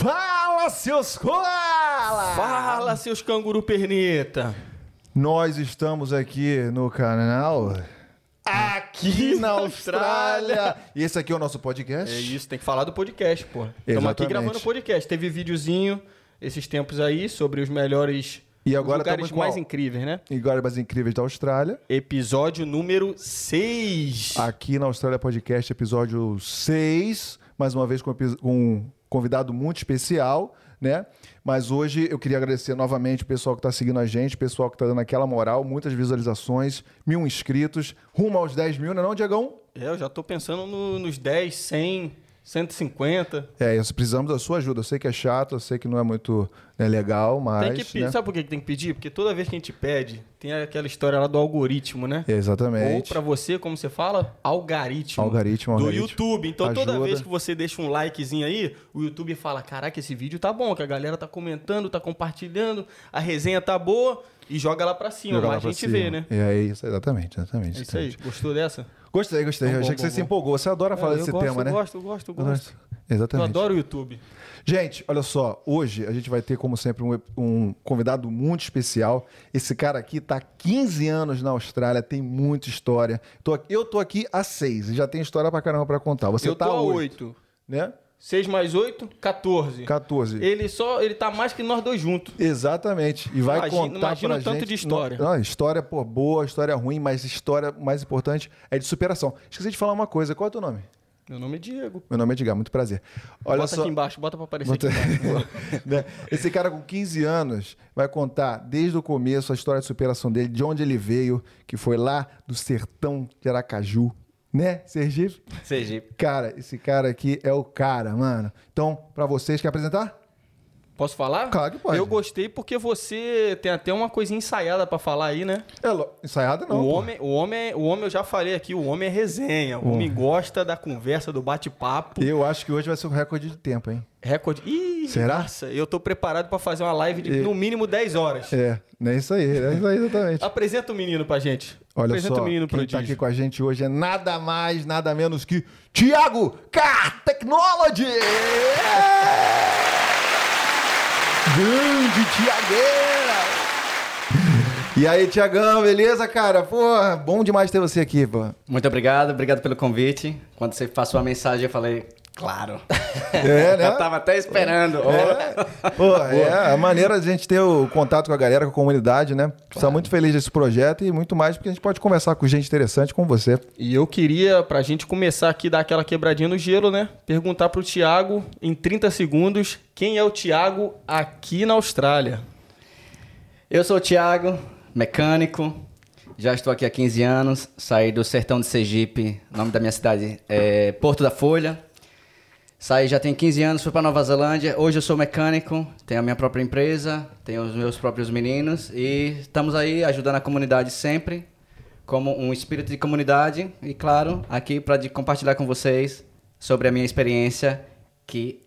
Fala, seus koala! Fala, seus canguru perneta! Nós estamos aqui no canal Aqui na Austrália. E esse aqui é o nosso podcast. É isso, tem que falar do podcast, pô. Estamos aqui Exatamente. gravando podcast. Teve videozinho esses tempos aí sobre os melhores E agora lugares em qual? mais incríveis, né? Agora mais incríveis da Austrália. Episódio número 6. Aqui na Austrália Podcast, episódio 6. Mais uma vez com, um convidado muito especial, né? Mas hoje eu queria agradecer novamente o pessoal que está seguindo a gente, o pessoal que está dando aquela moral, muitas visualizações, mil inscritos, rumo aos 10 mil, não é não, Diegão? É, eu já tô pensando no- nos 10, 100, 150. É, nós precisamos da sua ajuda. Eu sei que é chato, eu sei que não é muito né, legal, mas. Tem que pedir. né? Sabe por que tem que pedir? Porque toda vez que a gente pede, tem aquela história lá do algoritmo, né? Ou Exatamente. pra você, como você fala, algaritmo. Algoritmo, Do. YouTube. Então toda Ajuda. vez que você deixa um likezinho aí, o YouTube fala: caraca, esse vídeo tá bom, que a galera tá comentando, tá compartilhando, a resenha tá boa e joga lá pra cima. Jogar lá a pra gente cima. vê, né? É isso, exatamente, exatamente. É isso aí. Gostou dessa? Gostei, gostei. Bom, Eu achei bom, que você bom, se empolgou. Você adora falar É, desse eu gosto, tema, né? Eu gosto, eu gosto, eu gosto. Eu Exatamente. adoro o YouTube. Gente, olha só, hoje a gente vai ter, como sempre, um, um convidado muito especial. Esse cara aqui tá há 15 anos na Austrália, tem muita história. Tô eu tô aqui há 6 e já tem história pra caramba pra contar. Você eu tá tô há 8, 8. né? 6 mais 8, 14. 14. Ele só, ele tá mais que nós dois juntos. Exatamente. E vai Imagina- contar imagina pra tanto gente... de história. Não, não, história, pô, boa, história ruim, mas história mais importante é de superação. Esqueci de falar uma coisa. Qual é o teu nome? Meu nome é Diego. Meu nome é Edgar, muito prazer. Olha bota só... aqui embaixo, bota pra aparecer Bota-. Né? Esse cara com 15 anos vai contar desde o começo a história de superação dele, de onde ele veio, que foi lá do sertão de Aracaju, né, Sergipe? Sergipe. Cara, esse cara aqui é o cara, mano. Então, pra vocês, quer apresentar? Posso falar? Claro que pode. Eu gostei porque você tem até uma coisinha ensaiada pra falar aí, né? É, lo- ensaiada não. o, pô. homem, o, homem, o homem, eu já falei aqui, o homem é resenha. O homem gosta da conversa, do bate-papo. Eu acho que hoje vai ser o recorde de tempo, hein? Recorde. Ih, Será? Nossa, eu tô preparado pra fazer uma live de no mínimo 10 horas. É, é isso aí, é isso aí exatamente. Apresenta o menino pra gente. Olha Apresenta só, o menino quem prodígio. tá aqui com a gente hoje é nada mais, nada menos que Thiago Car Technology! Grande Tiagueira! E aí, Tiagão, beleza, cara? Pô, bom demais ter você aqui, pô. Muito obrigado, obrigado pelo convite. Quando você passou a mensagem, eu falei, claro. É, né? Eu tava até esperando. É, pô, é a maneira de a gente ter o contato com a galera, com a comunidade, né? Está muito feliz desse projeto e muito mais porque a gente pode conversar com gente interessante como você. E eu queria, pra gente começar aqui, dar aquela quebradinha no gelo, né? Perguntar pro Thiago, em 30 segundos, quem é o Thiago aqui na Austrália? Eu sou o Thiago, mecânico. Já estou aqui há 15 anos. Saí do sertão de Sergipe. Nome da minha cidade é Porto da Folha. Saí já tem 15 anos, fui para Nova Zelândia. Hoje eu sou mecânico, tenho a minha própria empresa, tenho os meus próprios meninos e estamos aí ajudando a comunidade sempre, como um espírito de comunidade e, claro, aqui para compartilhar com vocês sobre a minha experiência, que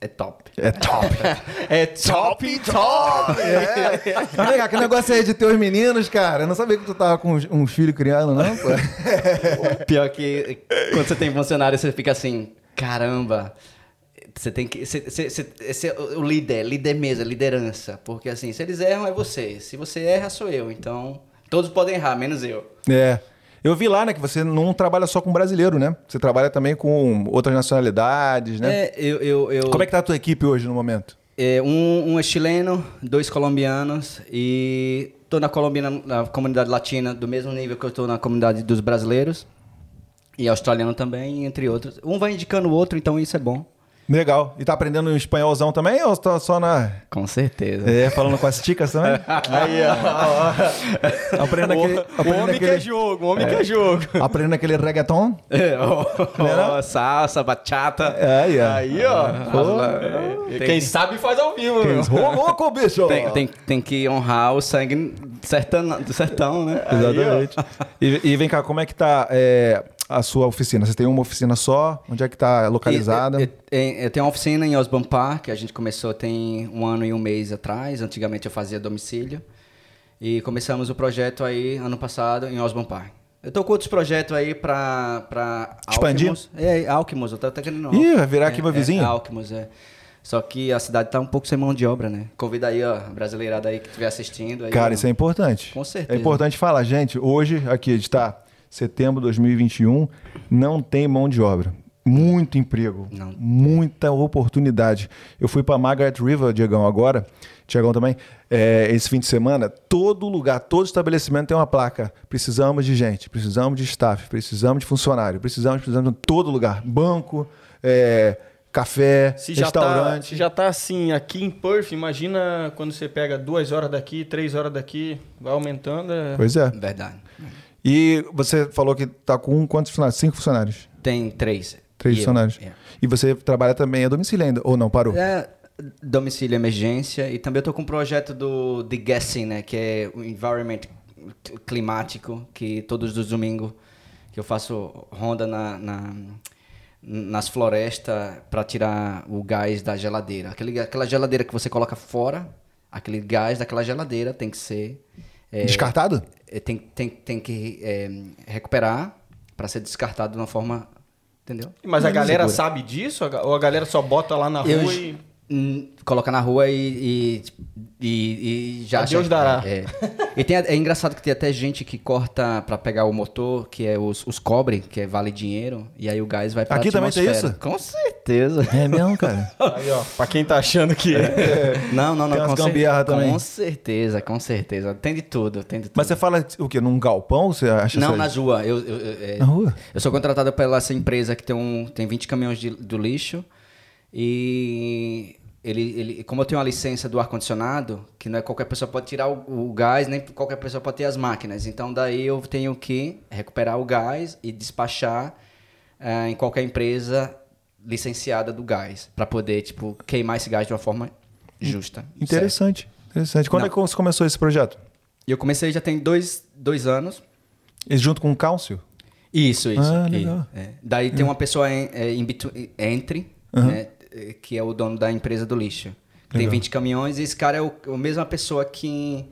é top. É top! É top, top! É. Que negócio aí de ter os meninos, cara? Eu não sabia que tu tava com uns filhos criando, não, pô. Pior que quando você tem funcionário, você fica assim, caramba. Você tem que. Você, você, você, é o líder, líder mesmo, liderança. Porque assim, se eles erram, é você. Se você erra, sou eu. Então, todos podem errar, menos eu. É. Eu vi lá, né, que você não trabalha só com brasileiro, né? Você trabalha também com outras nacionalidades, né? É, eu. eu, eu Como é que tá a tua equipe hoje no momento? é, um, um é chileno, dois colombianos e tô na Colômbia, na, na comunidade latina, do mesmo nível que eu tô na comunidade dos brasileiros. E australiano também, entre outros. Um vai indicando o outro, então isso é bom. Legal. E tá aprendendo espanholzão também ou tá só na. Com certeza. É, falando com as ticas também? Aí, ó. Aprendendo O, aquele. o Aprendendo homem aquele, quer jogo, o homem quer jogo. aprendendo aquele reggaeton. É, ó, Não ó, salsa, bachata. Aí, ó. Aí, ó. É, Quem sabe faz ao vivo, meu. Ô, louco, bicho! Tem, tem, tem que honrar o sangue sertão, do sertão, né? Exatamente. E, e vem cá, como é que tá é, a sua oficina? Você tem uma oficina só? Onde é que tá localizada? Eu, eu- eu tenho uma oficina em Osborne Park, a gente começou tem um ano e um mês atrás. Antigamente eu fazia domicílio. E começamos o projeto aí ano passado em Osborne Park. Eu tô com outros projetos aí pra, pra Expandir? Alckmos. É, Alckmos, eu tô até querendo... Ih, vai virar aqui é, uma vizinha? É, Alckmos, é. Só que a cidade tá um pouco sem mão de obra, né? Convida aí, ó, a brasileirada aí que estiver assistindo. Aí, Cara, ó. isso é importante. Com certeza. É importante falar, gente, hoje, aqui está setembro de 2021, não tem mão de obra. Muito emprego, Não. muita oportunidade. Eu fui para Margaret River, Diegão, agora, Tiagão também, é, esse fim de semana, todo lugar, todo estabelecimento tem uma placa. Precisamos de gente, precisamos de staff, precisamos de funcionário, precisamos, precisamos de todo lugar. Banco, é, café, Se tá, restaurante. se já tá assim aqui em Perth, imagina quando você pega duas horas daqui, três horas daqui, vai aumentando. é- Pois é. Verdade. E você falou que tá com quantos funcionários? Cinco funcionários? Tem três. Três E eu, funcionários. é. E você trabalha também a domicílio ainda? Ou não, parou? É, domicílio emergência e também eu tô com um projeto do de Guessing, né, que é o environment climático, que todos os domingos que eu faço ronda na, na- nas florestas para tirar o gás da geladeira. Aquele, aquela geladeira que você coloca fora, aquele gás daquela geladeira tem que ser é, Descartado? é, tem, tem, tem que é, recuperar para ser descartado de uma forma, entendeu? Mas a galera segura. sabe disso? Ou a galera só bota lá na Eu rua e. Coloca na rua e, e, e- e já Deus dará. É, E tem, é engraçado que tem até gente que corta pra pegar o motor, que é os, os cobre, que é vale dinheiro, e aí o gás vai pra Aqui também tem isso? Com certeza. É mesmo, cara. Aí, ó, pra quem tá achando que. Não, não, não. Tem umas com, cer- também. com certeza, com certeza. Tem de tudo, tem de tudo. Mas você fala o quê? Num galpão? Você acha Não, nas ruas. Eu, eu, eu- é, Na rua? eu sou contratado pela essa empresa que tem, um, tem 20 caminhões de, do lixo e ele, ele, como eu tenho a licença do ar-condicionado, que não é qualquer pessoa pode tirar o, o gás, nem qualquer pessoa pode ter as máquinas. Então daí eu tenho que recuperar o gás e despachar eh, em qualquer empresa licenciada do gás, para poder tipo queimar esse gás de uma forma justa. certo? Interessante. Interessante. Quando Não. é que você começou esse projeto? E eu comecei já tem dois, dois anos. Esse junto com o Cálcio? Isso, isso. Ah, E- legal. é. Daí tem uma pessoa em, é, in between- entre, né, é, que é o dono da empresa do lixo. Tem Legal. 20 caminhões e esse cara é o, a mesma pessoa que,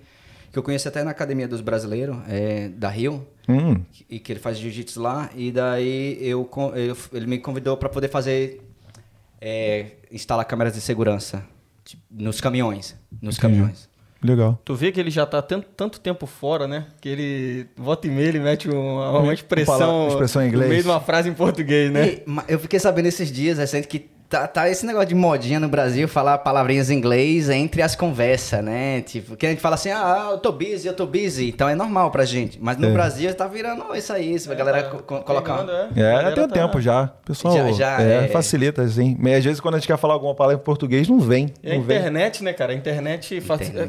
que eu conheci até na Academia dos Brasileiros, é, da Rio, Hum. e que ele faz jiu-jitsu lá. E daí eu, eu- ele me convidou para poder fazer, é, instalar câmeras de segurança tipo, nos caminhões. Nos Entendi. caminhões. Legal. Tu vê que ele já tá tanto, tanto tempo fora, né? Que ele volta e meia, ele mete uma, uma expressão, palavra- expressão em inglês. no meio de uma frase em português, né? E, eu fiquei sabendo esses dias recente que tá, tá esse negócio de modinha no Brasil, falar palavrinhas em inglês entre as conversas, né? Tipo, que a gente fala assim, ah, eu tô busy, eu tô busy. Então é normal pra gente. Mas no É. Brasil tá virando isso aí, isso, a galera tá co- co- colocar... É, A galera tem um tá- tempo já. Pessoal, Já- já, é, é. facilita, assim. Mas às vezes quando a gente quer falar alguma palavra em português, não vem. E a não vem. internet, né, cara? A internet, Internet. é,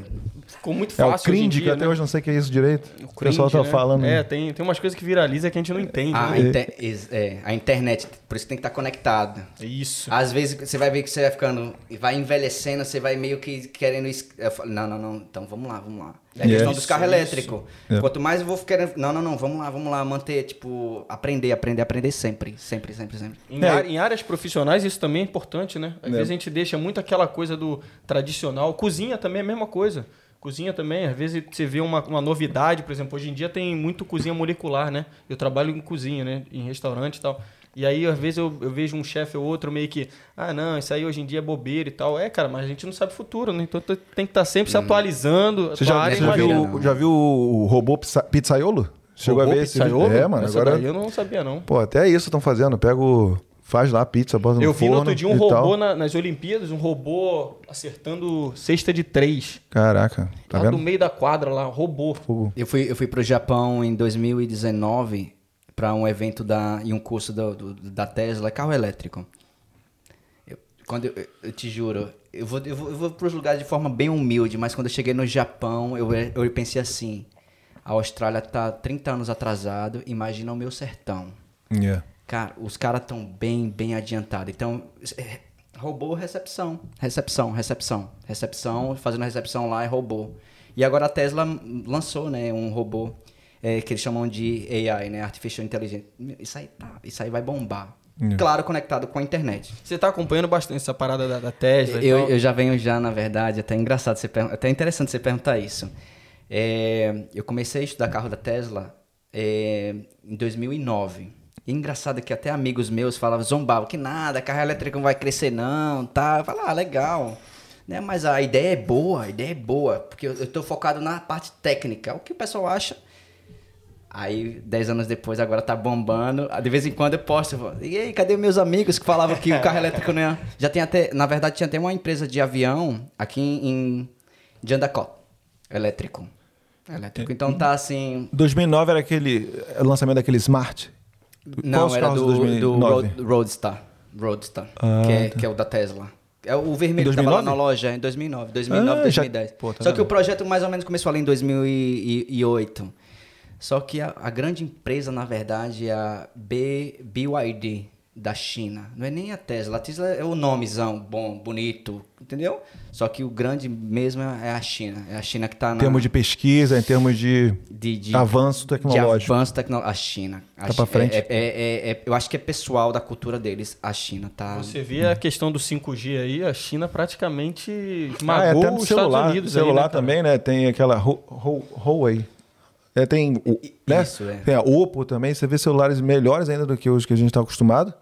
ficou muito É o fácil hoje em cringe, que até né? hoje não sei o que é isso direito. O, Cringe, pessoal tá né? falando. É, tem, tem umas coisas que viraliza que a gente não entende. A, né? inter- é, a internet, por isso tem que estar conectado. Isso. Às vezes você vai ver que você vai ficando, vai envelhecendo, você vai meio que querendo. falo, Não, não, não, então vamos lá, vamos lá. É a Yeah. questão dos carros elétricos. É. Quanto mais eu vou querendo. Não, não, não, vamos lá, vamos lá, manter, tipo, aprender, aprender, aprender sempre. Sempre, sempre, sempre. Em, É. em áreas profissionais isso também é importante, né? Às É. vezes a gente deixa muito aquela coisa do tradicional. Cozinha também é a mesma coisa. Cozinha também, às vezes você vê uma, uma novidade, por exemplo, hoje em dia tem muito cozinha molecular, né? Eu trabalho em cozinha, né? Em restaurante e tal. E aí, às vezes, eu, eu vejo um chefe ou outro meio que, ah, não, isso aí hoje em dia é bobeira e tal. É, cara, mas a gente não sabe o futuro, né? Então tem que estar sempre se atualizando. Hum. Você a já, você já, viu, já viu o robô pizza- pizzaiolo? Chegou Robô a ver esse pizzaiolo? É, mano. Essa Agora. daí eu não sabia, não. Pô, até isso estão fazendo. Pega o. Faz lá a pizza, bota no Eu vi forno no outro dia um robô na- nas Olimpíadas, um robô acertando cesta de três. Caraca, tá lá vendo? do meio da quadra lá, robô. Fogo. Eu fui, eu fui pro Japão em 2019 para um evento da, e um curso do- do- da Tesla, carro elétrico. Eu- quando eu, eu te juro, eu vou, eu vou, eu vou pros lugares de forma bem humilde, mas quando eu cheguei no Japão, eu, eu pensei assim: a Austrália tá 30 anos atrasado, imagina o meu sertão. Yeah. Cara, os caras estão bem, bem adiantados. Então, é, robô recepção. Recepção, recepção. Recepção, fazendo recepção lá é robô. E agora a Tesla lançou, né, um robô é, que eles chamam de AI, né, Artificial Intelligence. Isso aí, tá, isso aí vai bombar. Yeah. Claro, conectado com a internet. Você tá acompanhando bastante essa parada da, da Tesla e Eu, eu já venho já, na verdade, até engraçado, você pergun- até interessante você perguntar isso. É, eu comecei a estudar carro da Tesla é, em 2009. E engraçado que até amigos meus falavam, zombavam, que nada, carro elétrico não vai crescer não, tá? Eu falava, ah, legal. Né? Mas a ideia é boa, a ideia é boa, porque eu, tô focado na parte técnica. O que o pessoal acha Aí, dez anos depois, agora tá bombando. De vez em quando eu posto. eu falo, E aí, cadê meus amigos que falavam que o carro elétrico não ia... Já tem até... Na verdade, tinha até uma empresa de avião aqui em Jandacó. Elétrico. Elétrico. Então tá assim... 2009 era aquele é, lançamento daquele Smart. Não, era do, do 2009? Road- Roadstar. Roadstar. Ah, que, é, tá. que é o da Tesla. É o vermelho que tava lá 2009? na loja em 2009. 2009, Ah, já- 2010. pô, tá Só que o projeto mais ou menos começou ali em 2008. Só que a, a grande empresa, na verdade, é a B, BYD da China. Não é nem a Tesla. A Tesla é o nomezão bom, bonito, entendeu? Só que o grande mesmo é a China. É a China que tá Em na... termos de pesquisa, em termos de, de, de- avanço de tecnológico. avanço tecnológico. A China. A Tá Chi- pra frente? é- é- é- é- eu acho que é pessoal da cultura deles. A China tá. Você vê a questão do 5G aí, a China praticamente Ah, é, esmagou até no os celular, Estados Unidos. aí, celular né, cara? também, né? Tem aquela Hu- Hu- Huawei. É, tem, né? isso, é. tem a Oppo também. Você vê celulares melhores ainda do que os que a gente está acostumado.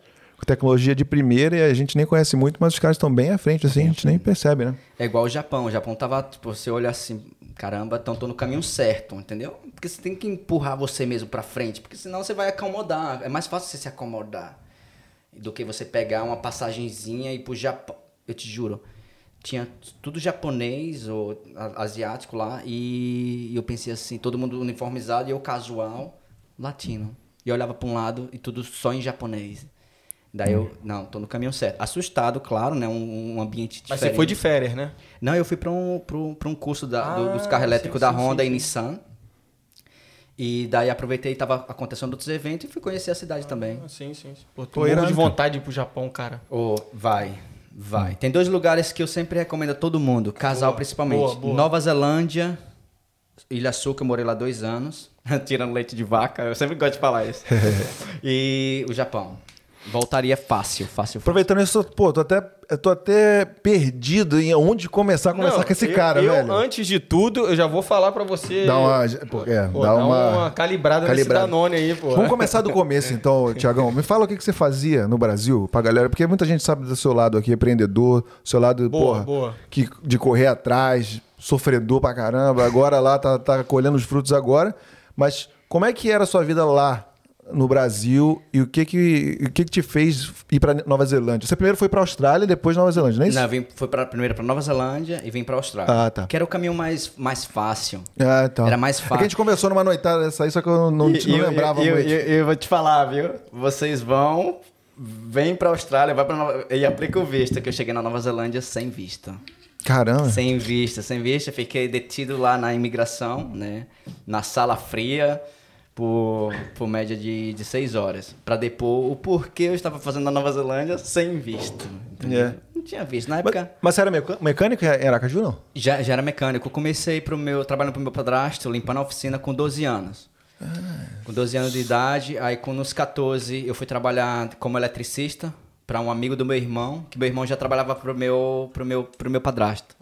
Tecnologia de primeira e a gente nem conhece muito, mas os caras estão bem à frente, assim, a gente nem percebe, né? É igual o Japão. O Japão tava, tipo, você olha assim, caramba, então tô no caminho certo, entendeu? Porque você tem que empurrar você mesmo pra frente, porque senão você vai acomodar. É mais fácil você se acomodar do que você pegar uma passagenzinha e ir pro Japão. Eu te juro. Tinha tudo japonês ou asiático lá e eu pensei assim, todo mundo uniformizado e eu casual, latino. E eu olhava pra um lado e tudo só em japonês. Daí eu, não, tô no caminho certo. Assustado, claro, né? Um, um ambiente diferente. Mas você foi de férias, né? Não, eu fui para um, pra um, pra um curso da- do- dos Ah, carros elétricos sim, da sim, Honda sim, e. Nissan. E daí aproveitei, tava acontecendo outros eventos e fui conhecer a cidade também. Ah, sim, sim. sim. Pô, tô de vontade de ir pro Japão, cara. Ô, vai, vai. Tem dois lugares que eu sempre recomendo a todo mundo, casal Boa, principalmente. boa, boa. Nova Zelândia, Ilha que eu morei lá dois anos, tirando leite de vaca, eu sempre gosto de falar isso. e o Japão. Voltaria fácil, fácil, fácil. Aproveitando isso, pô, tô até, eu tô até perdido em onde começar a conversar Não, com esse eu- cara, eu, velho. antes de tudo, eu já vou falar pra você. Dá uma, pô, é, Pô, dá uma, calibrada, calibrada. nesse Danone aí, pô. Vamos começar do começo, então, Tiagão. Me fala o que, que você fazia no Brasil pra galera, porque muita gente sabe do seu lado aqui, empreendedor, seu lado, Boa, porra, boa. Que, de correr atrás, sofredor pra caramba, agora lá tá, tá colhendo os frutos agora. Mas como é que era a sua vida lá no Brasil e o que que, o que, que te fez ir pra Nova Zelândia? Você primeiro foi pra Austrália e depois Nova Zelândia, não é isso? Não, eu vim, fui pra, primeiro para Nova Zelândia e vim para Austrália. Ah, tá. Que era o caminho mais, mais fácil. Ah, tá. Era mais É que fácil. a gente conversou numa noitada dessa aí, só que eu não, não lembrava eu, muito. Eu, eu vou te falar, viu? Vocês vão, vem pra Austrália, vai pra Nova... e aplica o visto, que eu cheguei na Nova Zelândia sem visto. Caramba. Sem visto, sem visto. Fiquei detido lá na imigração, né? Na sala fria, por, por média de, de seis horas. Pra depor o porquê eu estava fazendo na Nova Zelândia sem visto. É. Não tinha visto. Na Mas, época... mas você era mecânico, em Aracaju, não? Já, já era mecânico. Eu comecei pro meu, trabalhando pro meu padrasto, limpando a oficina com 12 anos. Com 12 anos de idade, aí com nos 14 eu fui trabalhar como eletricista para um amigo do meu irmão, que meu irmão já trabalhava pro meu, pro meu, pro meu padrasto.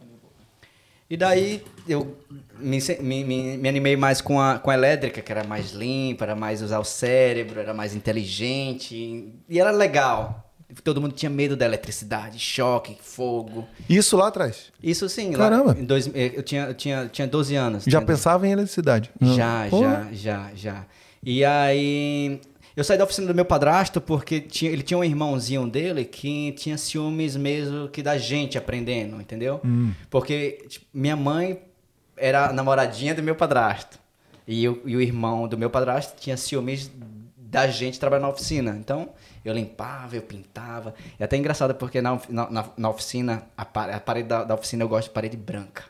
E daí eu me, me, me, me animei mais com a, com a elétrica, que era mais limpa, era mais usar o cérebro, era mais inteligente. E era legal. Todo mundo tinha medo da eletricidade, choque, fogo. Isso lá atrás. Isso sim, Caramba. lá em dois, eh, eu tinha, eu tinha, eu tinha 12 anos. Já pensava em eletricidade? já, Pô. já, já, já. E aí, eu saí da oficina do meu padrasto porque tinha, ele tinha um irmãozinho dele que tinha ciúmes mesmo que da gente aprendendo, entendeu? Hum. Porque tipo, minha mãe era namoradinha do meu padrasto. E, o- e o irmão do meu padrasto tinha ciúmes da gente trabalhar na oficina. Então, eu limpava, eu pintava. E até engraçado porque na, na, na- na oficina, a parede da, da oficina eu gosto de parede branca.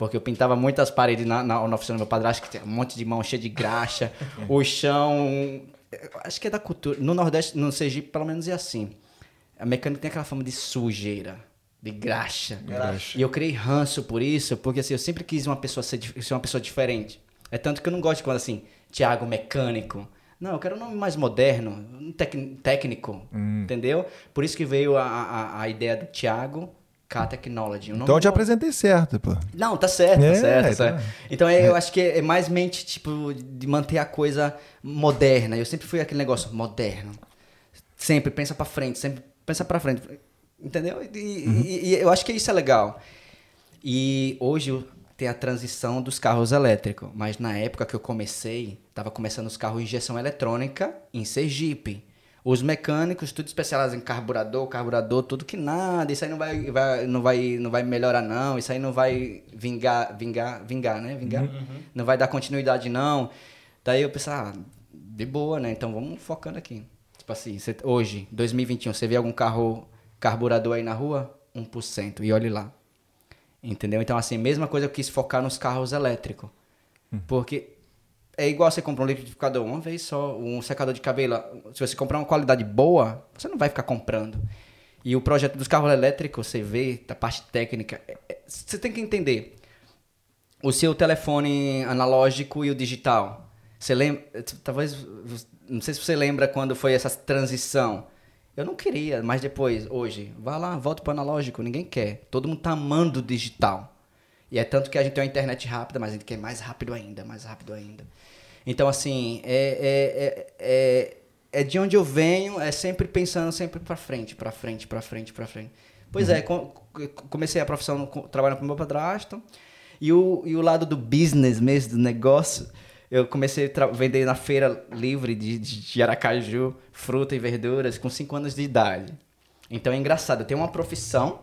Porque eu pintava muitas paredes na, na, na oficina do meu padrasto, que tinha um monte de mão cheia de graxa. o chão. Acho que é da cultura. No Nordeste, no Sergipe, pelo menos é assim. A mecânica tem aquela fama de sujeira, de graxa. Graxa. E eu criei ranço por isso, porque assim, eu sempre quis uma pessoa ser, ser uma pessoa diferente. É tanto que eu não gosto de quando assim, Tiago mecânico. Não, eu quero um nome mais moderno, um tec- técnico, entendeu? Por isso que veio a, a, a ideia do Tiago K Technology. Então eu te apresentei certo, pô. Não, tá certo, É, tá certo, tá tá. certo. Então é, eu acho que é mais mente, tipo, de manter a coisa moderna. Eu sempre fui aquele negócio moderno. Sempre pensa pra frente, sempre pensa pra frente. Entendeu? E, e- e eu acho que isso é legal. E hoje tem a transição dos carros elétricos. Mas na época que eu comecei, tava começando os carros injeção eletrônica em Sergipe. Os mecânicos, tudo especializado em carburador, carburador, tudo que nada, isso aí não vai, vai- não vai, não vai melhorar não, isso aí não vai vingar, vingar, vingar, né? Vingar. Não vai dar continuidade não. Daí eu pensei, ah, de boa, né? Então vamos focando aqui. Tipo assim, você- hoje, 2021, você vê algum carro carburador aí na rua? 1%, e olhe lá. Entendeu? Então, assim, mesma coisa eu quis focar nos carros elétricos. Porque é igual você comprar um liquidificador uma vez só, um secador de cabelo. Se você comprar uma qualidade boa, você não vai ficar comprando. E o projeto dos carros elétricos, você vê, da parte técnica, é- é- você tem que entender o seu telefone analógico e o digital. Você lembra, talvez, não sei se você lembra quando foi essa transição. Eu não queria, mas depois, hoje, vá lá, volta pro analógico, ninguém quer. Todo mundo tá amando o digital. E é tanto que a gente tem uma internet rápida, mas a gente quer mais rápido ainda, mais rápido ainda. Então, assim, é, é, é, é, é de onde eu venho, é sempre pensando sempre pra frente, pra frente, pra frente, pra frente. Pois é, com- comecei a profissão trabalhando com meu padrasto, e o, e o lado do business mesmo, do negócio, eu comecei a vender na feira livre de, de, de Aracaju, fruta e verduras, com 5 anos de idade. Então é engraçado, eu tenho uma profissão,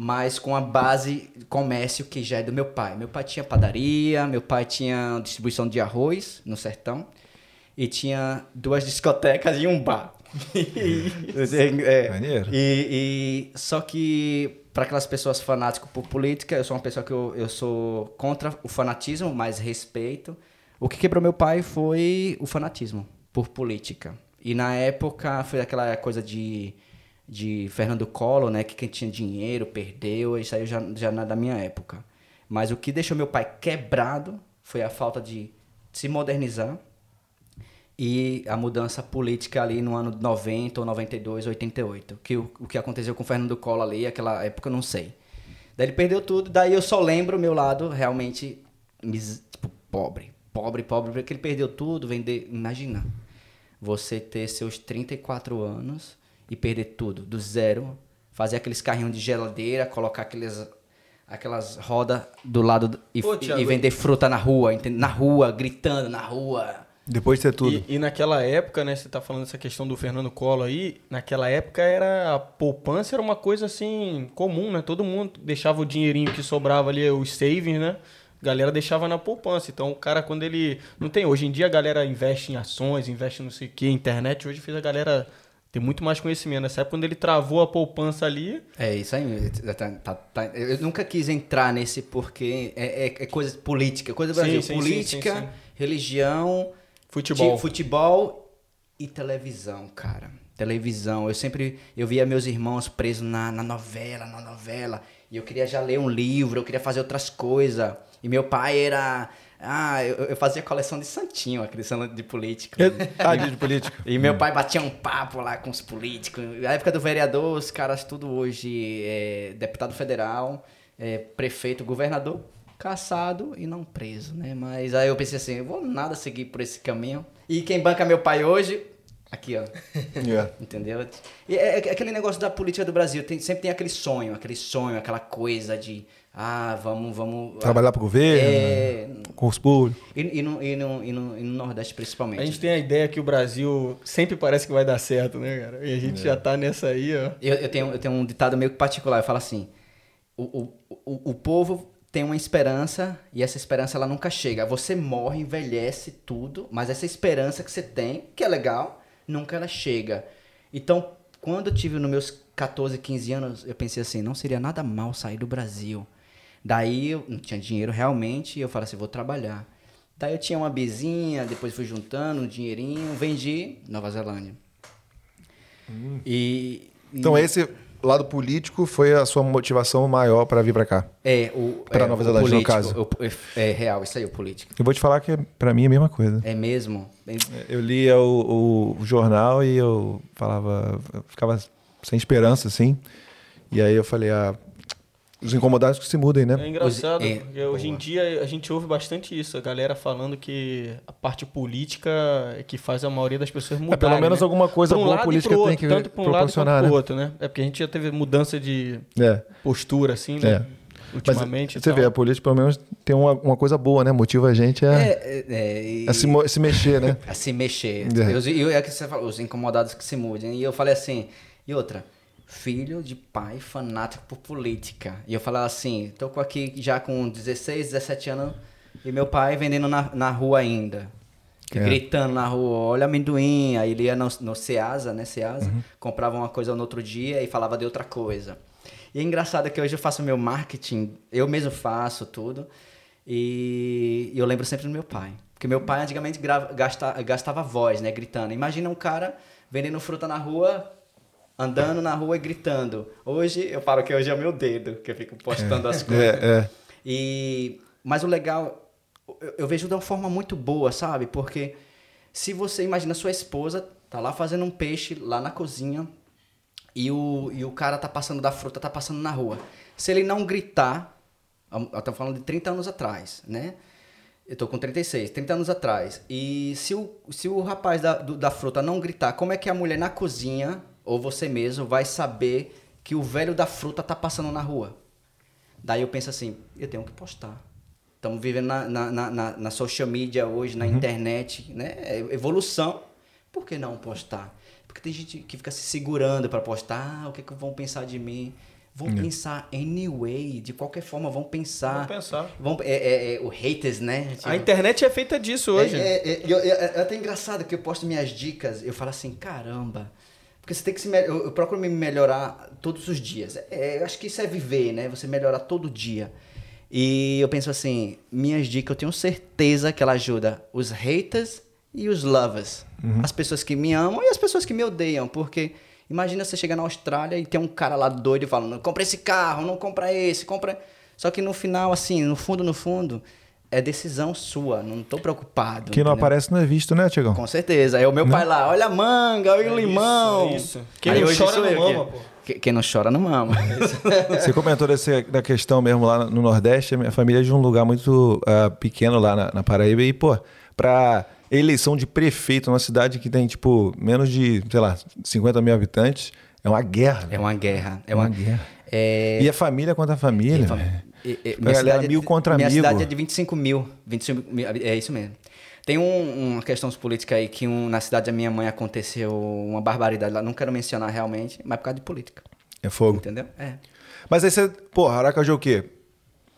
mas com a base comércio que já é do meu pai. Meu pai tinha padaria, meu pai tinha distribuição de arroz no sertão e tinha duas discotecas e um bar. é, Maneiro. e, e- só que para aquelas pessoas fanáticas por política, eu sou uma pessoa que eu, eu sou contra o fanatismo, mas respeito. O que quebrou meu pai foi o fanatismo por política. E na época foi aquela coisa de, de Fernando Collor, né? Que quem tinha dinheiro perdeu, isso aí já, já não é da minha época. Mas o que deixou meu pai quebrado foi a falta de se modernizar e a mudança política ali no ano 90 ou 92, 88. Que o, o que aconteceu com o Fernando Collor ali, aquela época, eu não sei. Daí ele perdeu tudo, daí eu só lembro o meu lado realmente tipo, pobre. Pobre, pobre, porque ele perdeu tudo, vender. Imagina, você ter seus 34 anos e perder tudo, do zero, fazer aqueles carrinhos de geladeira, colocar aqueles, aquelas rodas do lado do- e, Pô, e Thiago, vender fruta na rua, entende? na rua, gritando na rua. Depois de ter tudo. E, e naquela época, né, você tá falando dessa questão do Fernando Collor aí, naquela época era a poupança era uma coisa assim comum, né? Todo mundo deixava o dinheirinho que sobrava ali, os savings, né? A galera deixava na poupança. Então o cara quando ele não tem, hoje em dia a galera investe em ações, investe não sei o que, internet, hoje fez a galera ter muito mais conhecimento. Nessa época quando ele travou a poupança ali, É isso aí. tá- tá- tá- eu nunca quis entrar nesse porque é, é, é coisa política, coisa do Sim, Brasil. sim, política, sim, religião, Futebol. ti- futebol e televisão, cara. Televisão. Eu sempre eu via meus irmãos presos na, na novela, na novela. E eu queria já ler um livro, eu queria fazer outras coisas. E meu pai era. Ah, eu, eu fazia coleção de santinho, aquele santo de político. Ah, de política. E meu pai batia um papo lá com os políticos. Na época do vereador, os caras tudo hoje é deputado federal, é prefeito, governador, caçado e não preso, né? Mas aí eu pensei assim, eu vou nada seguir por esse caminho. E quem banca meu pai hoje, aqui ó, Yeah. entendeu? E é, é aquele negócio da política do Brasil, tem- sempre tem aquele sonho, aquele sonho, aquela coisa de, ah, vamos, vamos... Trabalhar pro governo, É, concurso público. e, e, no, e, no, e, no, e no Nordeste principalmente. a gente tem a ideia que o Brasil sempre parece que vai dar certo, né, cara? E a gente já tá nessa aí, ó. Eu, eu, tenho, eu tenho um ditado meio que particular. Eu falo assim: o, o, o, o povo tem uma esperança e essa esperança ela nunca chega. Você morre, envelhece tudo, mas essa esperança que você tem, que é legal, nunca ela chega. Então, quando eu tive nos meus 14, 15 anos, eu pensei assim: não seria nada mal sair do Brasil. Daí eu não tinha dinheiro realmente e eu falei assim: vou trabalhar. Daí eu tinha uma bezinha, depois fui juntando um dinheirinho, vendi Nova Zelândia. E, Então e- esse lado político foi a sua motivação maior para vir para cá. É, o. Pra é, Nova Zelândia, no político, caso. o- é, real, isso aí, o político. Eu vou te falar que para mim é a mesma coisa. É mesmo? É- Eu lia o, o jornal e eu falava, eu ficava sem esperança, assim. E aí eu falei, ah, Os incomodados que se mudem, né? É engraçado, Os- é, porque hoje em dia a gente ouve bastante isso, a galera falando que a parte política é que faz a maioria das pessoas mudarem. É, pelo menos né? alguma coisa um boa a lado e política pro tem outro, que tanto para um lado quanto proporcionar, pro né? outro, né? É porque a gente já teve mudança de É. postura, assim, É. né? Ultimamente. e Você vê, a política pelo menos tem uma, uma coisa boa, né? Motiva a gente a, É, é, é, e- a se, mo- se mexer, né? a se mexer. É. E E é que você falou, os incomodados que se mudem. E eu falei assim, e outra, filho de pai fanático por política. E eu falava assim, tô aqui já com 16, 17 anos, e meu pai vendendo na, na rua ainda. É. Gritando na rua, olha amendoim. Aí ele ia no, no Ceasa, né? Ceasa, Uhum. comprava uma coisa no outro dia e falava de outra coisa. E é engraçado que hoje eu faço meu marketing, eu mesmo faço tudo. E eu lembro sempre do meu pai. Porque meu pai antigamente grava, gasta, gastava voz, né? Gritando. Imagina um cara vendendo fruta na rua, andando na rua e gritando. Hoje, eu falo que hoje é o meu dedo, que eu fico postando as coisas. É, é. E, mas o legal, eu, eu vejo de uma forma muito boa, sabe? Porque se você imagina sua esposa tá lá fazendo um peixe lá na cozinha e o, e o cara tá passando da fruta, tá passando na rua. Se ele não gritar, eu tô falando de 30 anos atrás, né? Eu tô com 36, 30 anos atrás. E se o, se o rapaz da, do- da fruta não gritar, como é que a mulher na cozinha, ou você mesmo, vai saber que o velho da fruta tá passando na rua? Daí eu penso assim, eu tenho que postar. Estamos vivendo na, na, na, na- social media hoje, na internet, né? É evolução. Por que não postar? Porque tem gente que fica se segurando para postar. Ah, o que, que vão pensar de mim? Vão pensar anyway, de qualquer forma, vão pensar. Vão pensar. Vão, é, é, é, o haters, né? A internet é feita disso hoje. É, é, é, eu- é- é até engraçado que eu posto minhas dicas, eu falo assim, caramba. Porque você tem que se eu, eu procuro me melhorar todos os dias. É, eu acho que isso é viver, né? Você melhorar todo dia. E eu penso assim, minhas dicas, eu tenho certeza que ela ajuda os haters e os lovers. As pessoas que me amam e as pessoas que me odeiam. Porque imagina você chegar na Austrália e tem um cara lá doido falando, compra esse carro, não compra esse, compra... Só que no final, assim, no fundo, no fundo, é decisão sua. Não tô preocupado. Quem não entendeu? aparece não é visto, né, Tiagão? Com certeza. Aí o meu pai lá, olha a manga, olha o limão. é isso. Quem Aí não hoje chora não mama, que- pô. que- Quem não chora não mama. Você comentou desse, da questão mesmo lá no Nordeste. A minha família é de um lugar muito ah, pequeno lá na, na Paraíba. E, pô, pra eleição de prefeito numa cidade que tem, tipo, menos de, sei lá, 50 mil habitantes, é uma guerra. É uma guerra. É uma uma, guerra. É, E a família contra a família. fam- velho. E- e- A galera cidade- mil contra minha amigo. cidade é de 25 mil. 25 mil. É isso mesmo. Tem um- uma questão política aí que um- na cidade da minha mãe aconteceu uma barbaridade lá. Não quero mencionar realmente, mas por causa de política. É fogo. Entendeu? É. Mas aí você, pô, Aracaju é o quê?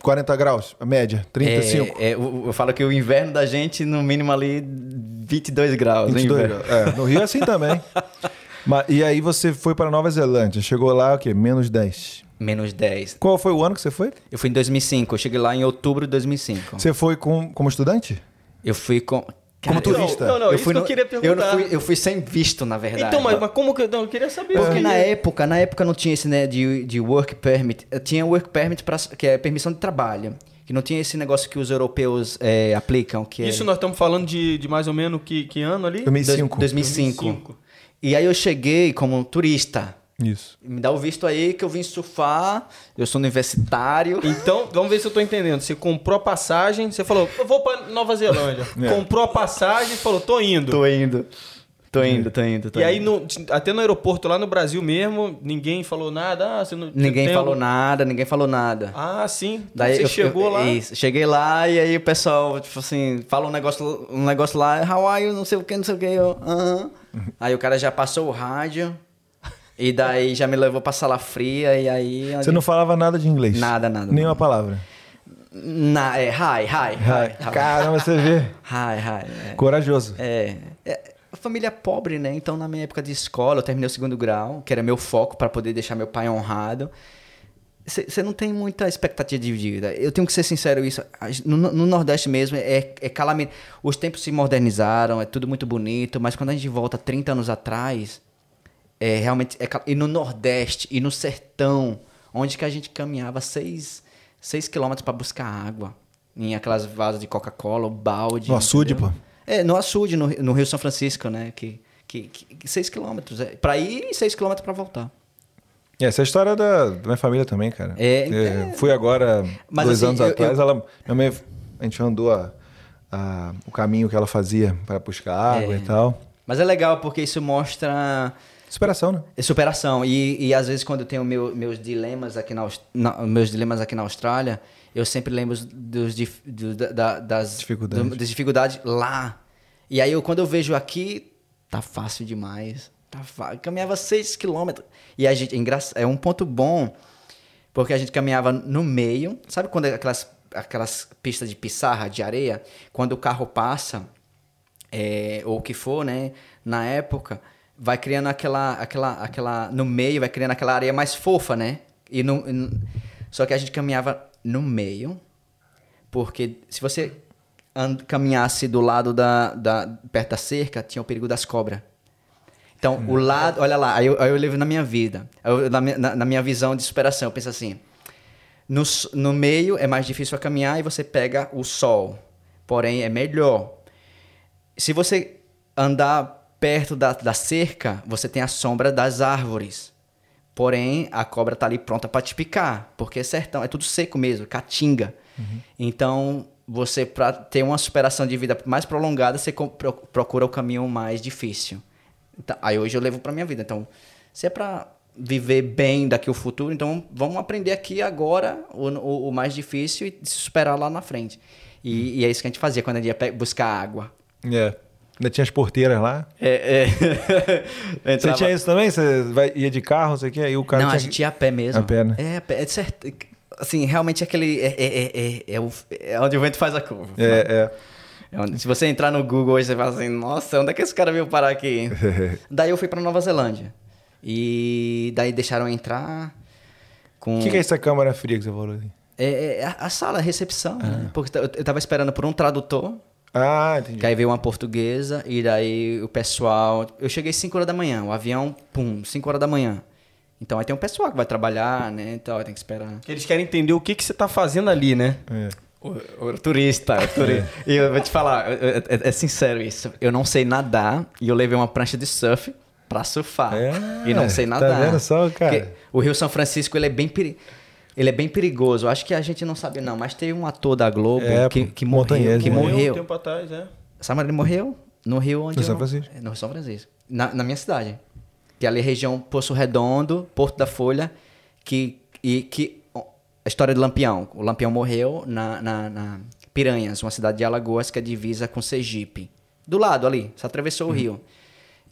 40 graus, a média? 35? É, é, eu, eu falo que o inverno da gente, no mínimo ali, 22 graus. o 22 inverno. graus. É, no Rio é assim também. Mas, e aí você foi para Nova Zelândia, chegou lá o quê? Menos 10. Menos 10. Qual foi o ano que você foi? Eu fui em 2005, eu cheguei lá em outubro de 2005. Você foi com, como estudante? Eu fui com... Como Cara, eu- turista? Não, não, eu isso fui que eu no- queria Eu, não perguntar. fui, eu fui sem visto, na verdade. Então, mas, mas como que. Não, eu queria saber. Porque assim, na época, na época não tinha esse né, de, de work permit. Eu tinha work permit, pra, que é permissão de trabalho. Que não tinha esse negócio que os europeus é, aplicam, que Isso é nós estamos falando de, de mais ou menos que, que ano ali? 2005. 2005. 2005. E aí eu cheguei como turista. Isso. Me dá o visto aí que eu vim surfar, eu sou universitário. Então, vamos ver se eu tô entendendo. Você comprou a passagem, você falou, eu vou pra Nova Zelândia. É. Comprou a passagem e falou, tô indo. Tô indo. Tô indo, tô indo, tô e aí, indo. no- até no aeroporto lá no Brasil mesmo, ninguém falou nada. Ah, você não, Ninguém tem falou nada, ninguém falou nada. Ah, sim. Daí você eu- chegou eu- lá. Isso, cheguei lá e aí o pessoal, tipo assim, fala um negócio, um negócio lá, how are you, não sei o que, não sei o que, eu, aham. Aí o cara já passou o rádio e daí já me levou pra sala fria e aí... Você não falava nada de inglês? Nada, nada, Nenhuma palavra? Na, é, hi, hi, hi. hi. Caramba, você vê. Hi, hi. é. Corajoso. É, é, família pobre, né? Então, na minha época de escola, eu terminei o segundo grau, que era meu foco para poder deixar meu pai honrado. Você não tem muita expectativa de vida. Eu tenho que ser sincero isso. No, no Nordeste mesmo, é, é calamidade. Os tempos se modernizaram, é tudo muito bonito, mas quando a gente volta 30 anos atrás, é realmente... É, e no Nordeste, e no Sertão, onde que a gente caminhava 6 quilômetros para buscar água. Em aquelas vasas de Coca-Cola, o balde. No açude, entendeu? pô. É, no açude, no, no Rio São Francisco, né? Que, que, que 6 quilômetros. É, pra ir e 6 quilômetros pra voltar. E essa é a história da, da minha família também, cara. É, É, Fui agora, Mas, dois assim, anos eu- atrás, eu- ela, minha mãe, a gente andou a- a- o caminho que ela fazia para buscar água É. e tal. Mas é legal porque isso mostra Superação, né? é superação. E, e às vezes quando eu tenho meu- meus dilemas aqui na, na- meus dilemas aqui na Austrália, eu sempre lembro dos, dif- do- da- da- das, Dificuldades. do- das dificuldades lá. E aí eu, quando eu vejo aqui, tá fácil demais. Tá fa... Caminhava 6 quilômetros. E a gente, é, é um ponto bom, porque a gente caminhava no meio. Sabe quando é aquelas, aquelas pistas de pissarra, de areia? Quando o carro passa, é, ou o que for, né? Na época, vai criando aquela, aquela, aquela, no meio, vai criando aquela areia mais fofa, né? E no- só que a gente caminhava no meio, porque se você caminhasse do lado da, da, perto da cerca, tinha o perigo das cobras. Então, o lado, olha lá, aí eu, aí eu levo na minha vida, eu- na, minha, na- na minha visão de superação, eu penso assim, no, no meio é mais difícil a caminhar e você pega o sol, porém é melhor. Se você andar perto da, da cerca, você tem a sombra das árvores. Porém, a cobra tá ali pronta para te picar, porque é sertão, é tudo seco mesmo, caatinga. Então, você para ter uma superação de vida mais prolongada, você procura o caminho mais difícil. Então, aí hoje eu levo para minha vida. Então, se é para viver bem daqui o futuro, então vamos aprender aqui agora o, o, o mais difícil e se superar lá na frente. E, e é isso que a gente fazia quando a gente ia buscar água. É. Ainda tinha as porteiras lá. É, é. Você tinha isso também? Você vai, ia de carro, não sei o quê, aí o cara Não, a tinha gente que- ia a pé mesmo. A pé, né? É, a pé. É certo. Assim, realmente aquele. É, é, é, é, é, o- é onde o vento faz a curva. É, É onde- se você entrar no Google hoje, você fala assim: nossa, onde é que esse cara veio parar aqui? é. daí eu fui pra Nova Zelândia. E daí deixaram entrar. Com... O que, que é essa câmara fria que você falou aí? É, é a, a sala, a recepção, né? Porque eu, eu tava esperando por um tradutor. Ah, entendi. Que aí veio uma portuguesa e daí o pessoal. Eu cheguei 5 horas da manhã, o avião, pum, 5 horas da manhã. Então aí tem um pessoal que vai trabalhar, né? Então aí tem que esperar. Eles querem entender o que, que você tá fazendo ali, né? É. O, o turista, o turista. E eu vou te falar, é, é- é sincero isso. Eu não sei nadar e eu levei uma prancha de surf pra surfar. É, e não sei tá nadar. vendo só, cara? Porque o Rio São Francisco, ele é bem peri... Ele é bem perigoso. Eu acho que a gente não sabe não, mas teve um ator da Globo É, que, que morreu, que né? morreu. um tempo atrás, é. Sabe onde ele morreu? No Rio onde No São Francisco. É, No São Francisco. Na, na minha cidade. Que é ali região Poço Redondo, Porto da Folha, que... E que... A história do Lampião. O Lampião morreu na, na, na Piranhas, uma cidade de Alagoas que é divisa com Sergipe. Do lado ali, só atravessou Uhum. o rio.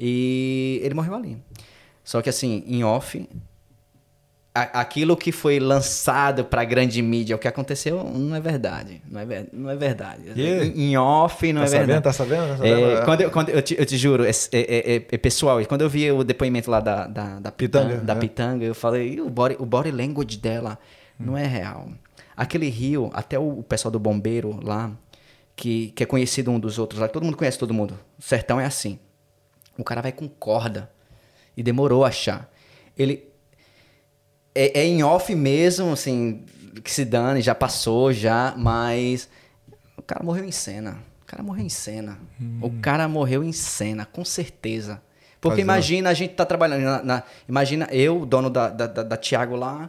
E ele morreu ali. Só que assim, em off, a- aquilo que foi lançado pra grande mídia, o que aconteceu, não é verdade. Não é, ver- não é verdade. Yeah. Em, em off, não Tá é verdade. sabendo? Tá sabendo? Tá sabendo? É, quando eu, quando eu, te, eu te juro, é, é- é- é pessoal, e quando eu vi o depoimento lá da, da, da Pitanga, da né? Pitanga, eu falei, "Ih, o body, o body language dela não é real. Aquele rio, até o, o pessoal do bombeiro lá, que, que é conhecido um dos outros lá, todo mundo conhece todo mundo. O sertão é assim. O cara vai com corda. E demorou a achar. Ele. É, é em off mesmo, assim, que se dane, já passou, já, mas. O cara morreu em cena. O cara morreu em cena. O cara morreu em cena, com certeza. Porque Fazendo- imagina, a gente tá trabalhando. Na, na- imagina eu, dono da, da, da, da Tiago lá,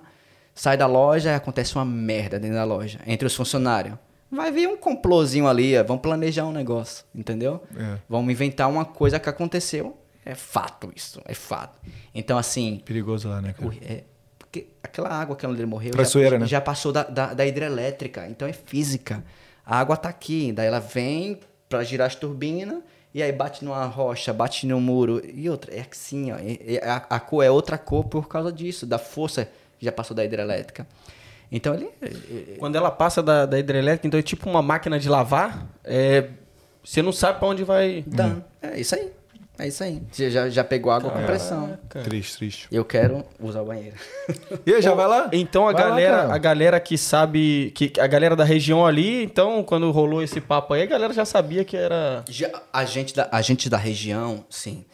sai da loja e acontece uma merda dentro da loja, entre os funcionários. Vai vir um complôzinho ali, ó, vamos planejar um negócio, entendeu? É. Vamos inventar uma coisa que aconteceu. É fato isso, é fato. Então, assim, Perigoso lá, né, cara? é, porque aquela água que é onde ele morreu já, né? já passou da, da, da hidrelétrica, então é física. A água tá aqui, daí ela vem pra girar as turbinas e aí bate numa rocha, bate no muro e outra. É assim, ó. é- é- a, a cor é outra cor por causa disso, da força que já passou da hidrelétrica. Então ele. Quando ela passa da, da hidrelétrica, então é tipo uma máquina de lavar. É, você não sabe pra onde vai. Dá. É isso aí. É isso aí. Você já, já pegou água com pressão. Triste, triste. Eu quero usar o banheiro. E aí, já vai lá? Então a Vai lá, galera, cara. a galera que sabe, que a galera da região ali, então quando rolou esse papo aí, a galera já sabia que era Já, a, gente da, a gente da região, sim.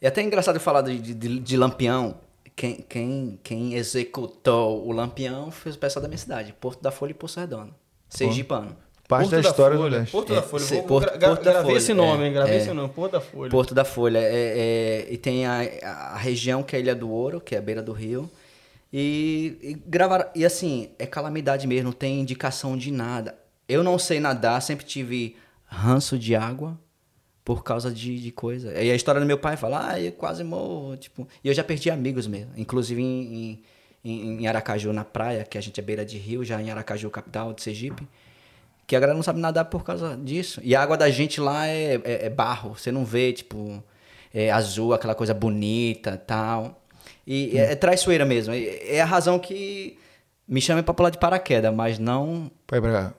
É até engraçado falar de, de, de Lampião. Quem, quem, quem executou o Lampião foi o pessoal da minha cidade, Porto da Folha e Poço Redondo. Sergipano. Parte da Porto história do Folha. leste. Porto É, da Folha. sim, Vou, Porto- gra- Porto da gravei Folha, esse nome, é, hein? Gravei é. esse nome, Porto da Folha. Porto da Folha. É, é- e tem a, a região que é a Ilha do Ouro, que é a beira do rio. E, e gravar. E assim, é calamidade mesmo, não tem indicação de nada. Eu não sei nadar, sempre tive ranço de água por causa de, de coisa. E a história do meu pai fala, ah, eu quase morro. Tipo, e eu já perdi amigos mesmo, inclusive em, em, em Aracaju, na praia, que a gente é beira de rio, já em Aracaju, capital de Sergipe. Que a galera não sabe nadar por causa disso. E a água da gente lá é, é, é barro, você não vê, tipo, é azul, aquela coisa bonita tal. E é, é traiçoeira mesmo. É, é a razão que me chama pra pular de paraquedas, mas não. Pra ir pra,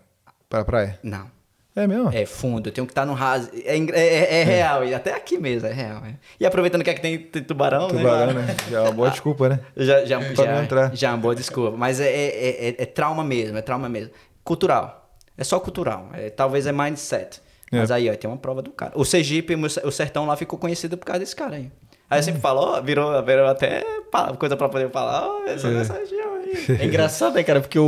pra praia. Não. É mesmo? É fundo, eu tenho que estar no raso. É, é, é, é real, e até aqui mesmo, é real. é. E aproveitando que aqui tem, tem tubarão, Tubarão, né? né? Já é uma boa desculpa, né? Já, já, Pra já, entrar. já é uma boa desculpa. Mas é, é, é, é trauma mesmo, é trauma mesmo. Cultural. É só cultural. É, talvez é mindset. É. Mas aí, ó, tem uma prova do cara. O Sergipe, o sertão lá ficou conhecido por causa desse cara aí. Aí eu sempre falo, ó, virou, virou até coisa pra poder falar, ó, essa, essa região aí. É engraçado, né, cara? Porque o,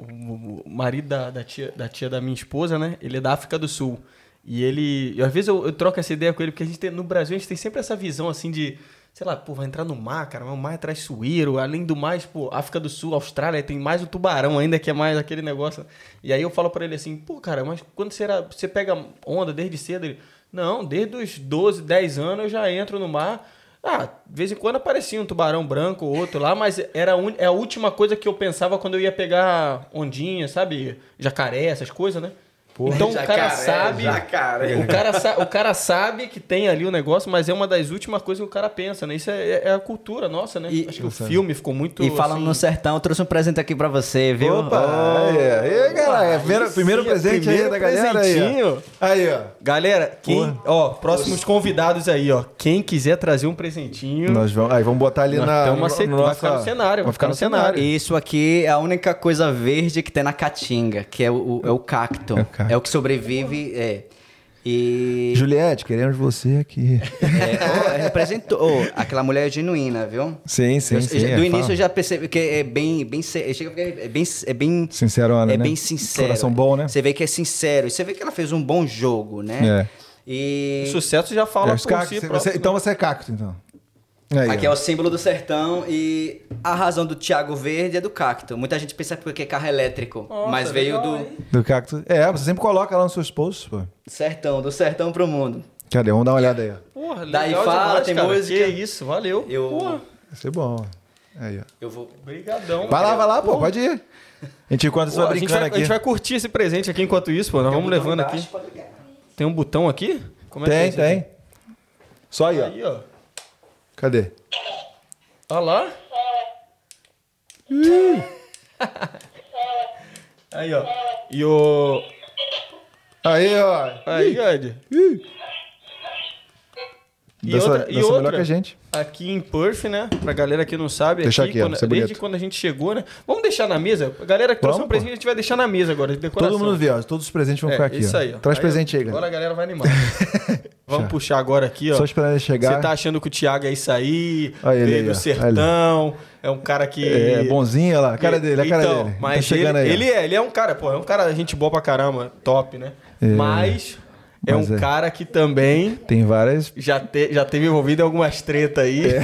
o, o marido da, da, tia, da tia da minha esposa, né? Ele é da África do Sul. E ele. e às vezes eu, eu troco essa ideia com ele, porque a gente tem, no Brasil a gente tem sempre essa visão assim de. Sei lá, pô, vai entrar no mar, cara, mas o mar é traiçoeiro. Além do mais, pô, África do Sul, Austrália, tem mais o tubarão ainda, que é mais aquele negócio. E aí eu falo pra ele assim, pô, cara, mas quando era, você pega onda desde cedo? Ele, não, desde os 12, 10 anos eu já entro no mar. Ah, de vez em quando aparecia um tubarão branco ou outro lá, mas era un- é a última coisa que eu pensava quando eu ia pegar ondinha, sabe? Jacaré, essas coisas, né? Então o cara sabe. jacaré. O cara, sa- o cara sabe que tem ali o negócio, mas é uma das últimas coisas que o cara pensa, né? Isso é, é a cultura nossa, né? E- Acho que o filme ficou muito. E falando assim, no sertão, eu trouxe um presente aqui pra você, viu? Opa! Oh. aí, aí, galera. Primeiro, primeiro sim, presente primeiro aí da galera aí. presentinho. ó. Aí, ó. Galera, quem, ó, próximos convidados aí, ó. Quem quiser trazer um presentinho. Nós vamos, aí, vamos botar ali Nós na. tamo no- aceitando. no Vai nossa- ficar no cenário, Vai ficar no cenário. Isso aqui é a única coisa verde que tem na caatinga, que é o, é o cacto. É É o que sobrevive, é. E... Juliette, queremos você aqui. É, oh, representou. oh, aquela mulher é genuína, viu? Sim, sim, Eu- sim. já- é, do início fala. eu já percebi que é bem, bem, é bem, é bem, Sincerona, é né? bem sincero. Coração bom, né? Você vê que é sincero. E você vê que ela fez um bom jogo, né? É. E O sucesso já fala É, por si você- próprio. então você é cacto, então. Aí, aqui ó. é o símbolo do sertão e a razão do Thiago Verde é do cacto. Muita gente pensa porque é carro elétrico, Nossa, mas veio legal, do hein? Do cacto. É, você sempre coloca lá nos seus posts, pô. sertão, do sertão pro mundo. Cadê? Vamos dar uma olhada aí, ó. Porra, Daí legal fala, demais, tem cara. música. Que isso, valeu. Eu- Porra, Vai ser bom. Aí, ó. Eu vou brigadão. Vai lá, vai lá, pô, pode ir. A gente enquanto você vai a, gente brincando vai, a aqui. gente vai curtir esse presente aqui enquanto isso, pô. Nós vamos levando aqui. Tem um botão aqui? Como é que é Tem, aqui? tem. Só aí, ó. Aí, ó. Cadê? Olha lá. Aí, ó. E o. Aí, ó. Aí, Ed. E Dança, outra, e dança melhor outra que a gente. aqui em Perth, né? Pra galera que não sabe, Deixa aqui, aqui, quando- é desde bonito. quando a gente chegou, né? Vamos deixar na mesa? A galera que trouxe Vamos, um presente, a gente vai deixar na mesa agora. Todo mundo vê, ó. Todos os presentes vão É, ficar aqui. isso aí, ó. Traz Aí, presente aí, Agora galera. a galera vai animar. Vamos puxar agora aqui, ó. Só esperando ele chegar. Você tá achando que o Thiago é isso aí, ele veio aí, do sertão, é um cara que... É, bonzinho, olha lá. A cara dele, a cara então, dele. Mas tá chegando ele, aí. ele é, ele é um cara, pô, é um cara gente boa pra caramba, top, né? É. Mas é Mas um é. cara que também Tem várias. já, te, já teve envolvido em algumas tretas aí.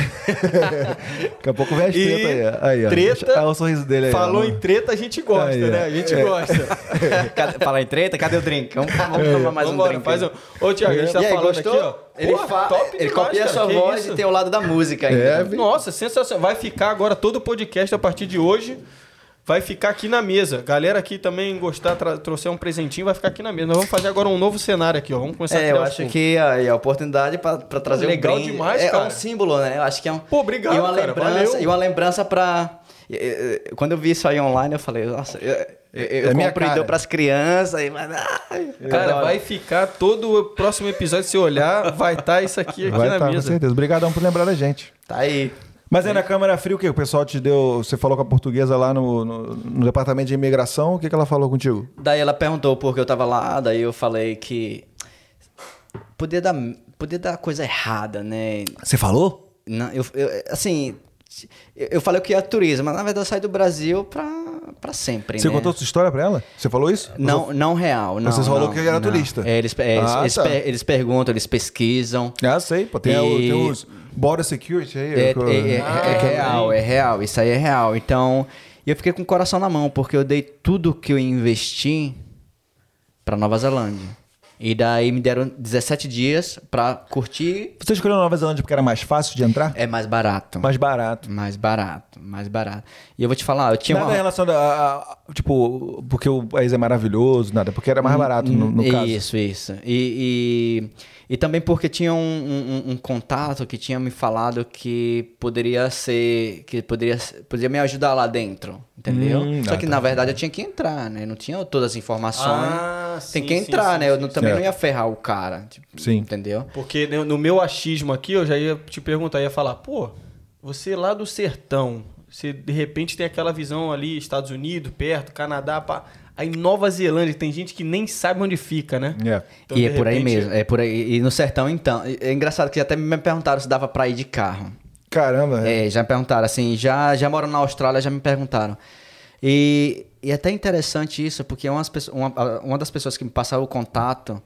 Daqui a pouco vem as E treta aí. ó. Aí, ó. treta, Olha o sorriso dele aí. Falou ó. em treta, a gente gosta, Aí, né? A gente É. gosta. Cadê- Falar em treta, cadê o drink? Vamos, vamos tomar mais Vambora, um drink. faz um... Ô, Thiago, a gente tá e aí, falando gostou? aqui, ó. Ele, Porra, fa... top ele demais, copia a sua que voz isso? e tem o lado da música ainda. É. Nossa, sensacional. Vai ficar agora todo o podcast a partir de hoje. Vai ficar aqui na mesa. Galera aqui também gostar, tra- trouxer um presentinho, vai ficar aqui na mesa. Nós vamos fazer agora um novo cenário aqui, ó. Vamos começar a É, criar eu acho que aí, a oportunidade pra, pra trazer Legal um brinde. demais, é, cara. É um símbolo, né? Eu acho que é um. Pô, obrigado, e uma cara, lembrança, valeu. E uma lembrança pra. e- Quando eu vi isso aí online, eu falei, nossa, eu, eu, eu É minha compro e cara. deu pras crianças. E, mas, ai, eu Cara, adoro. vai ficar todo o próximo episódio, se olhar, vai estar isso aqui, aqui Vai na com mesa. certeza. Obrigadão por lembrar da gente. Tá aí. Mas aí na câmera fria, o que? O pessoal te deu. Você falou com a portuguesa lá no, no, no departamento de imigração. O que, que ela falou contigo? Daí ela perguntou por que eu tava lá, daí eu falei que. Podia dar, podia dar coisa errada, né? Você falou? Não, eu, eu- assim, eu falei que ia turismo, mas na verdade eu saí do Brasil pra, pra sempre, Você né? contou sua história pra ela? Você falou isso? Não, não real, não. Você falou não, que era não. turista. É, eles, é, Ah, eles tá. eles perguntam, eles pesquisam. Ah, sei. Pô, tem, E- tem os, Border Security aí? É, eu- é- é- Ah, é real, é real. Isso aí é real. Então, eu fiquei com o coração na mão, porque eu dei tudo que eu investi pra Nova Zelândia. E daí me deram 17 dias pra curtir. Você escolheu Nova Zelândia porque era mais fácil de entrar? É mais barato. Mais barato. Mais barato, mais barato. E eu vou te falar, eu tinha nada uma... em relação a, a- a- Tipo, porque o país é maravilhoso, nada. Porque era mais barato no, no caso. Isso, isso. E, e, e também porque tinha um, um- um contato que tinha me falado que poderia ser. que poderia, poderia me ajudar lá dentro. Entendeu? Hum, Só ah, que tá. na verdade eu tinha que entrar, né? Não tinha todas as informações. Ah, Tem sim, que entrar, sim, né? sim, eu não- também Certo. não ia ferrar o cara. tipo, Sim. Entendeu? Porque no no meu achismo aqui, eu já ia te perguntar, ia falar, pô, você lá do sertão, você de repente tem aquela visão ali, Estados Unidos, perto, Canadá, pá. Aí Nova Zelândia, tem gente que nem sabe onde fica, né? É. Então, e é por aí repente- mesmo. É por aí. E no sertão, então. É engraçado que até me perguntaram se dava pra ir de carro. Caramba. É, já me perguntaram, assim, já, já moram na Austrália, já me perguntaram. E, e é até interessante isso, porque umas uma, uma das pessoas que me passaram o contato,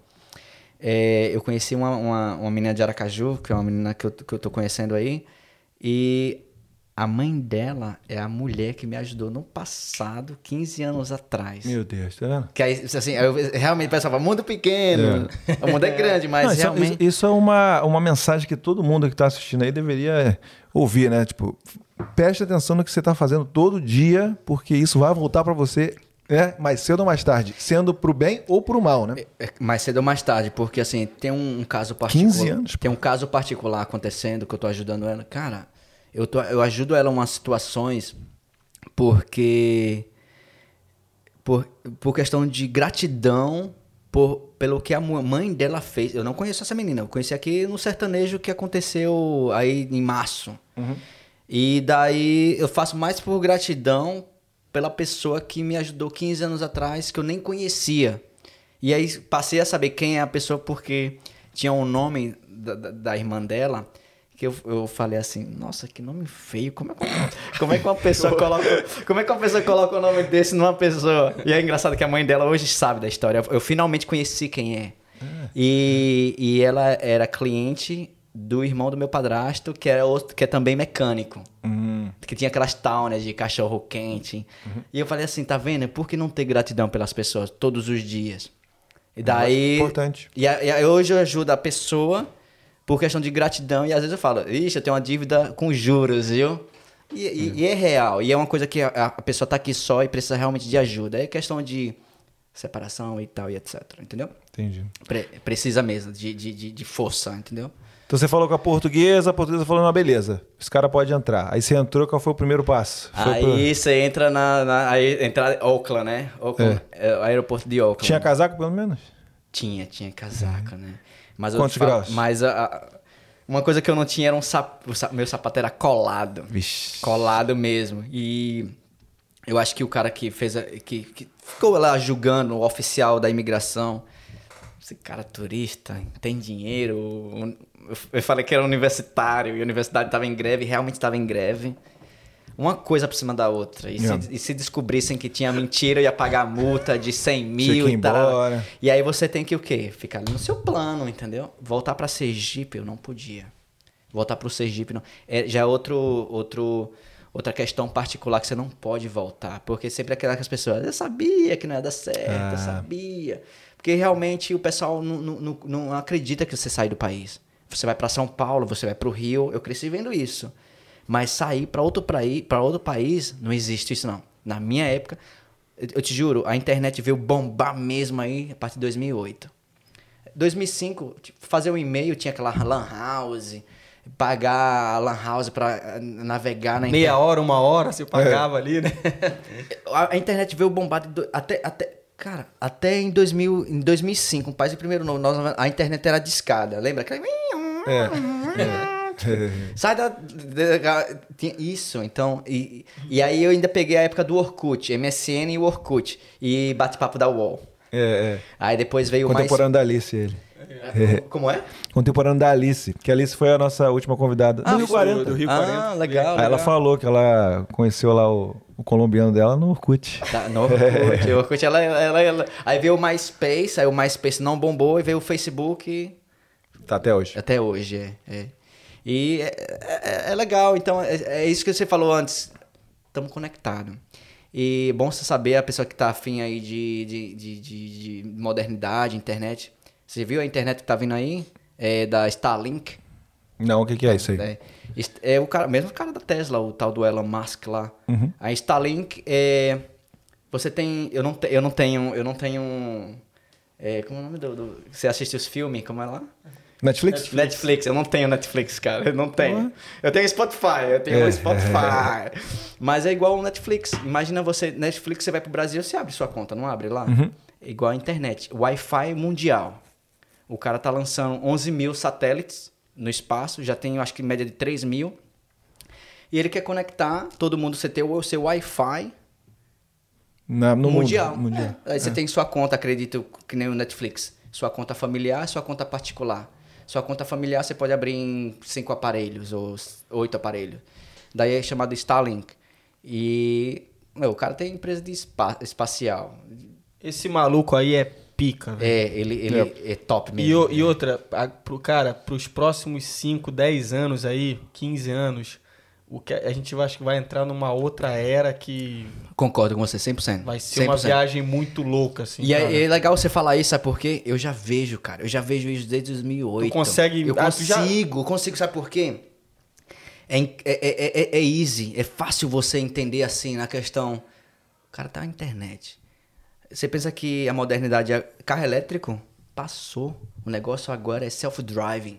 é, eu conheci uma, uma, uma menina de Aracaju, que é uma menina que eu, que eu tô conhecendo aí, e a mãe dela é a mulher que me ajudou no passado, 15 anos atrás. Meu Deus, tá vendo? Que aí, assim, eu realmente pensava, mundo pequeno, o mundo é grande, mas Não, isso, realmente... isso- é uma, uma mensagem que todo mundo que está assistindo aí deveria ouvir, né? Tipo, preste atenção no que você está fazendo todo dia, porque isso vai voltar para você, né? Mais cedo ou mais tarde, sendo pro bem ou pro mal, né? É, Mais cedo ou mais tarde, porque assim, tem um, um caso particular. 15 anos, pô. Tem um caso particular acontecendo que eu tô ajudando ela. Cara, eu, tô, eu ajudo ela em umas situações porque. Por, por questão de gratidão por, pelo que a mãe dela fez. Eu não conheço essa menina, eu conheci aqui no sertanejo que aconteceu aí em março. E daí eu faço mais por gratidão pela pessoa que me ajudou 15 anos atrás, que eu nem conhecia. E aí passei a saber quem é a pessoa porque tinha um nome da, da, da irmã dela que eu, eu falei assim, nossa, que nome feio. Como é que, como é que uma pessoa coloca. Como é que uma pessoa coloca o nome desse numa pessoa? E é engraçado que a mãe dela hoje sabe da história. Eu, eu finalmente conheci quem é. E, e ela era cliente do irmão do meu padrasto, que, era outro, que é também mecânico. Que tinha aquelas towns de cachorro quente. E eu falei assim, tá vendo? Por que não ter gratidão pelas pessoas todos os dias? E daí. Importante. E, a- e a- hoje eu ajudo a pessoa por questão de gratidão. E às vezes eu falo, ixi, eu tenho uma dívida com juros, viu? E, e- e é real. E é uma coisa que a, a pessoa tá aqui só e precisa realmente de ajuda. É questão de separação e tal e etc. Entendeu? Entendi. Pre- precisa mesmo de, de, de, força, entendeu? Então você falou com a portuguesa, a portuguesa falou, não, beleza, esse cara pode entrar. Aí você entrou, qual foi o primeiro passo? Foi pro- Aí você entra na, na aí entra Auckland, né? Auckland, é, o aeroporto de Auckland. Tinha casaco pelo menos? Tinha, tinha casaca, né? Mas Quantos graus? Mas a- a- uma coisa que eu não tinha era um sapato. Meu sapato era colado. Vixe. Colado mesmo. E eu acho que o cara que fez. A, que, que ficou lá julgando o oficial da imigração. Esse cara turista, tem dinheiro. Eu falei que era universitário e a universidade estava em greve, realmente estava em greve. Uma coisa por cima da outra. E, Yeah. se, e se descobrissem que tinha mentira, eu ia pagar multa de 100 Tinha mil e tal. embora. E aí você tem que o quê? Ficar ali no seu plano, entendeu? Voltar pra Sergipe eu não podia. Voltar pro Sergipe não. É, já é outro, outro, outra questão particular que você não pode voltar. Porque sempre aquelas pessoas, eu sabia que não ia dar certo, Ah. eu sabia. Porque realmente o pessoal não, não, não- não acredita que você sai do país. Você vai pra São Paulo, você vai pro Rio, eu cresci vendo isso. Mas sair pra outro, pra outro país, não existe isso não. Na minha época, eu te juro, a internet veio bombar mesmo aí a partir de 2008. 2005, tipo, fazer um e-mail tinha aquela lan house, pagar a lan house pra eh, navegar na internet. Meia hora, uma hora, você pagava ali, né? A, a internet veio bombada em do- até, até, cara, até em, 2000, em 2005, um país de primeiro nome, nós- a internet era discada, lembra? Aquela- É. Sai da, isso, então. E, e aí eu ainda peguei a época do Orkut, MSN e o Orkut. E bate-papo da UOL. É, é. Aí depois veio mais. Contemporâneo da Alice, ele. Como é? Contemporâneo da Alice, que a Alice foi a nossa última convidada. Ah, do Rio Isso, 40. do Rio ah, 40. legal. Aí ela falou que ela conheceu lá o, o colombiano dela no Orkut. Tá, no Orkut. O Orkut, ela, ela, ela- Aí veio o MySpace, aí o MySpace não bombou, e veio o Facebook Tá até hoje. até hoje, é. é. E é, é- é legal, então é, é isso que você falou antes. Estamos conectados. E bom você saber, a pessoa que tá afim aí de, de, de, de- de modernidade, internet. Você viu a internet que tá vindo aí? É da Starlink. Não, o que, que é isso aí? É, é o cara, mesmo o cara da Tesla, o tal do Elon Musk lá. Uhum. A Starlink é. Você tem. Eu não, te- eu não tenho. Eu não tenho. É, como é o nome do, do- Você assiste os filmes? Como é lá? Netflix? Netflix. Eu não tenho Netflix, cara. Eu não tenho. Eu tenho Spotify. Eu tenho É. Spotify. Mas é igual o Netflix. Imagina você. Netflix, você vai pro Brasil, você abre sua conta, não abre lá? É igual a internet. Wi-Fi mundial. O cara tá lançando 11 mil satélites no espaço. Já tem, acho que média de 3 mil. E ele quer conectar todo mundo. Você tem o seu Wi-Fi Na- no mundo. mundial. mundial. É. Aí você tem sua conta, acredito, que nem o Netflix. Sua conta familiar, sua conta particular. Sua conta familiar você pode abrir em cinco aparelhos ou oito aparelhos. Daí é chamado Starlink. E meu, o cara tem empresa de espa- espacial. Esse maluco aí é pica, velho. É, ele, ele é. top E, mesmo. o- e outra, a, pro cara, pros próximos 5, 10 anos aí, 15 anos, o que a gente vai, acho que vai entrar numa outra era que Concordo com você, 100%. vai ser uma 100%. viagem muito louca, assim. E cara. é, é legal você falar isso, sabe por quê? Eu já vejo, cara. Eu já vejo isso desde 2008. Tu consegue- Eu ah, tu já- consigo, consigo. Sabe por quê? É, é, é, é, é easy, é fácil você entender assim na questão. O cara tá na internet. Você pensa que a modernidade é carro elétrico? Passou. O negócio agora é self-driving.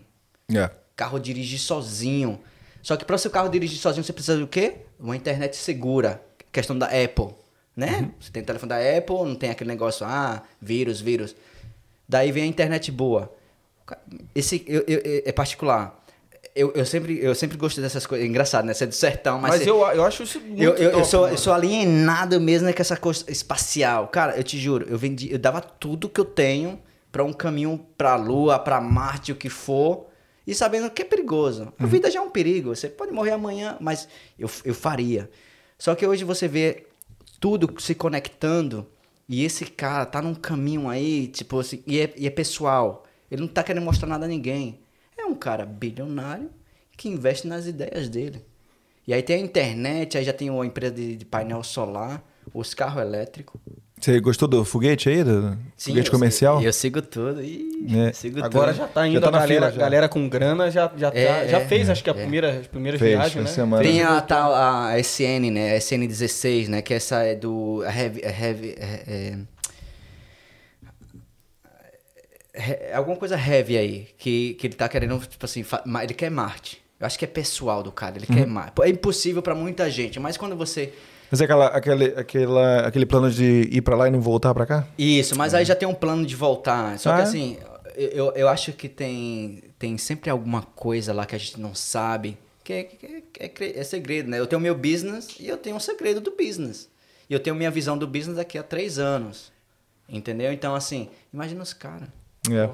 É. Carro dirigir sozinho. Só que para o seu carro dirigir sozinho, você precisa do quê? Uma internet segura. Questão da Apple, né? Você tem o telefone da Apple, não tem aquele negócio, ah, vírus, vírus. Daí vem a internet boa. Esse eu, eu- eu- é particular. Eu, eu, sempre, eu sempre gostei dessas coisas. Engraçado, né? Você é do sertão, mas, Mas você- eu, eu acho isso muito eu, eu, eu top, sou, mano. eu sou alienado mesmo né, com essa coisa espacial. Cara, eu te juro, eu vendi, eu dava tudo que eu tenho pra um caminho pra Lua, pra Marte, o que for, e sabendo que é perigoso. A vida já é um perigo, você pode morrer amanhã, mas eu, eu faria. Só que hoje você vê tudo se conectando e esse cara tá num caminho aí, tipo assim, e é, e é pessoal. Ele não tá querendo mostrar nada a ninguém. É um cara bilionário que investe nas ideias dele. E aí tem a internet, aí já tem uma empresa de, de painel solar, os carros elétricos. Você gostou do foguete aí? Do foguete eu- comercial? Eu, sigo tudo. Ih, É. sigo Agora tudo. já tá indo tá a na galera, fila já. galera com grana já, já, tá- É, já é, fez, acho que a é. primeira, as primeiras Fez, viagens, né? semana. Tem a tal a SN, né? A SN16, né? Que essa é do a Heavy, a Heavy é, é, é alguma coisa heavy aí que, que ele tá querendo tipo assim, ele quer Marte. Eu acho que é pessoal do cara, ele quer Marte. É impossível pra muita gente, mas quando você Mas é aquela, aquele, aquela, aquele plano de ir pra lá e não voltar pra cá? Isso, mas aí já tem um plano de voltar. Só Ah, que é? assim, eu, eu acho que tem, tem sempre alguma coisa lá que a gente não sabe, que é, que é- que é é segredo, né? Eu tenho meu business e eu tenho um segredo do business. E eu tenho minha visão do business daqui a três anos. Entendeu? Então, assim, imagina os caras. É.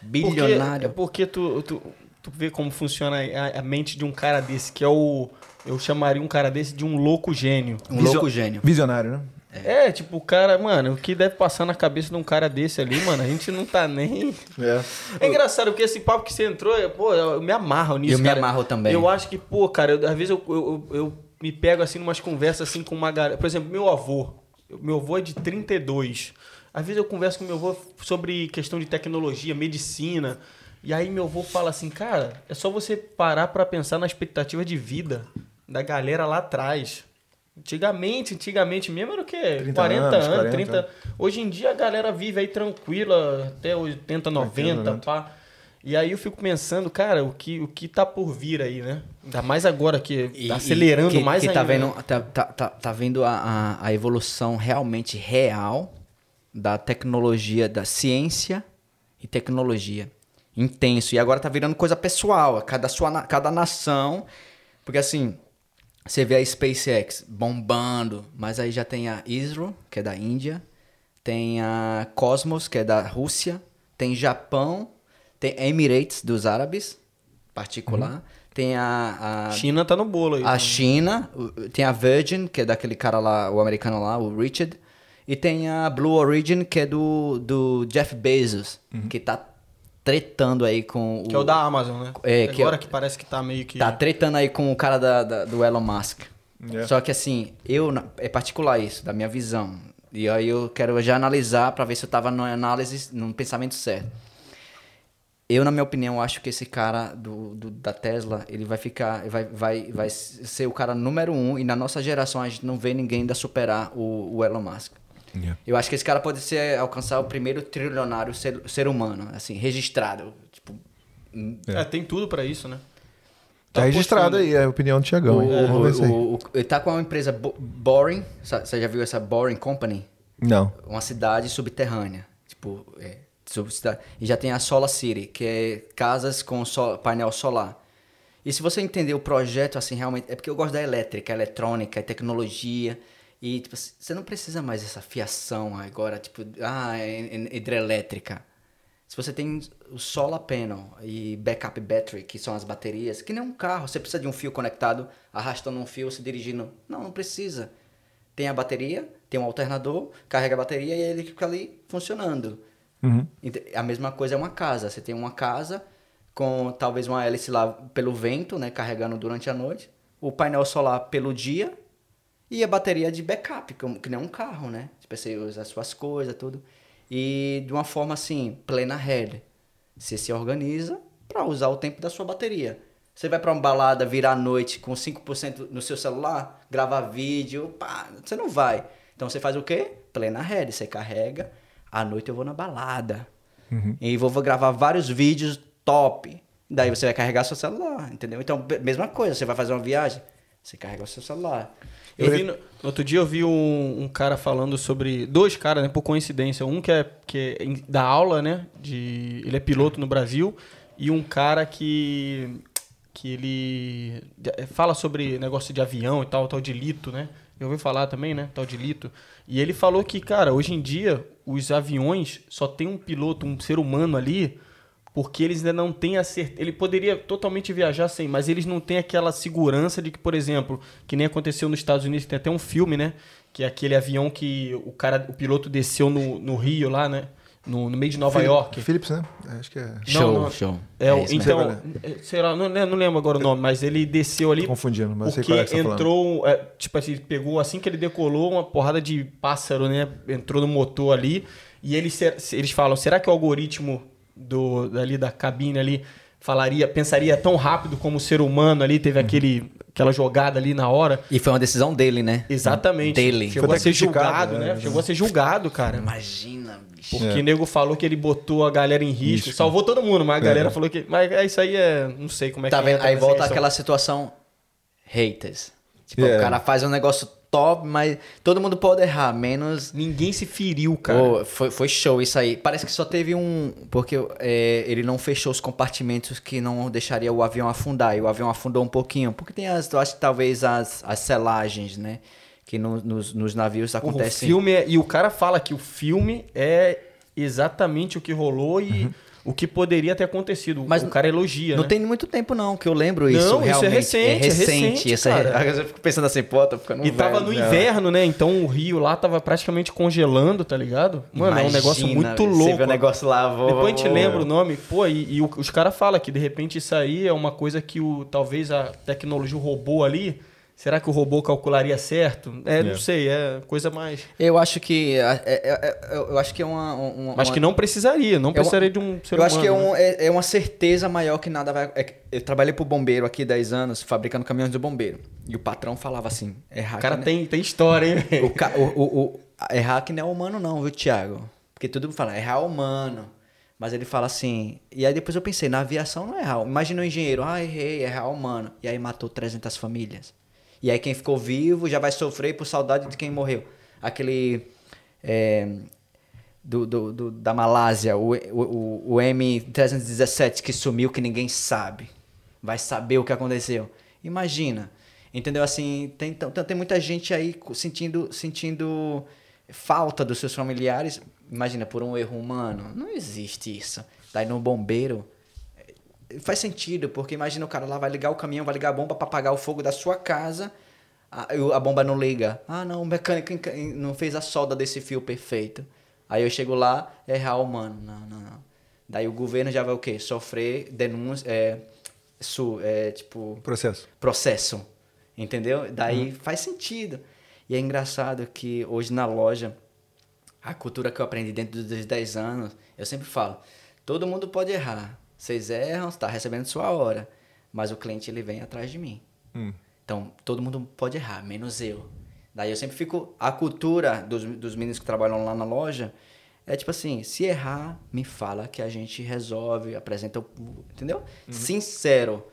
Bilionário. É porque tu, tu, tu vê como funciona a, a mente de um cara desse, que é o. Eu chamaria um cara desse de um louco gênio. Um Visio- louco gênio. Visionário, né? É, tipo, o cara, mano, o que deve passar na cabeça de um cara desse ali, mano, a gente não tá nem. É. É engraçado, porque esse papo que você entrou, eu- pô, eu me amarro nisso. Eu me cara. amarro também. Eu acho que, pô, cara, eu- às vezes eu, eu, eu- eu me pego assim numas conversas assim com uma galera. Por exemplo, meu avô. Meu avô é de 32. Às vezes eu converso com meu avô sobre questão de tecnologia, medicina. E aí meu avô fala assim, cara, é só você parar pra pensar na expectativa de vida da galera lá atrás. Antigamente, antigamente mesmo era o quê? 30 40 anos, anos, 40. 30. Hoje em dia a galera vive aí tranquila, até 80, 90, Tranquilo, né? pá. E aí eu fico pensando, cara, o que, o que tá por vir aí, né? Ainda mais agora que E- tá acelerando que, mais que ainda. tá vendo, tá, tá, tá, tá vendo a, a, a evolução realmente real da tecnologia, da ciência e tecnologia. Intenso. E agora tá virando coisa pessoal. Cada, sua, na- cada nação. Porque assim, você vê a SpaceX bombando, mas aí já tem a Israel, que é da Índia, tem a Cosmos, que é da Rússia, tem Japão, tem Emirates dos árabes, particular, tem a, a China tá no bolo aí. a China, tem a Virgin, que é daquele cara lá, o americano lá, o Richard. E tem a Blue Origin, que é do, do Jeff Bezos, que tá tretando aí com Que é o da Amazon, né? É, que Agora é- que parece que tá meio que... Tá tretando aí com o cara da, da- do Elon Musk. É. Só que assim, eu é particular isso, da minha visão. E aí eu quero já analisar pra ver se eu tava numa análise, num pensamento certo. Eu, na minha opinião, acho que esse cara do, do- da Tesla, ele vai ficar, vai, vai, vai ser o cara número um. E na nossa geração a gente não vê ninguém ainda superar o, o Elon Musk. Yeah. Eu acho que esse cara pode ser alcançar o primeiro trilionário ser, ser humano, assim, registrado. Tipo, É, tem tudo pra isso, né? Tá registrado postando. aí é a opinião do Tiagão. Aí. ele tá com uma empresa Bo- Boring. Você já viu essa Boring Company? Não. Uma cidade subterrânea. Tipo, é, sub- e já tem a Solar City, que é casas com so- painel solar. E se você entender o projeto, assim, realmente. É porque eu gosto da elétrica, eletrônica, tecnologia. E, tipo, você não precisa mais dessa fiação agora, tipo, ah, é, é hidrelétrica. Se você tem o solar panel e backup battery, que são as baterias, que nem um carro, você precisa de um fio conectado, arrastando um fio, se dirigindo. Não, não precisa. Tem a bateria, tem um alternador, carrega a bateria e ele fica ali funcionando. Ent- A mesma coisa é uma casa. Você tem uma casa com talvez uma hélice lá pelo vento, né, carregando durante a noite, o painel solar pelo dia e a bateria de backup, que nem um carro, né? Tipo, você usa as suas coisas, tudo. E de uma forma assim, plena head. Você se organiza para usar o tempo da sua bateria. Você vai para uma balada, virar a noite com 5% no seu celular, gravar vídeo, pá, você não vai. Então você faz o quê? Plena head. Você carrega, à noite eu vou na balada. E vou, vou gravar vários vídeos top. Daí você vai carregar seu celular, entendeu? Então, mesma coisa, você vai fazer uma viagem, você carrega o seu celular. Eu vi no, outro dia eu vi um, um cara falando sobre dois caras, né, por coincidência, um que é que é da aula, né, de ele é piloto no Brasil e um cara que que ele eh, fala sobre negócio de avião e tal, tal de lito, né? Eu ouvi falar também, né, tal de lito. E ele falou que, cara, hoje em dia os aviões só tem um piloto, um ser humano ali, porque eles ainda não têm a certeza. Ele poderia totalmente viajar sem, mas eles não têm aquela segurança de que, por exemplo, que nem aconteceu nos Estados Unidos, tem até um filme, né? Que é aquele avião que o cara, o piloto desceu no, no Rio lá, né? No, no meio de Nova Philip- York. Philips, né? Acho que é. Show, não. show. É, mesmo. então, é, sei lá, não, le- não lembro agora o nome, mas ele desceu ali. Tô confundindo, mas eu sei qual é que você tá entrou, é, tipo assim, pegou assim que ele decolou uma porrada de pássaro, né? Entrou no motor ali e eles, se- eles falam, será que o algoritmo do dali da cabine ali falaria, pensaria tão rápido como o ser humano ali Uhum. teve aquele aquela jogada ali na hora? E foi uma decisão dele, né? Exatamente. Dele. Chegou Foi a ser julgado, né? né? Chegou a ser julgado, cara. Imagina, bicho. Porque o nego falou que ele botou a galera em risco. Risco. Salvou todo mundo, mas a É. galera falou que. Mas é isso aí é. Não sei como é Tá que vendo? entra Aí nessa volta aquela situação haters. Tipo, Yeah. o cara faz um negócio top, mas todo mundo pode errar, menos. Ninguém se feriu, cara. Pô, foi, foi show isso aí. Parece que só teve um. Porque é, ele não fechou os compartimentos que não deixaria o avião afundar. E o avião afundou um pouquinho. Porque tem as. Eu acho que talvez as, as selagens, né? Que no- nos, nos navios Porra, o acontecem. filme é- e o cara fala que o filme é exatamente o que rolou e o que poderia ter acontecido. Mas o cara elogia, Não né? tem muito tempo, não, que eu lembro isso. Não, isso é realmente. recente, é recente, isso é- cara. Eu fico pensando assim, pô, tô ficando E tava velho. no inverno, né? Então o rio lá tava praticamente congelando, tá ligado? Mano, é um negócio Imagina, muito Você louco. vê o negócio lá, vou, Depois a gente lembra o nome. Pô, e, e os caras falam que de repente isso aí é uma coisa que o, talvez a tecnologia, o robô ali. Será que o robô calcularia certo? É, não sei, é coisa mais. Eu acho que. é- é- é- eu acho que é uma. uma Mas uma- que não precisaria, não É uma- precisaria de um ser eu humano. acho que é, né? um- é- é uma certeza maior que nada vai. é que eu trabalhei pro bombeiro aqui 10 anos, fabricando caminhões do bombeiro. E o patrão falava assim: errar O cara que tem, tem história, hein? não- o, ca- o, o, o- errar que não é humano, não, viu, Thiago? Porque todo mundo fala, errar é humano. Mas ele fala assim. E aí depois eu pensei: na aviação não é errar. Imagina um engenheiro, ah, errei, errar é humano. E aí matou 300 famílias. E aí quem ficou vivo já vai sofrer por saudade de quem morreu. Aquele. é, do, do- do- da Malásia, o, o, o M317 que sumiu que ninguém sabe. Vai saber o que aconteceu. Imagina. Entendeu? Assim, tem, então, tem muita gente aí sentindo, sentindo falta dos seus familiares. Imagina, por um erro humano. Não existe isso. Daí no bombeiro. Faz sentido, porque imagina o cara lá vai ligar o caminhão, vai ligar a bomba para apagar o fogo da sua casa. A, a bomba não liga. Ah, não, o mecânico não fez a solda desse fio perfeito. Aí eu chego lá, é real humano. Não, não, não. Daí o governo já vai o quê? Sofrer denúncia, é, su, é, tipo, Processo. processo. Entendeu? Daí Uhum. faz sentido. E é engraçado que hoje na loja, a cultura que eu aprendi dentro dos 10 anos, eu sempre falo, todo mundo pode errar. Vocês erram, está recebendo sua hora. Mas o cliente ele vem atrás de mim. Hum. Então, todo mundo pode errar, menos eu. Daí eu sempre fico. A cultura dos, dos meninos que trabalham lá na loja é tipo assim: se errar, me fala que a gente resolve, apresenta o. Entendeu? Sincero.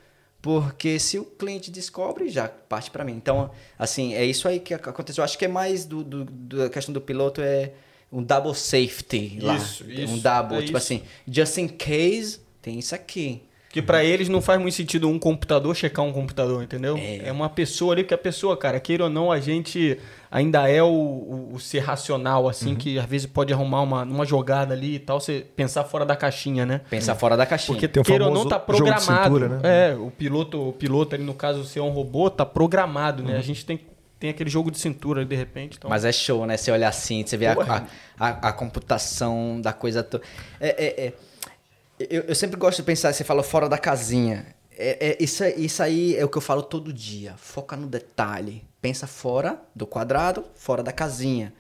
Porque se o cliente descobre, já parte para mim. Então, assim, é isso aí que ac- aconteceu. Eu acho que é mais do, do, da questão do piloto é um double safety lá. Isso, isso. Um double, É tipo isso. assim, just in case, tem isso aqui. Que pra eles não faz muito sentido um computador checar um computador, entendeu? É, uma pessoa ali, porque a pessoa, cara, queira ou não, a gente ainda é o, o- o ser racional, assim, Uhum. que às vezes pode arrumar uma, uma jogada ali e tal, você pensar fora da caixinha, né? Pensar fora da caixinha. Porque Tem o queira ou não, tá programado. cintura, né? É, o piloto, o piloto ali, no caso, ser um robô, tá programado, né? A gente tem, tem aquele jogo de cintura, de repente. Então... Mas é show, né? Você olha assim, você vê a, a, a- a computação da coisa toda. É, é, é. Eu, eu sempre gosto de pensar, você falou fora da casinha. É, é- isso, isso aí é o que eu falo todo dia. Foca no detalhe. Pensa fora do quadrado, fora da casinha.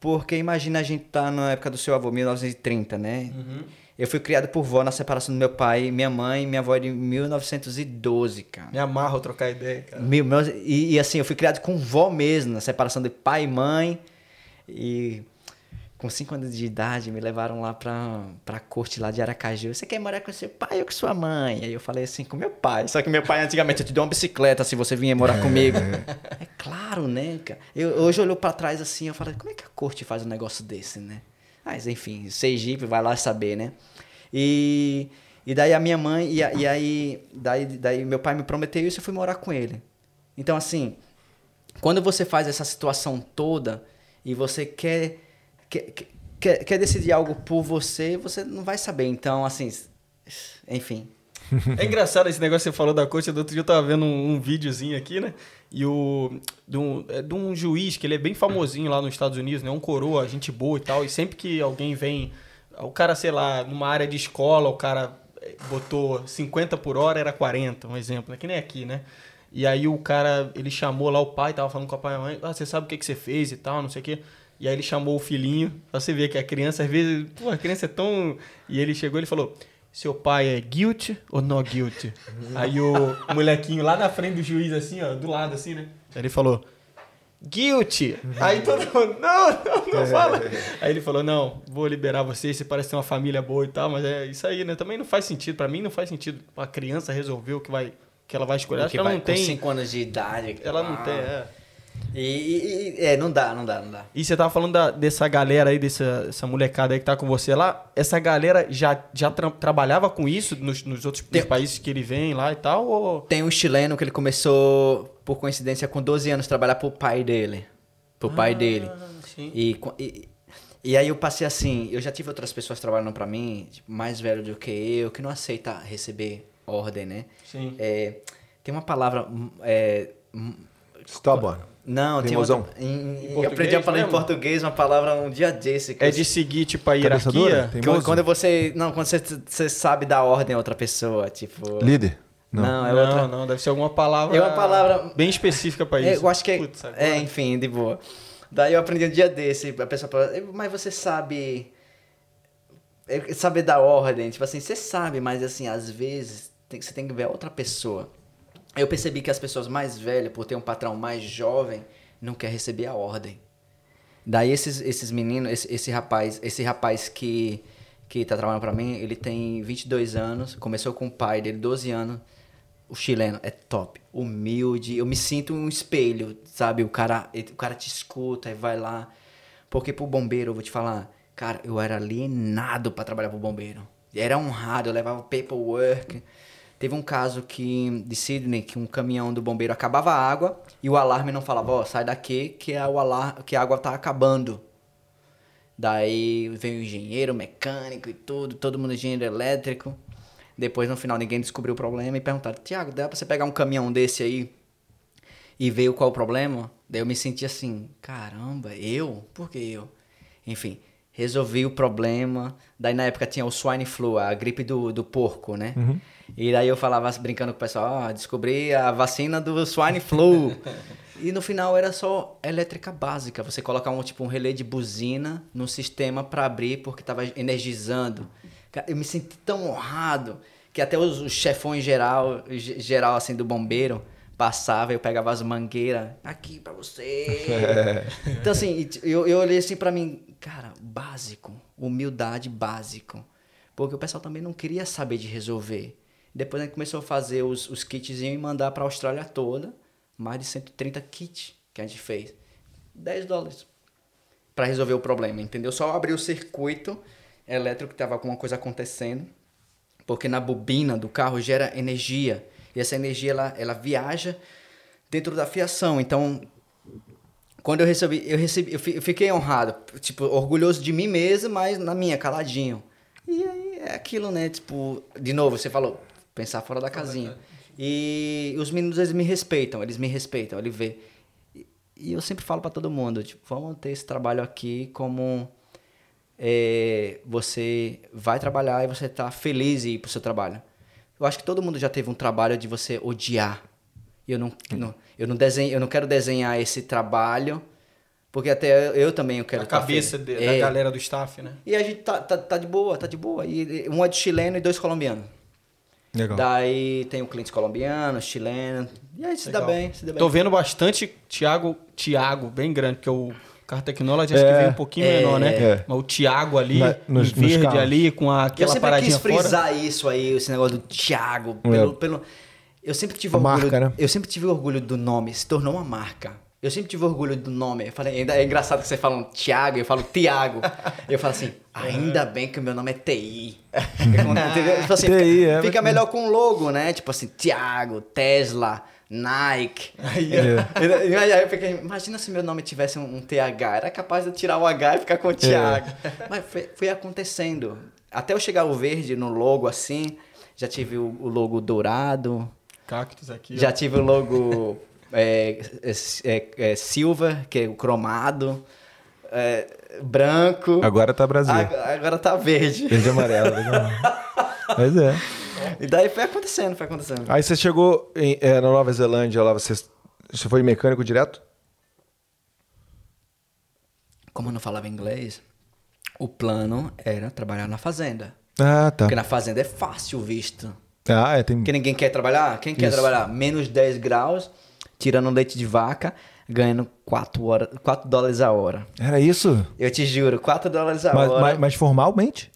Porque imagina a gente tá na época do seu avô, 1930, né? Eu fui criado por vó na separação do meu pai, minha mãe, minha avó é de 1912, cara. Me amarra eu trocar ideia, cara. Meu, meu- e, e assim, eu fui criado com vó mesmo, na separação de pai e mãe. E com 5 anos de idade, me levaram lá pra, pra corte lá de Aracaju. Você quer morar com seu pai ou com sua mãe? Aí eu falei assim, com meu pai. Só que meu pai, antigamente, eu te dou uma bicicleta se você vier morar comigo. É claro, né, cara? Eu, hoje eu olho pra trás assim, eu falo, como é que a corte faz um negócio desse, né? Mas enfim, Sergipe, vai lá saber, né? E, e daí a minha mãe, e, e aí, daí, daí meu pai me prometeu isso e eu fui morar com ele. Então, assim, quando você faz essa situação toda e você quer, quer, quer, decidir algo por você, você não vai saber. Então, assim, enfim. É engraçado esse negócio que você falou da coxa. Do outro dia eu tava vendo um, um videozinho aqui, né? E o. De um, é de um juiz que ele é bem famosinho lá nos Estados Unidos, né? Um coroa, gente boa e tal. E sempre que alguém vem. O cara, sei lá, numa área de escola, o cara eh, botou 50 por hora, era 40, um exemplo, né? Que nem aqui, né? E aí o cara, ele chamou lá o pai, tava falando com o pai e a mãe, ah, você sabe o que, que você fez e tal, não sei o quê. E aí ele chamou o filhinho, pra você ver que a criança, às vezes, pô, a criança é tão... E ele chegou e ele falou, seu pai é guilty ou não guilty? aí o molequinho lá na frente do juiz, assim, ó, do lado, assim, né? Aí ele falou, guilty. Aí todo mundo, não, não, não fala. Aí ele falou, não, vou liberar você, você parece ter uma família boa e tal, mas é isso aí, né? Também não faz sentido, pra mim não faz sentido a criança resolver o que vai... Que ela vai escolher. Acho que ela vai não com tem. 5 anos de idade. Ela não Ah. tem, é. E, e- é, não dá, não dá, não dá. E você tava falando da- dessa galera aí, dessa essa molecada aí que tá com você lá. Essa galera já, já tra- trabalhava com isso nos, nos outros nos Tem- países que ele vem lá e tal? Ou... Tem um chileno que ele começou, por coincidência, com 12 anos, trabalhar pro pai dele. Pro pai dele. Ah, sim. E, e, e aí eu passei assim, eu já tive outras pessoas trabalhando pra mim, tipo, mais velho do que eu, que não aceita receber ordem, né? Sim. É, tem uma palavra... hum, É, Stubborn. não, tem Teimosão. outra... Em, em- aprendi a falar em mesmo? português uma palavra um dia desse. que É eu- de seguir, tipo, a dura? hierarquia? Tem- teimoso? quando você... Não, quando você, você sabe dar ordem a outra pessoa, tipo... Líder? Não, Não. é não, outra... não, deve ser alguma palavra. É uma palavra- Bem específica pra É, isso. eu acho que é. Putz, é, enfim, de boa. Daí eu aprendi um dia desse, a pessoa fala, "Eh, mas você sabe. é, Saber dar ordem. Tipo assim, você sabe, mas assim, às vezes tem, você tem que ver a outra pessoa. Eu percebi que as pessoas mais velhas, por ter um patrão mais jovem, não quer receber a ordem. Daí esses, esses meninos, esse, esse rapaz, esse rapaz que, que tá trabalhando pra mim, ele tem 22 anos, começou com o pai dele, 12 anos. O chileno é top, humilde, eu me sinto um espelho, sabe? O cara, o cara te escuta e vai lá. Porque pro bombeiro, eu vou te falar, cara, eu era alienado pra trabalhar pro bombeiro. Era honrado, eu levava paperwork. Teve um caso que de Sydney que um caminhão do bombeiro acabava a água e o alarme não falava, ó, sai daqui que a, o alar que a água tá acabando. Daí veio o engenheiro, mecânico e tudo, todo mundo engenheiro elétrico. Depois no final ninguém descobriu o problema e perguntaram: "Tiago, dá pra você pegar um caminhão desse aí e ver qual o problema?" Daí eu me senti assim: "Caramba, eu? Por que eu?" Enfim, resolvi o problema. Daí na época tinha o swine flu, a gripe do, do porco, né? E daí eu falava brincando com o pessoal, ah, descobri a vacina do swine flu. e no final era só elétrica básica, você colocar um tipo um relé de buzina no sistema para abrir porque tava energizando. Eu me senti tão honrado que até os, os chefões geral, ge- geral assim do bombeiro passava, eu pegava as mangueiras, aqui pra você. então assim, eu, eu olhei assim pra mim, cara, básico, humildade básico. Porque o pessoal também não queria saber de resolver. Depois a gente começou a fazer os, os e mandar pra Austrália toda, mais de 130 kits que a gente fez. 10 dólares para resolver o problema, entendeu? Só abrir o circuito elétrico que tava alguma coisa acontecendo, porque na bobina do carro gera energia e essa energia ela, ela viaja dentro da fiação. Então, quando eu recebi, eu recebi, eu fiquei honrado, tipo, orgulhoso de mim mesmo, mas na minha caladinho. E aí é aquilo, né? Tipo, de novo, você falou, pensar fora da casinha. E os meninos eles me respeitam, eles me respeitam, ele vê. E- E eu sempre falo pra todo mundo, tipo, vamos ter esse trabalho aqui como é, você vai trabalhar e você tá feliz em ir pro seu trabalho. Eu acho que todo mundo já teve um trabalho de você odiar. E Eu não, não- eu não desenho, eu não quero desenhar esse trabalho, porque até eu, eu também eu quero A tá cabeça de- da É. galera do staff, né? E a gente tá, tá, tá de boa, tá de boa. E um é de chileno e dois colombianos. Legal. Daí tem o cliente colombiano, chileno. E aí se dá Legal. bem, se dá bem. Tô vendo bastante Thiago, Thiago, bem grande, porque o Car Technology acho É, que veio um pouquinho é, menor, né? é. Mas o Thiago ali, Na- nos- verde nos ali, com a, eu aquela sempre paradinha quis fora. frisar isso aí, esse negócio do Thiago. Pelo, É. pelo, eu sempre tive A orgulho. marca, né? Eu sempre tive orgulho do nome, se tornou uma marca. Eu sempre tive orgulho do nome. Eu falei, ainda é engraçado que você fala um Thiago, eu falo Tiago. eu falo assim, ainda bem que o meu nome é TI. Tipo assim, TI, fica, é, fica mas- melhor com o logo, né? Tipo assim, Thiago, Tesla, Nike. Aí, E aí eu fiquei, imagina se meu nome tivesse um, um TH. Era capaz de tirar o H e ficar com o Thiago. Mas foi, foi acontecendo. Até eu chegar o verde no logo assim, já tive o, o logo dourado, Cactus aqui. já ó. tive o logo é, é, é, é, silver, que é o cromado, é, branco. Agora tá Brasil. Agora, agora tá verde. Verde e amarelo. verde amarelo. Mas é. E daí foi acontecendo, foi acontecendo. Aí você chegou em- na Nova Zelândia, lá você, você foi mecânico direto? Como eu não falava inglês, o plano era trabalhar na fazenda. Ah, tá. Porque na fazenda é fácil o visto. Ah, é, tem... Porque ninguém quer trabalhar. Quem quer Isso. trabalhar? Menos 10 graus, tirando leite de vaca, ganhando 4, hora, 4 dólares a hora. Era isso? Eu te juro, 4 dólares a Mas, hora. mas- mas formalmente?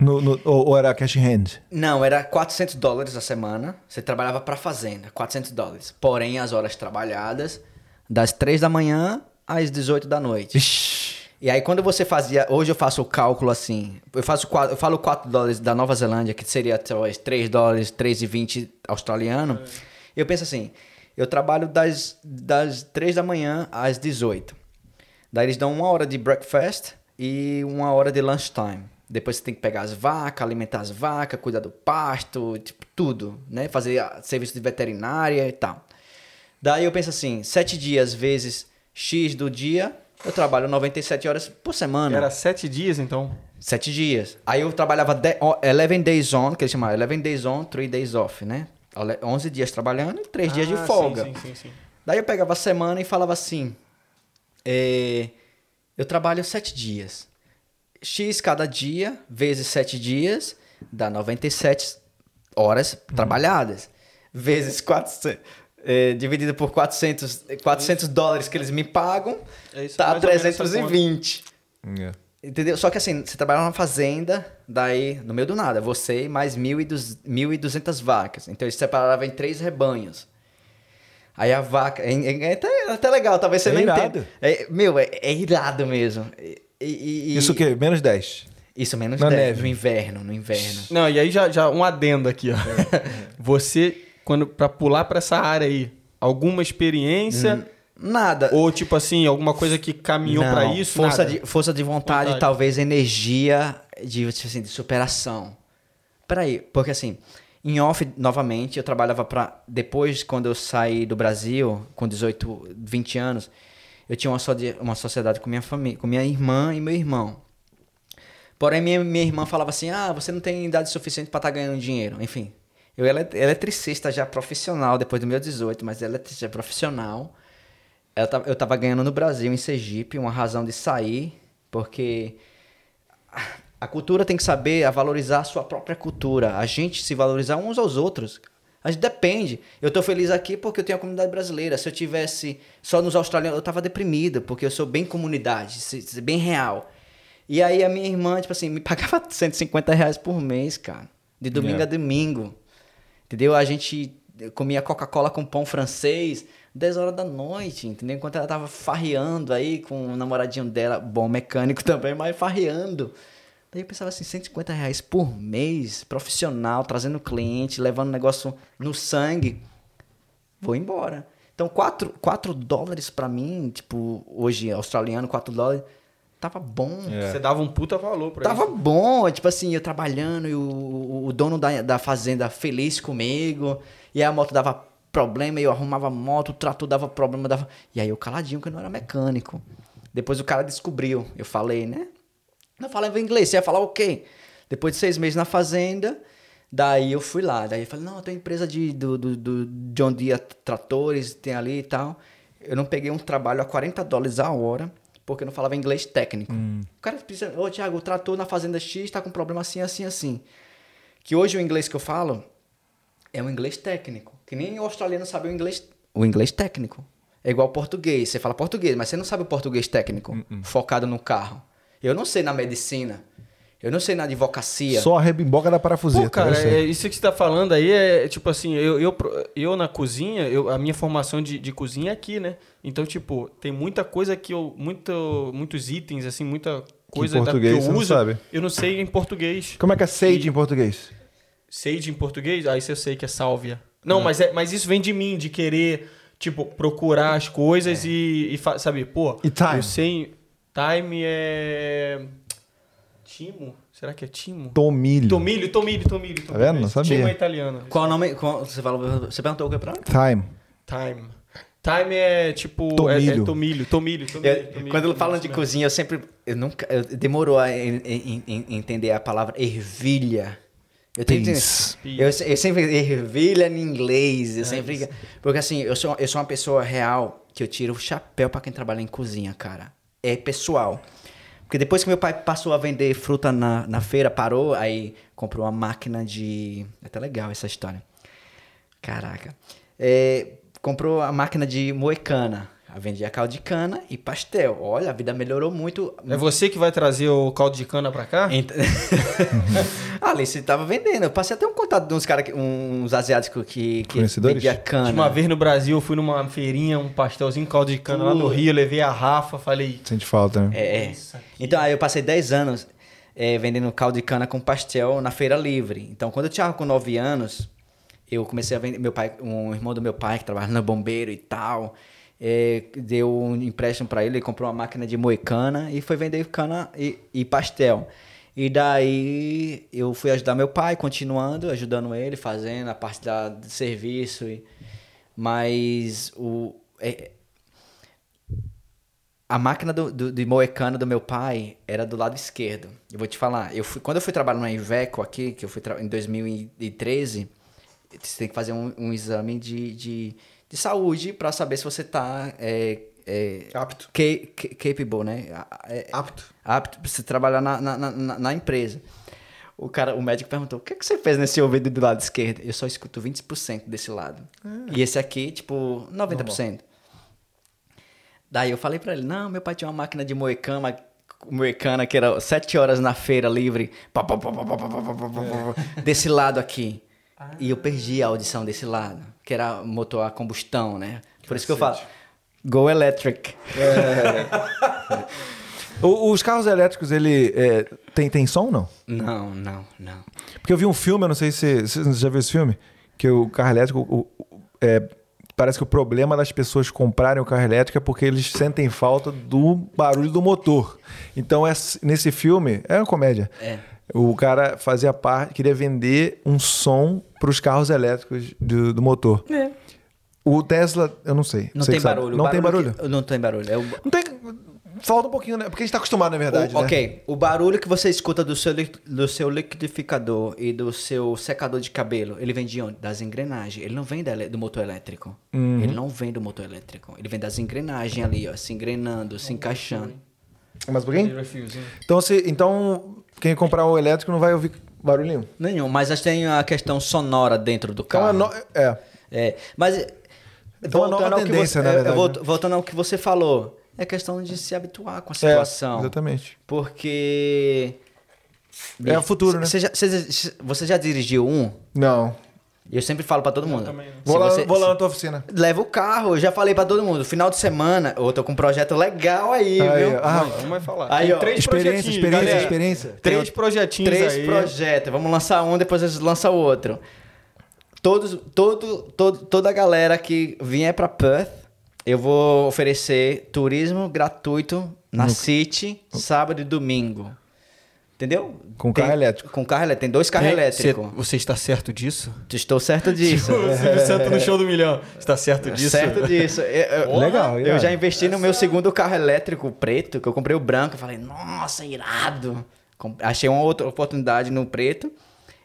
No, no- ou, ou era cash in hand? Não, era 400 dólares a semana. Você trabalhava pra fazenda, 400 dólares. Porém, as horas trabalhadas, das 3 da manhã às 18 da noite. Ixi. E aí, quando você fazia. Hoje eu faço o cálculo assim. Eu, faço, eu falo 4 dólares da Nova Zelândia, que seria talvez 3 dólares, 3,20 australiano. Eu penso assim: eu trabalho das, das 3 da manhã às 18. Daí eles dão uma hora de breakfast e uma hora de lunchtime. Depois você tem que pegar as vacas, alimentar as vacas, cuidar do pasto, tipo, tudo, né? Fazer ah, serviço de veterinária e tal. Daí eu penso assim, sete dias vezes X do dia, eu trabalho 97 horas por semana. Era sete dias, então. Sete dias. Aí eu trabalhava de, ó, 11 days on, que eles chamavam 11 days on, 3 days off, né? Ole- 11 dias trabalhando e 3 dias de Ah, folga. Sim, sim, sim, sim. Daí eu pegava a semana e falava assim: é, eu trabalho sete dias. X cada dia, vezes sete dias, dá 97 horas trabalhadas. Vezes 400, é, dividido por 400, 400 dólares que eles me pagam, É isso, tá mais ou menos essa 320. É. Entendeu? Só que assim, você trabalha numa fazenda, daí, no meio do nada, você e mais 1.200 1.200 vacas. Então eles separavam em três rebanhos. Aí a vaca. É, é- é até, é até legal, talvez você É não irado. entenda. É, meu, é, é irado mesmo. E- e- e- Isso o quê? Menos 10. Isso, menos Na 10, neve. no inverno, no inverno. Não, e aí já, já um adendo aqui, ó. Você, quando para pular pra essa área aí, alguma experiência Nada. ou tipo assim, alguma coisa que caminhou pra isso? Força Nada? de, força de vontade, Vontade. talvez energia de, tipo assim, de superação. Peraí, porque assim, em off, novamente, eu trabalhava pra. Depois, quando eu saí do Brasil, com 18, 20 anos, eu tinha uma, só uma sociedade com minha família, com minha irmã e meu irmão. Porém, minha, minha irmã falava assim: ah, você não tem idade suficiente pra estar ganhando dinheiro. Enfim, eu ele- eletricista já profissional, depois do meu 18, mas eletricista profissional. Eu tava, ganhando no Brasil, em Sergipe, uma razão de sair, porque a cultura tem que saber a valorizar a sua própria cultura. A gente se valorizar uns aos outros. A gente depende. Eu tô feliz aqui porque eu tenho a comunidade brasileira. Se eu tivesse só nos australianos, eu tava deprimido, porque eu sou bem comunidade, bem real. E aí a minha irmã, tipo assim, me pagava 150 reais por mês, cara. De domingo É. a domingo. Entendeu? A gente comia Coca-Cola com pão francês 10 horas da noite, entendeu? Enquanto ela tava farreando aí com o namoradinho dela, bom mecânico também, mas farreando. Daí eu pensava assim, 150 reais por mês, profissional, trazendo cliente, levando negócio no sangue. Vou embora. Então, 4, 4 dólares pra mim, tipo, hoje australiano, 4 dólares, tava bom. É. Você dava um puta valor pra Tava isso. bom, tipo assim, eu trabalhando e o, o- o dono da, da fazenda feliz comigo, e a moto dava problema, eu arrumava moto, o trator dava problema, dava... E aí eu caladinho que eu não era mecânico. Depois o cara descobriu, eu falei, né? Não falava inglês, você ia falar o quê? Depois de seis meses na fazenda, daí eu fui lá, daí eu falei, não, tenho empresa de, do, do, do John Deere Tratores, tem ali e tal. Eu não peguei um trabalho a 40 dólares a hora, porque eu não falava inglês técnico. O cara precisa, ô Thiago, o trator na fazenda X tá com problema assim, assim, assim. Que hoje o inglês que eu falo é um inglês técnico. Que nem o australiano sabe o inglês, o inglês técnico. É igual ao português. Você fala português, mas você não sabe o português técnico, focado no carro. Eu não sei na medicina. Eu não sei na advocacia. Só a rebimboca da parafuseta. Pô, cara, é, isso que você tá falando aí é tipo assim, eu, eu, eu na cozinha, eu, a minha formação de, de cozinha é aqui, né? Então, tipo, tem muita coisa que eu. Muito, muitos itens, assim, muita coisa da- português que você eu não uso. sabe. Eu não sei em português. Como é que é sage em português? Sage em português? Ah, isso eu sei que é sálvia. Não, mas, é, mas isso vem de mim, de querer, tipo, procurar as coisas e, e fa- sabe, pô. E time? Eu sei. Time é. Timo? Será que é Timo? Tomilho. Tomilho, tomilho, tomilho. Tá vendo? Não sabia. Timo é italiano. Qual o nome? qual- você, falou, você perguntou o que pra mim? Time. Time. Time é tipo. Tomilho. É, é tomilho, tomilho, tomilho, Eu- tomilho, quando tomilho, falam de cozinha, eu sempre. Eu nunca. Eu, demorou a en- en- en- entender a palavra ervilha. Eu tenho que Peace. eu, eu sempre ervilha em inglês. Eu sempre. Porque assim, eu sou, eu sou uma pessoa real que eu tiro o chapéu pra quem trabalha em cozinha, cara. É pessoal. Porque depois que meu pai passou a vender fruta na, na feira, parou, aí comprou uma máquina de. É até legal essa história. Caraca. É, comprou a máquina de moecana. Vendia caldo de cana e pastel. Olha, a vida melhorou muito. É você que vai trazer o caldo de cana pra cá? Ent... a Alice tava vendendo. Eu passei até um contato de uns caras, uns asiáticos que, que vendia cana. Uma vez no Brasil, eu fui numa feirinha, um pastelzinho, caldo de cana lá no. Rio, levei a Rafa, falei. Sente falta, né? É, é. Isso aqui. Então, aí eu passei 10 anos é, vendendo caldo de cana com pastel na feira livre. Então, quando eu tinha com 9 anos, eu comecei a vender. Meu pai, um irmão do meu pai, que trabalhava no bombeiro e tal, é, deu um empréstimo pra ele, ele comprou uma máquina de moicana e foi vender cana e, e pastel. E daí eu fui ajudar meu pai, continuando, ajudando ele, fazendo a parte da, do serviço. E, mas o. é- a máquina do, do, de moecano do meu pai era do lado esquerdo. Eu vou te falar, eu fui, quando eu fui trabalhar na Iveco aqui, que eu fui em 2013, você tem que fazer um, um exame de, de, de saúde para saber se você está é, é, apto. Que, que, capable, né? É, apto. Apto para você trabalhar na, na, na, na, empresa. O, cara, o médico perguntou: o que, é que você fez nesse ouvido do lado esquerdo? Eu só escuto 20% desse lado. E esse aqui, tipo, 90%. Normal. Daí eu falei para ele: não, meu pai tinha uma máquina de moecama moecana que era sete horas na feira livre, pá, pá, pá, desse lado aqui. Ah. E eu perdi a audição desse lado que era motor a combustão, né? Por isso que eu falo: "Go electric". O- Os carros elétricos, ele é, tem, tem som não? Não, não, não. Porque eu vi um filme, eu não sei se se você já viu esse filme, que o carro elétrico, o- o- é, parece que o problema das pessoas comprarem o carro elétrico é porque eles sentem falta do barulho do motor. Então, essa- nesse filme, é uma comédia. É. O cara fazia parte, queria vender um som para os carros elétricos do, do motor. O Tesla, eu não sei. Não Você tem barulho. Não tem barulho. que- Não tem barulho. É o- Não tem. falta um pouquinho, né? Porque a gente tá acostumado, na verdade, O- né? ok, o barulho que você escuta do seu, do seu liquidificador e do seu secador de cabelo, ele vem de onde? Das engrenagens. Ele não vem da do motor elétrico. Uhum. Ele não vem do motor elétrico. Ele vem das engrenagens ali, ó, se engrenando, se encaixando. Um pouquinho? Refiozinho. Então, se, então, quem comprar o elétrico não vai ouvir barulho nenhum. Nenhum, mas acho que tem a questão sonora dentro do Então, carro. é, no- é. É, mas Então, a nova ao que tendência, você, na é, verdade, né? voltando ao que você falou, é questão de se habituar com a É, situação. exatamente. Porque É o futuro, né? Você já, você já dirigiu um? Não. E eu sempre falo pra todo mundo. também Vou, lá, você- vou lá na tua oficina. Leva o carro, eu já falei pra todo mundo. Final de semana, eu tô com um projeto legal aí, Aí, viu? ah, vai falar. Aí, ó, três experiência, projetinhos, experiência, galera. experiência. Três projetinhos Três aí. projetos. Vamos lançar um, depois a gente lança o outro. Todos, todo, todo, toda a galera que vier pra Perth, eu vou oferecer turismo gratuito na City, sábado e domingo. Entendeu? Com Tem- carro elétrico. Com carro elétrico. Tem dois carros Você, elétricos. você está certo disso? Estou certo disso. O Silvio Santos no show do milhão. Está certo disso? Certo disso. Eu, eu- Legal, Eu já investi no meu segundo carro elétrico preto, que eu comprei o branco. Eu falei, nossa, irado. Achei uma outra oportunidade no preto.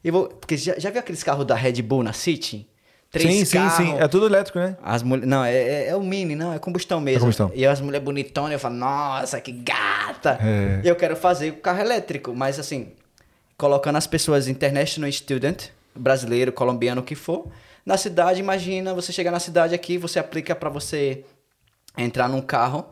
E vou, porque já, já viu aqueles carros da Red Bull na City? Sim, sim, sim. É tudo elétrico, né? As mulher, não, é, é- é o Mini, não, é combustão mesmo. combustão. E as mulheres bonitonas, eu falo, nossa, que gata! É. Eu quero fazer o carro elétrico, mas assim, colocando as pessoas international student, brasileiro, colombiano, o que for, na cidade, imagina você chegar na cidade aqui, você aplica pra você entrar num carro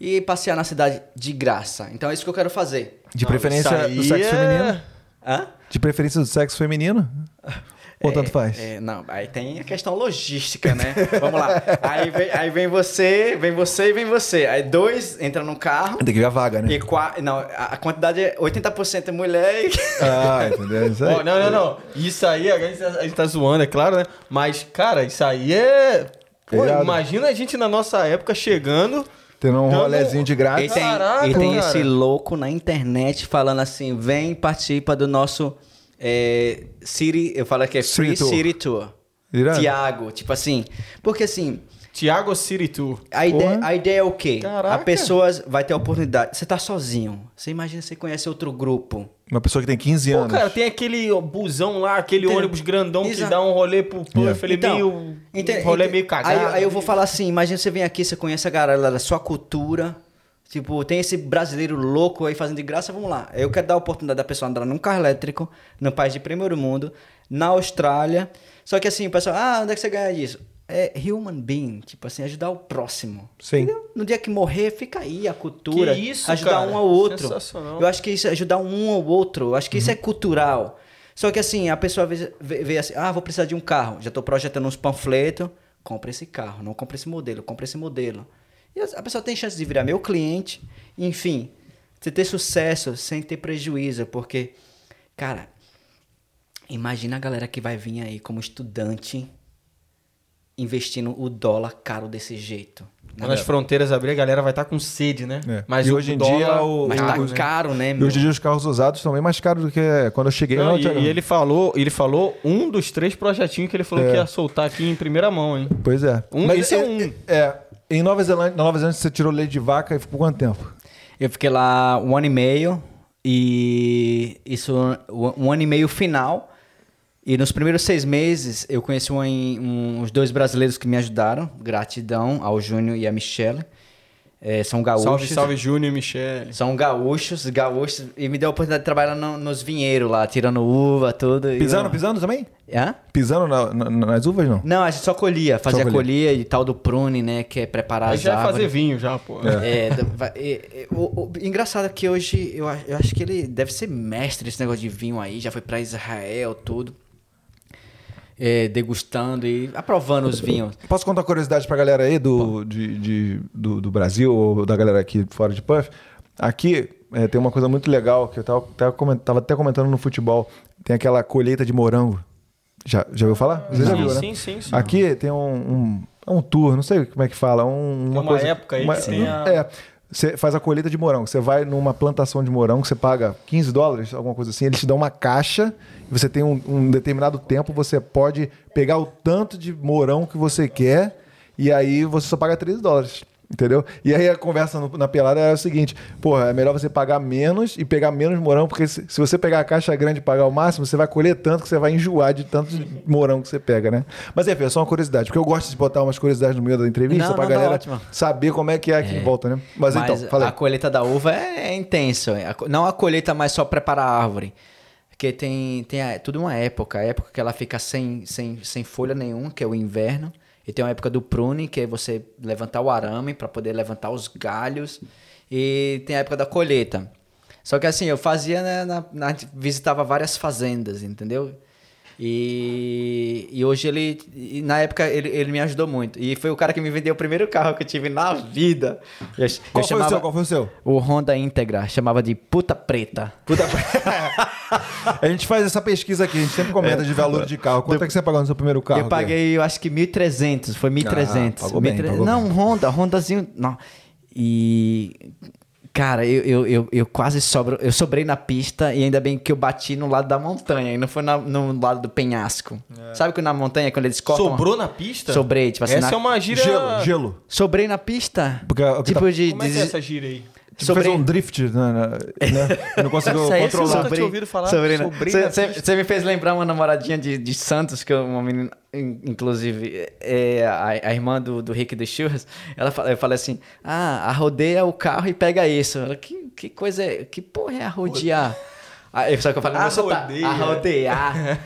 e passear na cidade de graça. Então é isso que eu quero fazer. De preferência do sexo é- feminino. Hã? De preferência do sexo feminino? Ou tanto faz? É, não, aí tem a questão logística, né? Vamos lá. Aí vem, aí vem você, vem você e vem você. Aí dois entram no carro. Tem que ver a vaga, né? E qua... Não, a quantidade é 80% é mulher e... Ah, entendeu? Isso aí. Ó, não, não, não. Isso aí, a gente, a gente tá zoando, é claro, né? Mas, cara, isso aí é. Pô, imagina a gente na nossa época chegando. Tendo um Dando- rolezinho de E grátis. tem, Caraca, e tem esse louco na internet falando assim, vem participa do nosso é, City, eu falo que é Free City Tour. City Tour. Irado. Tiago, tipo assim, porque assim, Tiago City Tour. a ideia, a ideia é o quê? Caraca. A pessoa vai ter a oportunidade, você tá sozinho, você imagina você conhece outro grupo, Uma pessoa que tem 15 Pô, anos. cara, tem aquele busão lá, aquele Entendeu? ônibus grandão que Exato. dá um rolê pro Puff, Yeah. ele Então, meio. ente- um rolê ente- meio cagado. Aí, aí eu vou falar assim, imagina você vem aqui, você conhece a galera da sua cultura, tipo, tem esse brasileiro louco aí fazendo de graça, vamos lá. Eu quero dar a oportunidade da pessoa andar num carro elétrico, no país de primeiro mundo, na Austrália. Só que assim, o pessoal, ah, onde é que você ganha disso? É human being, tipo assim, ajudar o próximo. Sim. Entendeu? No dia que morrer, fica aí a cultura. Que isso, ajudar cara. um ao outro. Sensacional. Eu acho que isso é ajudar um ao outro. Eu acho que isso é cultural. Só que assim, a pessoa vê, vê- vê assim, ah, vou precisar de um carro. Já tô projetando uns panfletos. Compre esse carro, não compre esse modelo, compre esse modelo. E a pessoa tem chance de virar meu cliente. Enfim, você ter sucesso sem ter prejuízo. Porque, cara, imagina a galera que vai vir aí como estudante investindo o dólar caro desse jeito. Quando as fronteiras abrir, a galera vai estar com sede, né? É. Mas E hoje em dólar- dia o- Mas tá o- caro, né, E meu? hoje em dia os carros usados estão bem mais caros do que quando eu cheguei. Não, Não, e, e ele falou, ele falou um dos três projetinhos que ele falou É. que ia soltar aqui em primeira mão, hein? Pois é. Um- esse é um. É. Em Nova Zelândia, na Nova Zelândia você tirou leite de vaca e ficou quanto tempo? Eu fiquei lá um ano e meio e isso um ano e meio final. E nos primeiros seis meses eu conheci um, um- uns dois brasileiros que me ajudaram. Gratidão ao Júnior e à Michelle. É, são gaúchos. Salve, salve, Júnior e Michele. São gaúchos, gaúchos. E me deu a oportunidade de trabalhar no- nos vinheiros lá, tirando uva, tudo. e Pisando, eu- pisando também? Hã? Pisando na- na- nas uvas, não? Não, a gente só colhia, fazia colhia. colhia e tal do prune, né? Que é preparar Aí as já árvores. fazer vinho já, pô. É, é, é, o, o- engraçado é que hoje eu, eu acho que ele deve ser mestre nesse negócio de vinho aí, já foi pra Israel, tudo. É, degustando e aprovando os vinhos. Posso contar uma curiosidade pra galera aí do, de, de- do, do Brasil ou da galera aqui fora de Puff? Aqui é, tem uma coisa muito legal que eu tava, tava, coment- tava até comentando no futebol. Tem aquela colheita de morango. Já, já ouviu falar? Você já sim, viu, né? sim, sim, sim. Aqui tem um, um, é um tour, não sei como é que fala. Um, Tem uma época aí que tem a- É, você faz a colheita de morango. Você vai numa plantação de morango, você paga 15 dólares, alguma coisa assim. Eles te dão uma caixa. e Você tem um, um determinado tempo, você pode pegar o tanto de morão que você quer. E aí você só paga 13 dólares. Entendeu? E aí a conversa no- na pelada era o seguinte: porra, é melhor você pagar menos e pegar menos morango, porque se, se você pegar a caixa grande e pagar o máximo, você vai colher tanto que você vai enjoar de tanto de morango que você pega, né? Mas enfim, é só uma curiosidade, porque eu gosto de botar umas curiosidades no meio da entrevista Não, pra não, tá galera ótimo. saber como é que é aqui em volta, né? Mas, então, fala aí. a colheita da uva é, é intenso. é. Não a colheita, mas só preparar a árvore. Porque tem, tem a- tudo uma época. A época que ela fica sem, sem, sem folha nenhuma, que é o inverno. E tem uma época do prune, que é você levantar o arame para poder levantar os galhos. E tem a época da colheita. Só que assim, eu fazia, né, na, na- visitava várias fazendas, entendeu? E, e hoje ele, e na época ele, ele me ajudou muito. E foi o cara que me vendeu o primeiro carro que eu tive na vida. Eu, eu Qual foi o seu? Qual foi o seu? o Honda Integra, chamava de puta preta. Puta... a gente faz essa pesquisa aqui, a gente sempre comenta de valor de carro. Quanto é que você pagou no seu primeiro carro? eu paguei, eu acho que 1.300, foi 1.300. Ah, pagou bem, 1.300. pagou Não, um Honda, Hondazinho, não. E cara, eu, eu, eu, eu quase sobro, eu sobrei na pista e ainda bem que eu bati no lado da montanha e não foi na- no lado do penhasco. Sabe que na montanha quando eles cortam Sobrou na pista? Sobrei, tipo assim, Essa na- é uma gíria... Gelo, gelo. Sobrei na pista? Porque o que tipo tá- de Como é que é essa gíria aí? Tipo, Sobrei- fez um drift, né? né, né? E não conseguiu Essa aí você controlar. nunca tinha ouvido falar. Sobrei, né? Você me fez lembrar uma namoradinha de, de Santos, que é uma menina, in- inclusive, é a, a irmã do, do Rick dos Churras. Ela fala, eu falei assim: ah, arrodeia o carro e pega isso. Ela, que, que coisa é? Que porra é arrodear? Aí, só que eu falei, meu sotaque, arrodear.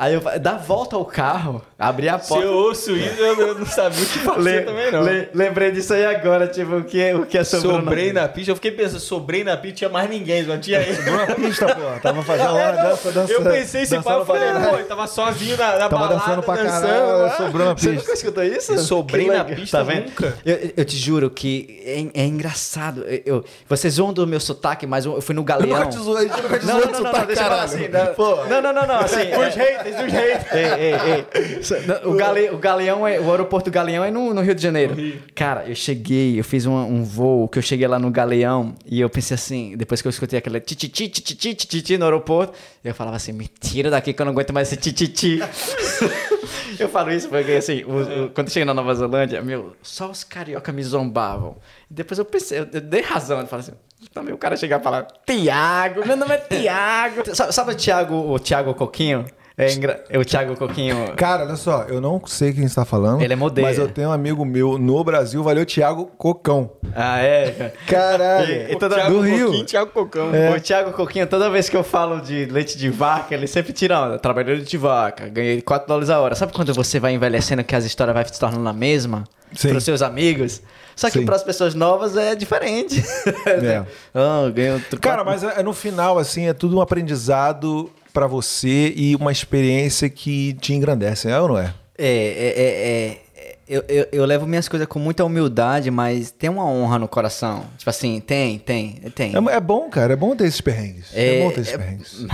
Aí eu falei, dá volta ao carro, abrir a Se porta. eu ouço isso, eu eu não sabia o que fazer Le- também, não. le- lembrei disso aí agora, tipo, o que, o que é sobrou Sobrei na... pista. Eu fiquei pensando, sobrei na pista, tinha mais ninguém, só tinha ele. Sobrou na pista, pô. Tava fazendo lá, dança, dança. Eu pensei esse papo, pra falei, pô, ele tava sozinho na, na Tava balada, dançando pra dançando, caralho, lá. sobrou na Você pista. nunca escutou isso? Sobrei Que na legal. pista Tá vendo? nunca. Eu, eu te juro que é, é engraçado. Eu, eu- vocês zoam do meu sotaque, mas eu, eu fui no Eu galeão. nunca te zoei, gente nunca te Não, não, não, não, deixa eu falar assim. Não, não, não, não, não, assim. Os haters, os haters. Ei, ei, ei. O, gale, o Galeão é. O aeroporto Galeão é no, no Rio de Janeiro. Cara, eu cheguei, eu fiz um, um voo que eu cheguei lá no Galeão e eu pensei assim, depois que eu escutei aquele tititi, tititi, tititi no aeroporto, eu falava assim, me tira daqui que eu não aguento mais esse tititi. eu falo isso porque assim, o- o- quando eu cheguei na Nova Zelândia, meu, só os carioca me zombavam. Depois eu pensei, eu, eu dei razão, eu falei assim, também o cara chegar e falar, Tiago, meu nome é Tiago. sabe, sabe o Tiago, o Tiago Coquinho? É, engra... é o Thiago Coquinho. Cara, olha só, eu não sei quem está falando. Ele é modelo. Mas eu tenho um amigo meu no Brasil, valeu Thiago Cocão. Ah, é? Caralho. E- e toda- Thiago do Rio. Coquinho, Thiago Cocão. O Thiago Coquinho, toda vez que eu falo de leite de vaca, ele sempre tira onda. Trabalhei de vaca, ganhei 4 dólares a hora. Sabe quando você vai envelhecendo que as histórias vai se tornando a mesma? Sim. Para os seus amigos? Só que para as pessoas novas é diferente. É. Ah, outro Cara, mas é, no final, assim, é tudo um aprendizado pra você e uma experiência que te engrandece, é ou não é? É, é, é, é, eu, eu, eu levo minhas coisas com muita humildade, mas tem uma honra no coração. Tipo assim, tem, tem, tem. É, é bom, cara, é bom ter esses perrengues. É, É, bom ter esses é- perrengues.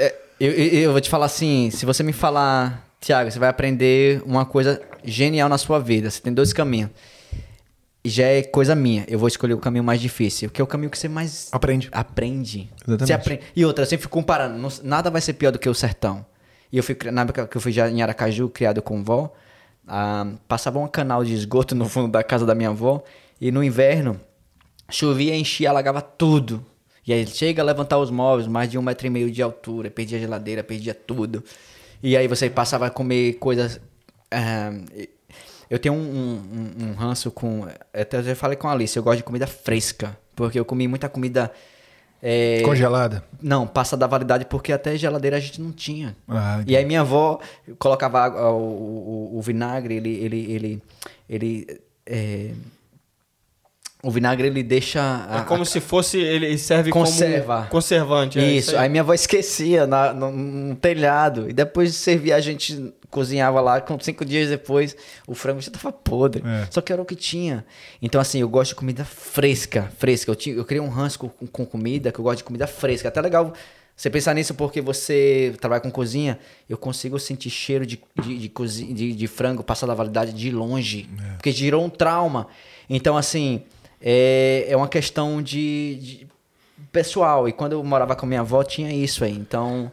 É, Eu, eu, eu vou te falar assim, se você me falar, Tiago, você vai aprender uma coisa genial na sua vida. Você tem dois caminhos. E já é coisa minha. Eu vou escolher o caminho mais difícil, que é o caminho que você mais Aprende. aprende. Exatamente. Você aprende. E outra, eu sempre fico comparando. nada vai ser pior do que o sertão. E eu fui, na época que eu fui já em Aracaju, criado com vó, ah, passava um canal de esgoto no fundo da casa da minha avó. E no inverno, chovia, enchia, alagava tudo. E aí chega a levantar os móveis, mais de um metro e meio de altura, perdia a geladeira, perdia tudo. E aí você passava a comer coisas. ah, eu tenho um, um, um ranço com. Até já falei com a Alice, eu gosto de comida fresca. Porque eu comi muita comida. é, Congelada. não, passa da validade porque até geladeira a gente não tinha. Ah, e aí minha avó colocava o, o, o vinagre, ele. ele, ele, ele é, o vinagre ele deixa. a- É como a- se fosse, ele serve Conserva. como conservante. é isso, aí. minha avó esquecia na, no, no telhado. E depois de servir, a gente cozinhava lá. Com cinco dias depois, o frango já tava podre. É. Só que era o que tinha. Então, assim, eu gosto de comida fresca. Fresca. Eu, tinha, eu criei um ranço com, com comida, que eu gosto de comida fresca. Até legal você pensar nisso porque você trabalha com cozinha. Eu consigo sentir cheiro de, de, de, cozi- de, de frango passar da validade de longe. Porque gerou um trauma. Então, assim, é, é uma questão de- de pessoal. E quando eu morava com minha avó, tinha isso aí. Então.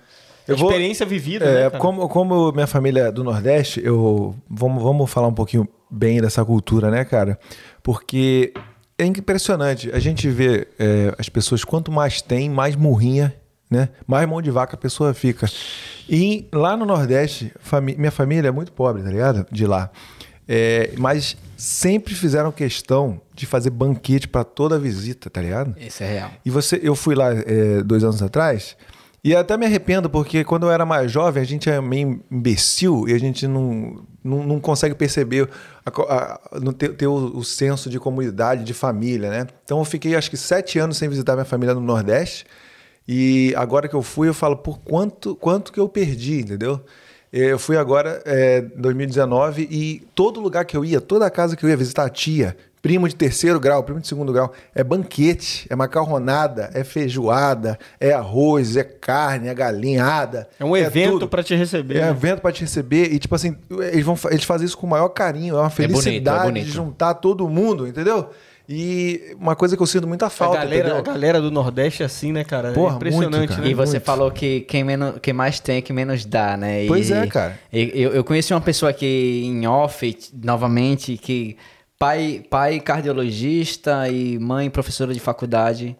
Eu vou- Experiência vivida, É, né, cara? como, como minha família é do Nordeste, eu vamos, vamos falar um pouquinho bem dessa cultura, né, cara? Porque é impressionante. A gente vê é, as pessoas, quanto mais tem, mais murrinha, né? Mais mão de vaca a pessoa fica. E lá no Nordeste, fami minha família é muito pobre, tá ligado? De lá. É, mas sempre fizeram questão de fazer banquete para toda visita, tá ligado? Isso é real. E você, eu fui lá é, dois anos atrás e até me arrependo porque quando eu era mais jovem a gente é meio imbecil e a gente não, não, não consegue perceber, a, a, não ter, ter o, o, senso de comunidade, de família, né? Então eu fiquei acho que sete anos sem visitar minha família no Nordeste e agora que eu fui eu falo por quanto quanto que eu perdi, entendeu? Eu fui agora, é, 2019, e todo lugar que eu ia, toda casa que eu ia visitar a tia, primo de terceiro grau, primo de segundo grau, é banquete, é macarronada, é feijoada, é arroz, é carne, é galinhada. É um é evento para te receber. É um né? evento para te receber e tipo assim, eles vão eles fazem isso com o maior carinho, é uma felicidade é bonito, é bonito. de juntar todo mundo, entendeu? E uma coisa que eu sinto muita falta. A galera, a galera do Nordeste é assim, né, cara? Porra, é impressionante, muito, né? E você muito. falou que quem, menos, quem mais tem é que menos dá, né? E, pois é, cara. Eu, eu conheci uma pessoa aqui em off, novamente, que pai, pai cardiologista e mãe professora de faculdade.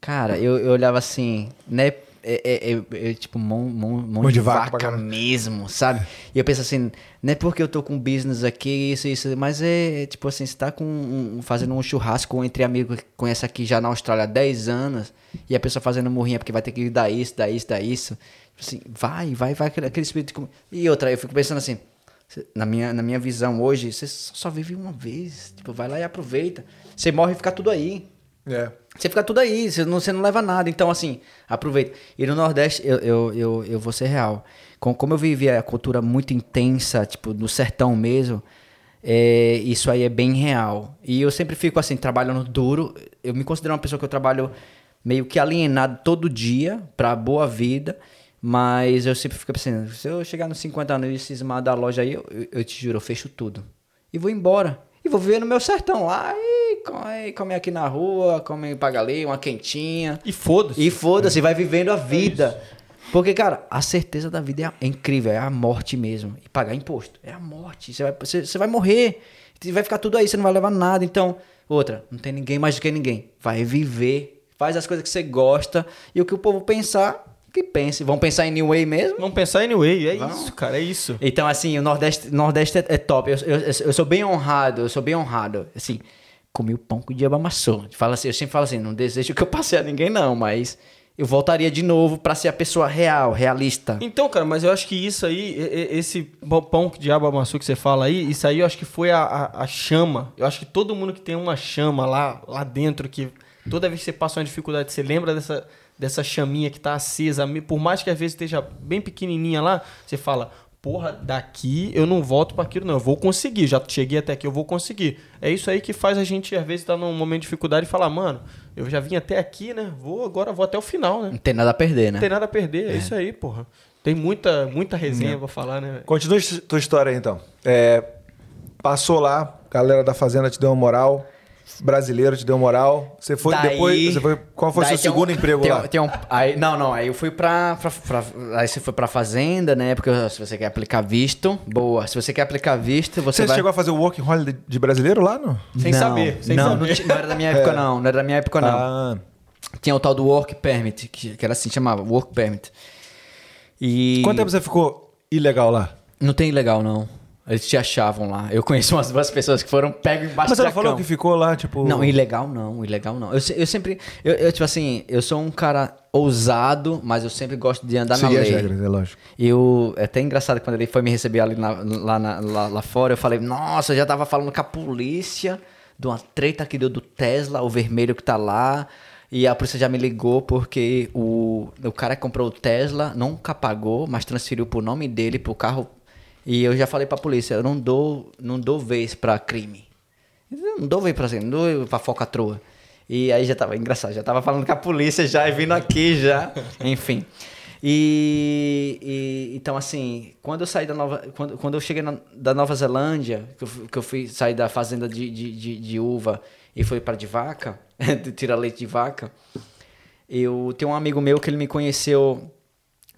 Cara, eu, eu olhava assim, né? É, é, é, é, tipo mão, mão, mão, de, de vaca, vaca mesmo, sabe? E eu penso assim, não é porque eu tô com business aqui, isso, isso, mas é tipo assim, você tá com um, fazendo um churrasco entre amigos que conhece aqui já na Austrália há 10 anos, e a pessoa fazendo morrinha porque vai ter que dar isso, dar isso, dar isso. Tipo assim, vai, vai, vai, aquele espírito. De... E outra, eu fico pensando assim, na minha, na minha visão hoje, você só vive uma vez. Tipo, vai lá e aproveita. Você morre e fica tudo aí. É. Você fica tudo aí, você não, você não leva nada. Então, assim, aproveita. E no Nordeste, eu, eu, eu, eu vou ser real. Com, como eu vivi a cultura muito intensa, tipo, no sertão mesmo, é, isso aí é bem real. E eu sempre fico, assim, trabalhando duro. Eu me considero uma pessoa que eu trabalho meio que alienado todo dia pra boa vida. Mas eu sempre fico pensando, se eu chegar nos 50 anos e cismar da loja aí, eu, eu, eu te juro, eu fecho tudo. E vou embora. E vou viver no meu sertão lá. E come, come aqui na rua, come paga ali, uma quentinha. E foda-se. E foda-se, vai vivendo a vida. É Porque, cara, a certeza da vida é, é, incrível, é a morte mesmo. E pagar imposto. É a morte. Você vai, você, você vai morrer. Vai ficar tudo aí, você não vai levar nada. Então, outra, não tem ninguém mais do que ninguém. Vai viver. Faz as coisas que você gosta. E o que o povo pensar, que pense. Vão pensar em New Way mesmo? Vão pensar em New Way, é isso, cara, é isso. Então, assim, o Nordeste, Nordeste é, é top. Eu, eu, eu, sou bem honrado, eu sou bem honrado. Assim, comi o pão que o diabo amassou. Fala assim, eu sempre falo assim, não desejo que eu passe a ninguém, não, mas eu voltaria de novo para ser a pessoa real, realista. Então, cara, mas eu acho que isso aí, esse pão que o diabo amassou que você fala aí, isso aí eu acho que foi a, a, a chama. Eu acho que todo mundo que tem uma chama lá, lá dentro, que toda vez que você passa uma dificuldade, você lembra dessa dessa chaminha que tá acesa, por mais que às vezes esteja bem pequenininha lá, você fala, porra, daqui eu não volto para aquilo não, eu vou conseguir, já cheguei até aqui, eu vou conseguir. É isso aí que faz a gente às vezes estar tá num momento de dificuldade e falar, mano, eu já vim até aqui, né? Vou agora vou até o final, né? Não tem nada a perder, né? Não tem nada a perder, é, é isso aí, porra. Tem muita muita resenha é. pra falar, né? Continua tua história aí, então. É, passou lá, galera da fazenda te deu uma moral, brasileiro te deu moral. Você foi daí, depois. Você foi, qual foi o seu segundo um, emprego tem, lá? Tem um, aí, não, não. Aí eu fui pra, pra, pra, Aí você foi pra fazenda, né? Porque se você quer aplicar visto, boa. Se você quer aplicar visto, você. Você vai... chegou a fazer o working holiday de brasileiro lá, não? Sem não, saber. Sem não, saber. Não, não, era da minha época, é. não. Não era da minha época, não. Ah. Tinha o tal do work permit, que, que era assim, chamava, work permit. E. Quanto tempo você ficou ilegal lá? Não tem ilegal, não. Eles te achavam lá. Eu conheço umas duas pessoas que foram pegos embaixo Mas ela falou que ficou lá, tipo. Não, ilegal não, ilegal não. Eu, eu sempre. Eu, eu, tipo assim, eu sou um cara ousado, mas eu sempre gosto de andar Seguir na lei. as regras, é lógico. Eu, é até engraçado quando ele foi me receber ali na, lá, na, lá, lá, fora, eu falei, nossa, eu já tava falando com a polícia de uma treta que deu do Tesla, o vermelho que tá lá. E a polícia já me ligou porque o, o cara que comprou o Tesla nunca pagou, mas transferiu pro nome dele, pro carro e eu já falei pra polícia, eu não dou, não dou vez pra crime. Eu não dou vez pra, assim, não dou pra focatroa. E aí já tava engraçado, já tava falando com a polícia já e vindo aqui já, enfim. E, e, então assim, quando eu saí da Nova, quando, quando eu cheguei na, da Nova Zelândia, que eu, que eu fui sair da fazenda de, de, de, de uva e fui para de vaca, de tirar leite de vaca, eu tenho um amigo meu que ele me conheceu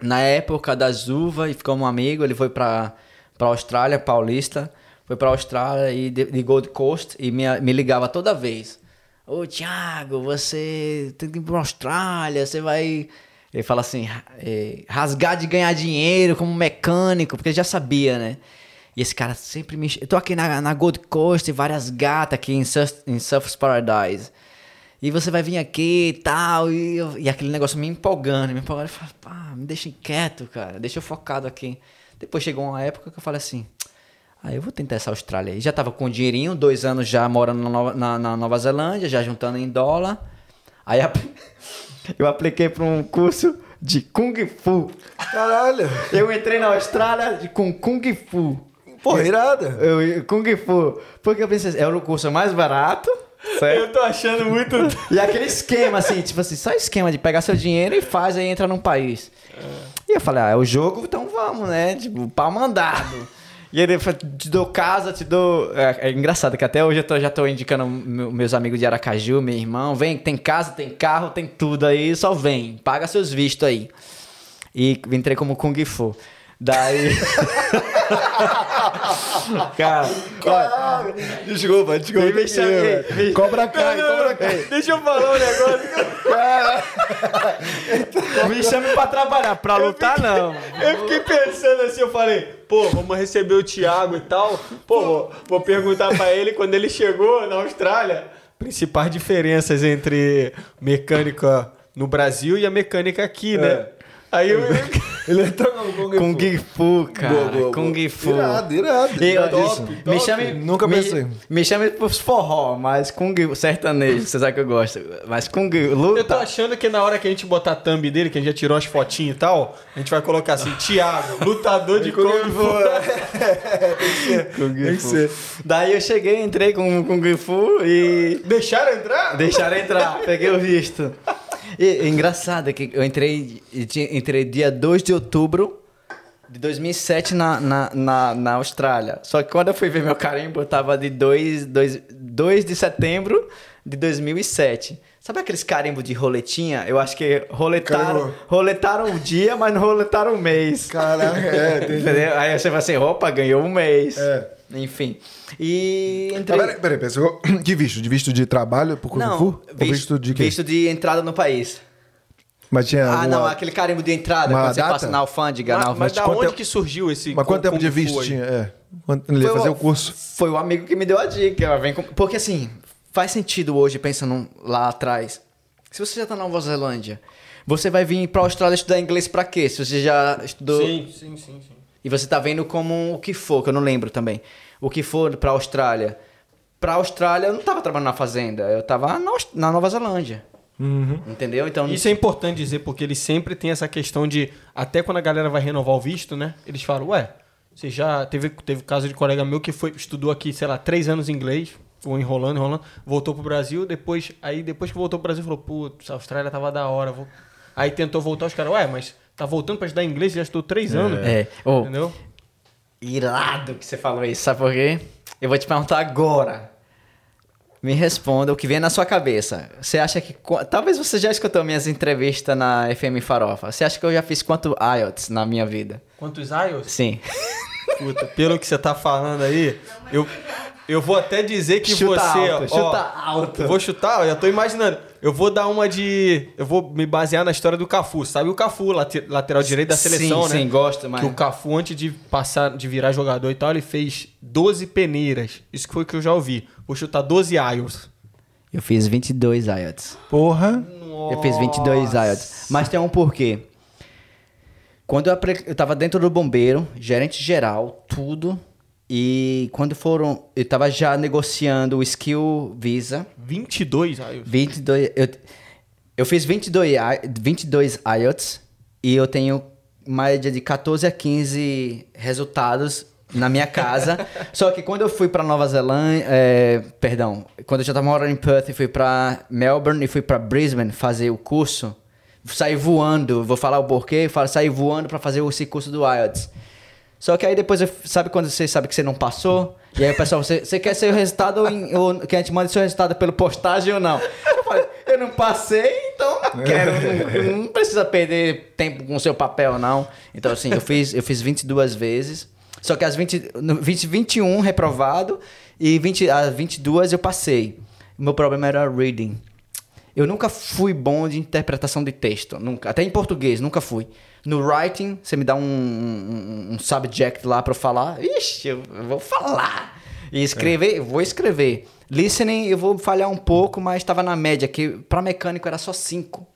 na época das uvas e ficou um amigo, ele foi para para Austrália, paulista. foi pra Austrália e de, de Gold Coast e me, me ligava toda vez. Ô, Thiago, você tem que ir pra Austrália, você vai... Ele fala assim, é, rasgar de ganhar dinheiro como mecânico, porque ele já sabia, né? E esse cara sempre me... Eu tô aqui na, na Gold Coast, várias gatas aqui em, Surf, em Surfers Paradise. E você vai vir aqui e tal. E, e aquele negócio me empolgando, me empolgando. Eu falei, pá, me deixa quieto, cara. Deixa eu focado aqui. Depois chegou uma época que eu falei assim, ah, eu vou tentar essa Austrália. E já tava com dinheirinho, dois anos já morando na Nova, na, na Nova Zelândia, já juntando em dólar. Aí eu apliquei para um curso de Kung Fu. Caralho. Eu entrei na Austrália de- com Kung Fu. Porra, irada. Eu, Kung Fu. Porque eu pensei, era o curso mais barato, certo? Eu tô achando muito. E aquele esquema, assim, tipo assim, só esquema de pegar seu dinheiro e faz aí entra num país. E eu falei, ah, é o jogo, então vamos, né? Tipo, pau mandado. E ele falou, te dou casa, te dou. É, é engraçado que até hoje eu tô- já tô indicando meu- meus amigos de Aracaju, meu irmão. Vem, tem casa, tem carro, tem tudo aí, só vem. Paga seus vistos aí. E entrei como Kung Fu. Daí. Cara, olha, Desculpa, desculpa. Me chamei, me- Cobra Kai, cobra Kai. Deixa eu falar um negócio. me chame pra trabalhar, pra lutar não. Eu fiquei pensando assim, eu falei, pô, vamos receber o Thiago e tal. Pô, vou, vou perguntar pra ele quando ele chegou na Austrália. Principais diferenças entre mecânica no Brasil e a mecânica aqui, né? Aí eu. Ele entrou no Kung Fu. Kung Fu, cara. Boa, boa, boa. Kung Fu. Irado, irado. Ó, Top, me top. chame, Nunca me, pensei. Me chame pros forró, mas Kung sertanejo, você sabe que eu gosto. Mas Kung luta. Eu tô achando que na hora que a gente botar a thumb dele, que a gente já tirou as fotinhas e tal, a gente vai colocar assim, Thiago, lutador de Kung Fu. Tem que ser. Daí eu cheguei, entrei com Kung Fu e Deixaram entrar? Deixaram entrar, peguei o visto. E, engraçado é que eu entrei, entrei dia 2 de outubro de 2007 na, na, na, na Austrália. Só que quando eu fui ver meu carimbo, eu tava de 2, 2, 2 de setembro de 2007. Sabe aqueles carimbos de roletinha? Eu acho que roletaram, Carimbo. roletaram o dia, mas não roletaram o mês. Caraca, é. Entendeu? Aí você fala assim, opa, ganhou um mês. É. Enfim. E Ah, entrei... peraí, peraí, peraí. você ficou- Que visto? De visto de trabalho pro Kung Não, Fu? Visto, visto de quê? visto de entrada no país. Mas tinha Ah, alguma- não, aquele carimbo de entrada, Uma quando você data? passa na alfândega. na Mas, mas alfândega. da onde tempo- que surgiu esse Mas quanto tempo Kung de visto aí? tinha? É. Quando ele ia fazer o- o curso. Foi o amigo que me deu a dica. ela Vem com- Porque assim, faz sentido hoje, pensando lá atrás. Se você já tá na Nova Zelândia, você vai vir pra Austrália estudar inglês pra quê? Se você já estudou... Sim, sim, sim, sim. E você tá vendo como o que for, que eu não lembro também. O que for pra Austrália. Pra Austrália, eu não tava trabalhando na fazenda. Eu tava na, na Nova Zelândia. Entendeu? Então... Isso é importante dizer, porque eles sempre tem essa questão de. Até quando a galera vai renovar o visto, né? Eles falam, ué, você já. Teve, teve caso de colega meu que foi, estudou aqui, sei lá, três anos inglês, foi enrolando, enrolando, voltou pro Brasil, depois. Aí depois que voltou pro Brasil, falou, putz, a Austrália tava da hora. Vou... Aí tentou voltar, os caras, ué, mas tá voltando pra estudar inglês, já estudou três anos. É. Ô, Entendeu? Irado que você falou isso, sabe por quê? Eu vou te perguntar agora. Me responda o que vem na sua cabeça. Você acha que. qu- Talvez você já escutou minhas entrevistas na FM Farofa. Você acha que eu já fiz quanto IELTS na minha vida? Quantos IELTS? Sim. Puta, pelo que você tá falando aí, eu, eu vou até dizer que Chuta você. alto, ó, chuta vou chutar, eu já tô imaginando. Eu vou dar uma de. Eu vou me basear na história do Cafu. Sabe o Cafu, late- lateral direito da seleção, sim, né? Sim, gosto, mas. Que o Cafu, antes de passar, de virar jogador e tal, ele fez 12 peneiras. Isso que foi o que eu já ouvi. Vou chutar 12 IELTS. Eu fiz 22 IELTS. Porra. Eu fiz 22 IELTS. Mas tem um porquê. Quando eu, apre... eu tava dentro do bombeiro, gerente geral, tudo. E quando foram. Eu tava já negociando o Skill Visa. 22 IELTS. 22. Eu, eu fiz 22, I- 22 IELTS e eu tenho média de 14 a 15 resultados na minha casa. Só que quando eu fui pra Nova Zelândia, é, perdão, quando eu já tava morando em Perth e fui pra Melbourne e fui pra Brisbane fazer o curso, saí voando, vou falar o porquê, saí voando pra fazer esse curso do IELTS. Só que aí depois, sabe quando você sabe que você não passou? E aí o pessoal, você, você quer o resultado em- ou que a gente mande seu resultado pelo postagem ou não? Eu falei, eu não passei, então não quero. Não, não precisa perder tempo com seu papel, não. Então assim, eu fiz, eu fiz 22 vezes. Só que as 20, no 20, 21 reprovado e 20, as 22 eu passei. O meu problema era reading. Eu nunca fui bom de interpretação de texto, nunca. Até em português, nunca fui. No writing, você me dá um, um, um subject lá eu falar, ixi, eu vou falar. E escrever, eu vou escrever. Listening, eu vou falhar um pouco, mas estava na média, que pra mecânico era só 5.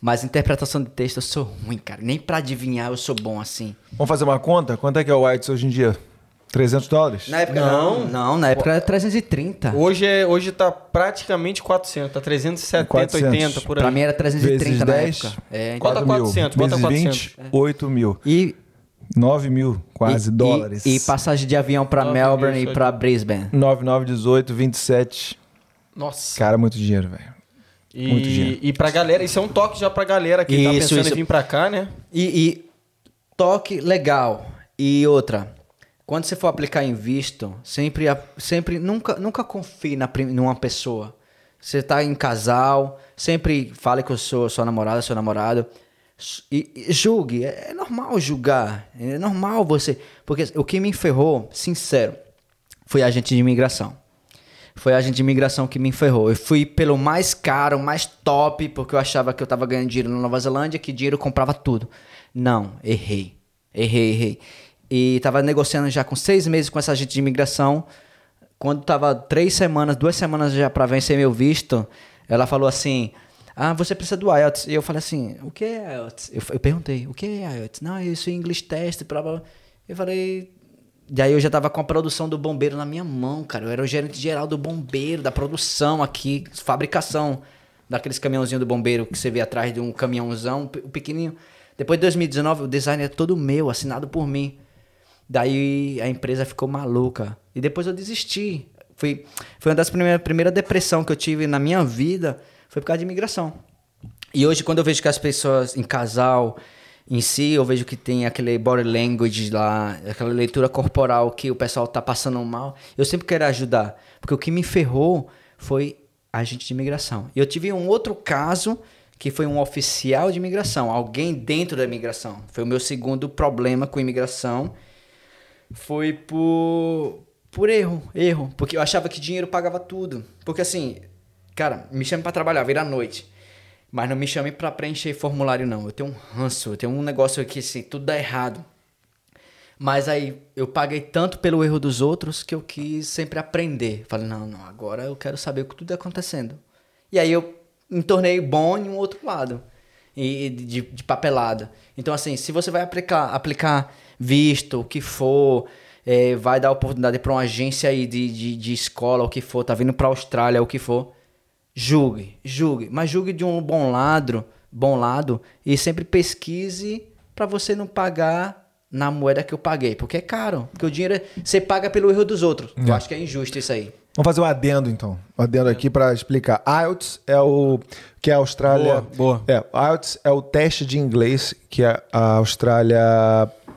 Mas interpretação de texto eu sou ruim, cara. Nem pra adivinhar eu sou bom assim. Vamos fazer uma conta? Quanto é que é o Whites hoje em dia? 300 dólares? Na época não. Não, na época era 330. Hoje, é, hoje tá praticamente 400, tá 370, 400. 80 por aí. Pra mim era 330 Vezes na 10. época. É, então- Bota 4 mil. 400, bota Vezes 400. 20, 8 mil. E 9 mil, quase, e- dólares. E, e passagem de avião pra Nove Melbourne mil, e de- Brisbane. 9, 9, 18, 27. Nossa. Cara, muito dinheiro, velho. muito dinheiro. E, pra galera, isso é um toque já pra galera que tá Isso, pensando isso. em vir pra cá, né? E, e toque legal. E outra, quando você for aplicar em visto, sempre, sempre nunca, nunca confie na, numa pessoa. Você tá em casal, sempre fale eu sou sua namorada, seu namorado. E, e julgue, é, é normal julgar, é normal você. Porque o que me ferrou, sincero, foi agente de imigração. Foi agente de imigração que me ferrou. Eu fui pelo mais caro, mais top, porque eu achava que eu tava ganhando dinheiro na Nova Zelândia, que dinheiro comprava tudo. Não, errei. Errei, errei. E tava negociando já com seis meses com essa agente de imigração. Quando tava três semanas, duas semanas já para vencer meu visto, ela falou assim: Ah, você precisa do IELTS. E eu falei assim: O que é IELTS? Eu, eu perguntei: O que é IELTS? Não, isso é English Test, blá blá. blá. Eu falei: Daí eu já tava com a produção do bombeiro na minha mão, cara. Eu era o gerente geral do bombeiro, da produção aqui, fabricação daqueles caminhãozinhos do bombeiro que você vê atrás de um caminhãozão, o pequenininho. Depois de 2019, o design é todo meu, assinado por mim. Daí a empresa ficou maluca. E depois eu desisti. Foi, foi uma das primeiras primeira depressão que eu tive na minha vida, foi por causa de imigração. E hoje, quando eu vejo que as pessoas em casal, em si, eu vejo que tem aquele body language lá, aquela leitura corporal que o pessoal tá passando mal, eu sempre quero ajudar. Porque o que me ferrou foi agente de imigração. E eu tive um outro caso que foi um oficial de imigração, alguém dentro da imigração. Foi o meu segundo problema com imigração. Foi por, por erro, erro. Porque eu achava que dinheiro pagava tudo. Porque assim, cara, me chame pra trabalhar, vira à noite. Mas não me chame pra preencher formulário, não. Eu tenho um ranço, eu tenho um negócio aqui, assim, tudo dá errado. Mas aí eu paguei tanto pelo erro dos outros que eu quis sempre aprender. Falei, não, não, agora eu quero saber o que tudo está acontecendo. E aí eu me tornei bom em um outro lado. E de, de papelada. Então, assim, se você vai aplicar, aplicar visto, o que for, é, vai dar oportunidade para uma agência aí de, de, de escola, o que for, tá vindo pra Austrália, o que for, julgue, julgue. Mas julgue de um bom lado, bom lado e sempre pesquise para você não pagar na moeda que eu paguei, porque é caro. Porque o dinheiro é- você paga pelo erro dos outros. Eu acho que é injusto isso aí. Vamos fazer um adendo, então. Um adendo aqui para explicar. IELTS é o que a Austrália... Boa, boa. É, IELTS é o teste de inglês que a a Austrália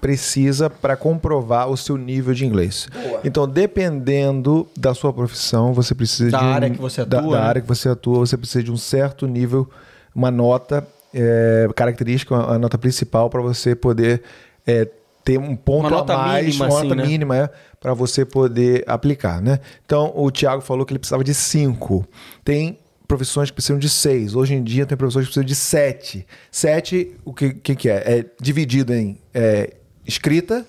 precisa para comprovar o seu nível de inglês. Boa. Então, dependendo da sua profissão, você precisa Da de um- área que você da- atua, Da, né? área que você atua, você precisa de um certo nível, uma nota é, característica, a nota principal para você poder é, ter um ponto Uma a mais, mínima, uma assim, nota né? mínima é para você poder aplicar, né? Então, o Thiago falou que ele precisava de cinco. Tem profissões que precisam de seis. Hoje em dia tem profissões que precisam de sete. Sete, o que, que, que é? É dividido em é, escrita,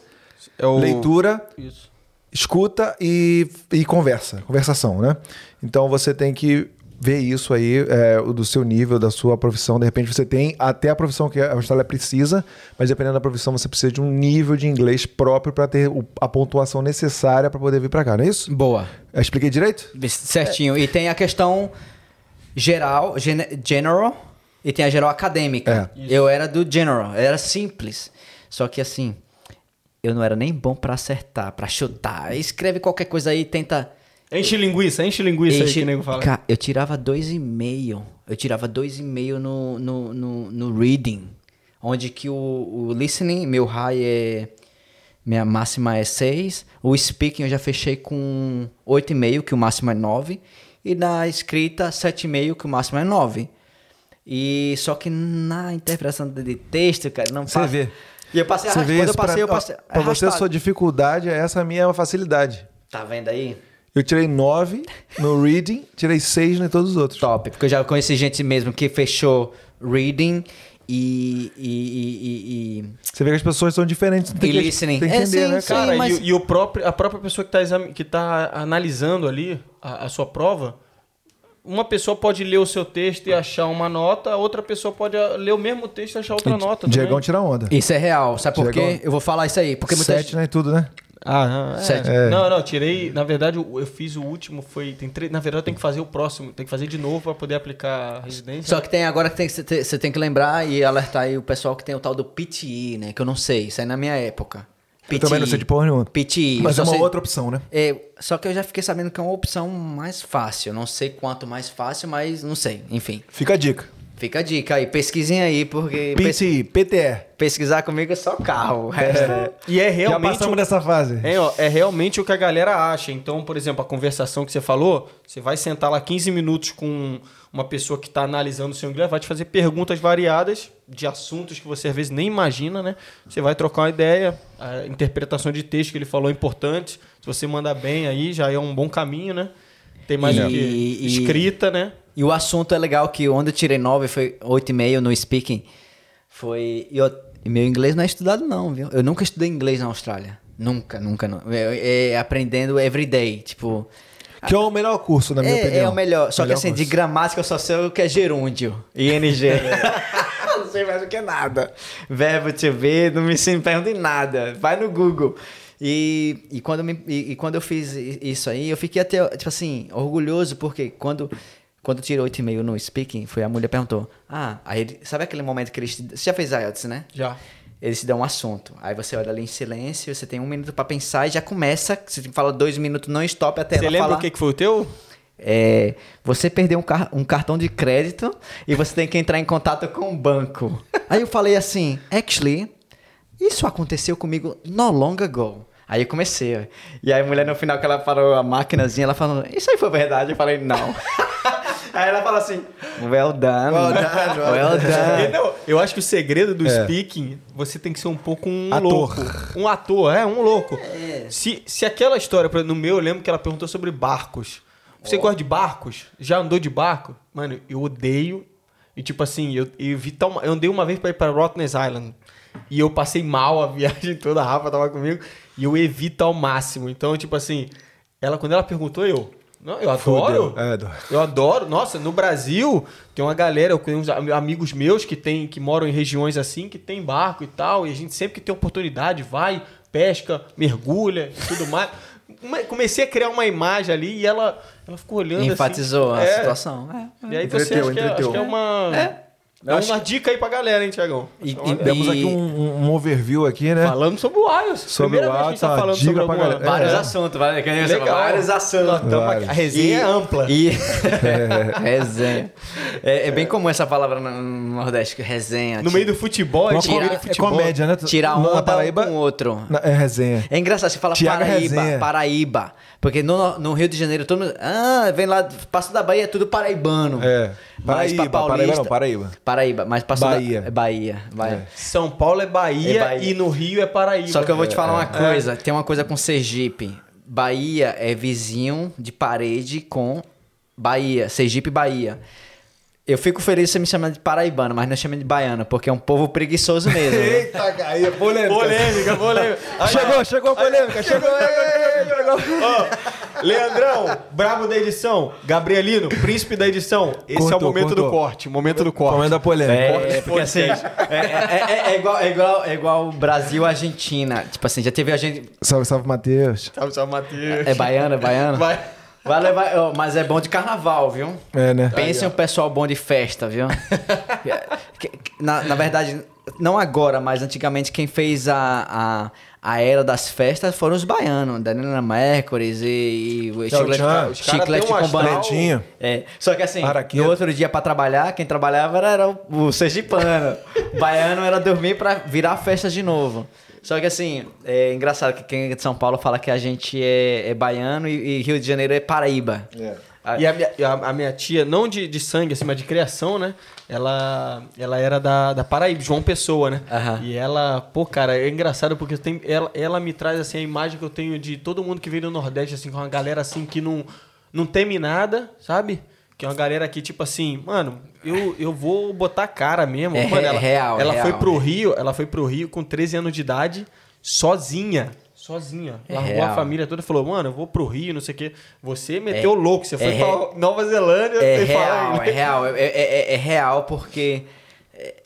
É o- leitura, Isso. escuta e, e conversa, conversação, né? Então você tem que ver isso aí, é, o do seu nível, da sua profissão. De repente você tem até a profissão que a Austrália precisa, mas dependendo da profissão você precisa de um nível de inglês próprio para ter o- a pontuação necessária para poder vir para cá, não é isso? Boa. Eu expliquei direito? Certinho. E tem a questão geral, gene- general, e tem a geral acadêmica. É. Eu era do general, era simples. Só que assim, eu não era nem bom pra acertar, pra chutar. Escreve qualquer coisa aí, tenta. Enche linguiça, enche linguiça aí Enche- que o nego fala. Cara, eu tirava dois e meio. Eu tirava dois e meio no, no, no, no reading. Onde que o, o listening, meu high é... Minha máxima é 6. O speaking eu já fechei com 8,5, que o máximo é 9. E na escrita, 7,5, que o máximo é 9. E só que na interpretação de texto, cara, não Você vê. E eu passei Você vê Quando eu passei, eu pra, passei. pra você, a sua dificuldade, essa a minha facilidade. Tá vendo aí? Eu tirei 9 no reading, tirei 6 em todos os outros. Top. Porque eu já conheci gente mesmo que fechou reading e. e, e, e- Você vê que as pessoas são diferentes. Tem E que, listening. Tem que É, entender, sim, né, sim. cara? Cara, mas- e, e o próprio, a própria pessoa que está que tá analisando ali a, a sua prova, uma pessoa pode ler o seu texto e achar uma nota, a outra pessoa pode ah, ler o mesmo texto e achar outra nota. Diegão tira onda. Isso é real. Sabe por quê? Eu vou falar isso aí. Porque Sete, gente. né? E tudo, né? Ah, é. Sete. Não, não, tirei. Na verdade, eu eu fiz o último, foi. Tem três, na verdade, eu tenho que fazer o próximo, tem que fazer de novo para poder aplicar a residência. Só que tem agora que tem- você tem, tem que lembrar e alertar aí o pessoal que tem o tal do PTI, né? Que eu não sei. Isso aí na minha época. Eu também não sei de porra nenhuma. PTI. Mas é uma sei- outra opção, né? É, só que eu já fiquei sabendo que é uma opção mais fácil. Não sei quanto mais fácil, mas não sei. Enfim, Fica a dica. fica a dica aí. Pesquisem aí, porque pes- PTI, PTE. pesquisar comigo é só carro. O resto- E é Já realmente. passamos o- dessa fase. É, ó, é realmente o que a galera acha. Então, por exemplo, a conversação que você falou, você vai sentar lá 15 minutos com uma pessoa que está analisando o seu inglês, vai te fazer perguntas variadas de assuntos que você às vezes nem imagina, né? Você vai trocar uma ideia, a interpretação de texto que ele falou é importante. Se você mandar bem aí, já é um bom caminho, né? Tem mais o que E- e- escrita, né? E o assunto é legal que onde eu tirei 9 foi 8,5 no speaking. Foi. E, eu- e meu inglês não é estudado, não, viu? Eu nunca estudei inglês na Austrália. Nunca, nunca. Não. É, é aprendendo everyday. Tipo. Que é o melhor curso, na minha é, opinião. é o melhor. Só Melhor que assim, de curso. gramática eu só sei o que é gerúndio. ING. não sei mais o que é nada. Verbo to be, não me se pergunta em nada. Vai no Google. E, e, quando me, e, e quando eu fiz isso aí, eu fiquei até, tipo assim, orgulhoso, porque quando, quando eu tirei 8,5 no speaking, foi a mulher perguntou: Ah, aí ele- sabe aquele momento que eles. te- Você já fez IELTS, né? Já. Eles te dão um assunto. Aí você olha ali em silêncio, você tem um minuto pra pensar e já começa. Você fala dois minutos, não stop até Você ela lembra falar. o que, foi o teu? É, você perdeu um, car- um cartão de crédito e você tem que entrar em contato com o banco. Aí eu falei assim, actually, isso aconteceu comigo no long ago. Aí eu comecei. E aí a mulher no final que ela parou a maquinazinha, ela falou, isso aí foi verdade? Eu falei, não. aí ela falou assim, well done. Well done, well well done. Não, eu acho que o segredo do É. speaking, você tem que ser um pouco um Ator. louco. Um ator, é, um louco. Se, se aquela história, por exemplo, no meu, eu lembro que ela perguntou sobre barcos. Você gosta de barcos? Já andou de barco? Mano, eu odeio. E tipo assim, eu, eu, vi tão, eu andei uma vez pra ir pra Rottnest Island. E eu passei mal a viagem toda, a Rafa tava comigo. E eu evito ao máximo. Então, tipo assim, ela, quando ela perguntou, eu. Não, eu adoro. É, adoro. Eu adoro. Nossa, no Brasil tem uma galera, eu tenho uns am- amigos meus que tem, que moram em regiões assim, que tem barco e tal, e a gente sempre que tem oportunidade vai, pesca, mergulha e tudo mais. Comecei a criar uma imagem ali e ela, ela ficou olhando assim. Enfatizou a É. situação. É. E aí você Entreteu, acho que, é, entreteu. acho que é uma. É. É uma dica aí pra galera, hein, Tiagão? E- que é e- Demos aqui um, um overview aqui, né? Falando sobre o IELTS. Sobre Primeira o vez que a gente tá falando dica sobre pra galera. Vários É. assuntos, que falou, vários assuntos. Aqui- A resenha é ampla. E... resenha. É, é bem comum essa palavra no no Nordeste, que resenha. No meio do futebol, a Uma gente com- vira é futebol. comédia, né? Tirar onda Paraíba, um com o outro. na- é resenha. É engraçado, você fala Tiago Paraíba, Resenha. Paraíba. Porque no, no Rio de Janeiro, todo mundo. Ah, vem lá, passa da Bahia, é tudo paraibano. É. Mas Paraíba, pra paulista- Paraíba não, Paraíba. Paraíba, mas passou Bahia. Da, é Bahia. Bahia. São Paulo é Bahia, É Bahia. e no Rio é Paraíba. Só que eu vou te falar uma É. coisa, tem uma coisa com Sergipe. Bahia é vizinho de parede com Bahia, Sergipe Bahia. Eu fico feliz você me chamando de paraibano, mas não chama de baiano, porque é um povo preguiçoso mesmo. né? Eita, aí, polêmica. Polêmica, polêmica. Aí, Chegou, chegou a polêmica, chegou. chegou. ó, Leandrão, brabo da edição. Gabrielino, príncipe da edição. Esse é o Cortou, momento do cortou. corte. Momento do corte. Comendo a polêmica. É, porque assim, é, é- é- é igual, é, igual, é igual Brasil Argentina. Tipo assim, já teve a gente. Salve, salve, Matheus. Salve, salve, Matheus. É baiano, é baiano? Vai. Vai levar. mas é bom de carnaval, viu? É, né? Pense em um pessoal bom de festa, viu? Na, na verdade, não agora, mas antigamente quem fez a, a, a era das festas foram os baianos, Daniela Mercury e, e o Chiclete, Tchan. Os caras chiclete um com banana. É, só que assim, no outro dia pra trabalhar, quem trabalhava era, era o, o sergipano. Baiano era dormir pra virar festa de novo. Só que assim, é engraçado que quem é de São Paulo fala que a gente é, é baiano e, e Rio de Janeiro é Paraíba. É. E a minha, a, a minha tia, não de, de sangue, assim, mas de criação, né? Ela, ela era da, da Paraíba, João Pessoa, né? Aham. E ela, pô, cara, é engraçado porque tenho, ela, ela me traz, assim, a imagem que eu tenho de todo mundo que vem do Nordeste, assim, com uma galera, assim, que não, não teme nada, sabe? Que é uma galera que, tipo assim, mano, eu, eu vou botar a cara mesmo. É mano, ela, real, Ela real. foi pro Rio, ela foi pro Rio com 13 anos de idade, sozinha. Sozinha. É Largou real. a família toda e falou, mano, eu vou pro Rio, não sei o quê. Você meteu louco, você foi é pra Nova Zelândia. É real, é real, é, é- é- é real porque.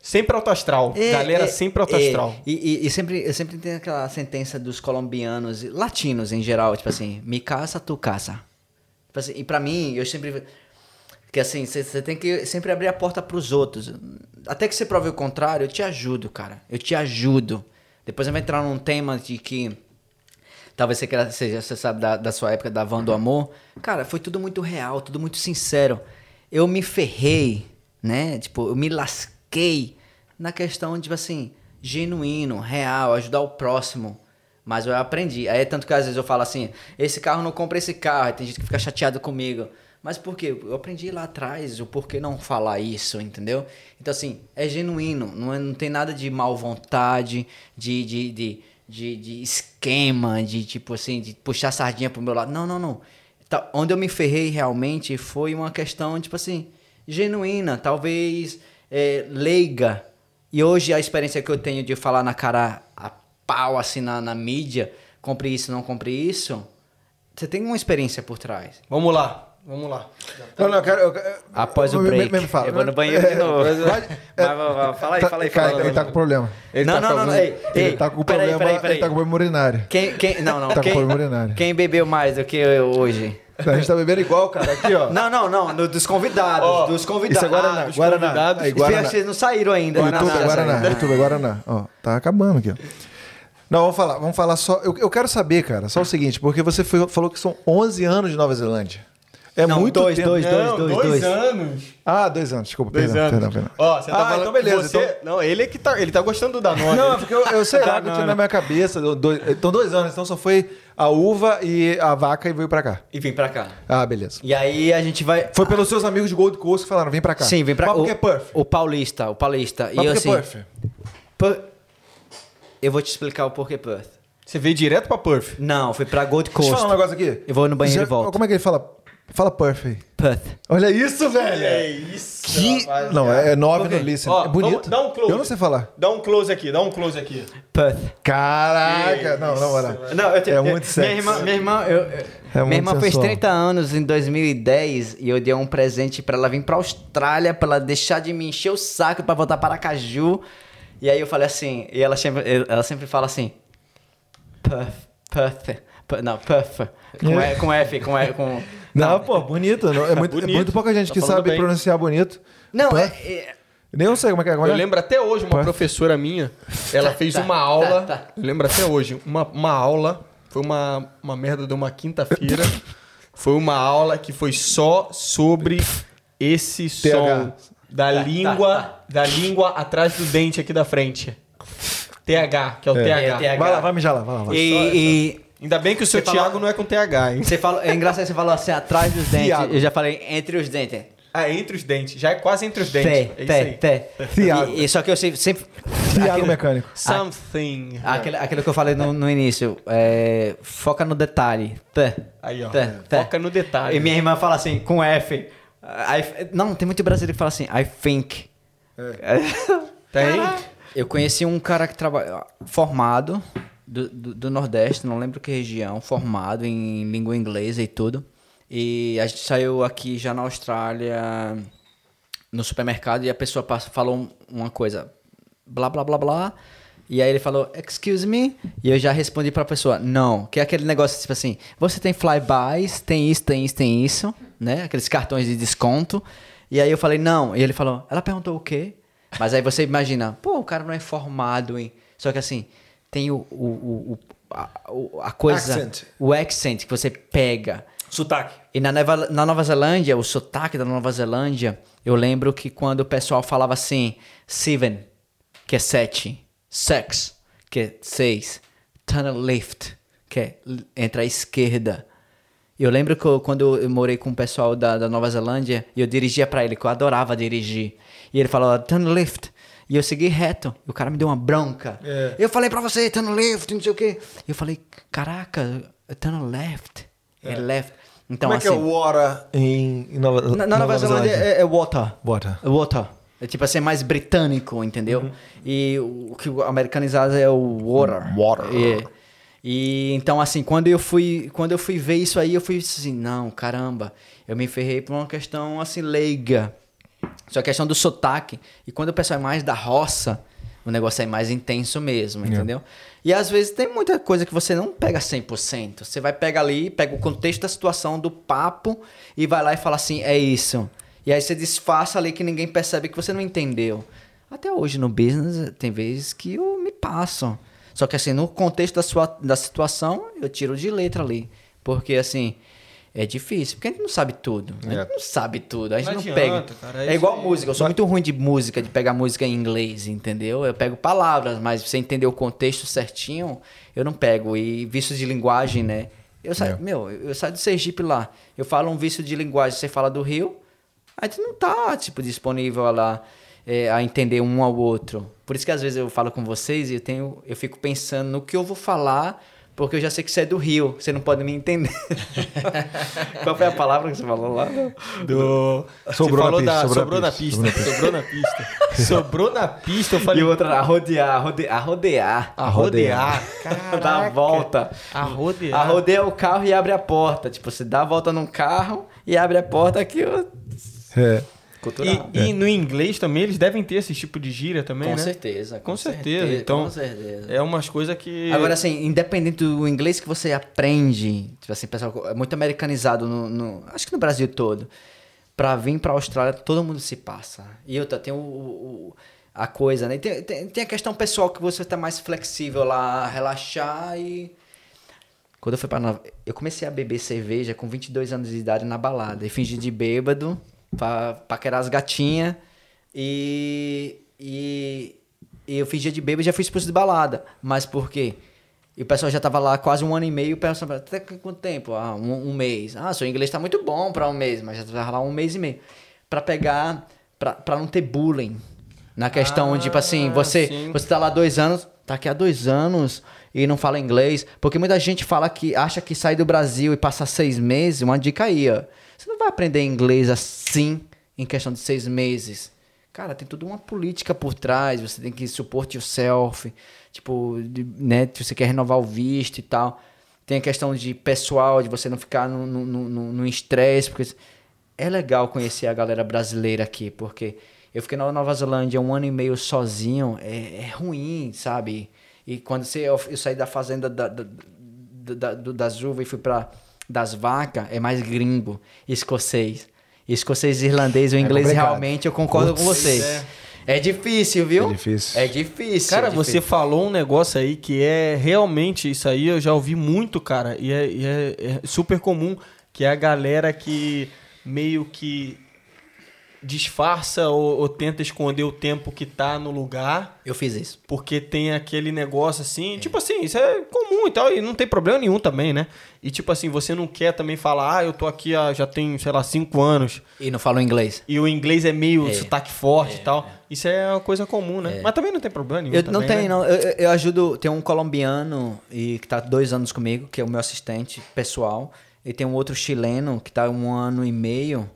Sempre alto astral. É, Galera é, sempre alto é. astral. E, e- e sempre, eu sempre tenho aquela sentença dos colombianos, e latinos em geral, tipo assim, me caça, tu caça. Tipo assim, e pra mim, eu sempre. Que assim, você tem que sempre abrir a porta pros outros. Até que você prove o contrário, eu te ajudo, cara. Eu te ajudo. Depois eu vou entrar num tema de que. Talvez você seja, você sabe da, da sua época da Van do Amor. Cara, foi tudo muito real, tudo muito sincero. Eu me ferrei, né? Tipo, eu me lasquei na questão, tipo assim, genuíno, real, ajudar o próximo. Mas eu aprendi. Aí tanto que às vezes eu falo assim, esse carro não compra esse carro. Aí tem gente que fica chateado comigo. Mas por quê? Eu aprendi lá atrás o porquê não falar isso, entendeu? Então, assim, é genuíno. Não, é- não tem nada de mal vontade, de, de, de, de, de esquema, de tipo assim, de puxar sardinha pro meu lado. Não, não, não. Tá, onde eu me ferrei realmente foi uma questão, tipo assim, genuína, talvez é, leiga. E hoje a experiência que eu tenho de falar na cara a pau, assim, na, na mídia, compre isso, não compre isso, você tem uma experiência por trás. Vamos lá, vamos lá. Não, não, eu quero. eu Após o break, me- me fala. eu vou no banheiro de novo. Vai- Mas, vai, vai, fala aí, tá- fala aí, cara, fala. Ele tá com problema. Ele não, tá não, com não, não, algum- ei, Ele ei, tá com peraí, problema. peraí, peraí. Ele tá com problema urinário. Quem, quem, não, não, Tá com quem, problema urinário. quem bebeu mais do que eu hoje? A gente tá bebendo igual, cara. Aqui, ó. Não, não, não, no- dos convidados, Ó, dos convidados. Isso é Guaraná. Ah, Guaraná. convidados. Aí, Guaraná. Vocês não saíram ainda. YouTube, Não, não, Guaraná. não. YouTube, Guaraná. Ó, tá acabando aqui, ó. Não, vamos falar, vamos falar só. Eu, eu quero saber, cara, só o seguinte, porque você foi- falou que são 11 anos de Nova Zelândia. É Não, muito dois, tempo. dois, Não, dois, dois. anos. Ah, dois anos, desculpa. Dois perdão, anos. Perdão, perdão. Ó, você tá Ah, falando então beleza, você... Não, ele é que tá, ele tá gostando do Danone. Não, é porque eu, eu sei lá Tá, que eu tinha na minha cabeça. do- dois- então, dois anos. Então só foi a uva e a vaca e veio pra cá. E vim pra cá. Ah, beleza. E aí a gente vai... Foi pelos seus amigos de Gold Coast que falaram, vem pra cá. Sim, vem pra cá. que Perth? O paulista, o paulista. Mas e eu que assim... Perth? Pu- Eu vou te explicar o porquê Perth. Você veio direto pra Perth. Não, foi pra Gold Deixa eu Coast. falar um negócio aqui. Eu vou no banheiro Já- e volto. Como é que ele fala? Fala Perth aí. Perth. Olha isso, velho. isso, Que... Não, é nove Por quê? no listen. Ó, é bonito. vamos- dá um close. Eu não sei falar. Dá um close aqui, dá um close aqui. Perth. Caraca. não, não, bora. Não, eu te- É muito sexy. Minha irmã, minha irmã, eu- É minha irmã fez sensual. 30 anos em 2010 e eu dei um presente pra ela vir pra Austrália, pra ela deixar de me encher o saco pra voltar para Aracaju. E aí eu falei assim, e ela sempre, ela sempre fala assim, Perth, Perth, Perth, não, Perth, com, É. E- com F, com E, com... Não, pô, bonito. Não, é, muito, é bonito. muito pouca gente Tá que sabe bem. pronunciar bonito. Não, é, é- Nem eu sei como é que é. Como é? Eu lembro até hoje, uma professora minha, ela fez tá, uma tá, aula. tá. Eu lembro até hoje, uma, uma aula. Foi uma, uma merda de uma quinta-feira. foi uma aula que foi só sobre esse TH. som da Tá, língua, tá, da língua atrás do dente aqui da frente. TH, que é o É. TH. É, TH. Vai lá, vai mijar lá. Vai lá, vai. e, e Ainda bem que o seu Você falou- Thiago não é com TH, hein? você falou, é engraçado que você falou assim, atrás dos dentes, Thiago. eu já falei entre os dentes. Ah, entre os dentes. Já é quase entre os dentes. Té, é isso té, aí. té. Thiago. E, e só que eu sempre... sempre Thiago aquilo- Mecânico. Something. Aquele, aquilo que eu falei no, no início, é, foca no detalhe. Té, Aí, ó. té, té. Foca no detalhe. E minha irmã fala assim, com F. I- não, tem muito brasileiro que fala assim, I think. Tem? Eu conheci um cara que trabalha formado do, do, Nordeste, não lembro que região, formado em língua inglesa e tudo. E a gente saiu aqui já na Austrália no supermercado e a pessoa passa- falou um- uma coisa, blá blá blá blá. E aí ele falou, excuse me, e eu já respondi pra pessoa, não, que é aquele negócio tipo assim, você tem flybys, tem isso, tem isso, tem isso, né? Aqueles cartões de desconto. E aí eu falei, não, e ele falou, ela perguntou o quê? Mas aí você imagina, pô, o cara não é formado em. Só que assim, tem o, o, o, a, a coisa. Accent. O accent que você pega. Sotaque. E na Nova, na Nova Zelândia, o sotaque da Nova Zelândia, eu lembro que quando o pessoal falava assim, seven, que é sete, sex, que é seis, turn left, que é entra à esquerda. Eu lembro que eu- quando eu morei com o pessoal da, da Nova Zelândia, e eu dirigia pra ele, que eu adorava dirigir. E ele falou, turn left. E eu segui reto. E o cara me deu uma bronca. É. Eu falei pra você, turn left, não sei o quê. E eu falei, caraca, turn left. É left. Então, Como é que assim, é water em, em Nova, na, na Nova, Zelândia é, é water. Water. É Water. É tipo assim, mais britânico, entendeu? E o que o americanizado é o water. Water. E, e então, assim, quando eu fui quando eu fui ver isso aí, eu fui assim, não, caramba, eu me ferrei por uma questão assim, leiga. Só a questão do sotaque. E quando o pessoal é mais da roça, o negócio é mais intenso mesmo, entendeu? E às vezes tem muita coisa que você não pega 100%. Você vai pegar ali, pega o contexto da situação, do papo, e vai lá e fala assim, é isso. E aí você disfarça ali que ninguém percebe que você não entendeu. Até hoje no business tem vezes que eu me passo. Só que assim, no contexto da, sua, da situação, eu tiro de letra ali. Porque assim, é difícil. Porque a gente não sabe tudo. A gente É. não sabe tudo. A gente Não não, adianta, pega. cara, é é igual aí. música. Eu sou muito ruim de música, de pegar música em inglês, entendeu? Eu pego palavras, mas você entender o contexto certinho, eu não pego. E vícios de linguagem, né? Eu saio, É. meu, eu saio do Sergipe lá. Eu falo um vício de linguagem, você fala do Rio, a gente não tá, tipo, disponível a lá é, a entender um ao outro. Por isso que às vezes eu falo com vocês e eu tenho, eu fico pensando no que eu vou falar, porque eu já sei que você é do Rio, você não pode me entender. Qual foi a palavra que você falou lá? Do... Sobrou Você falou na da... pista, Sobrou na pista. Sobrou na pista. Sobrou na pista. Eu E falei... outra, a rodear, a rodear, a rodear. A rodear. Dá a volta. A rodear. A rodeia o carro e abre a porta. Tipo, você dá a volta num carro e abre a porta aqui. ó. É. Cultural. E, e no inglês também eles devem ter esse tipo de gíria também, com né? certeza. Com certeza. Então, com certeza. É umas coisas que... Agora, assim, independente do inglês que você aprende, tipo assim, pessoal, é muito americanizado no, no- acho que no Brasil todo. Pra vir pra Austrália, todo mundo se passa. E outra, tem o, o- a coisa, né? E Tem, tem, tem a questão pessoal que você tá mais flexível lá, relaxar e. Quando eu fui pra Nova... Eu comecei a beber cerveja com 22 anos de idade na balada. E fingi de bêbado pra paquerar as gatinhas. E... E... e eu fingia de bêbado e já fui expulso de balada. Mas por quê? E o pessoal já tava lá quase um ano e meio. O pessoal até quanto tempo? Ah, um, um mês. Ah, seu inglês tá muito bom pra um mês. Mas já tava lá um mês e meio. Pra pegar... Pra, pra não ter bullying. Na questão, Ah, tipo assim, você, sim. você tá lá dois anos, tá aqui há dois anos e não fala inglês. Porque muita gente fala que acha que sai do Brasil e passa seis meses. Uma dica aí, ó. Você não vai aprender inglês assim em questão de seis meses. Cara, tem toda uma política por trás. Você tem que support yourself. Tipo, de- né? Se você quer renovar o visto e tal. Tem a questão de pessoal, de você não ficar no, estresse. Porque é legal conhecer a galera brasileira aqui, porque eu fiquei na Nova Zelândia um ano e meio sozinho, é, é ruim, sabe? E quando você, eu, eu saí da fazenda da, da, da, da- das uvas e fui para das vacas, é mais gringo, escocês. Escocês irlandês, o inglês complicado. realmente eu concordo com você. é. É difícil, viu? É difícil. É difícil. Cara, é você difícil. falou um negócio aí que é realmente isso aí eu já ouvi muito, cara, e é, e é- é super comum, que é a galera que meio que disfarça ou, ou tenta esconder o tempo que tá no lugar, Eu fiz isso. porque tem aquele negócio assim, tipo assim, isso é comum e tal, e não tem problema nenhum também, né? E tipo assim, você não quer também falar, ah, eu tô aqui há, já tem, sei lá, cinco anos, E não falo inglês. e o inglês é meio É. sotaque forte e tal. Isso é uma coisa comum, né? Mas também não tem problema nenhum. Eu não também, tenho, né? não. Eu, eu- ajudo. Tem um colombiano e que tá dois anos comigo, que é o meu assistente pessoal. E tem um outro chileno que tá um ano e meio.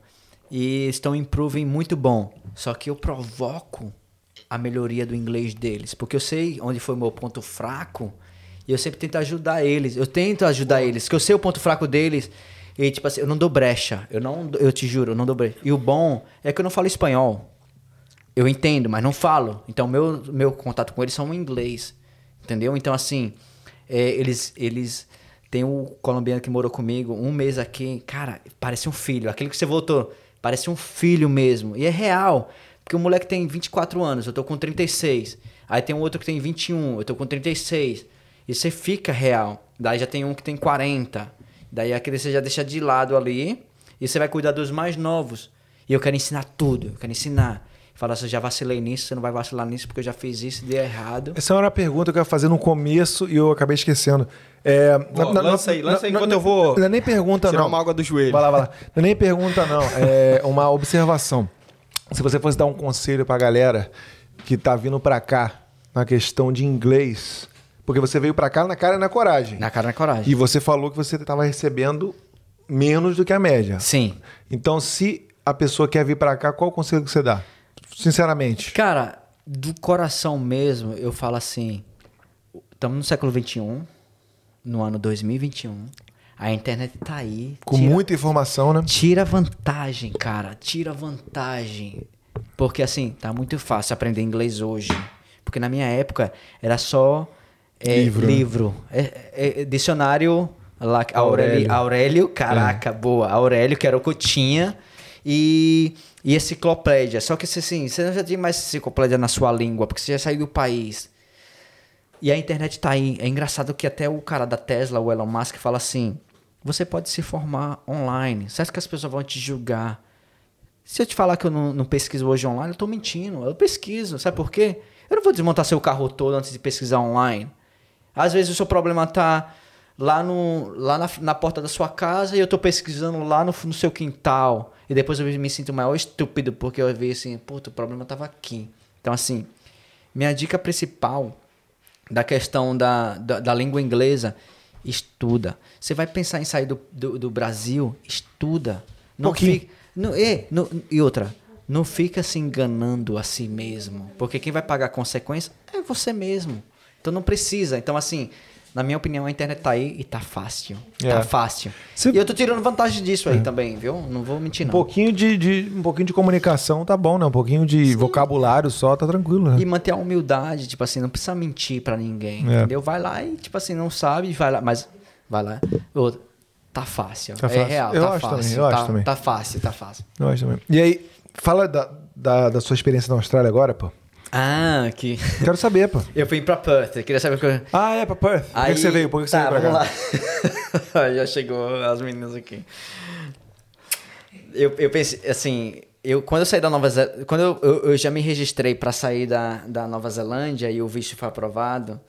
E estão improving muito bom. Só que eu provoco a melhoria do inglês deles. Porque eu sei onde foi o meu ponto fraco. E eu sempre tento ajudar eles. Eu tento ajudar eles. Que eu sei o ponto fraco deles. E tipo assim, eu não dou brecha. Eu não, eu te juro, eu não dou brecha. E o bom é que eu não falo espanhol. Eu entendo, mas não falo. Então, meu, meu contato com eles são em inglês. Entendeu? Então, assim, é, eles, eles. Tem o colombiano que morou comigo um mês aqui. Cara, parece um filho. Aquele que você voltou, parece um filho mesmo. E é real. Porque o moleque tem 24 anos, eu tô com 36. Aí tem um outro que tem 21, eu tô com 36. E você fica real. Daí já tem um que tem 40. Daí aquele você já deixa de lado ali. E você vai cuidar dos mais novos. E eu quero ensinar tudo, eu quero ensinar. Fala assim, já vacilei nisso, você não vai vacilar nisso porque eu já fiz isso, deu errado. Essa era uma pergunta que eu ia fazer no começo e eu acabei esquecendo. É, Ó, lança aí, lança aí enquanto eu vou Não é nem pergunta, Tirar não. uma água do joelho. Vai lá, vai lá. Não é nem pergunta, não. É uma observação. Se você fosse dar um conselho pra galera que tá vindo pra cá na questão de inglês, porque você veio pra cá na cara e na coragem. Na cara na coragem. E você falou que você estava recebendo menos do que a média. Sim. Então, se a pessoa quer vir pra cá, qual o conselho que você dá? Sinceramente. Cara, do coração mesmo, eu falo assim: estamos no século XXI, no ano 2021. A internet tá aí. Com tira- muita informação, né? Tira vantagem, cara. Tira vantagem. Porque assim, tá muito fácil aprender inglês hoje. Porque na minha época era só é, Livro, livro. né? É- é- dicionário lá, Aurélio. Aurélio, caraca, boa. Aurélio, que era o que eu tinha. E, e enciclopédia. Só que assim, você não já tinha mais enciclopédia na sua língua, porque você já saiu do país. E a internet tá aí. É engraçado que até o cara da Tesla, o Elon Musk, fala assim: você pode se formar online. Você acha que as pessoas vão te julgar? Se eu te falar que eu não, não pesquiso hoje online, eu tô mentindo. Eu pesquiso. Sabe por quê? Eu não vou desmontar seu carro todo antes de pesquisar online. Às vezes o seu problema tá lá, no, lá na, na porta da sua casa e eu tô pesquisando lá no, no seu quintal. E depois eu me sinto maior estúpido porque eu vi assim, puta, o problema tava aqui. Então, assim, minha dica principal da questão da, da, da língua inglesa, estuda. Você vai pensar em sair do, do, do Brasil, estuda. Não Pouquinho. fica, não, não- e outra, não fica se enganando a si mesmo. Porque quem vai pagar a consequência é você mesmo. Então não precisa. Então, assim, na minha opinião, a internet tá aí e tá fácil. É. Tá fácil. Se- E eu tô tirando vantagem disso aí também, viu? Não vou mentir, Um não. pouquinho de, de- um pouquinho de comunicação tá bom, né? Um pouquinho de vocabulário só tá tranquilo, né? E manter a humildade, tipo assim, não precisa mentir pra ninguém, É. entendeu? Vai lá e, tipo assim, não sabe, vai lá, mas vai lá. Tá fácil. Tá É fácil. real, Eu tá acho fácil. também, eu tá, acho também. tá fácil, tá fácil. Eu acho também. E aí, fala da, da, da sua experiência na Austrália agora, pô. Ah, que. Quero saber, pô. Eu fui pra Perth, eu queria saber que. Ah, é pra Perth. Por que você veio? Por que você tá, veio pra cá? lá. Já chegou as meninas aqui. Eu, eu pensei, assim, eu, quando eu saí da Nova Zelândia, quando eu, eu, eu já me registrei pra sair da, da Nova Zelândia e o visto foi aprovado,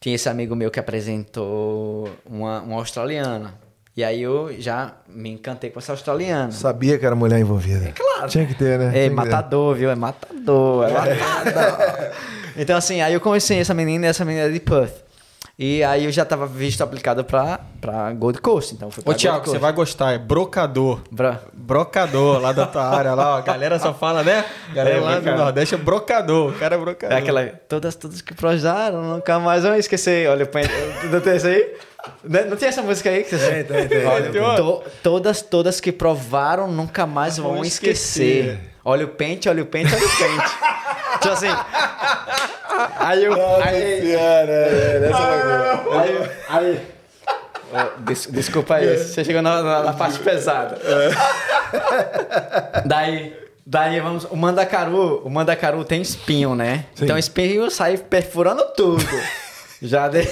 tinha esse amigo meu que apresentou uma, uma australiana. E aí eu já me encantei com essa australiana. Sabia que era mulher envolvida. É claro. Tinha que ter, né? É Tinha matador, viu? É matador, é matador. então, assim, aí eu conheci essa menina e essa menina é de Perth. E aí eu já tava visto aplicado pra, pra Gold Coast. Então fui pra Ô, Thiago, Gold você vai gostar. É brocador. Bra- Brocador, lá da tua área, lá, ó. A galera só fala, né? A galera É, lá do. Nordeste é brocador. O cara é brocador. É aquela. Todas, todas que projaram, nunca mais vão esquecer. Olha, o pen- não tem isso aí? Não tem essa música aí? Que você... Tem, tem, tem. Olha, Tem to- todas, todas que provaram nunca mais vão Vão esquecer. esquecer. Olha o pente, olha o pente, olha o pente. tipo assim. Aí eu. Aí, aí, aí, Ó, des- desculpa aí, você chegou na, na- na parte pesada. daí, daí vamos. O mandacaru, o mandacaru tem espinho, né? Então o espinho sai perfurando tudo. Já de...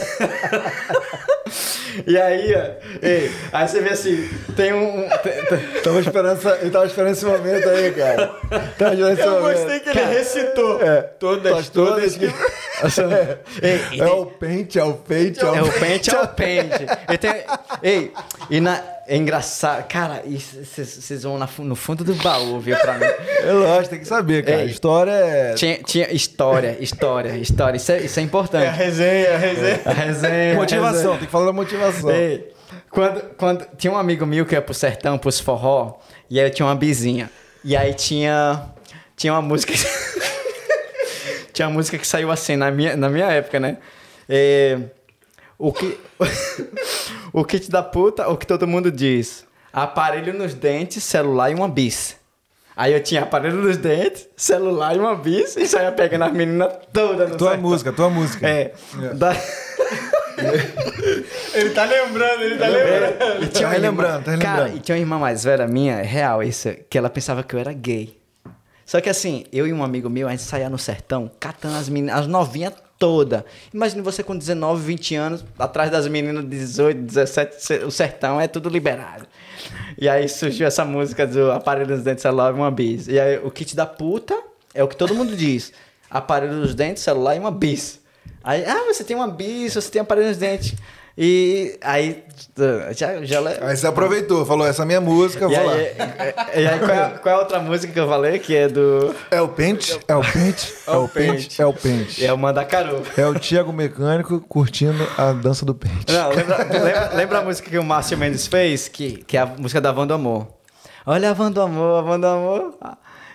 E aí, ó, ei, aí você vê assim, tem um. tem- Tava esperando essa, eu tava esperando esse momento aí, cara. Tava esperando esse Eu momento. gostei que ele recitou. É. Todas, todas que... Ei, e É tem- o pente, é o pente, é o, É o pente, é o pente. Ei, e na, é engraçado. Cara, vocês vão na no fundo do baú, viu, pra mim. É lógico, tem que saber, cara. Ei. História é. Tinha, tinha história, história, história. Isso é, isso é É a importante. resenha, a resenha. A resenha. Motivação, tem que falar da motivação. Ei, quando, quando tinha um amigo meu que ia pro sertão, pros forró, e aí eu tinha uma bizinha. E aí tinha tinha uma música tinha uma música que saiu assim na minha, na minha época, né? É, o que o kit da puta, o que todo mundo diz. Aparelho nos dentes, celular e uma bis. Aí eu tinha aparelho nos dentes, celular e uma bis e saía pegando as meninas todas no Tua sertão. música, tua música. É. Da- Ele tá lembrando, ele tá lembrando. E tinha Tá irmã- tá relembrando. Cara, e tinha uma irmã mais velha minha, é real isso, que ela pensava que eu era gay. Só que assim, eu e um amigo meu, a gente saía no sertão, catando as meninas, as novinhas todas. Imagina você com 19, 20 anos, atrás das meninas de 18, 17, se- o sertão é tudo liberado. E aí surgiu essa música do aparelho dos dentes celular e uma bis. E aí o kit da puta É o que todo mundo diz. Aparelho dos dentes, celular e uma bis. Aí, ah, você tem uma bis, você tem aparelho dos dentes. E aí, já, já Aí você aproveitou, falou, essa é a minha música, e vou lá. aí, e- e aí, qual, é, qual é a outra música que eu falei? Que é do. É o pente, é o pente, é o pente, é o pente. É o Mandacaru. É o Tiago Mecânico curtindo a dança do pente. Não, lembra, lembra, lembra a música que o Márcio Mendes fez? Que, que é a música da Van do Amor. Olha a Van do Amor, a Van do Amor.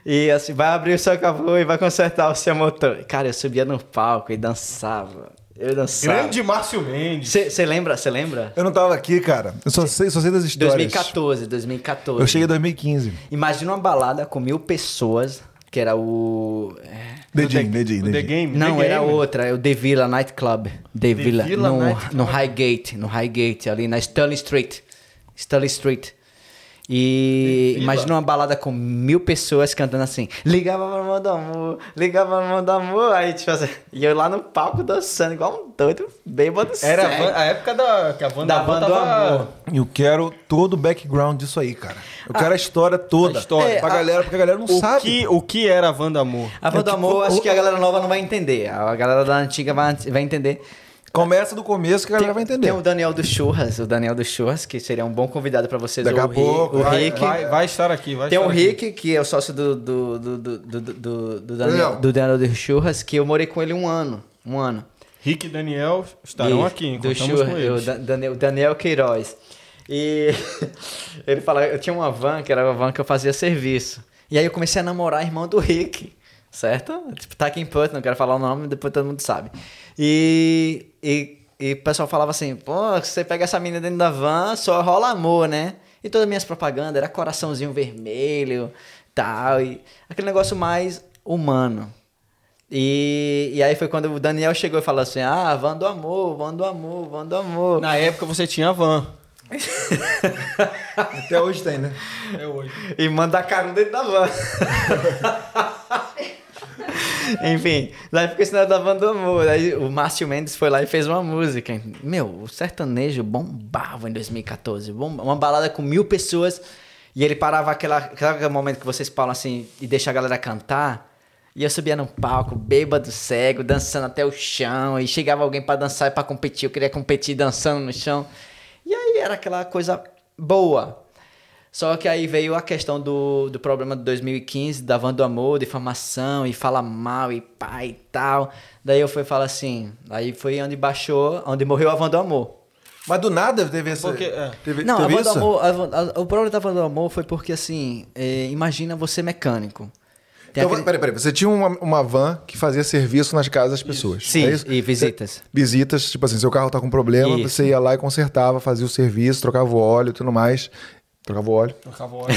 E assim, vai abrir o seu capô e vai consertar o seu motor. Cara, eu subia no palco e dançava. Eu dançava. Grande Márcio Mendes. Você lembra? Você lembra? Eu não tava aqui, cara. Eu só sei, só sei das histórias. 2014, 2014. Eu cheguei em 2015. Imagina uma balada com mil pessoas, que era o... é, Dedinho, dedinho, O The. Game. Não, The era Game. outra, é o The Villa Nightclub. The, Villa, Villa no, Night no Highgate, no Highgate, ali na Stanley Street. Stanley Street. E imagina uma balada com mil pessoas cantando assim, ligava pra mão do amor, ligava pra mão do amor, aí tipo assim, e eu lá no palco dançando igual um doido, bêbado Era a, época da, que a Wanda Da Van do Amor. Eu quero todo o background disso aí, cara. Eu quero a história toda. A história. É, pra a- galera, porque a galera não O sabe. que, o que era a Wanda Amor? A Van do Amor, acho que a galera nova não vai entender, a galera da antiga vai, vai entender. Começa do começo que a galera vai entender. Tem o Daniel do Churras, o Daniel do Churras, que seria um bom convidado pra vocês. Daqui o a pouco, o vai- Rick. Vai, vai estar aqui. Vai Tem estar o aqui. Rick, que é o sócio do, do, do, do, do, do, Daniel, do Daniel do Churras, que eu morei com ele um ano. Um ano. Rick e Daniel estarão E- aqui, do Churras, com o eles. Da- Daniel, Daniel Queiroz. E ele fala, eu tinha uma van, que era uma van que eu fazia serviço. E aí eu comecei a namorar a irmã do Rick, certo? Tipo, tá aqui em Put, não quero falar o nome, depois todo mundo sabe. E, e, e o pessoal falava assim, pô, você pega essa menina dentro da van, só rola amor, né? E todas as minhas propagandas era coraçãozinho vermelho, tal, e aquele negócio mais humano. E, e aí foi quando o Daniel chegou e falou assim: Ah, van do amor, van do amor, van do amor. Na época você tinha van. Até hoje tem, né? É hoje. E manda caro dentro da van. Enfim, daí ficou esse negócio da van do amor. Aí o Márcio Mendes foi lá e fez uma música. Meu, o sertanejo bombava em 2014. Bomba, uma balada com mil pessoas. E ele parava aquela, aquele momento que vocês falam assim e deixa a galera cantar. E eu subia no palco, bêbado, cego, dançando até o chão. E chegava alguém pra dançar e pra competir. Eu queria competir dançando no chão. E aí era aquela coisa boa. Só que aí veio a questão do, do problema de 2015, da Van do Amor, difamação, e fala mal, e pá, e tal. Daí eu fui falar assim, aí foi onde baixou, onde morreu a Van do Amor. Mas do nada teve essa. Porque, é. Teve, Não, a teve Van do isso? Amor, a a- o problema da Van do Amor foi porque assim, é, imagina você mecânico. Tem Então, aquele- peraí, peraí. Você tinha uma, uma van que fazia serviço nas casas das pessoas. Sim, é isso? e visitas. Visitas, tipo assim, seu carro tá com problema, Isso. você ia lá e consertava, fazia o serviço, trocava o óleo e tudo mais. Trocava o óleo. Trocava o óleo.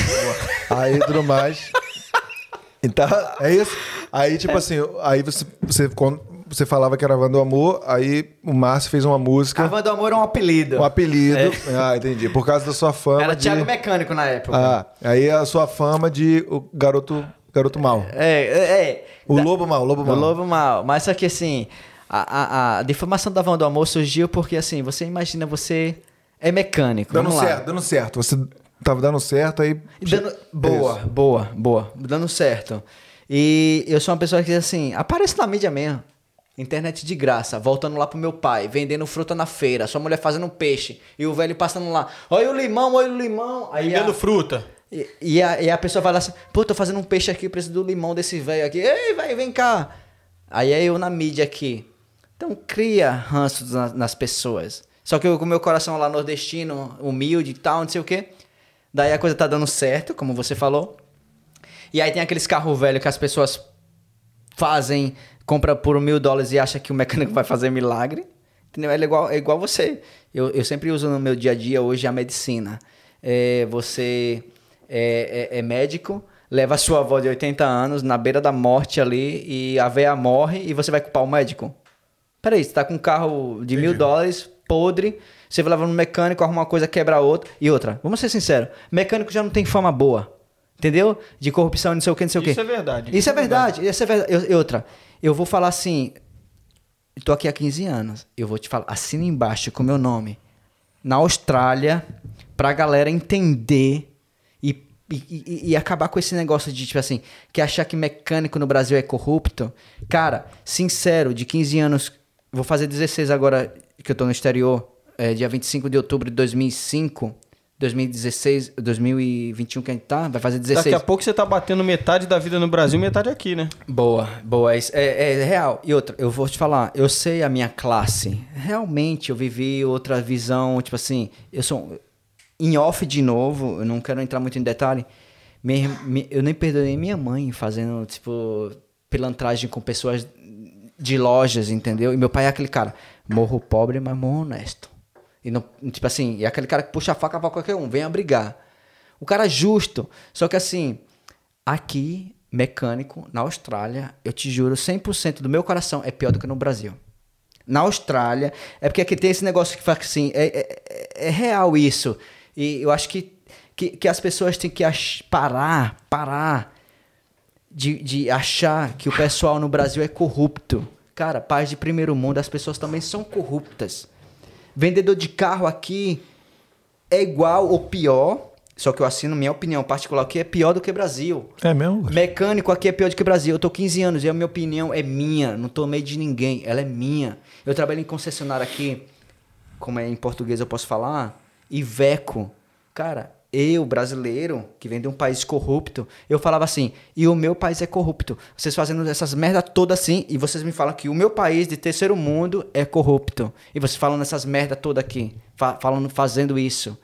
Boa. Aí tudo mais. Então, é isso. Aí, tipo assim, aí você, você, quando você falava que era Van do Amor, aí o Márcio fez uma A música, Van do Amor é um apelido. um apelido. Ah, entendi. Por causa da sua fama. Era de... Thiago Mecânico na época. Ah, aí a sua fama de o garoto, garoto mal. É, é, é. O Da- lobo mal, o lobo mal. O lobo mal. Mas só que assim, a, a, a difamação da Van do Amor surgiu porque assim, você imagina, você é mecânico. Dando vamos lá. certo, dando certo. Você tava dando certo, aí. Dando- boa, Isso. boa, boa. Dando certo. E eu sou uma pessoa que, assim, aparece na mídia mesmo. Internet de graça, voltando lá pro meu pai, vendendo fruta na feira, sua mulher fazendo um peixe, e o velho passando lá, olha o limão, olha o limão. Aí Vendendo a, fruta. e, e a, e a pessoa vai lá assim, pô, tô fazendo um peixe aqui, preciso do limão desse velho aqui. Ei, velho, vem cá. Aí é eu na mídia aqui. Então cria ranço nas, nas pessoas. Só que eu com meu coração lá nordestino, humilde e tal, não sei o quê. Daí a coisa tá dando certo, como você falou. E aí tem aqueles carros velhos que as pessoas fazem, compra por mil dólares e acha que o mecânico vai fazer milagre. Entendeu? É igual, é igual você. Eu, eu sempre uso no meu dia a dia hoje a medicina. É, você é, é- é médico, leva a sua avó de 80 anos na beira da morte ali e a véia morre e você vai culpar o médico? Peraí, você tá com um carro de mil dólares, podre, você vai levar no mecânico, arruma uma coisa, quebra outra. E outra, vamos ser sinceros, mecânico já não tem fama boa. Entendeu? De corrupção, não sei o que, não sei o que. Isso é verdade. Isso é verdade, isso é verdade. Eu- e outra, eu vou falar assim, tô aqui há 15 anos, eu vou te falar, assina embaixo com o meu nome. Na Austrália, pra galera entender e e, e- e acabar com esse negócio de, tipo assim, que achar que mecânico no Brasil é corrupto. Cara, sincero, de 15 anos, vou fazer 16 agora que eu tô no exterior, é, dia 25 de outubro de 2005, 2016, 2021 que a gente tá, vai fazer 16. Daqui a pouco você tá batendo metade da vida no Brasil, metade aqui, né? Boa, boa. É, é- é real. E outra, eu vou te falar, eu sei a minha classe. Realmente, eu vivi outra visão, tipo assim, eu sou. Em off de novo, eu não quero entrar muito em detalhe. minha irm- mi- eu nem perdoei minha mãe fazendo, tipo, pilantragem com pessoas de lojas, entendeu? E meu pai é aquele cara, morro pobre, mas morro honesto. E não, tipo assim, é aquele cara que puxa a faca pra qualquer um, venha brigar. O cara é justo. Só que assim, aqui, mecânico, na Austrália, eu te juro, 100% do meu coração é pior do que no Brasil. Na Austrália, é porque aqui tem esse negócio que faz assim, é, é- é- é real isso. E eu acho que, que, que as pessoas têm que parar, parar de, de achar que o pessoal no Brasil é corrupto. Cara, paz de primeiro mundo, as pessoas também são corruptas. Vendedor de carro aqui é igual ou pior, só que eu assino minha opinião particular que é pior do que Brasil. É mesmo? Mecânico aqui é pior do que Brasil. Eu tô 15 anos e a minha opinião é minha, não tô meio de ninguém, ela é minha. Eu trabalho em concessionária aqui, como é em português eu posso falar, Iveco. Cara, eu, brasileiro, que vem de um país corrupto, eu falava assim, e o meu país é corrupto. Vocês fazendo essas merda toda assim, e vocês me falam que o meu país de terceiro mundo é corrupto. E vocês falando essas merda toda aqui, fa- falando, fazendo isso.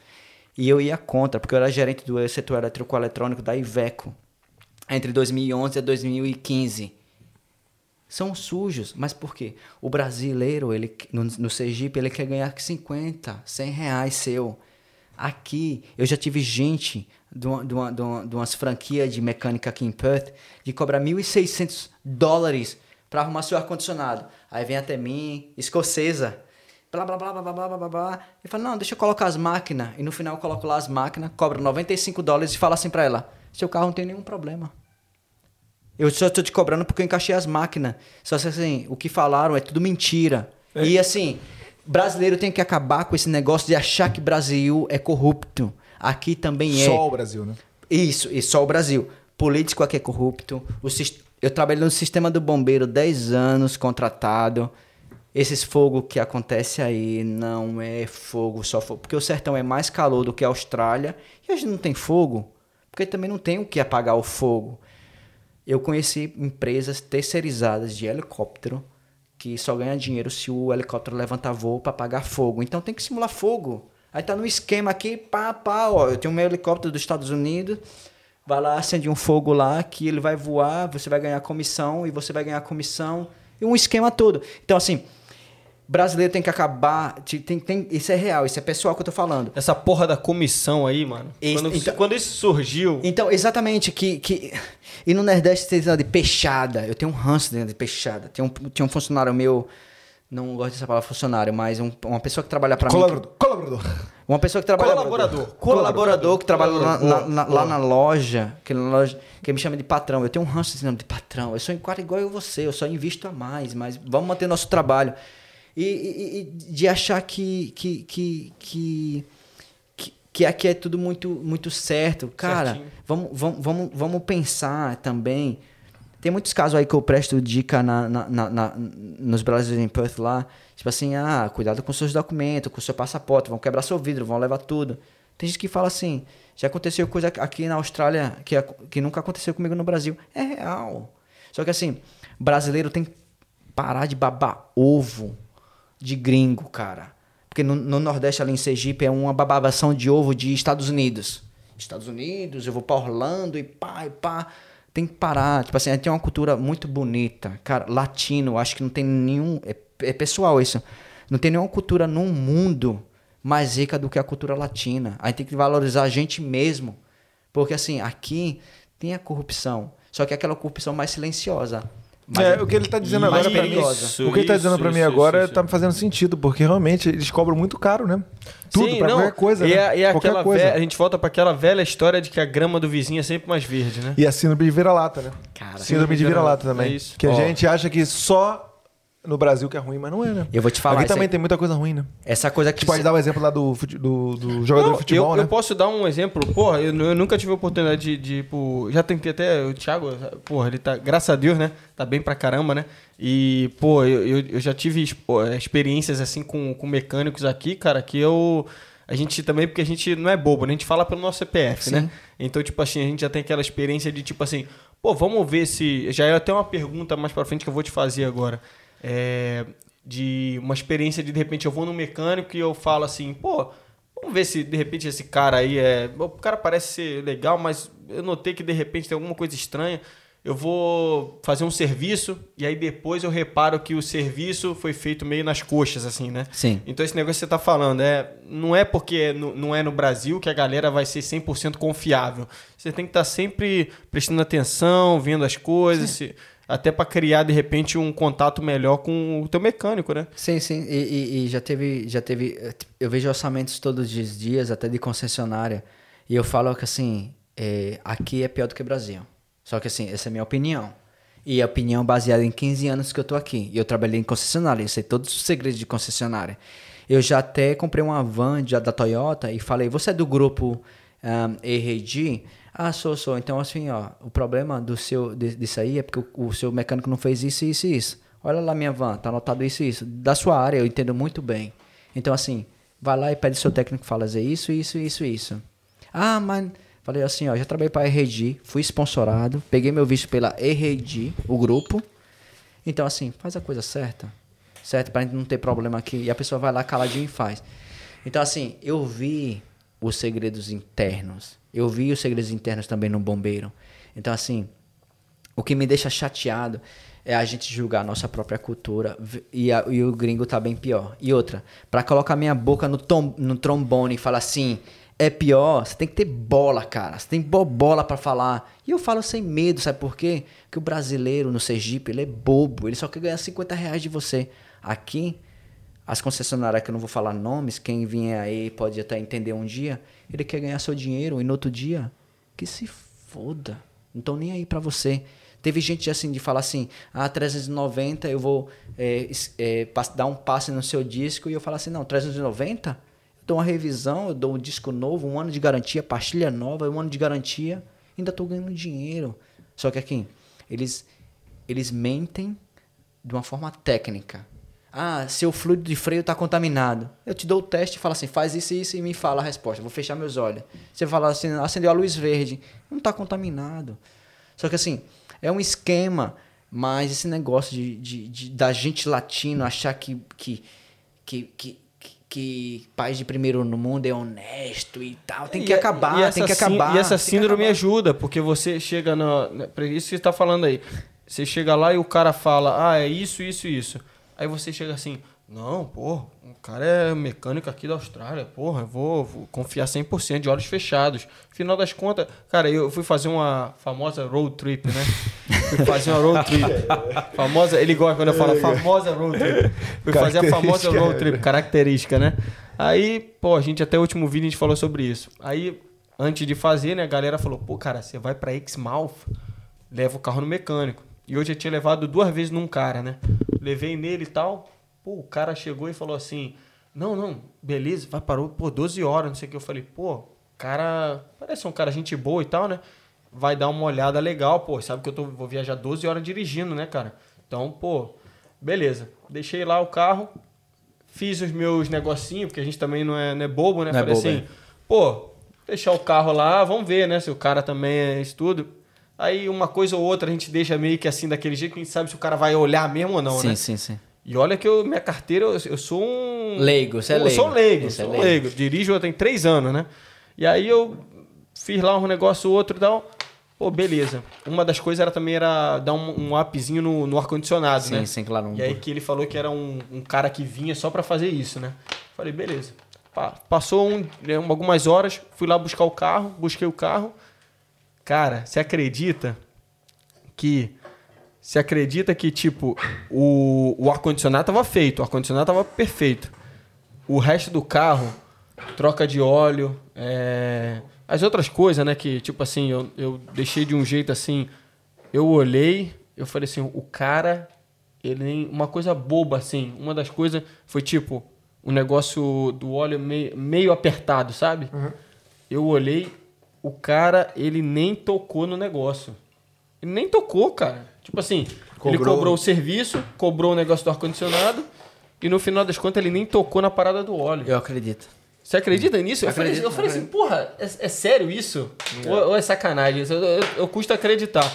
E eu ia contra, porque eu era gerente do setor eletrônico da Iveco entre 2011 e 2015. São sujos, mas por quê? O brasileiro, ele, no, no Sergipe, ele quer ganhar 50, 100 reais seu. Aqui, eu já tive gente de, uma, de, uma, de, uma, de umas franquias de mecânica aqui em Perth de cobrar 1.600 dólares para arrumar seu ar-condicionado. Aí vem até mim, escocesa, blá blá blá blá blá blá blá blá. E fala, não, deixa eu colocar as máquinas. E no final eu coloco lá as máquinas, cobro 95 dólares e falo assim pra ela: seu carro não tem nenhum problema. Eu só tô te cobrando porque eu encaixei as máquinas. Só que assim, o que falaram é tudo mentira. E assim, brasileiro tem que acabar com esse negócio de achar que Brasil é corrupto. Aqui também é. Só o Brasil, né? Isso, e só o Brasil. Político aqui é corrupto. O eu trabalhei no sistema do bombeiro 10 anos, contratado. Esses fogo que acontece aí não é fogo, só fogo. Porque o sertão é mais calor do que a Austrália. E a gente não tem fogo. Porque também não tem o que apagar o fogo. Eu conheci empresas terceirizadas de helicóptero que só ganha dinheiro se o helicóptero levantar voo para apagar fogo. Então tem que simular fogo. Aí tá no esquema aqui, pá, pá, ó. Eu tenho meu helicóptero dos Estados Unidos. Vai lá, acende um fogo lá, que ele vai voar, você vai ganhar comissão e você vai ganhar comissão. E um esquema todo. Então, assim, brasileiro tem que acabar. te- Tem, tem, isso é real, isso é pessoal que eu tô falando. Essa porra da comissão aí, mano. Isso, quando, então- quando isso surgiu. Então, exatamente, que, que. E no Nordeste tem esse de peixada. Eu tenho um ranço dentro de peixada. Tem um, tinha um funcionário meu. Não gosto dessa palavra funcionário, mas um- uma pessoa que trabalha pra mim. Colaborador. Colaborador. Uma pessoa que trabalha. Colaborador. Colaborador que trabalha lá, na- na- lá na loja, que, na loja. que me chama de patrão. Eu tenho um ranço desse nome de patrão. Eu sou em quadro igual eu você, eu só invisto a mais, mas vamos manter nosso trabalho. E, e- e de achar que. que, que, que que, aqui é tudo muito, muito certo. Cara, Certinho. vamos, vamos, vamos, vamos pensar também. Tem muitos casos aí que eu presto dica na, na, na- na- nos brasileiros em Perth lá. Tipo assim, ah, cuidado com seus documentos, com seu passaporte, vão quebrar seu vidro, vão levar tudo. Tem gente que fala assim, já aconteceu coisa aqui na Austrália que, que nunca aconteceu comigo no Brasil. É real. Só que assim, brasileiro tem que parar de babar ovo de gringo, cara. Porque no, no Nordeste, ali em Sergipe, é uma babação de ovo de Estados Unidos. Estados Unidos, eu vou pra Orlando e pá, e pá. Tem que parar. Tipo assim, tem uma cultura muito bonita. Cara, latino, acho que não tem nenhum. É, é pessoal isso. Não tem nenhuma cultura no mundo mais rica do que a cultura latina. A gente tem que valorizar a gente mesmo. Porque assim, aqui tem a corrupção. Só que é aquela corrupção mais silenciosa. Mas É, o que ele tá dizendo agora pra mim. perigosa. O que ele tá dizendo pra mim isso, agora isso, tá me fazendo sentido, porque realmente eles cobram muito caro, né? Tudo, não, qualquer coisa. E, né? e é qualquer coisa. a gente volta pra aquela velha história de que a grama do vizinho é sempre mais verde, né? E a síndrome de vira-lata, né? Cara, síndrome de vira-lata também. É isso. Que a gente acha que só no Brasil que é ruim, mas não é, né? Eu vou te falar. Aqui também aí- tem muita coisa ruim, né? Essa coisa que. A gente pode dar o exemplo lá do, fute- do, do jogador Não, de futebol, eu, né? eu posso dar um exemplo. Porra, eu, eu nunca tive a oportunidade de, de, tipo, já tentei até o Thiago, porra, ele tá, graças a Deus, né? Tá bem pra caramba, né? E, pô, eu, eu, eu já tive pô, experiências assim com, com mecânicos aqui, cara, que eu a gente também, porque a gente não é bobo, né? A gente fala pelo nosso CPF, né? Então, tipo assim, a gente já tem aquela experiência de tipo assim, pô, vamos ver se. Já é até uma pergunta mais pra frente que eu vou te fazer agora. É, de uma experiência de de repente eu vou no mecânico e eu falo assim, pô, vamos ver se de repente esse cara aí é. O cara parece ser legal, mas eu notei que de repente tem alguma coisa estranha. Eu vou fazer um serviço e aí depois eu reparo que o serviço foi feito meio nas coxas, assim, né? Sim. Então esse negócio que você tá falando, é, não é porque no- não é no Brasil que a galera vai ser 100% confiável. Você tem que estar sempre prestando atenção, vendo as coisas, se- até para criar de repente um contato melhor com o teu mecânico, né? Sim, sim. E, e- e já teve, já teve. Eu vejo orçamentos todos os dias, até de concessionária. E eu falo que assim, é, aqui é pior do que Brasil. Só que assim, essa é a minha opinião. E a opinião baseada em 15 anos que eu tô aqui. E eu trabalhei em concessionária, eu sei todos os segredos de concessionária. Eu já até comprei uma van da Toyota e falei, você é do grupo um, ERG? Ah, sou, sou. Então, assim, ó, o problema do seu, disso aí é porque o, o seu mecânico não fez isso, isso e isso. Olha lá minha van, tá anotado isso e isso. Da sua área, eu entendo muito bem. Então, assim, vai lá e pede seu técnico fazer isso, isso, isso, isso. Ah, mas... Falei assim, ó, já trabalhei para a RG, fui sponsorado, peguei meu visto pela RG, o grupo. Então, assim, faz a coisa certa, certo? Pra gente não ter problema aqui. E a pessoa vai lá caladinho e faz. Então, assim, eu vi os segredos internos. Eu vi os segredos internos também no bombeiro. Então, assim, o que me deixa chateado é a gente julgar a nossa própria cultura e, a- e o gringo tá bem pior. E outra, pra colocar minha boca no, tom- no trombone e falar assim, é pior, você tem que ter bola, cara. Você tem bo- bola pra falar. E eu falo sem medo, sabe por quê? Porque o brasileiro no Sergipe, ele é bobo, ele só quer ganhar 50 reais de você. Aqui, as concessionárias que eu não vou falar nomes, quem vier aí pode até entender um dia, ele quer ganhar seu dinheiro e no outro dia, que se foda. Não estão nem aí pra você. Teve gente assim de falar assim, ah, 390 eu vou é, é, dar um passe no seu disco e eu falo assim, não, 390? Eu dou uma revisão, eu dou um disco novo, um ano de garantia, pastilha nova, um ano de garantia, ainda tô ganhando dinheiro. Só que aqui, eles, eles mentem de uma forma técnica. Ah, seu fluido de freio está contaminado. Eu te dou o teste e falo assim, faz isso e isso e me fala a resposta. Vou fechar meus olhos. Você fala assim, acendeu a luz verde. Não está contaminado. Só que assim, é um esquema, mas esse negócio de, de, de- da gente latino achar que, que, que, que, que- país de primeiro no mundo é honesto e tal. Tem que E- acabar, e tem que acabar. E essa síndrome ajuda, porque você chega na. na- pra Isso que você tá falando aí. Você chega lá e o cara fala, ah, é isso, isso, isso. Aí você chega assim, não, pô, o cara é mecânico aqui da Austrália, porra, eu vou, vou confiar 100% de olhos fechados. Final das contas, cara, eu fui fazer uma famosa road trip, né? fui fazer uma road trip. famosa, ele gosta quando eu falo famosa road trip. Fui fazer a famosa road trip, característica, né? Aí, pô, a gente até o último vídeo a gente falou sobre isso. Aí, antes de fazer, né, a galera falou, pô, cara, você vai pra Exmouth, leva o carro no mecânico. E hoje eu tinha levado duas vezes num cara, né? Levei nele e tal. Pô, o cara chegou e falou assim: Não, não, beleza, vai parou, pô, 12 horas, não sei o que. Eu falei, pô, cara, parece um cara gente boa e tal, né? Vai dar uma olhada legal, pô, sabe que eu tô, vou viajar 12 horas dirigindo, né, cara? Então, pô, beleza. Deixei lá o carro, fiz os meus negocinhos, porque a gente também não é, não é bobo, né? Não é Falei bobo, assim, é. pô, deixar o carro lá, vamos ver, né? Se o cara também é estudo. Aí uma coisa ou outra a gente deixa meio que assim, daquele jeito, que a gente sabe se o cara vai olhar mesmo ou não, sim, né? sim, sim. E olha que eu, minha carteira, eu, eu sou um. Leigo, você é Eu sou leigo. leigo, Você é sou leigo. leigo. Dirijo eu tenho três anos, né? E aí eu fiz lá um negócio outro e tal. Pô, beleza. Uma das coisas era também era dar um, um upzinho no, no ar-condicionado, Sim, né? sim, claro. um E aí que ele falou que era um, um cara que vinha só pra fazer isso, né? Falei, beleza. Pa- Passou um, um- algumas horas, fui lá buscar o carro, busquei o carro. Cara, você acredita que. Você acredita que, tipo, o, o ar-condicionado tava feito, o ar-condicionado tava perfeito. O resto do carro, troca de óleo, é, as outras coisas, né? Que, tipo assim, eu, eu deixei de um jeito assim. Eu olhei, eu falei assim, o cara ele nem. Uma coisa boba, assim. Uma das coisas foi tipo, o negócio do óleo meio, meio apertado, sabe? Eu olhei, o cara, ele nem tocou no negócio. Ele nem tocou, cara. Tipo assim, ele Cobrou. cobrou o serviço, cobrou o negócio do ar-condicionado, e no final das contas ele nem tocou na parada do óleo. Eu acredito. Você acredita nisso? Eu falei, Acredito, eu falei assim, porra, é, é sério isso? Ou, ou é sacanagem? Eu, eu, eu custo acreditar.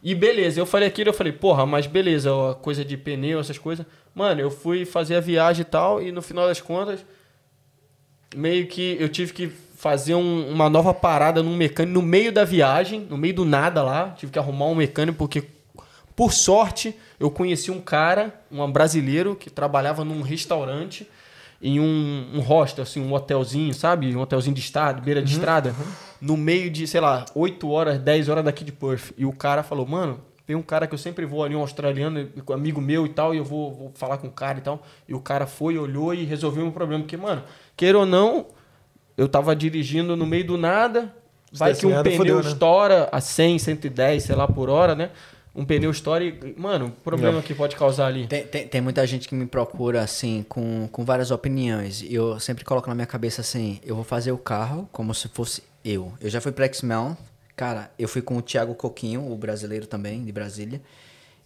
E beleza, eu falei aquilo, eu falei, porra, mas beleza, ó, coisa de pneu, essas coisas. Mano, eu fui fazer a viagem e tal, e no final das contas, meio que eu tive que fazer um- uma nova parada num mecânico no meio da viagem, no meio do nada lá. Tive que arrumar um mecânico porque, por sorte, eu conheci um cara, um brasileiro, que trabalhava num restaurante, em um, um hostel, assim, um hotelzinho, sabe? Um hotelzinho de estrada, beira de estrada, no meio de, sei lá, 8 horas, 10 horas daqui de Perth. E o cara falou, mano, tem um cara que eu sempre vou ali, um australiano, amigo meu e tal, e eu vou, vou falar com o cara e tal. E o cara foi, olhou e resolveu o meu problema. Porque, mano, queira ou não, eu tava dirigindo no meio do nada, vai que um pneu fodeu, né? estoura a 100, 110, sei lá, por hora, né? Um pneu estoura e, mano, o problema que pode causar ali. Tem, tem, tem muita gente que me procura, assim, com, com várias opiniões. E eu sempre coloco na minha cabeça assim: eu vou fazer o carro como se fosse eu. Eu já fui pra X-Mount. Cara, eu fui com o Thiago Coquinho, o brasileiro também, de Brasília.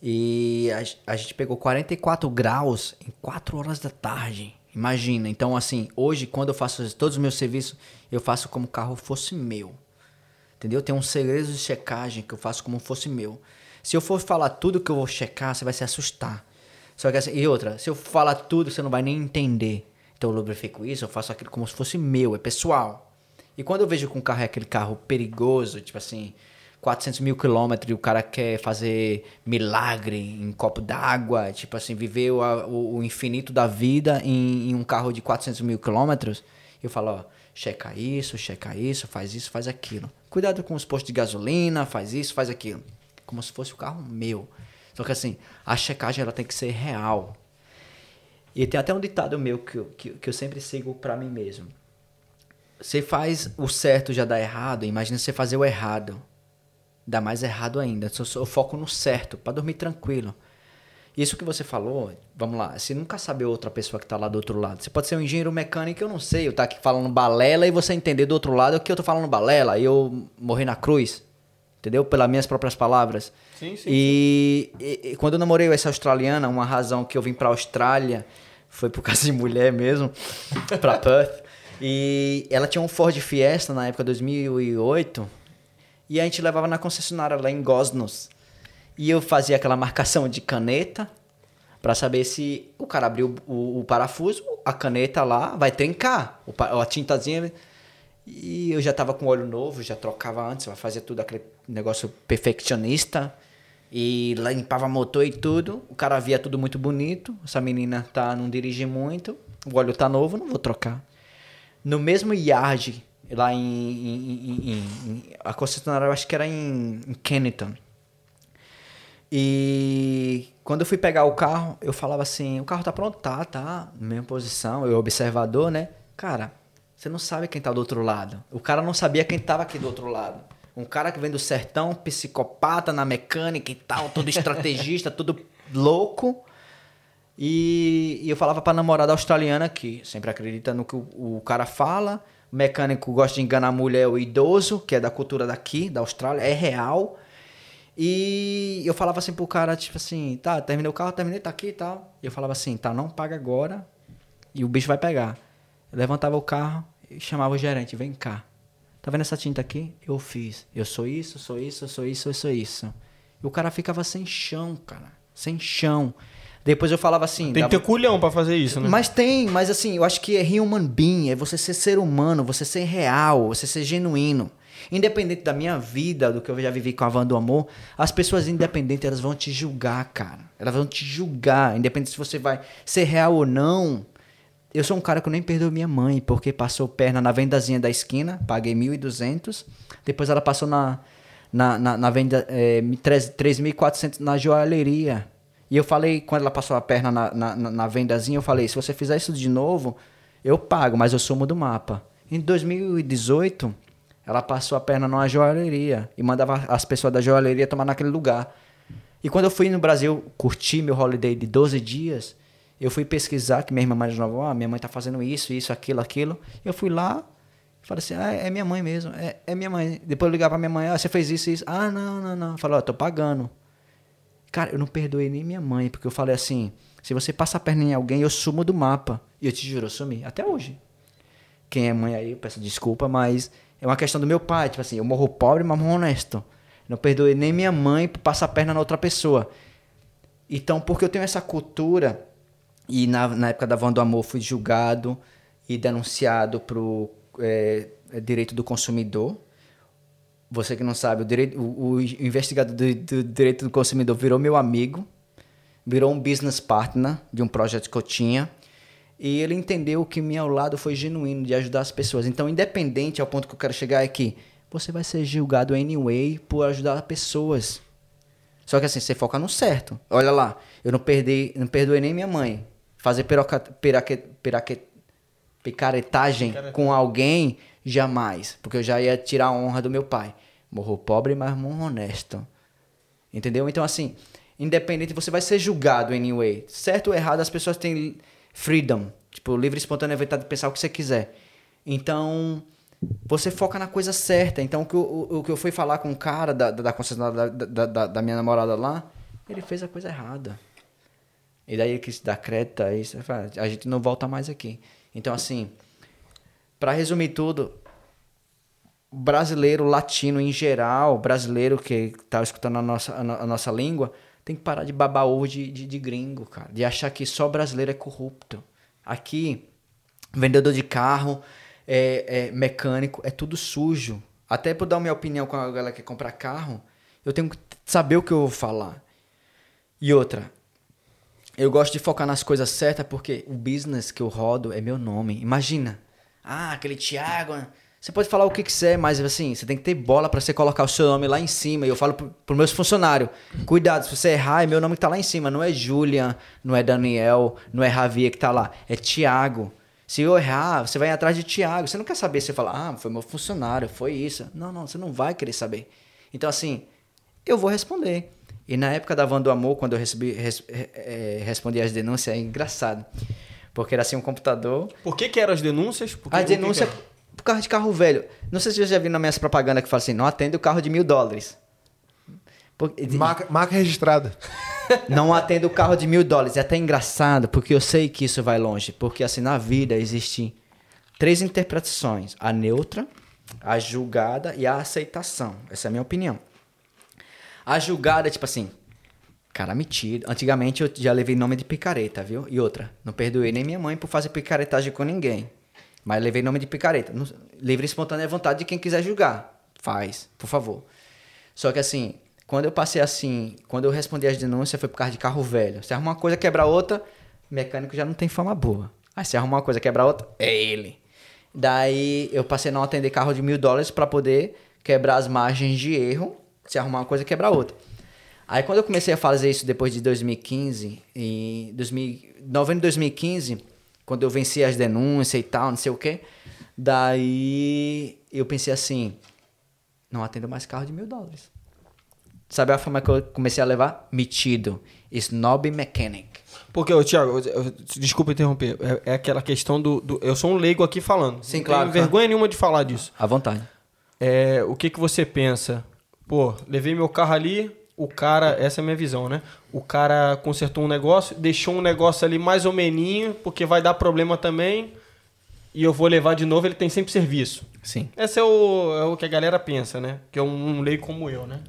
E a, a gente pegou 44 graus em 4 horas da tarde. Imagina. Então, assim, hoje, quando eu faço todos os meus serviços, eu faço como o carro fosse meu. Entendeu? Tem uns segredos de checagem que eu faço como fosse meu. Se eu for falar tudo que eu vou checar, você vai se assustar. Só que assim, e outra, se eu falar tudo, você não vai nem entender. Então eu lubrifico isso, eu faço aquilo como se fosse meu, é pessoal. E quando eu vejo que um carro é aquele carro perigoso, tipo assim, 400 mil quilômetros e o cara quer fazer milagre em copo d'água, tipo assim, viver o, o- o infinito da vida em, em um carro de 400 mil quilômetros, eu falo, ó, checa isso, checa isso, faz isso, faz aquilo. Cuidado com os postos de gasolina, faz isso, faz aquilo. Como se fosse o carro meu. Só que assim, a checagem ela tem que ser real. E tem até um ditado meu que, eu- que, que eu sempre sigo pra mim mesmo. Você faz o certo já dá errado, imagina você fazer o errado. Dá mais errado ainda. Eu, foco no certo, pra dormir tranquilo. Isso que você falou, vamos lá, você nunca sabe outra pessoa que tá lá do outro lado. Você pode ser um engenheiro mecânico, eu não sei, eu tá aqui falando balela e você entender do outro lado que eu tô falando balela e eu morrer na cruz. Entendeu? Pelas minhas próprias palavras. Sim, sim, E, e- e quando eu namorei essa australiana, uma razão que eu vim pra Austrália foi por causa de mulher mesmo, pra Perth. E ela tinha um Ford Fiesta na época 2008 e a gente levava na concessionária lá em Gosnos. E eu fazia aquela marcação de caneta pra saber se o cara abriu o, o parafuso, a caneta lá vai trincar, o a tintazinha. E eu já tava com olho novo, já trocava antes, eu fazia tudo aquele negócio perfeccionista. E limpava motor e tudo. O cara via tudo muito bonito. Essa menina tá, não dirige muito. O óleo tá novo, não vou trocar. No mesmo yard, lá em. em- em- a concessionária, eu acho que era em, em Kennington. E quando eu fui pegar o carro, eu falava assim: o carro tá pronto, tá, tá, na mesma posição, eu observador, né? Cara, você não sabe quem tá do outro lado. O cara não sabia quem tava aqui do outro lado. Um cara que vem do sertão, psicopata na mecânica e tal, todo estrategista, todo louco. E, e eu falava pra namorada australiana que sempre acredita no que o, o cara fala. O mecânico gosta de enganar a mulher, o idoso, que é da cultura daqui, da Austrália, é real. E eu falava assim pro cara, tipo assim, tá, terminei o carro, terminei, tá aqui e tal. E eu falava assim, tá, não paga agora e o bicho vai pegar. Eu levantava o carro e chamava o gerente, vem cá. Tá vendo essa tinta aqui? Eu fiz. Eu sou isso, sou isso, sou isso, eu sou isso. E o cara ficava sem chão, cara. Sem chão. Depois eu falava assim. Tem que ter culhão pra fazer isso, né? mas tem, mas assim, eu acho que é human being, é você ser ser humano, você ser real, você ser genuíno. Independente da minha vida, do que eu já vivi com a Van do Amor, as pessoas independentes, elas vão te julgar, cara. Elas vão te julgar, independente se você vai ser real ou não. Eu sou um cara que eu nem perdoo minha mãe, porque passou perna na vendazinha da esquina, paguei 1.200. Depois ela passou na, na, na, na venda é, 3.400 na joalheria. E eu falei, quando ela passou a perna na, na, na- vendazinha, eu falei, se você fizer isso de novo, eu pago, mas eu sumo do mapa. Em 2018, ela passou a perna numa joalheria e mandava as pessoas da joalheria tomar naquele lugar. E quando eu fui no Brasil curtir meu holiday de 12 dias, eu fui pesquisar que minha irmã mais nova, ah, minha mãe tá fazendo isso, isso, aquilo, aquilo. Eu fui lá, falei assim, ah, é minha mãe mesmo, é, é minha mãe. Depois eu ligar pra minha mãe, ah, você fez isso, isso. Ah, não, não, não. Falei, ó, tô pagando. Cara, eu não perdoei nem minha mãe, porque eu falei assim, se você passar a perna em alguém, eu sumo do mapa. E eu te juro, eu sumi. Até hoje. Quem é mãe aí, eu peço desculpa, mas é uma questão do meu pai. Tipo assim, eu morro pobre, mas morro honesto. Não perdoei nem minha mãe por passar a perna na outra pessoa. Então, porque eu tenho essa cultura, e na, na época da Van do Amor fui julgado e denunciado pro é, direito do consumidor. Você que não sabe, o, direito, o, o investigador do, do direito do consumidor virou meu amigo, virou um business partner de um projeto que eu tinha. E ele entendeu que meu lado foi genuíno de ajudar as pessoas. Então, independente ao ponto que eu quero chegar é que você vai ser julgado anyway por ajudar pessoas. Só que assim, você foca no certo. Olha lá, eu não perdi, não perdoei nem minha mãe. Fazer peroca, peraque, peraque, picaretagem com alguém, jamais. Porque eu já ia tirar a honra do meu pai. Morro pobre, mas morro honesto. Entendeu? Então, assim, independente, você vai ser julgado anyway. Certo ou errado, as pessoas têm freedom. Tipo, livre, espontânea vontade de pensar o que você quiser. Então, você foca na coisa certa. Então, o que eu, o, que eu fui falar com o cara da, da, da, da, da, da minha namorada lá, ele fez a coisa errada. E daí ele quis dar crédito a isso. A gente não volta mais aqui. Então, assim, para resumir tudo, brasileiro latino em geral, brasileiro que tá escutando a nossa, a, nossa língua, tem que parar de babar ovo de, de, de gringo, cara. De achar que só brasileiro é corrupto. Aqui, vendedor de carro, é, é, mecânico, é tudo sujo. Até por dar minha opinião com a galera que quer comprar carro, eu tenho que saber o que eu vou falar. E outra, eu gosto de focar nas coisas certas porque o business que eu rodo é meu nome. Imagina, ah, aquele Thiago. Você pode falar o que quiser, mas assim, você tem que ter bola para você colocar o seu nome lá em cima. E eu falo para os meus funcionários: cuidado, se você errar, é meu nome que tá lá em cima. Não é Julian, não é Daniel, não é Javier que tá lá. É Thiago. Se eu errar, você vai atrás de Tiago. Você não quer saber, você fala, ah, foi meu funcionário, foi isso. Não, não, você não vai querer saber. Então, assim, eu vou responder. E na época da Van do Amor, quando eu recebi, res, é, respondi as denúncias, é engraçado. Porque era assim um computador. Por que, que eram as denúncias? Porque, a denúncia que que por causa de carro velho. Não sei se você já viu nas minhas propagandas que fala assim, não atende o carro de mil dólares. Porque, marca, marca registrada. não atendo o carro de mil dólares. É até engraçado, porque eu sei que isso vai longe. Porque assim, na vida existem três interpretações: a neutra, a julgada e a aceitação. Essa é a minha opinião. A julgada é tipo assim, cara metido. Antigamente eu já levei nome de picareta, viu? E outra, não perdoei nem minha mãe por fazer picaretagem com ninguém. Mas levei nome de picareta. Livre e espontânea vontade de quem quiser julgar. Faz, por favor. Só que assim, quando eu passei assim, quando eu respondi as denúncias, foi por causa de carro velho. Se arruma uma coisa, quebra outra, mecânico já não tem fama boa. Aí se arruma uma coisa, quebra outra, é ele. Daí eu passei a não atender carro de mil dólares para poder quebrar as margens de erro. Se arrumar uma coisa, quebra outra. Aí quando eu comecei a fazer isso depois de 2015, em 2000, novembro de 2015, quando eu venci as denúncias e tal, não sei o quê, daí eu pensei assim, não atendo mais carro de mil dólares. Sabe a forma que eu comecei a levar? Metido. Snob mechanic. Porque, ô, Thiago, eu, eu, desculpa interromper. É, é, aquela questão do, do, Eu sou um leigo aqui falando. Sim, Não claro. Não tenho vergonha nenhuma de falar disso. À vontade. É, o que, que você pensa? Pô, levei meu carro ali, o cara. Essa é a minha visão, né? O cara consertou um negócio, deixou um negócio ali mais ou meninho, porque vai dar problema também. E eu vou levar de novo, ele tem sempre serviço. Sim. Esse é o, é o que a galera pensa, né? Que é um, um leigo como eu, né?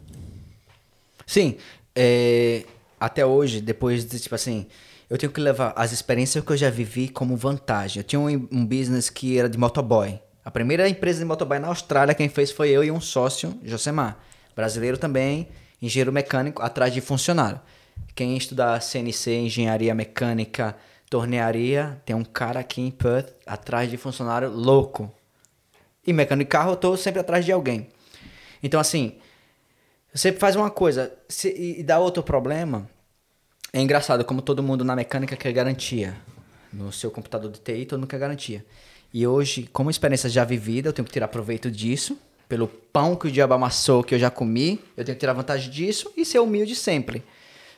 Sim, é, até hoje, depois de, tipo assim, eu tenho que levar as experiências que eu já vivi como vantagem. Eu tinha um, um business que era de motoboy. A primeira empresa de motoboy na Austrália, quem fez foi eu e um sócio, Josemar. Brasileiro também, engenheiro mecânico, atrás de funcionário. Quem estudar CNC, engenharia mecânica, tornearia, tem um cara aqui em Perth atrás de funcionário louco. E mecânico de carro, eu tô sempre atrás de alguém. Então, assim, você faz uma coisa se, e dá outro problema. É engraçado como todo mundo na mecânica quer garantia. No seu computador de TI, todo mundo quer garantia. E hoje, como experiência já vivida, eu tenho que tirar proveito disso. Pelo pão que o diabo amassou, que eu já comi, eu tenho que tirar vantagem disso e ser humilde sempre.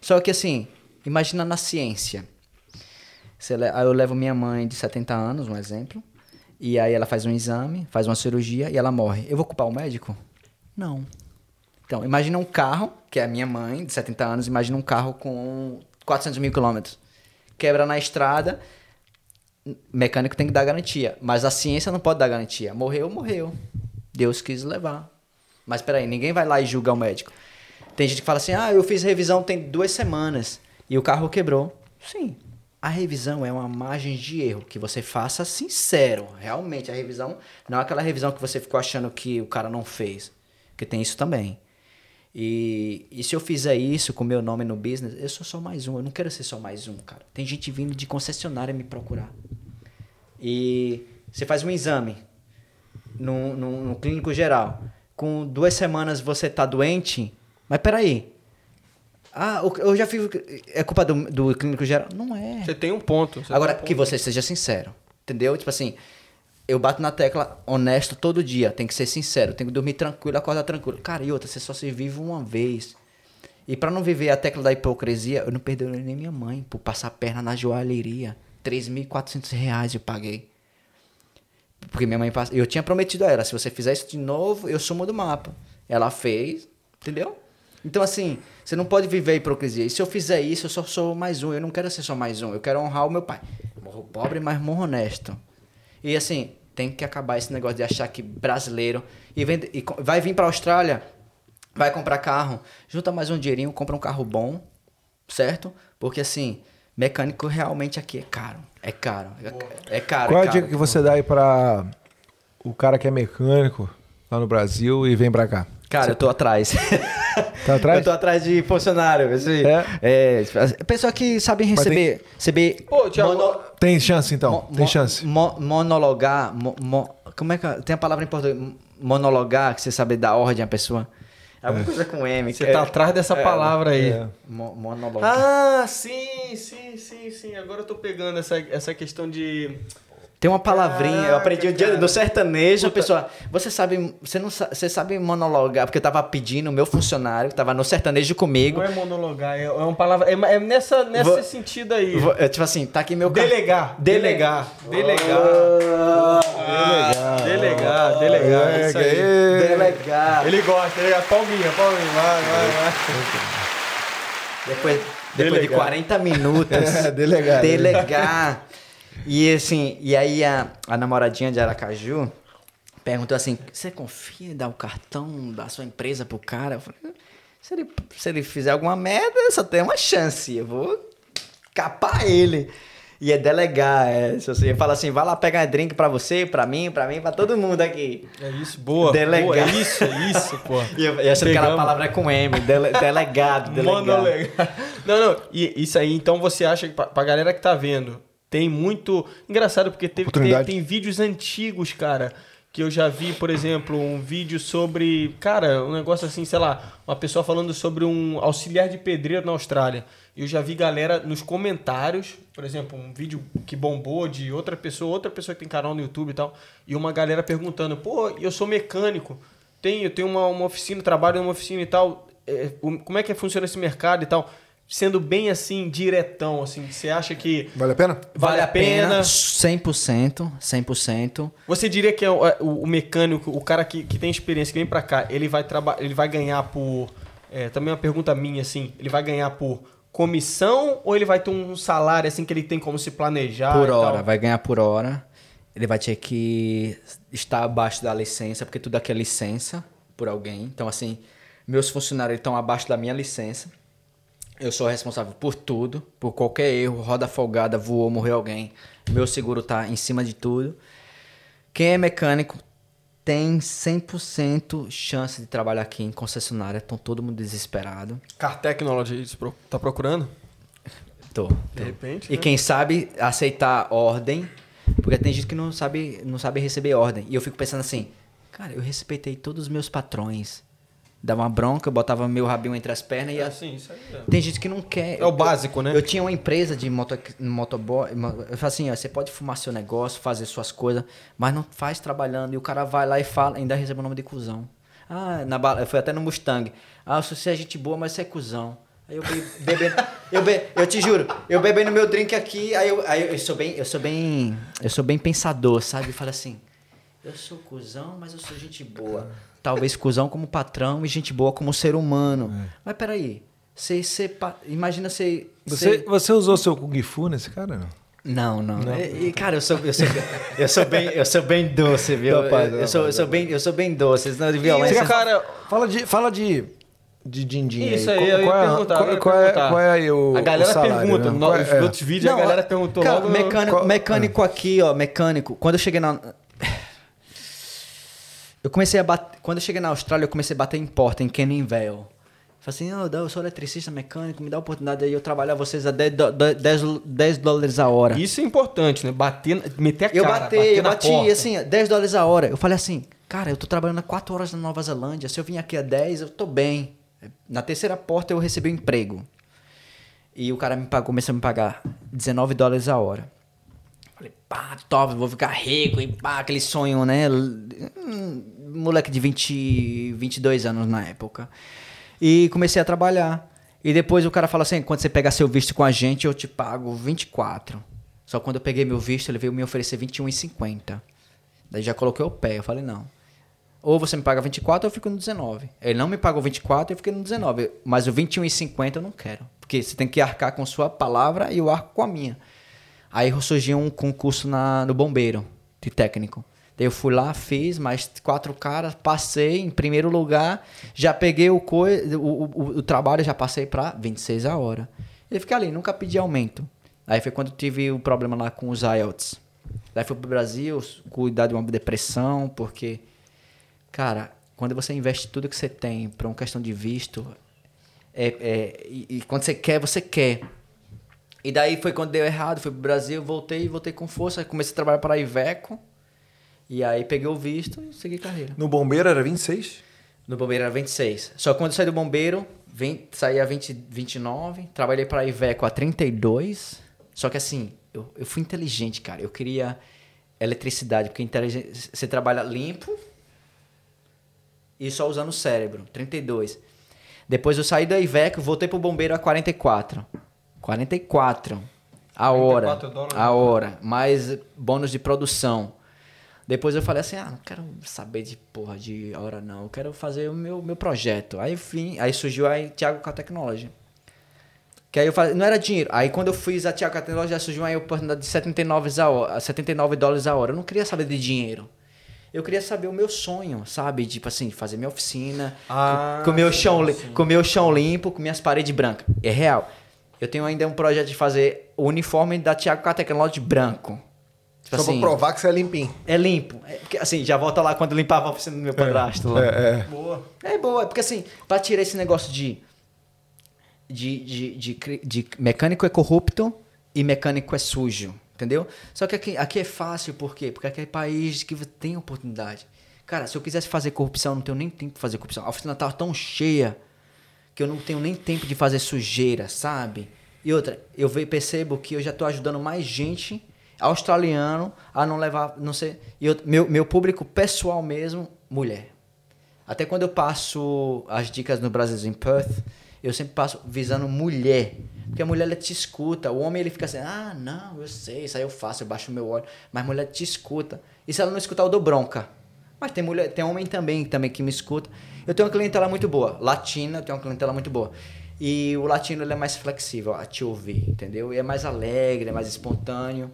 Só que assim, imagina na ciência. Eu levo minha mãe de 70 anos, um exemplo, e aí ela faz um exame, faz uma cirurgia e ela morre. Eu vou culpar o médico? Não. Então, imagina um carro, que é a minha mãe, de 70 anos, imagina um carro com 400 mil quilômetros. Quebra na estrada, mecânico tem que dar garantia. Mas a ciência não pode dar garantia. Morreu, morreu. Deus quis levar. Mas peraí, ninguém vai lá e julga o médico. Tem gente que fala assim, ah, eu fiz revisão tem duas semanas e o carro quebrou. Sim, a revisão é uma margem de erro, que você faça sincero. Realmente, a revisão não é aquela revisão que você ficou achando que o cara não fez. Porque tem isso também. E, e se eu fizer isso com meu nome no business, eu sou só mais um. Eu não quero ser só mais um, cara. Tem gente vindo de concessionária me procurar. E você faz um exame no, no, no clínico geral. Com duas semanas você tá doente, mas peraí. Ah, eu já fiz. É culpa do, do clínico geral? Não é. Você tem um ponto. Agora, um que ponto. você seja sincero. Entendeu? Tipo assim, eu bato na tecla honesto todo dia. Tem que ser sincero. Tem que dormir tranquilo, acordar tranquilo. Cara, e outra, você só se vive uma vez. E pra não viver a tecla da hipocrisia, eu não perdoei nem minha mãe por passar a perna na joalheria. 3.400 reais eu paguei. Porque minha mãe passa. Eu tinha prometido a ela: se você fizer isso de novo, eu sumo do mapa. Ela fez, entendeu? Então, assim, você não pode viver a hipocrisia. E se eu fizer isso, eu só sou mais um. Eu não quero ser só mais um. Eu quero honrar o meu pai. Morro pobre, mas morro honesto. E, assim, tem que acabar esse negócio de achar que brasileiro. E, vende- e vai vir pra Austrália, vai comprar carro, junta mais um dinheirinho, compra um carro bom, certo? Porque, assim, mecânico realmente aqui é caro. É caro. É, é caro. Qual é a dica que você dá aí pra o cara que é mecânico lá no Brasil e vem pra cá? Cara, eu tô atrás. Tá atrás? Eu tô atrás de funcionário. Assim, É? é. Pessoa que sabe receber. receber Pô, Thiago, mono- Tem chance então? mo- Tem chance? mo- monologar. mo- mo- como é que. é? Tem a palavra em português. Monologar, que você sabe dar ordem à pessoa. É alguma coisa com M. Você que tá é- atrás dessa palavra aí. É. mo- monologar. Ah, sim, sim, sim, sim. Agora eu tô pegando essa, essa questão de. Tem uma palavrinha, eu aprendi cara. no sertanejo, Puta. pessoa, você sabe, você não você sabe monologar, porque eu tava pedindo o meu funcionário, que tava no sertanejo comigo, Não é monologar, é, é uma palavra. É, é nessa, nesse Vou- sentido aí. Vou- é, tipo assim, tá aqui meu ca- Delegar. Delegar. Delegar. Delegar. Delegar, delegar. é isso aí. Delegar. Ele gosta, ele gosta. Palminha, palminha. Vai, vai, vai. Depois, depois de Delegar. 40 minutos. É, delegar. Delegar. E assim, e aí a, a namoradinha de Aracaju perguntou assim: você confia em dar o cartão da sua empresa pro cara? Eu falei, se ele, se ele fizer alguma merda, só tem uma chance. Eu vou capar ele. E é delegar, é. Se você fala assim, vai lá pegar drink pra você, pra mim, pra mim, pra todo mundo aqui. É isso, boa. Delegar. Boa, é isso, é isso, pô. E eu, eu achando que aquela palavra é com M, dele, delegado, delegado. Não, não. E isso aí, então você acha que pra, pra galera que tá vendo, tem muito. Engraçado, porque teve, tem, tem vídeos antigos, cara. Que eu já vi, por exemplo, um vídeo sobre. Cara, um negócio assim, sei lá, uma pessoa falando sobre um auxiliar de pedreiro na Austrália. Eu já vi galera nos comentários, por exemplo, um vídeo que bombou de outra pessoa, outra pessoa que tem canal no YouTube e tal, e uma galera perguntando: pô, eu sou mecânico, tenho, eu tenho uma, uma oficina, trabalho numa oficina e tal, é, como é que funciona esse mercado e tal? Sendo bem assim, diretão, assim, você acha que Vale a pena? vale a pena? 100%, 100%. Você diria que é o, é o- o mecânico, o cara que, que tem experiência, que vem pra cá, ele vai, traba ele vai ganhar por. é, também uma pergunta minha, assim, ele vai ganhar por comissão ou ele vai ter um salário assim que ele tem como se planejar? por e tal? hora, vai ganhar por hora. Ele vai ter que estar abaixo da licença, porque tudo aqui é licença por alguém. Então, assim, meus funcionários estão abaixo da minha licença. Eu sou responsável por tudo, por qualquer erro, roda folgada, voou, morreu alguém. Meu seguro tá em cima de tudo. Quem é mecânico tem 100% chance de trabalhar aqui em concessionária. Estão todo mundo desesperado. Car Technology, tá procurando? Tô. De repente. E né? quem sabe aceitar ordem, porque tem gente que não sabe, não sabe receber ordem. E eu fico pensando assim, cara, eu respeitei todos os meus patrões. Dava uma bronca, eu botava meu rabinho entre as pernas e É a- assim, isso aí. tem gente que não quer. É o básico, né? Eu tinha uma empresa de moto, motoboy. mo- Eu falo assim, ó, você pode fumar seu negócio, fazer suas coisas, mas não faz trabalhando. E o cara vai lá e fala, ainda recebe o nome de cuzão. Ah, na bala, foi até no Mustang. Ah, você é gente boa, mas você é cuzão. Aí eu be- bebendo, eu, be, eu te juro, eu bebendo meu drink aqui, aí eu, aí eu sou bem, eu sou bem, eu sou bem pensador, sabe? Fala assim, eu sou cuzão, mas eu sou gente boa. Talvez cuzão como patrão e gente boa como ser humano. Mas peraí, você, você, pa- imagina você... Você, você usou seu Kung Fu nesse cara? Não? Não, não. E, e, cara, eu sou, eu sou, eu sou bem, eu sou bem doce, viu? Rapaz, eu, eu sou, eu sou bem, eu sou bem doce. Senão de violência. Esse cara, Fala de, fala de, de din-din Isso aí. eu ia qual, é- perguntar, Qual, ia qual é, perguntar. qual é aí o a galera o salário, pergunta, né? no- Qual é- nos é. outros vídeos a galera perguntou cara, logo. mecânico, Qual- mecânico aqui, ó, mecânico. Quando eu cheguei na Eu comecei a bater, quando eu cheguei na Austrália, eu comecei a bater em porta em Canning Vale. Falei assim, "Ô, eu sou eletricista mecânico, me dá a oportunidade aí eu trabalhar vocês a 10, do- 10, 10 dólares a hora. Isso é importante, né? Bater, meter a cara. Eu bati, bater eu bati, porta. assim, 10 dólares a hora. Eu falei assim, cara, eu tô trabalhando há 4 horas na Nova Zelândia. Se eu vim aqui a 10, eu tô bem. Na terceira porta eu recebi um emprego. E o cara me pagou, começou a me pagar 19 dólares a hora. Falei, pá, top, vou ficar rico e pá, aquele sonho, né? Hum, Moleque de 20, 22 anos na época. E comecei a trabalhar. E depois o cara fala assim: quando você pegar seu visto com a gente, eu te pago 24. Só quando eu peguei meu visto, ele veio me oferecer 21,50. Daí já coloquei o pé. Eu falei: não. Ou você me paga 24 ou eu fico no 19. Ele não me pagou 24 eu fiquei no 19. Mas o 21,50 eu não quero. Porque você tem que arcar com sua palavra e eu arco com a minha. Aí surgiu um concurso na, no bombeiro, de técnico. Daí eu fui lá, fiz mais quatro caras, passei em primeiro lugar, já peguei o, coi o, o, o trabalho, já passei para 26 a hora. E fiquei ali, nunca pedi aumento. Aí foi quando tive o problema lá com os IELTS. Daí fui pro Brasil, cuidar de uma depressão, porque, cara, quando você investe tudo que você tem para uma questão de visto, é, é, e, e quando você quer, você quer. E daí foi quando deu errado, fui pro Brasil, voltei, voltei com força, comecei a trabalhar para a Iveco. E aí peguei o visto e segui carreira. No bombeiro era 26? No bombeiro era 26. Só que quando eu saí do bombeiro, vem, saí a 20, 29, trabalhei para a Iveco a 32. Só que assim, eu, eu fui inteligente, cara. Eu queria eletricidade, porque inteligente, você trabalha limpo e só usando o cérebro. 32. Depois eu saí da Iveco, voltei pro bombeiro a 44. 44. A hora. 44 dólares A hora. Mais bônus de produção. Depois eu falei assim, ah, não quero saber de porra de hora não, eu quero fazer o meu, meu projeto. Aí vim, aí surgiu aí Thiago com a Technology. Que aí eu falei, não era dinheiro. Aí quando eu fiz a Thiago com a Technology, já surgiu aí a oportunidade de 79, a hora, 79 dólares a hora. Eu não queria saber de dinheiro. Eu queria saber o meu sonho, sabe? Tipo assim, fazer minha oficina, Ah, com, com meu chão, sim. com meu chão limpo, com minhas paredes brancas. É real. Eu tenho ainda um projeto de fazer o uniforme da Thiago com a Technology branco. Tipo Só assim, pra provar que você é limpinho. é limpo. É, porque, assim, já volta lá quando eu limpava a oficina do meu padrasto. lá. É, é. Boa. É boa, é porque assim, pra tirar esse negócio de. De, de, de, de mecânico é corrupto e mecânico é sujo. Entendeu? Só que aqui, aqui é fácil, por quê? Porque aqui é país que tem oportunidade. Cara, se eu quisesse fazer corrupção, eu não tenho nem tempo de fazer corrupção. A oficina tá tão cheia que eu não tenho nem tempo de fazer sujeira, sabe? E outra, eu percebo que eu já tô ajudando mais gente australiano a não levar, não sei, eu- meu, meu público pessoal mesmo, mulher. Até quando eu passo as dicas no Brasil em Perth, eu sempre passo visando mulher. Porque a mulher ela te escuta. O homem ele fica assim: ah, não, eu sei, isso aí eu faço, eu baixo meu olho. Mas a mulher te escuta. E se ela não escutar, eu dou bronca. Mas tem mulher, tem homem também, também que me escuta. Eu tenho uma clientela muito boa. Latina, eu tenho uma clientela muito boa. E o latino ele é mais flexível a te ouvir, entendeu? E é mais alegre, é mais espontâneo.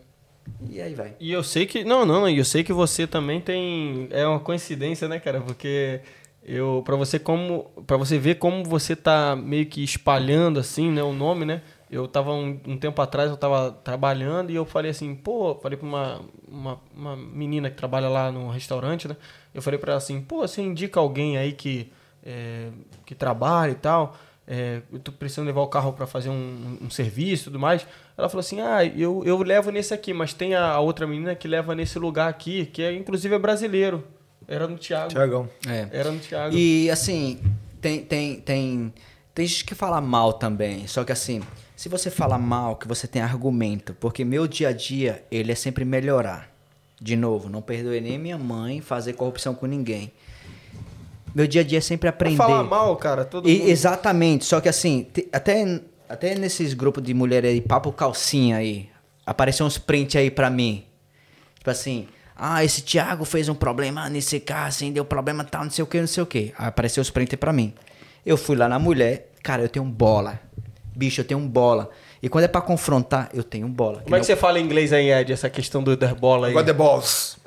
E aí vai. E eu sei que. Não, não, eu sei que você também tem. É uma coincidência, né, cara? Porque eu. para você como. para você ver como você tá meio que espalhando, assim, né? O nome, né? Eu tava um, um tempo atrás, eu tava trabalhando e eu falei assim, pô, falei pra uma, uma, uma menina que trabalha lá no restaurante, né? Eu falei pra ela assim, pô, você indica alguém aí que, é, que trabalha e tal. é, eu tô precisando levar o carro para fazer um, um serviço e tudo mais. Ela falou assim: Ah, eu, eu levo nesse aqui, mas tem a, a outra menina que leva nesse lugar aqui, que é inclusive é brasileiro. Era no Thiago. Tiagão. É. Era no Thiago. E assim, tem, tem, tem, tem gente que fala mal também. Só que assim, se você fala mal, que você tem argumento. Porque meu dia a dia, ele é sempre melhorar. De novo, não perdoe nem minha mãe fazer corrupção com ninguém. Meu dia a dia é sempre aprender. Falar mal, cara, todo E- mundo. exatamente. Só que assim, até, até nesses grupos de mulher aí, papo calcinha aí, apareceu uns print aí pra mim. Tipo assim, ah, esse Thiago fez um problema nesse carro, assim, deu problema tal, não sei o que, não sei o que. Aí apareceu os print pra mim. Eu fui lá na mulher, cara, eu tenho bola. Bicho, eu tenho bola. E quando é pra confrontar, eu tenho bola. Como é que você fala em inglês aí, Ed, essa questão do das bola aí? God the balls.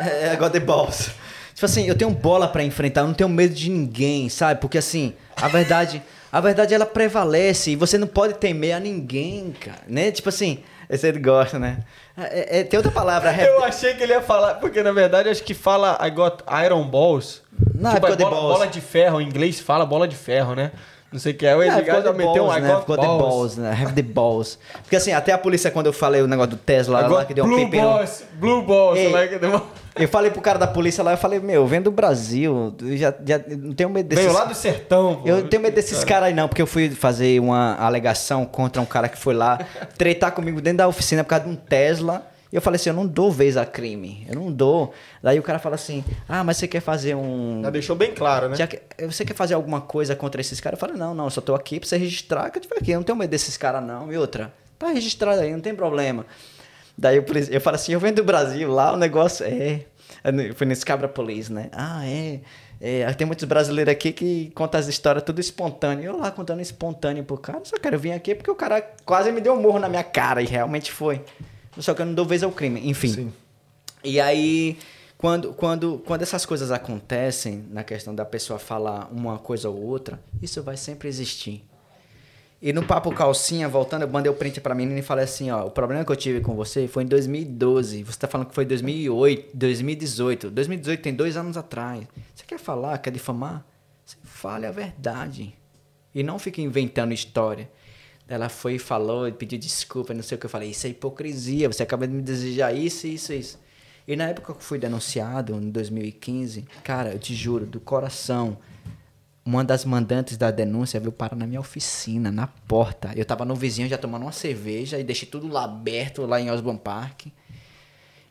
É, I got the balls. Tipo assim, eu tenho bola pra enfrentar, eu não tenho medo de ninguém, sabe? Porque assim, a verdade, a verdade ela prevalece e você não pode temer a ninguém, cara, né? Tipo assim, esse ele gosta, né? É, é- tem outra palavra, Eu achei que ele ia falar, porque na verdade acho que fala I got iron balls. Não, tipo, I é got bola, balls. bola de ferro, em inglês fala bola de ferro, né? Não sei o que é. O Edgar já got the meteu um balls, né? got, Got the balls. balls, né? Have the balls. Porque assim, até a polícia, quando eu falei o negócio do Tesla I lá, got que deu um blue balls, blue balls. Ei. like the- Eu falei pro cara da polícia lá, eu falei, meu, vem do Brasil, já, já não tenho medo desses... Veio lá do sertão. pô. Eu não tenho medo desses caras aí não, porque eu fui fazer uma alegação contra um cara que foi lá tretar comigo dentro da oficina por causa de um Tesla. E eu falei assim, eu não dou vez a crime, eu não dou. Daí o cara fala assim, ah, mas você quer fazer um... Já deixou bem claro, né? Que- você quer fazer alguma coisa contra esses caras? Eu falei, não, não, eu só tô aqui pra você registrar que eu tiver aqui. Eu não tenho medo desses caras, não. E outra, tá registrado aí, não tem problema. Daí eu, eu falo assim, eu venho do Brasil, lá o negócio é. Eu fui nesse Cabra Police, né? Ah, é. é, tem muitos brasileiros aqui que contam as histórias tudo espontâneo. Eu lá contando espontâneo pro cara, só quero vir aqui porque o cara quase me deu um morro na minha cara, e realmente foi. Só que eu não dou vez ao crime. Enfim. Sim. E aí, quando, quando, quando essas coisas acontecem, na questão da pessoa falar uma coisa ou outra, isso vai sempre existir. E no Papo Calcinha, voltando, eu mandei o print pra menina e falei assim, ó, o problema que eu tive com você foi em 2012. Você tá falando que foi 2008, 2018. 2018 tem dois anos atrás. Você quer falar, quer difamar? Você fale a verdade. E não fique inventando história. Ela foi e falou, pediu desculpa, não sei o que. Eu falei, isso é hipocrisia, você acaba de me desejar isso, isso, isso. E na época que eu fui denunciado, em 2015, cara, eu te juro, do coração, uma das mandantes da denúncia veio parar na minha oficina, na porta. Eu tava no vizinho já tomando uma cerveja e deixei tudo lá aberto, lá em Osborne Park.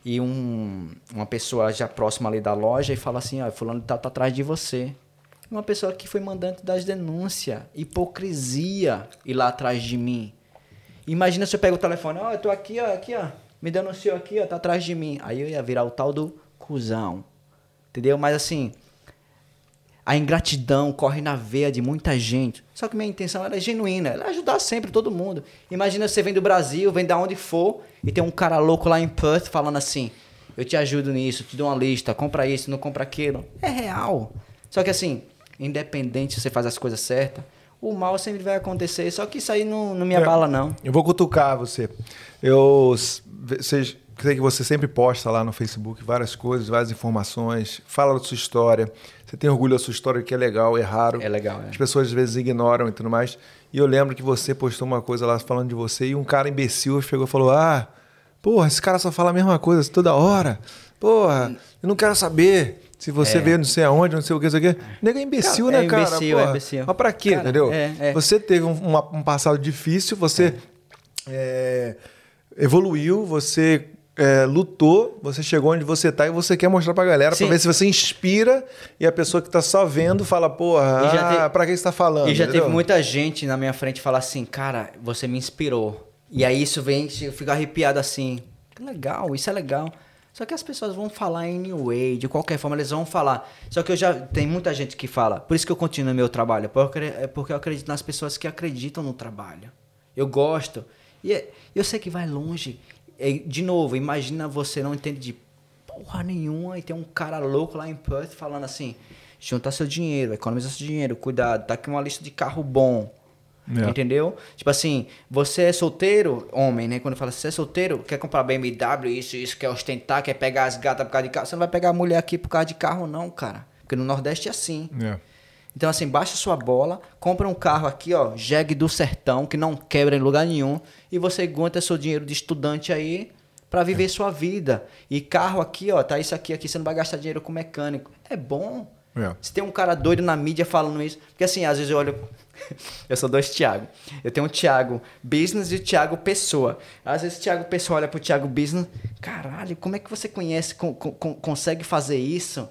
E um, uma pessoa já próxima ali da loja e fala assim, ó, fulano tá, tá atrás de você. Uma pessoa que foi mandante das denúncias. Hipocrisia ir lá atrás de mim. Imagina se eu pego o telefone, ó, eu tô aqui, ó, aqui, ó. Me denunciou aqui, ó, tá atrás de mim. Aí eu ia virar o tal do cuzão. Entendeu? Mas assim, a ingratidão corre na veia de muita gente. Só que minha intenção era genuína, era ajudar sempre todo mundo. Imagina você vem do Brasil, vem da onde for, e tem um cara louco lá em Perth falando assim: eu te ajudo nisso, te dou uma lista, compra isso, não compra aquilo. É real. Só que assim, independente se você faz as coisas certas, o mal sempre vai acontecer. Só que isso aí não, não me abala, não. Eu vou cutucar você. Eu sei que você sempre posta lá no Facebook várias coisas, várias informações, fala da sua história. Você tem orgulho da sua história, que é legal, é raro. É legal, é. As pessoas às vezes ignoram e tudo mais. E eu lembro que você postou uma coisa lá falando de você e um cara imbecil chegou e falou: Ah, porra, esse cara só fala a mesma coisa toda hora. Porra, eu não quero saber. Se você É. veio não sei aonde, não sei o que, não sei o que. Nego é imbecil, Cara, né, é cara? imbecil, é Porra, imbecil. Mas pra quê, Cara, entendeu? é, é. Você teve um, um passado difícil, você é, evoluiu, você é, lutou, você chegou onde você tá e você quer mostrar pra galera Sim. pra ver se você inspira e a pessoa que tá só vendo fala, porra, E já ah, pra que você tá falando? E já entendeu? teve muita gente na minha frente falar assim, cara, você me inspirou. E aí isso vem, eu fico arrepiado assim. Que legal, isso é legal. Só que as pessoas vão falar anyway, de qualquer forma eles vão falar. Só que eu já tem muita gente que fala. Por isso que eu continuo meu trabalho, é porque eu acredito nas pessoas que acreditam no trabalho. Eu gosto. E é- eu sei que vai longe. De novo, imagina você não entende de porra nenhuma e tem um cara louco lá em Perth falando assim: juntar seu dinheiro, economizar seu dinheiro, cuidado, tá aqui uma lista de carro bom. É. Entendeu? Tipo assim, você é solteiro, homem, né? Quando fala você é solteiro, quer comprar BMW, isso, isso, quer ostentar, quer pegar as gatas por causa de carro. Você não vai pegar a mulher aqui por causa de carro, não, cara. Porque no Nordeste é assim. É. Então, assim, baixa sua bola, compra um carro aqui, ó, jegue do sertão, que não quebra em lugar nenhum, e você aguenta seu dinheiro de estudante aí pra viver sua vida. E carro aqui, ó, tá isso aqui, aqui, você não vai gastar dinheiro com mecânico. É bom. É. Se tem um cara doido na mídia falando isso, porque assim, às vezes eu olho. eu sou dois Thiago. Eu tenho o Thiago Business e o Thiago Pessoa. Às vezes o Thiago Pessoa olha pro Thiago Business, caralho, como é que você conhece, con- con- con- consegue fazer isso?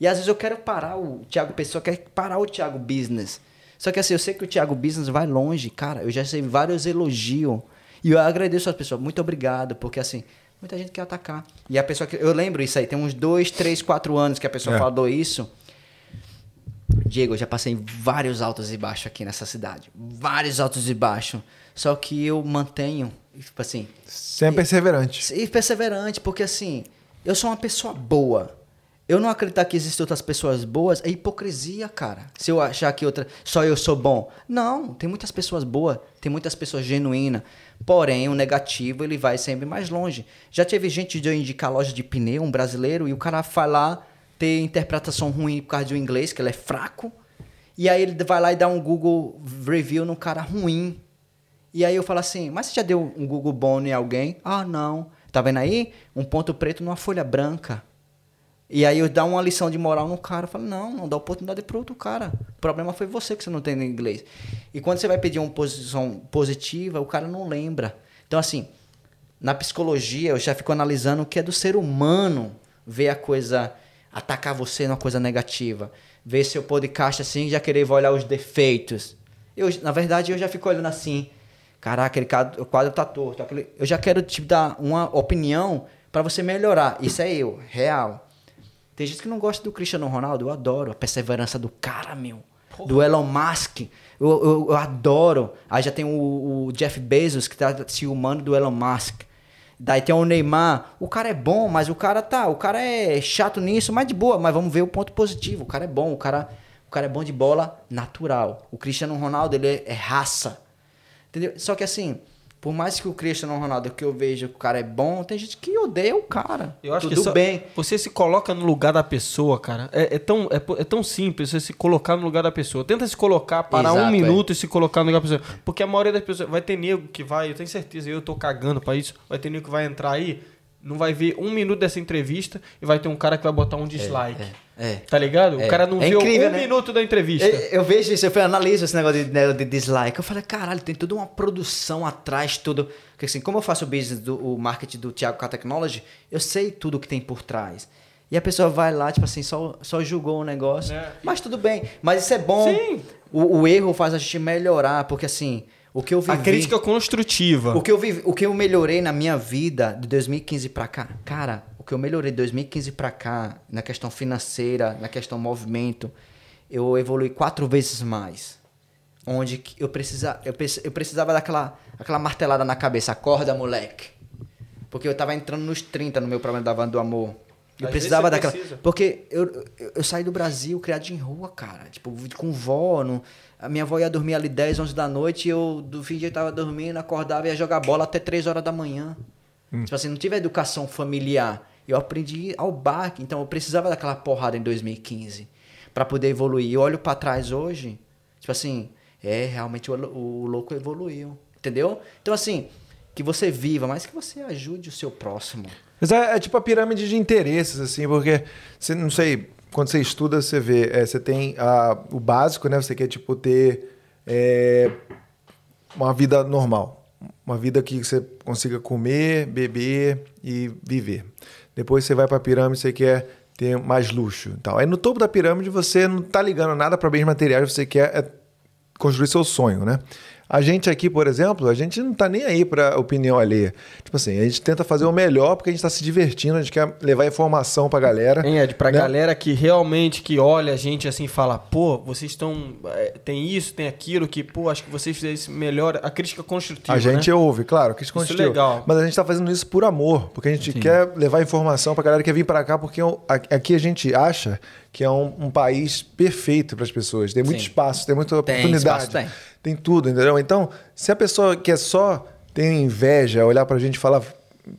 E às vezes eu quero parar o Thiago Pessoa, quero parar o Thiago Business. Só que assim, eu sei que o Thiago Business vai longe, cara. Eu já sei vários elogios. E eu agradeço às pessoas, muito obrigado, porque assim, muita gente quer atacar. E a pessoa que. Eu lembro isso aí, tem uns dois, três, quatro anos que a pessoa É. falou isso. Diego, eu já passei vários altos e baixos aqui nessa cidade. Vários altos e baixos. Só que eu mantenho, tipo assim, Sempre perseverante. e perseverante, porque assim, eu sou uma pessoa boa. Eu não acreditar que existem outras pessoas boas é hipocrisia, cara. Se eu achar que outra, só eu sou bom. Não, tem muitas pessoas boas, tem muitas pessoas genuínas. Porém, o negativo ele vai sempre mais longe. Já teve gente de eu indicar loja de pneu, um brasileiro, e o cara vai lá ter interpretação ruim por causa do inglês, que ele é fraco. E aí ele vai lá e dá um Google review no cara ruim. E aí eu falo assim, mas você já deu um Google bom em alguém? Ah, não. Tá vendo aí? Um ponto preto numa folha branca. E aí eu dá uma lição de moral no cara. Eu falo, não, não dá oportunidade pro outro cara. O problema foi você que você não tem inglês. E quando você vai pedir uma posição positiva, o cara não lembra. Então, assim, na psicologia eu já fico analisando o que é do ser humano ver a coisa, atacar você numa coisa negativa. Ver seu podcast assim e já querer olhar os defeitos. Eu, na verdade, eu já fico olhando assim. Caraca, aquele quadro, o quadro tá torto. aquele- eu já quero te dar uma opinião para você melhorar. Isso é eu, real. Tem gente que não gosta do Cristiano Ronaldo, eu adoro a perseverança do cara, meu. Do Elon Musk, eu, eu, eu adoro. Aí já tem o, o Jeff Bezos que tá ciumando do Elon Musk. Daí tem o Neymar, o cara é bom, mas o cara tá, o cara é chato nisso, mas de boa, mas vamos ver o ponto positivo. O cara é bom, o cara, o cara é bom de bola natural. O Cristiano Ronaldo, ele é, é raça. Entendeu? Só que assim, por mais que o Cristiano Ronaldo que eu vejo que o cara é bom, tem gente que odeia o cara. Eu acho Tudo que bem. você se coloca no lugar da pessoa, cara. É, é tão, é, é tão simples você se colocar no lugar da pessoa. Tenta se colocar, parar Exato, um é. minuto e se colocar no lugar da pessoa. Porque a maioria das pessoas. Vai ter nego que vai, eu tenho certeza, eu tô cagando pra isso. Vai ter nego que vai entrar aí, não vai ver um minuto dessa entrevista e vai ter um cara que vai botar um dislike. É. Tá ligado? É. O cara não É viu incrível, um né? minuto da entrevista. Eu, eu vejo isso, eu analiso esse negócio de, né, de dislike. Eu falei, caralho, tem toda uma produção atrás, tudo. Porque assim, como eu faço o business do o marketing do Thiago K Technology, eu sei tudo que tem por trás. E a pessoa vai lá, tipo assim, só, só julgou o negócio. É. Mas tudo bem. Mas isso é bom. Sim. O, o erro faz a gente melhorar, porque assim, o que eu vivi... A crítica construtiva. O que, eu vivi, o que eu melhorei na minha vida de 2015 pra cá, cara, que eu melhorei de 2015 pra cá, na questão financeira, na questão movimento, eu evolui quatro vezes mais. Onde eu, precisa, eu, eu precisava daquela aquela martelada na cabeça, acorda, moleque. Porque eu tava entrando nos 30 no meu problema da van do amor. Eu Às precisava daquela. precisa. Porque eu, eu, eu saí do Brasil criado em rua, cara. Tipo, com vó. No, a minha avó ia dormir ali 10, 11 da noite e eu do fim de dia tava dormindo, acordava e ia jogar bola até 3 horas da manhã. Tipo assim, não tive educação familiar. Eu aprendi ao baque. Então eu precisava daquela porrada em 2015 pra poder evoluir. Eu olho pra trás hoje, tipo assim, é, realmente o, o louco evoluiu. Entendeu? Então assim, que você viva, mas que você ajude o seu próximo. Mas é, é tipo a pirâmide de interesses, assim, porque você não sei, quando você estuda, você vê, é, você tem a- o básico, né? Você quer tipo ter é, uma vida normal, uma vida que você consiga comer, beber e viver. Depois você vai para a pirâmide, você quer ter mais luxo, e tal. Aí no topo da pirâmide você não tá ligando nada para bens materiais, você quer é, construir seu sonho, né? A gente aqui, por exemplo, a gente não tá nem aí pra opinião alheia. Tipo assim, a gente tenta fazer o melhor porque a gente tá se divertindo, a gente quer levar informação pra galera. Hein, Ed, pra né? galera que realmente que olha a gente assim e fala, pô, vocês estão. é, tem isso, tem aquilo, que, pô, acho que vocês fizeram isso melhor. A crítica construtiva. A gente né? ouve, claro, que isso Isso é construiu. legal. Mas a gente tá fazendo isso por amor, porque a gente quer levar informação pra galera que quer vir pra cá, porque é a- aqui a gente acha que é um, um país perfeito para as pessoas. Tem muito Sim. espaço, tem muita Tem, oportunidade. espaço tem. Tem tudo, entendeu? Então, se a pessoa quer só ter inveja, olhar pra gente e falar o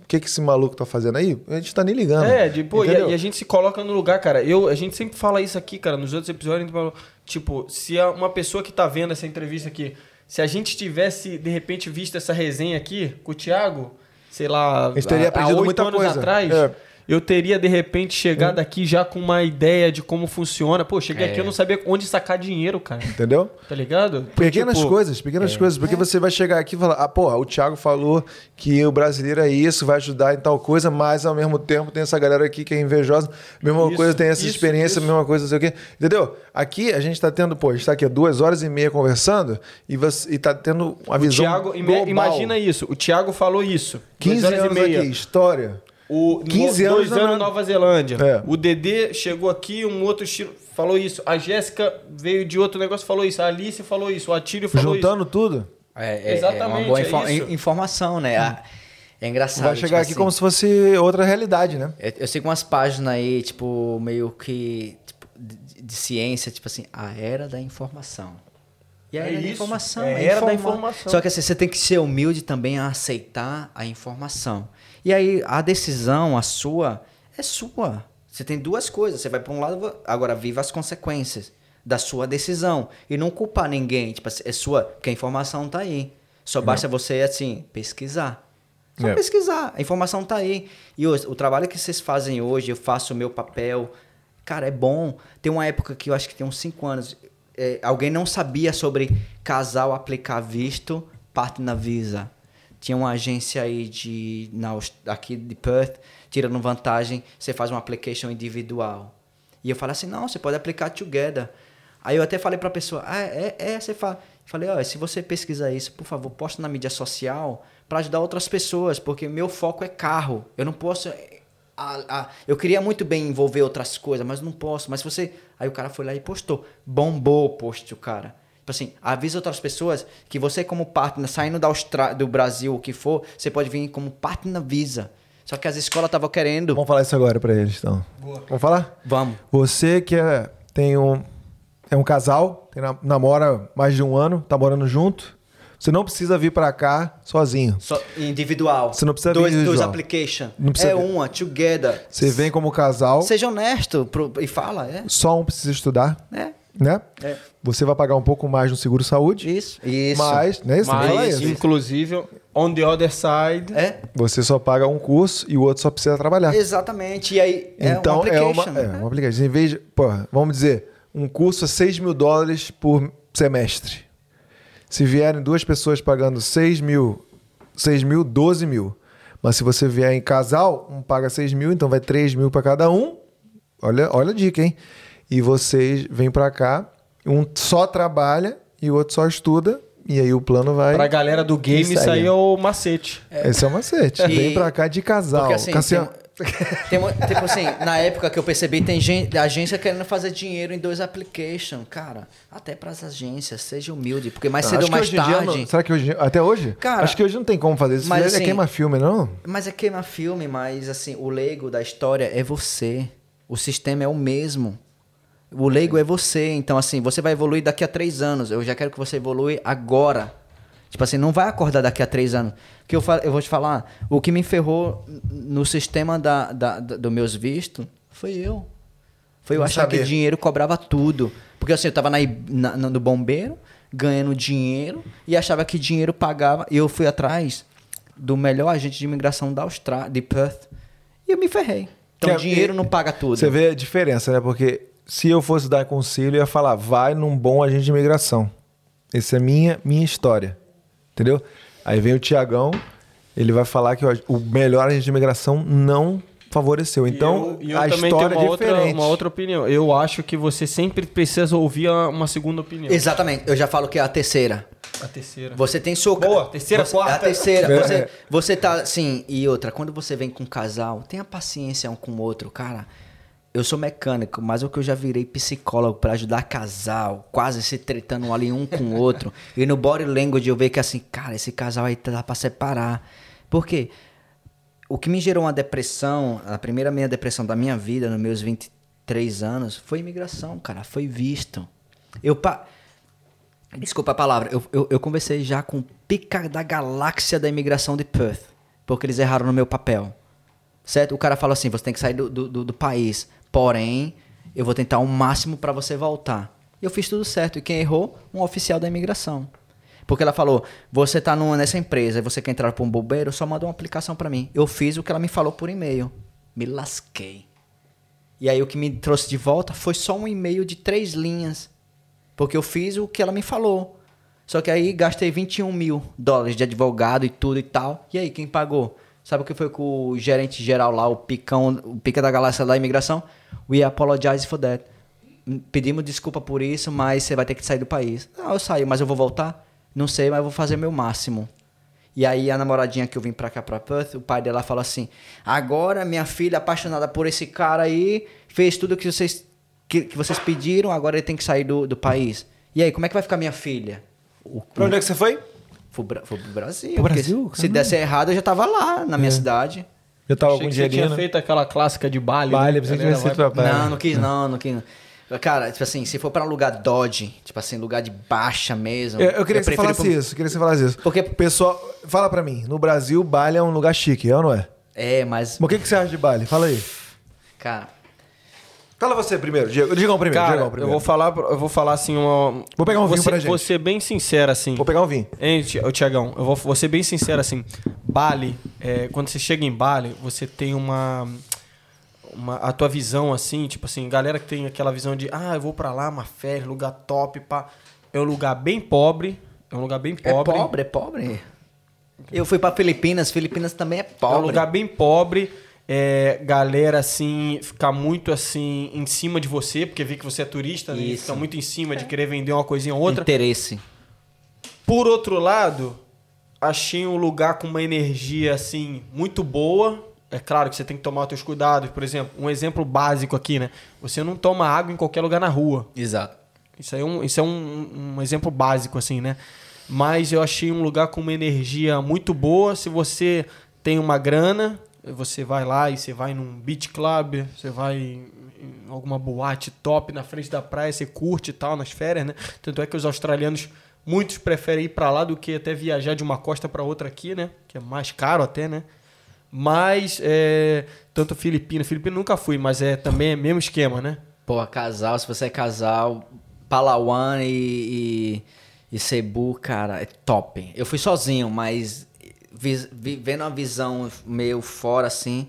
que, que esse maluco tá fazendo aí, a gente tá nem ligando. É, pô, e a, e a gente se coloca no lugar, cara. Eu, a gente sempre fala isso aqui, cara, nos outros episódios. a gente fala, Tipo, se uma pessoa que tá vendo essa entrevista aqui, se a gente tivesse, de repente, visto essa resenha aqui com o Thiago, sei lá, A gente teria aprendido oito muita anos coisa. atrás, É. eu teria de repente chegado aqui já com uma ideia de como funciona. Pô, cheguei É. aqui eu não sabia onde sacar dinheiro, cara. Entendeu? Tá ligado? Pequenas Tipo, coisas, pequenas coisas. Porque você vai chegar aqui e falar, ah, porra, o Thiago falou que o brasileiro é isso, vai ajudar em tal coisa, mas ao mesmo tempo tem essa galera aqui que é invejosa. Mesma Isso, coisa, tem essa isso, experiência, isso. mesma coisa, não sei o quê. Entendeu? Aqui a gente tá tendo, pô, a gente tá aqui há duas horas e meia conversando e, você, e tá tendo uma O visão. Thiago, global. imagina isso. O Thiago falou isso. 15 duas horas anos e meia. aqui, história. O 15 no- anos dois anos na- Nova Zelândia. É. O Dedê chegou aqui, um outro estilo falou isso. A Jéssica veio de outro negócio falou isso. A Alice falou isso. O Atílio falou Juntando tudo, É, é- é Exatamente, uma boa é info- isso. in- informação, né? Ah, É engraçado. vai chegar tipo aqui assim, como se fosse outra realidade, né? Eu, eu sigo umas páginas aí, tipo, meio que tipo, de, de ciência, tipo assim, a era da informação. E a É era da isso, informação. é é era da informar. informação. Só que assim, você tem que ser humilde também a aceitar a informação. E aí, a decisão, a sua, é sua. Você tem duas coisas. Você vai para um lado, agora viva as consequências da sua decisão. E não culpar ninguém. Tipo assim, é sua, porque a informação tá aí. Só basta você, assim, pesquisar. Só É. pesquisar. A informação tá aí. E hoje, o trabalho que vocês fazem hoje, eu faço o meu papel. Cara, é bom. Tem uma época que eu acho que tem uns 5 anos. é, alguém não sabia sobre casal aplicar visto, parte na Visa. Tinha uma agência aí de, na, aqui de Perth, tirando vantagem, você faz uma application individual. E eu falei assim, não, você pode aplicar together. Aí eu até falei pra pessoa, ah, é, é, você fala. Falei, ó, se você pesquisar isso, por favor, posta na mídia social para ajudar outras pessoas, porque meu foco é carro. Eu não posso. a- a- eu queria muito bem envolver outras coisas, mas não posso. Mas você. Aí o cara foi lá e postou. Bombou o post, o cara. Tipo assim, avisa outras pessoas que você, como partner, saindo da Austra... do Brasil, o que for, você pode vir como partner Visa. Só que as escolas estavam querendo. Vamos falar isso agora pra eles, então. Vamos falar? Vamos. Você que é, tem um, é um casal, tem, na- namora mais de um ano, tá morando junto, você não precisa vir pra cá sozinho. Só individual. Você não precisa vir dois, dois individual. application. Não precisa é vir. uma, together. Você vem como casal, Seja honesto pro- e fala, é. só um precisa estudar, É. né? É. Você vai pagar um pouco mais no seguro saúde, Isso. Isso. mas, né? Você Mas, isso. inclusive, on the other side. É. Você só paga um curso e o outro só precisa trabalhar. Exatamente. E aí, é então uma é uma, é uma application. Em vez de, porra, vamos dizer, um curso a 6 mil dólares por semestre. Se vierem duas pessoas pagando 6 mil, 6 mil, 12 mil. Mas se você vier em casal, um paga 6 mil, então vai 3 mil para cada um. Olha, olha a dica, hein? E vocês vêm para cá, um só trabalha e o outro só estuda. E aí o plano vai. Pra galera do game, Isso isso aí. é o macete. Esse é o macete. E- Vem pra cá de casal. Porque assim, Cassiano- tem, tem, tipo assim, na época que eu percebi, tem gente, agência querendo fazer dinheiro em dois applications. Cara, até pras agências, seja humilde, porque mais Ah, cedo ou mais tarde. não- será que hoje, até hoje? Cara, acho que hoje não tem como fazer isso. mas é assim- queima filme, não? Mas é queima filme, mas assim, o leigo da história é você. O sistema é o mesmo. O leigo é você. Então, assim, você vai evoluir daqui a três anos. Eu já quero que você evolui agora. Tipo assim, não vai acordar daqui a três anos. Que eu, eu vou te falar, o que me ferrou no sistema da, da, da- dos meus vistos foi eu. Foi eu Não achar que saber. dinheiro cobrava tudo. Porque assim, eu tava na, na- no bombeiro, ganhando dinheiro, e achava que dinheiro pagava. E eu fui atrás do melhor agente de imigração da Austrália, de Perth, e eu me ferrei. Então, Que é- dinheiro não paga tudo. Você vê a diferença, né? Porque se eu fosse dar conselho, eu ia falar, vai num bom agente de imigração. Essa é minha, minha história. Entendeu? Aí vem o Tiagão, ele vai falar que o melhor agente de imigração não favoreceu. Então, E eu, eu a também história tenho uma é outra, diferente. uma outra opinião. Eu acho que você sempre precisa ouvir a- uma segunda opinião. Exatamente. Eu já falo que é a terceira. A terceira. Você tem sua. Boa, terceira, você, quarta. A terceira. É. Você, você tá assim. E outra, quando você vem com um casal, tenha paciência um com o outro, cara. Eu sou mecânico, mas o que eu já virei psicólogo pra ajudar casal, quase se tretando ali um com o outro. e no body language eu vejo que assim, cara, esse casal aí dá pra separar. Por quê? O que me gerou uma depressão, a primeira minha depressão da minha vida, nos meus 23 anos, foi imigração, cara. Foi visto. Eu pa... Desculpa a palavra. Eu, eu, eu conversei já com o pica da galáxia da imigração de Perth. Porque eles erraram no meu papel. Certo? O cara falou assim: você tem que sair do, do, do- do país. Porém, eu vou tentar o máximo para você voltar. Eu fiz tudo certo. E quem errou? Um oficial da imigração. Porque ela falou: você tá numa, nessa empresa e você quer entrar para um bobeiro, só manda uma aplicação para mim. Eu fiz o que ela me falou por e-mail. Me lasquei. E aí o que me trouxe de volta foi só um e-mail de três linhas. Porque eu fiz o que ela me falou. Só que aí gastei 21 mil dólares de advogado e tudo e tal. E aí, quem pagou? Sabe o que foi com o gerente geral lá, o picão, o pica da galáxia da imigração? We apologize for that. Pedimos desculpa por isso, mas você vai ter que sair do país. Não, eu saio, mas eu vou voltar? Não sei, mas eu vou fazer meu máximo. E aí a namoradinha que eu vim pra cá, pra Perth, o pai dela fala assim, agora minha filha apaixonada por esse cara aí, fez tudo que vocês, que, que vocês pediram, agora ele tem que sair do, do país. E aí, como é que vai ficar minha filha? O, Pra onde é que você foi? Fui pro, fui pro Brasil. Pro Brasil? Se desse errado, eu já tava lá, na minha cidade. Eu tava Achei com você tinha né? feito aquela clássica de Bali. Vale, né? você vai feito pra- Não, não quis não, não quis. Cara, tipo assim, se for pra um lugar Dodge, tipo assim, lugar de baixa mesmo. Eu, eu queria que você falasse pro- isso, queria que você falasse isso. Porque- Pessoal, fala pra mim, no Brasil, Bali é um lugar chique, é ou não é? É, mas, Mas o que, que você acha de Bali? Fala aí. cara, Fala você primeiro, Diego. Digam primeiro, Cara, Diegão eu primeiro. vou falar, eu vou falar assim uma. Vou pegar um vinho você, pra gente. Vou ser bem sincero assim. Vou pegar um vinho. Hein, Tiagão, eu vou, vou ser bem sincero assim. Bali, é, quando você chega em Bali, você tem uma, uma. A tua visão, assim, tipo assim, galera que tem aquela visão de, ah, eu vou pra lá, uma férias, lugar top, pá. É um lugar bem pobre. É um lugar bem é pobre. pobre, é pobre. Eu fui pra Filipinas, Filipinas também é É um pobre. lugar bem pobre. É, galera, assim, ficar muito assim em cima de você, porque vê que você é turista, né? E Isso. Fica muito em cima de querer vender uma coisinha ou outra. Interesse. Por outro lado, achei um lugar com uma energia assim muito boa. É claro que você tem que tomar os seus cuidados. Por exemplo, um exemplo básico aqui, né? Você não toma água em qualquer lugar na rua. Exato. Isso aí é um, isso é um, um exemplo básico, assim, né? Mas eu achei um lugar com uma energia muito boa. Se você tem uma grana, você vai lá e você vai num beach club, você vai em alguma boate top na frente da praia, você curte e tal nas férias, né? Tanto é que os australianos, muitos preferem ir pra lá do que até viajar de uma costa pra outra aqui, né? Que é mais caro até, né? Mas, é, tanto Filipina, Filipina nunca fui, mas é também é mesmo esquema, né? Pô, casal, se você é casal, Palawan e, e, e Cebu, cara, é top. Eu fui sozinho, mas vendo uma visão meio fora assim,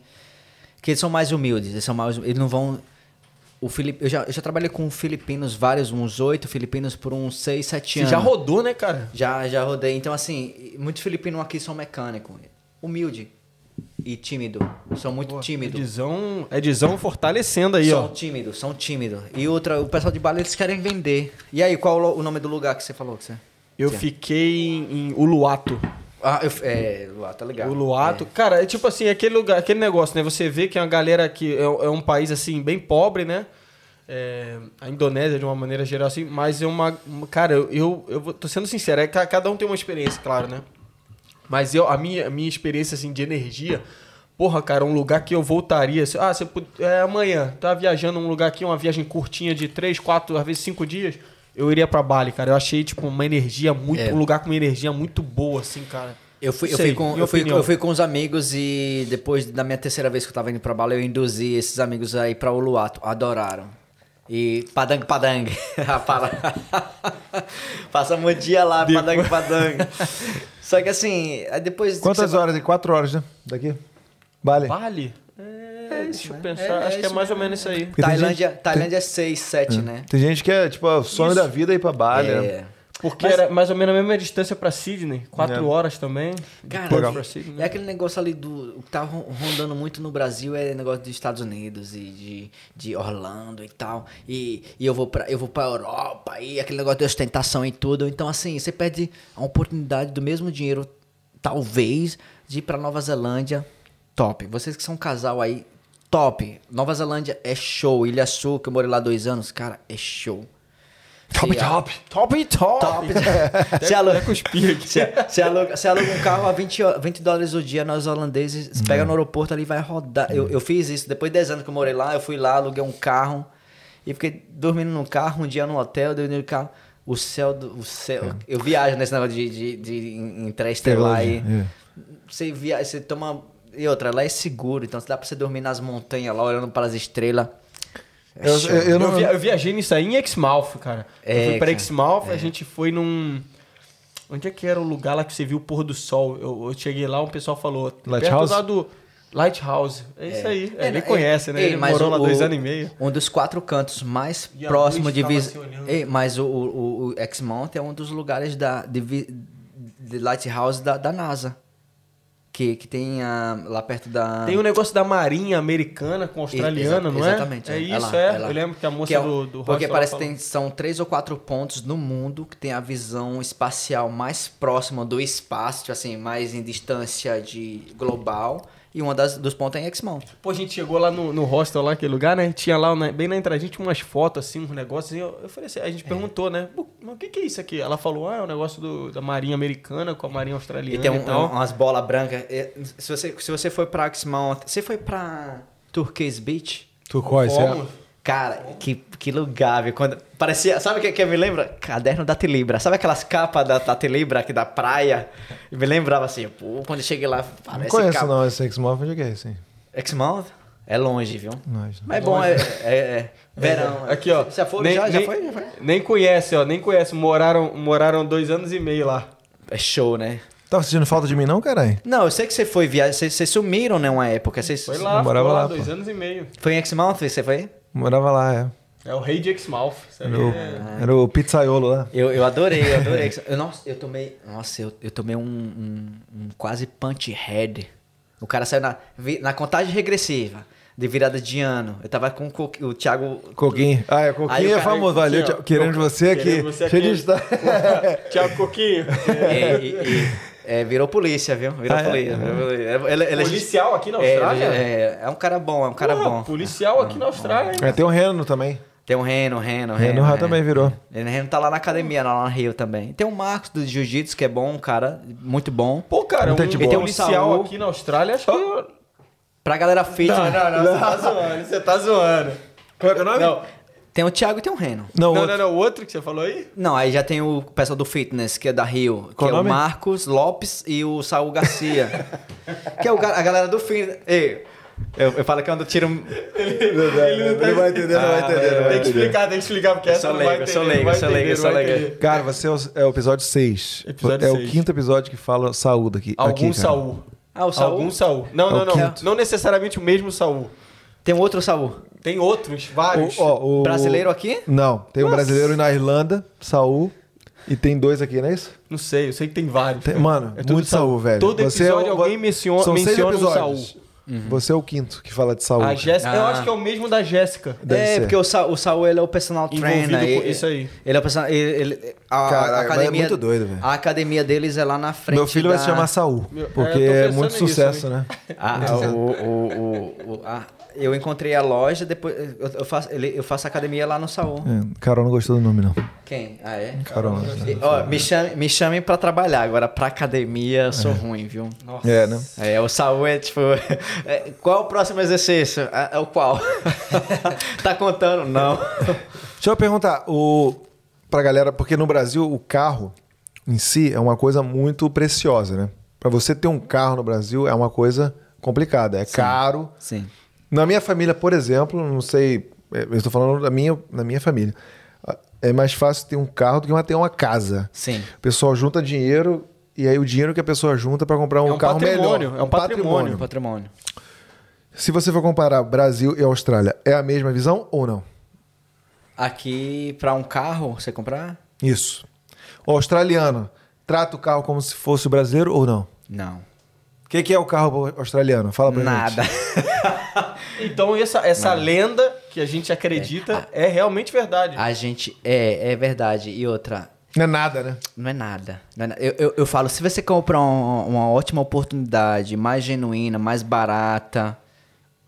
que eles são mais humildes, eles são mais, eles não vão o Filip, eu, já, eu já trabalhei com filipinos, vários, uns oito filipinos por uns seis, sete Você anos. já rodou, né, cara? Já, já rodei. Então, assim, muitos filipinos aqui são mecânicos. Humilde e tímido. São muito tímidos. Edizão, Edizão fortalecendo aí, São ó. tímidos, são tímidos. E outra, o pessoal de Bali, eles querem vender. E aí, qual o nome do lugar que você falou? Que você... Eu Sim. fiquei em Uluato. Ah, eu, é, Luato, tá ligado. Uluato. Cara, é tipo assim, aquele lugar, aquele negócio, né? Você vê que é uma galera que é, é um país, assim, bem pobre, né? É, a Indonésia, de uma maneira geral, assim, mas é uma. cara, eu, eu, eu tô sendo sincero, é, ca- cada um tem uma experiência, claro, né? Mas eu, a minha, a minha experiência, assim, de energia, porra, cara, um lugar que eu voltaria. Ah, você é amanhã, tá viajando num lugar aqui, uma viagem curtinha de 3, 4, às vezes 5 dias, eu iria pra Bali, cara. Eu achei, tipo, uma energia muito. É. Um lugar com uma energia muito boa, assim, cara. Eu fui, eu, Sei, fui com, eu, fui, eu fui com os amigos e depois da minha terceira vez que eu tava indo pra Bali, eu induzi esses amigos aí pra Uluato. Adoraram. E padang padang. Passamos um dia lá, padang padang. Só que assim, depois... Quantas horas? E quatro horas, né? Daqui? Vale. Vale? É, deixa eu né? pensar. É, é Acho que é isso mais ou menos isso aí. Porque tem Tailândia, Tailândia é 6, 7, né? Tem gente que é, tipo, o sonho Isso. da vida é ir pra Bali. né? É. Porque era mais ou menos a mesma distância pra Sydney. Quatro É. horas também. Cara, Sydney. é aquele negócio ali do. O que tá ron- rondando muito no Brasil é negócio dos Estados Unidos e de, de Orlando e tal. E, e eu vou pra, eu vou pra Europa e aquele negócio de ostentação e tudo. Então, assim, você perde a oportunidade do mesmo dinheiro, talvez, de ir pra Nova Zelândia. Top. Vocês que são um casal aí, top. Nova Zelândia é show. Ilha Sul, que eu morei lá dois anos, cara, é show. Top, top. Top, top. Top. Você aluga, você, aluga, você aluga um carro a 20, ho- 20 dólares o dia, nós holandeses, você pega no aeroporto ali e vai rodar. Eu, eu fiz isso, depois de 10 anos que eu morei lá, eu fui lá, aluguei um carro e fiquei dormindo no carro, um dia no hotel, dormindo no carro. O céu do. O céu, Eu viajo nesse negócio de, de, de interestelar e. É. Você viaja, você toma. E outra, lá é seguro, então dá pra você dormir nas montanhas lá, olhando para as estrelas. É Eu- eu- eu Eu, não- via- eu viajei nisso aí em Exmouth, cara. É, eu fui pra Exmouth, a gente foi num... Onde é que era o lugar lá que você viu o pôr do sol? Eu, eu cheguei lá, um pessoal falou... Lighthouse? Perto lá do... Lighthouse. É isso aí. É, ele é, conhece, né? ei, Ele morou lá o- dois anos e meio. Um dos quatro cantos mais E próximo de vis... Ei, mas o, o, o Exmouth é um dos lugares da de, de Lighthouse da, da NASA. Que, que tem ah, lá perto da. Tem o negócio da marinha americana com australiana, Exa- não é? Exatamente. É é isso, lá, é. lá. Eu lembro que a moça Que é um- do, do Porque parece que tem, são três ou quatro pontos no mundo que tem a visão espacial mais próxima do espaço, assim, mais em distância de global. E uma das, dos pontos é em Exmouth. Pô, a gente chegou lá no, no hostel, lá, aquele lugar, né? Tinha lá, na- bem na entrada, a gente tinha umas fotos, assim, uns negócios. E eu, eu falei assim, a É. gente perguntou, né? "Pô, mas o que, que é isso aqui? Ela falou, ah, é um negócio do- da marinha americana com a marinha australiana E e, tem um- tal. umas bolas brancas. É, Se você, se você foi pra Exmouth, você foi pra Turquoise Beach? Turquoise, é. Cara, que, que lugar, viu? Quando, parecia, sabe o que, que me lembra? Caderno da Telibra. Sabe aquelas capas da, da Telibra aqui da praia? Me lembrava assim, pô, quando eu cheguei lá, Não parece conheço capa. não esse X-Move, onde é que é esse? hein? Exmouth? É longe, viu? Nós, Mas é bom, é, é, é verão. Aqui, ó. Já foi? nem, já, já nem- foi? Já foi? Nem conhece, ó. Nem conhece. Moraram, moraram dois anos e meio lá. É show, né? Tava sentindo falta de mim não, caralho? Não, eu sei que você foi viajar, vocês, sumiram, né, uma época. Vocês, Foi lá, morava lá, lá, dois pô. anos e meio. Foi em Exmouth, você foi? Morava lá, é. É o rei de Exmouth. Era o, é- era o pizzaiolo lá. Eu, eu adorei, eu adorei. Eu, nossa, eu tomei. Nossa, eu, eu tomei um, um, um quase punch head. O cara saiu na, na contagem regressiva de virada de ano. Eu tava com o, Thiago. Coquinho. Ah, é, Aí Coquinho o é cara- famoso. Valeu, aqui. Thiago. querendo você aqui. Querendo você Cheio de aqui. Tiago Coquinho. É, e- e- é, virou polícia, viu? Virou Ah, é? polícia. virou polícia. Ele- ele- Policial aqui na é, Austrália? é, é um cara bom, é um cara Porra, bom. Policial aqui na Austrália, hein? É, tem o Reno também. Tem o Reno, Reno, Reno Reno. já é. também virou. Reno tá lá na academia, lá no Rio também. Tem o Marcos do Jiu-Jitsu, que é bom, um cara muito bom. Pô, cara, um gente boa. policial Saul. aqui na Austrália, acho que... Pra galera fit. não, você tá zoando, você tá zoando. Qual é o nome? Não, Tem o Thiago e tem o Reno. Não, não, outro. não, não, o outro que você falou aí? Não, aí já tem o pessoal do fitness, que é da Rio, Qual que é nome? o Marcos Lopes e o Saul Garcia. que é o, a galera do fitness. Ei, eu, eu falo que é eu tiro. Ele vai entender, não vai entender. não vai Tem que entender. explicar, tem que explicar, porque Eu essa sou não vai leigo, eu entender. sou não leigo, vai eu sou leigo, entender, eu sou não leigo. entender. Cara, você é o, é o episódio 6. Episódio é o quinto episódio que fala saúde aqui. Algum aqui. Saul. Ah, o Saul? Algum Saul. Não, É não, não. quinto. Não necessariamente o mesmo Saul. Tem um outro Saul. Tem outros, vários. O, ó, o- Brasileiro aqui? Não, tem um Nossa. brasileiro na Irlanda, Saul. E tem dois aqui, não é isso? Não sei, eu sei que tem vários. Tem- mano, É muito Saul, velho. Todo Você é episódio o- alguém menciona, São seis menciona um episódios. Saul. Você é o quinto que fala de Saul. A Jéssica, eu Ah. acho que é o mesmo da Jéssica. Deve é, ser. porque o, Sa o Saul ele é o personal Envolvido trainer. com ele- isso aí. Ele é o personal. Ele, ele- a, a Caralho, mas é academia, muito doido, velho. A academia deles é lá na frente. Meu filho da... vai se chamar Saul, porque é, eu é, muito nisso, sucesso, né? né? Ah, o, o, o, o- a- eu encontrei a loja, depois eu, eu faço, ele- eu faço academia lá no Saul. É, Carol não gostou do nome, não. Quem? Ah, é? Carol não. E, ó, me chame, me chame pra trabalhar, agora pra academia eu sou ruim, viu? Nossa. É, né? É, o Saul é tipo. é, qual é o próximo exercício? É, é o qual? tá contando? Não. Deixa eu perguntar, o, pra galera, porque no Brasil o carro em si é uma coisa muito preciosa, né? Pra você ter um carro no Brasil é uma coisa complicada, é caro. Sim. Na minha família, por exemplo, não sei, é, eu estou falando da minha, da minha família. É mais fácil ter um carro do que ter uma casa. Sim. O pessoal junta dinheiro e aí o dinheiro que a pessoa junta para comprar um, É um carro patrimônio, melhor. é um patrimônio. Patrimônio. Se você for comparar Brasil e Austrália, é a mesma visão ou não? Aqui, pra um carro, você comprar? Isso. O australiano trata o carro como se fosse o brasileiro ou não? Não. O que, que é o carro australiano? Fala pra Nada. gente. Então essa, essa lenda que a gente acredita é, realmente verdade. A gente. É, é verdade. E outra. Não é nada, né? Não é nada. Não é na- eu, eu, eu falo, se você comprar um- uma ótima oportunidade, mais genuína, mais barata,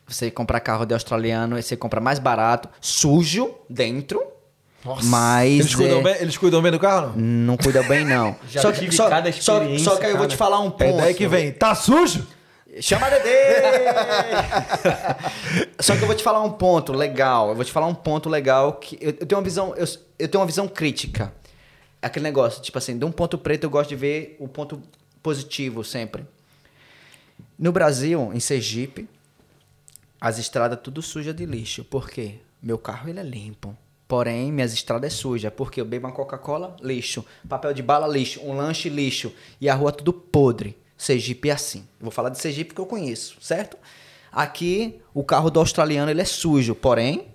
você comprar carro de australiano, você compra mais barato, sujo dentro, Nossa. mas Eles cuidam, é, bem, eles cuidam bem do carro, não? não cuida bem não. Já só, tive que, só, cada só, experiência, só que aí eu vou te falar um ponto. É daí que vem. Tá sujo? Chama Dedê! Só que eu vou te falar um ponto legal. Eu vou te falar um ponto legal que eu, eu tenho uma visão, eu, eu tenho uma visão crítica. Aquele negócio, tipo assim, de um ponto preto eu gosto de ver o ponto positivo sempre. No Brasil, em Sergipe, as estradas tudo suja de lixo. Por quê? Meu carro ele é limpo. Porém, minhas estradas é suja. Porque eu bebo uma Coca-Cola, lixo. Papel de bala, lixo. Um lanche, lixo. E a rua tudo podre. Sergipe é assim. Eu vou falar de Sergipe porque eu conheço, certo? Aqui, o carro do australiano ele é sujo, porém,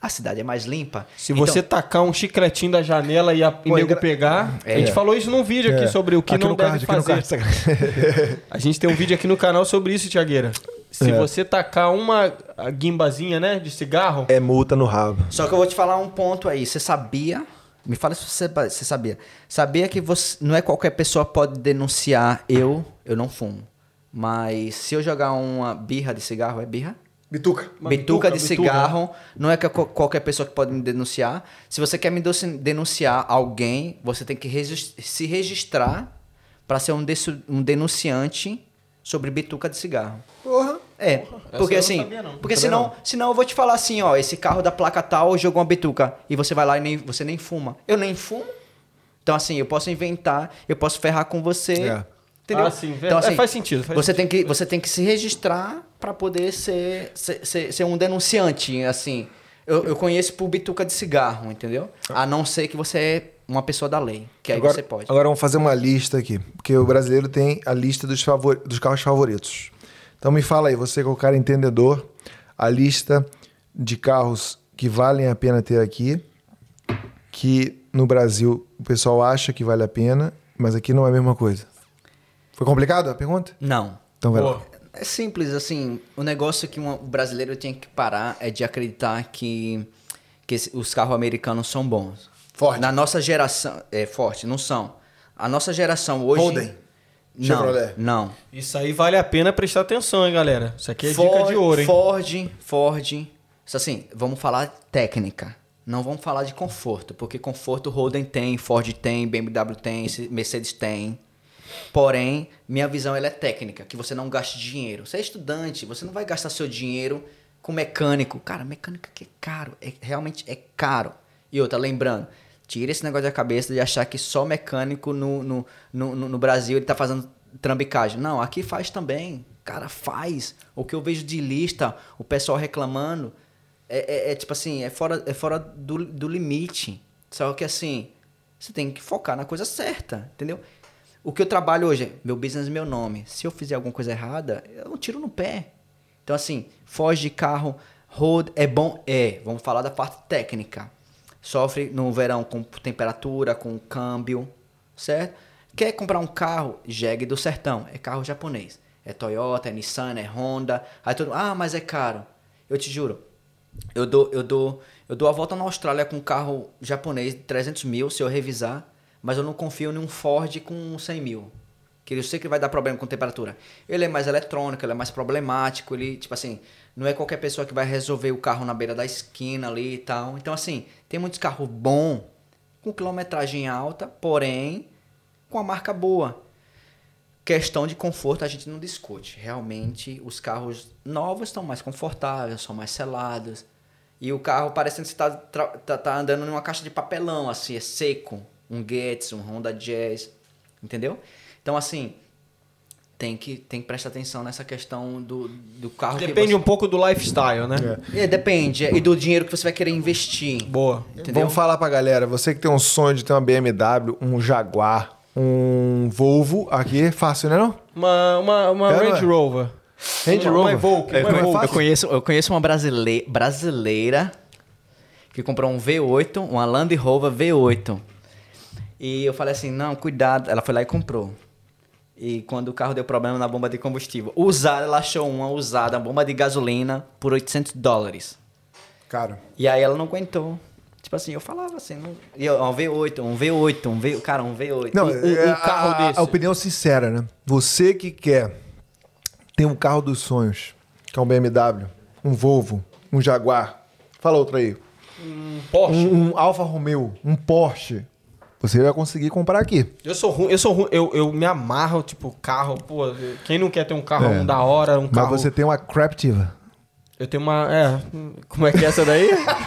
a cidade é mais limpa. Se você Então, tacar um chicletinho da janela e, a, e Pô, nego pegar. A É. gente falou isso num vídeo aqui É. sobre o que Aqui não deve card, fazer. A gente tem um vídeo aqui no canal sobre isso, Tiagueira. Se É. você tacar uma guimbazinha, né, de cigarro, É multa no rabo. Só que eu vou te falar um ponto aí. Você sabia? Me fala se você, você sabia. Sabia que você, não é qualquer pessoa pode denunciar eu, eu não fumo. Mas se eu jogar uma birra de cigarro, é birra? Bituca. Bituca, bituca, de bituca. cigarro, não é que qual- qualquer pessoa que pode me denunciar. Se você quer me denunciar alguém, você tem que se registrar para ser um, um denunciante sobre bituca de cigarro. Porra. É, Essa porque não assim, sabia, não. porque senão, não. senão eu vou te falar assim, ó, esse carro da placa tal jogou uma bituca e você vai lá e nem, você nem fuma. Eu nem fumo. Então assim, eu posso inventar, eu posso ferrar com você. É. Entendeu? Ah, sim, então, verdade. assim, É, faz sentido, faz você tem que você tem que se registrar para poder ser, ser, ser, ser um denunciante, assim. Eu, eu conheço por bituca de cigarro, entendeu? A não ser que você é uma pessoa da lei, que aí agora, você pode. Agora vamos fazer uma lista aqui. Porque o brasileiro tem a lista dos, favor, dos carros favoritos. Então me fala aí, você que é o cara entendedor, a lista de carros que valem a pena ter aqui, que no Brasil o pessoal acha que vale a pena, mas aqui não é a mesma coisa. Foi complicado a pergunta? Não. Então vai Boa. lá. É simples, assim, o negócio que uma- o brasileiro tem que parar é de acreditar que, que os carros americanos são bons. Forte. Na nossa geração, é forte, não são. A nossa geração hoje... Holden. Não, Chevrolet. não. Isso aí vale a pena prestar atenção, hein, galera. Isso aqui é dica Ford, de ouro, hein? Ford, Ford. Isso assim, vamos falar técnica. Não vamos falar de conforto, porque conforto Holden tem, Ford tem, BMW tem, Mercedes tem. Porém, minha visão ela é técnica, que você não gaste dinheiro. Você é estudante, você não vai gastar seu dinheiro com mecânico. Cara, mecânica que é caro, é, realmente é caro. E outra, lembrando, tira esse negócio da cabeça de achar que só mecânico no, no, no, no- Brasil ele tá fazendo trambicagem. Não, aqui faz também. Cara, faz. O que eu vejo de lista, o pessoal reclamando, é, é- é tipo assim, é fora, é fora do, do limite. Só que assim, você tem que focar na coisa certa, entendeu? O que eu trabalho hoje é meu business, meu nome. Se eu fizer alguma coisa errada, eu tiro no pé. Então, assim, foge de carro, road é bom? É. Vamos falar da parte técnica. Sofre no verão com temperatura, com câmbio, certo? Quer comprar um carro? Jeg do Sertão. É carro japonês. É Toyota, é Nissan, é Honda. Aí todo ah, mas é caro. Eu te juro, eu dou, eu dou, eu dou a volta na Austrália com um carro japonês de 300 mil, se eu revisar, mas eu não confio em um Ford com 100 mil. Que eu sei que vai dar problema com temperatura. Ele é mais eletrônico, ele é mais problemático, ele, tipo assim, não é qualquer pessoa que vai resolver o carro na beira da esquina ali e tal. Então, assim, tem muitos carros bons, com quilometragem alta, porém, com a marca boa. Questão de conforto a gente não discute. Realmente, os carros novos estão mais confortáveis, são mais selados. E o carro parecendo que você tá, tra- tá, tá andando numa caixa de papelão, assim, é seco. Um Getz, um Honda Jazz, entendeu? Então, assim, tem que, tem que prestar atenção nessa questão do, do carro que Depende você... um pouco do lifestyle, né? É, depende. E do dinheiro que você vai querer investir. Boa. Entendeu? Vamos falar pra galera, você que tem um sonho de ter uma BMW, um Jaguar, um Volvo, aqui, fácil, né não? Uma, uma, uma É, Range é? Rover. Range Uma- Uma Rover. Evoque. Eu, Uma conhe- Evoque. eu conheço, eu conheço uma brasile- brasileira que comprou um V8, uma Land Rover V8. E eu falei assim, não, cuidado. Ela foi lá e comprou. E quando o carro deu problema na bomba de combustível, usada, ela achou uma usada, uma bomba de gasolina, por 800 dólares. Cara, E aí ela não aguentou. Tipo assim, eu falava assim, não... e eu, um V8, um V8, um V8, cara, um V8. não, um- é, um carro a, desse. a opinião sincera, né? Você que quer ter um carro dos sonhos, que é um BMW, um Volvo, um Jaguar, fala outro aí, Porsche. um, um Alfa Romeo, um Porsche, você vai conseguir comprar aqui. Eu sou ruim, eu sou ruim, eu, eu me amarro, tipo, carro, pô, quem não quer ter um carro É. um da hora, um Mas carro... você tem uma Craptiva. Eu tenho uma, é, como é que é essa daí?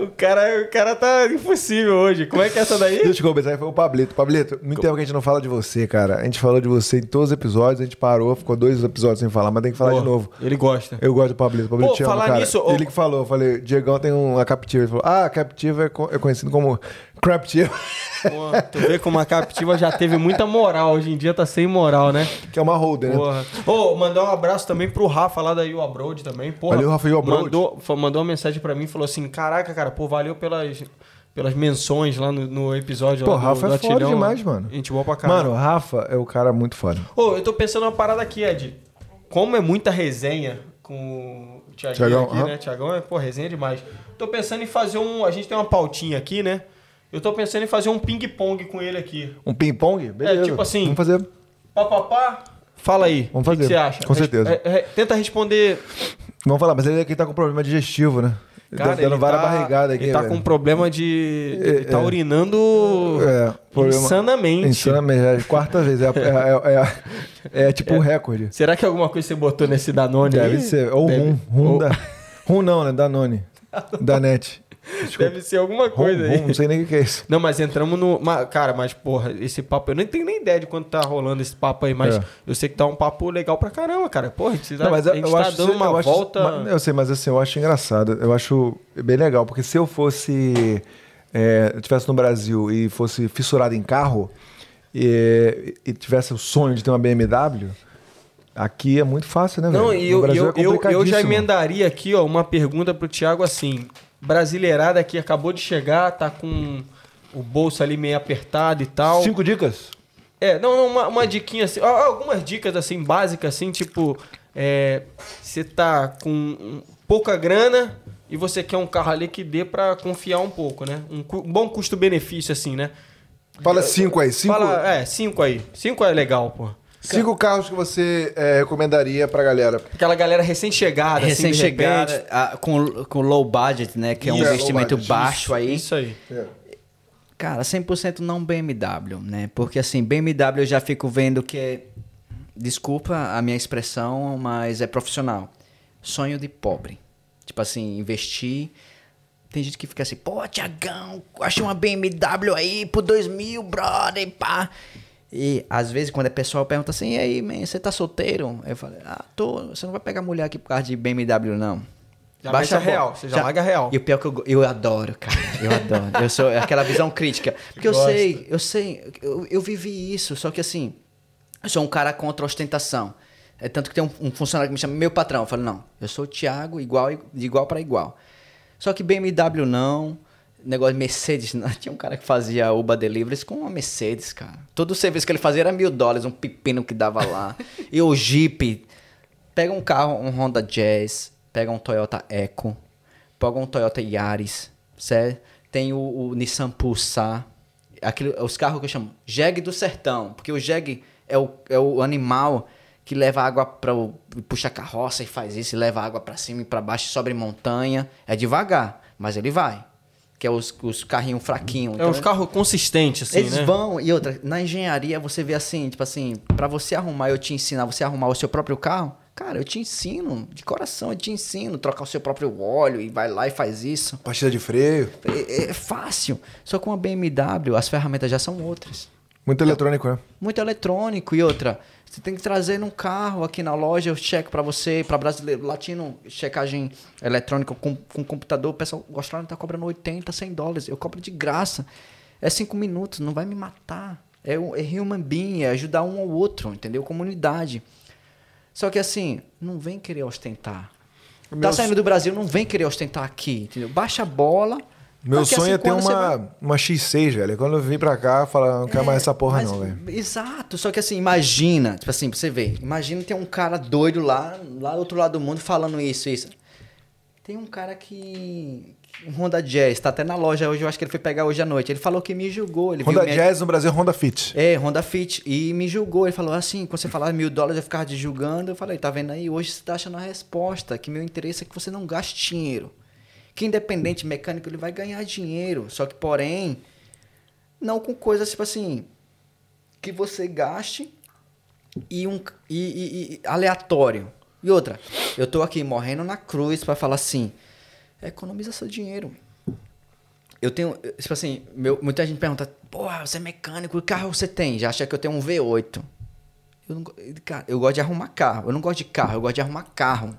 o cara, o cara tá impossível hoje, como é que é essa daí? Deixa eu começar, foi o Pablito. Pablito, muito tempo que a gente não fala de você, cara. A gente falou de você em todos os episódios, a gente parou, ficou dois episódios sem falar, mas tem que falar Pô, de novo. Ele gosta. Eu gosto do Pablito. Pablito Pô, te ama, falar cara. nisso, Ele que falou, eu falei, Diegão tem uma Captiva. Ele falou, ah, a Captiva é, co- é conhecido como Craptiva. Pô, tu vê como a Captiva já teve muita moral. Hoje em dia tá sem moral, né? que é uma holder, né? Porra. Ô, mandar um abraço também pro Rafa lá da You Abroad também. Porra, Valeu, Rafa, You Abroad. Mandou, mandou uma mensagem pra mim e falou assim: Caraca, cara, pô, valeu pelas, pelas menções lá no, no episódio Pô, lá do, Rafa do é foda Atilhão, demais, mano. Gente boa pra caralho. Mano, o Rafa é o cara muito foda. Ô, eu tô pensando uma parada aqui, Ed. Como é muita resenha com o Thiagão, aqui, aham. né? Tiagão é, pô, resenha demais. Tô pensando em fazer um. A gente tem uma pautinha aqui, né? Eu tô pensando em fazer um ping-pong com ele aqui. Um ping-pong? Beleza. tipo assim, Vamos fazer. Pá, pá, pá. Fala aí. Vamos O que que fazer. você acha? Com certeza. É, é, tenta responder. Vamos falar, mas ele aqui tá com problema digestivo, né? Ele tá dando várias tá, barrigadas aqui. Ele tá velho. com problema de. Ele tá É, é. urinando É, problema- insanamente. Insanamente, é a quarta vez. É, é, é, é, é tipo o recorde. Será que alguma coisa você botou nesse Danone Deve aí? ser. Ou Deve- rum. Rum, ou- da, rum não, né? Danone. Danete. Desculpa. Deve ser alguma coisa aí. não sei nem o que é isso. Não, mas entramos no. Cara, mas porra, esse papo. Eu nem tenho nem ideia de quanto tá rolando esse papo aí, mas É. eu sei que tá um papo legal pra caramba, cara. Porra, a gente, tá, Não, mas a gente eu tá acho, dando uma eu acho- volta. mas- eu sei, mas assim, eu acho engraçado. Eu acho bem legal, porque se eu fosse. É, eu tivesse no Brasil e fosse fissurado em carro e, e tivesse o sonho de ter uma BMW, aqui é muito fácil, né, Não, velho? e No eu, Brasil eu, é eu, eu já emendaria aqui, ó, uma pergunta pro Thiago assim. Brasileirada que acabou de chegar, tá com o bolso ali meio apertado e tal. Cinco dicas? É, não, não, uma, uma diquinha assim, algumas dicas assim, básicas assim, tipo, é, você tá com pouca grana e você quer um carro ali que dê pra confiar um pouco, né? Um, um bom custo-benefício assim, né? Fala cinco aí. Cinco, Fala, é, cinco aí. Cinco é legal, pô. Cinco carros que você é, recomendaria pra galera. Aquela galera recém-chegada, assim, de Recém-chegada, com, com low budget, né? Que é um Isso, low investimento budget. baixo aí. Isso aí. Cara, 100% não BMW, né? Porque assim, BMW eu já fico vendo que é. Desculpa a minha expressão, mas é profissional. Sonho de pobre. Tipo assim, investir. Tem gente que fica assim, pô, Tiagão, achei uma BMW aí por 2 mil, brother, pá. E às vezes quando a pessoa pergunta assim, e aí, man, você tá solteiro? Eu falo, ah, tô, você não vai pegar mulher aqui por causa de BMW, não. Já Baixa real, você já larga a real. E o pior é que eu, eu adoro, cara. Eu adoro. Eu sou aquela visão crítica. Porque eu Gosta. sei, eu sei, eu, eu vivi isso, só que assim, eu sou um cara contra a ostentação. É tanto que tem um, um funcionário que me chama meu patrão. Eu falo, não, eu sou o Thiago, igual, de igual para igual. Só que BMW não. Negócio de Mercedes, não. Tinha um cara que fazia Uber Deliveries com uma Mercedes, cara. Todo o serviço que ele fazia era mil dólares, um pepino que dava lá. e o Jeep. Pega um carro, um Honda Jazz, pega um Toyota Eco, pega um Toyota Yaris, certo? Tem o, o Nissan Pulsar, aquele, os carros que eu chamo jegue do sertão, porque o jegue é o, é o animal que leva água para puxa a carroça e faz isso, e leva água para cima e para baixo, sobre montanha, é devagar, mas ele vai. Que é os, os carrinhos fraquinhos. É uns carros consistentes, assim, Eles né? vão, e outra, na engenharia você vê assim, tipo assim, pra você arrumar, eu te ensinar, você arrumar o seu próprio carro, cara, eu te ensino, de coração, eu te ensino, trocar o seu próprio óleo e vai lá e faz isso. Pastilha de freio. É, é fácil. Só com a BMW, as ferramentas já são outras. Muito eletrônico, né? Muito eletrônico e outra. Você tem que trazer num carro aqui na loja, eu checo pra você, pra brasileiro, latino, checagem eletrônica com, com computador. O pessoal, o Austrália tá cobrando 80, 100 dólares. Eu cobro de graça. É cinco minutos, não vai me matar. É, é human being, é ajudar um ao outro, entendeu? Comunidade. Só que assim, não vem querer ostentar. Tá Meu saindo do Brasil, não vem querer ostentar aqui, entendeu? Baixa a bola. Meu daqui sonho é cinco ter você vai- uma, uma X6, velho. Quando eu vim pra cá, eu falo, não quero mais essa porra, Mas- não, velho. Exato, só que assim, imagina, tipo assim, pra você ver, imagina ter um cara doido lá, lá do outro lado do mundo falando isso, isso. Tem um cara que. Um Honda Jazz, tá até na loja hoje, eu acho que ele foi pegar hoje à noite. Ele falou que me julgou. Ele Honda viu minha- Jazz no Brasil é Honda Fit. É, Honda Fit. E me julgou. Ele falou assim: quando você falava mil dólares, eu ficava te julgando. Eu falei: tá vendo aí? Hoje você tá achando a resposta. Que meu interesse é que você não gaste dinheiro. Que independente mecânico, ele vai ganhar dinheiro. Só que, porém, não com coisas tipo assim. Que você gaste e um e, e- e aleatório. E outra, eu tô aqui morrendo na cruz pra falar assim: economiza seu dinheiro. Eu tenho, tipo assim, meu- muita gente pergunta, porra, você é mecânico, que carro você tem? Já acha que eu tenho um V8. Eu, não, cara, eu gosto de arrumar carro. Eu não gosto de carro, eu gosto de arrumar carro.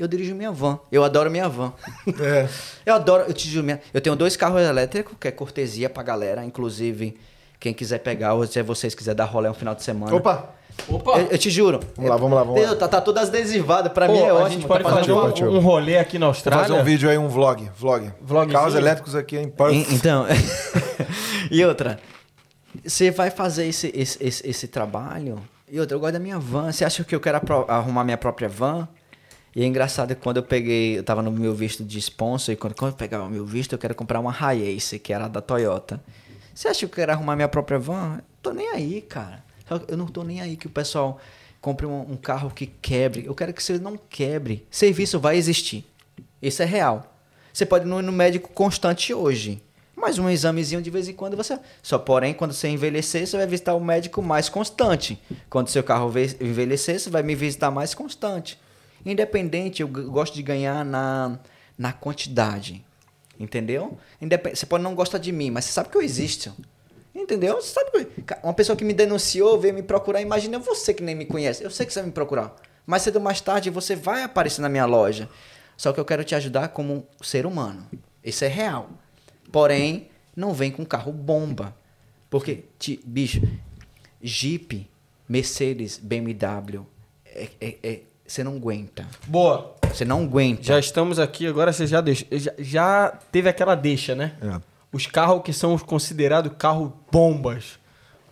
Eu dirijo minha van. Eu adoro minha van. É. Eu adoro, eu te juro, minha- eu tenho dois carros elétricos, que é cortesia pra galera, inclusive quem quiser pegar, ou se vocês quiserem dar rolê um final de semana. Opa! Opa! Eu, eu te juro. Vamos lá, vamos lá, vamos lá. Tá, tá tudo adesivado, pra Pô, mim é a ótimo. gente tá pode fazendo fazer Partiu, um, partiu. um rolê aqui na Vou Austrália. fazer um vídeo aí, um vlog. Vlog. Vlogzinho? Carros elétricos aqui em Perth. En- Então, e outra, você vai fazer esse, esse, esse, esse trabalho, e outra, eu gosto da minha van, você acha que eu quero arrumar minha própria van? E é engraçado que quando eu peguei, eu tava no meu visto de sponsor, e quando, quando eu pegar o meu visto, eu quero comprar uma Hiace, que era da Toyota. Você acha que eu quero arrumar minha própria van? Eu tô nem aí, cara. Eu- não tô nem aí que o pessoal compre um, um carro que quebre. Eu quero que você não quebre. Serviço vai existir. Isso é real. Você pode ir no médico constante hoje. Mas um examezinho de vez em quando você. Só porém, quando você envelhecer, você vai visitar o médico mais constante. Quando seu carro ve- envelhecer, você vai me visitar mais constante. Independente, eu gosto de ganhar na, na quantidade. Entendeu? Independ- Você pode não gostar de mim, mas você sabe que eu existo. Entendeu? Você sabe que uma pessoa que me denunciou veio me procurar. Imagina você que nem me conhece. Eu sei que você vai me procurar. Mais cedo ou mais tarde você vai aparecer na minha loja. Só que eu quero te ajudar como ser humano. Isso é real. Porém, não vem com carro bomba. Porque, bicho, Jeep, Mercedes, BMW, é, é- é- você não aguenta. Boa. Você não aguenta. Já estamos aqui, agora você já deixa. Já, já teve aquela deixa, né? É. Os carros que são considerados carros bombas.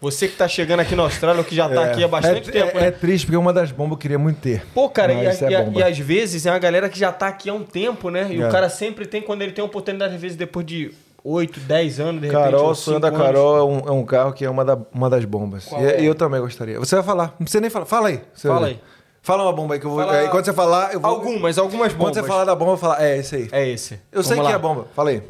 Você que tá chegando aqui na Austrália, ou que já tá aqui há bastante é, tempo, é, né? é triste, porque uma das bombas eu queria muito ter. Pô, cara, e, a- é e a- e às vezes é uma galera que já tá aqui há um tempo, né? E É. o cara sempre tem, quando ele tem oportunidade, às vezes depois de 8, 10 anos, de repente. Carol, o sonho da anos. Carol é um, é um carro que é uma, da- uma das bombas. Qual E, é? e eu também gostaria. Você vai falar. Não precisa nem falar. Fala aí. Fala vai aí. Fala uma bomba aí que eu vou. Fala- aí quando você falar, eu vou. Algumas, algumas bombas. Quando você falar da bomba, eu vou falar. É, esse aí. É esse. Eu sei Vamos que lá. é bomba. Fala aí.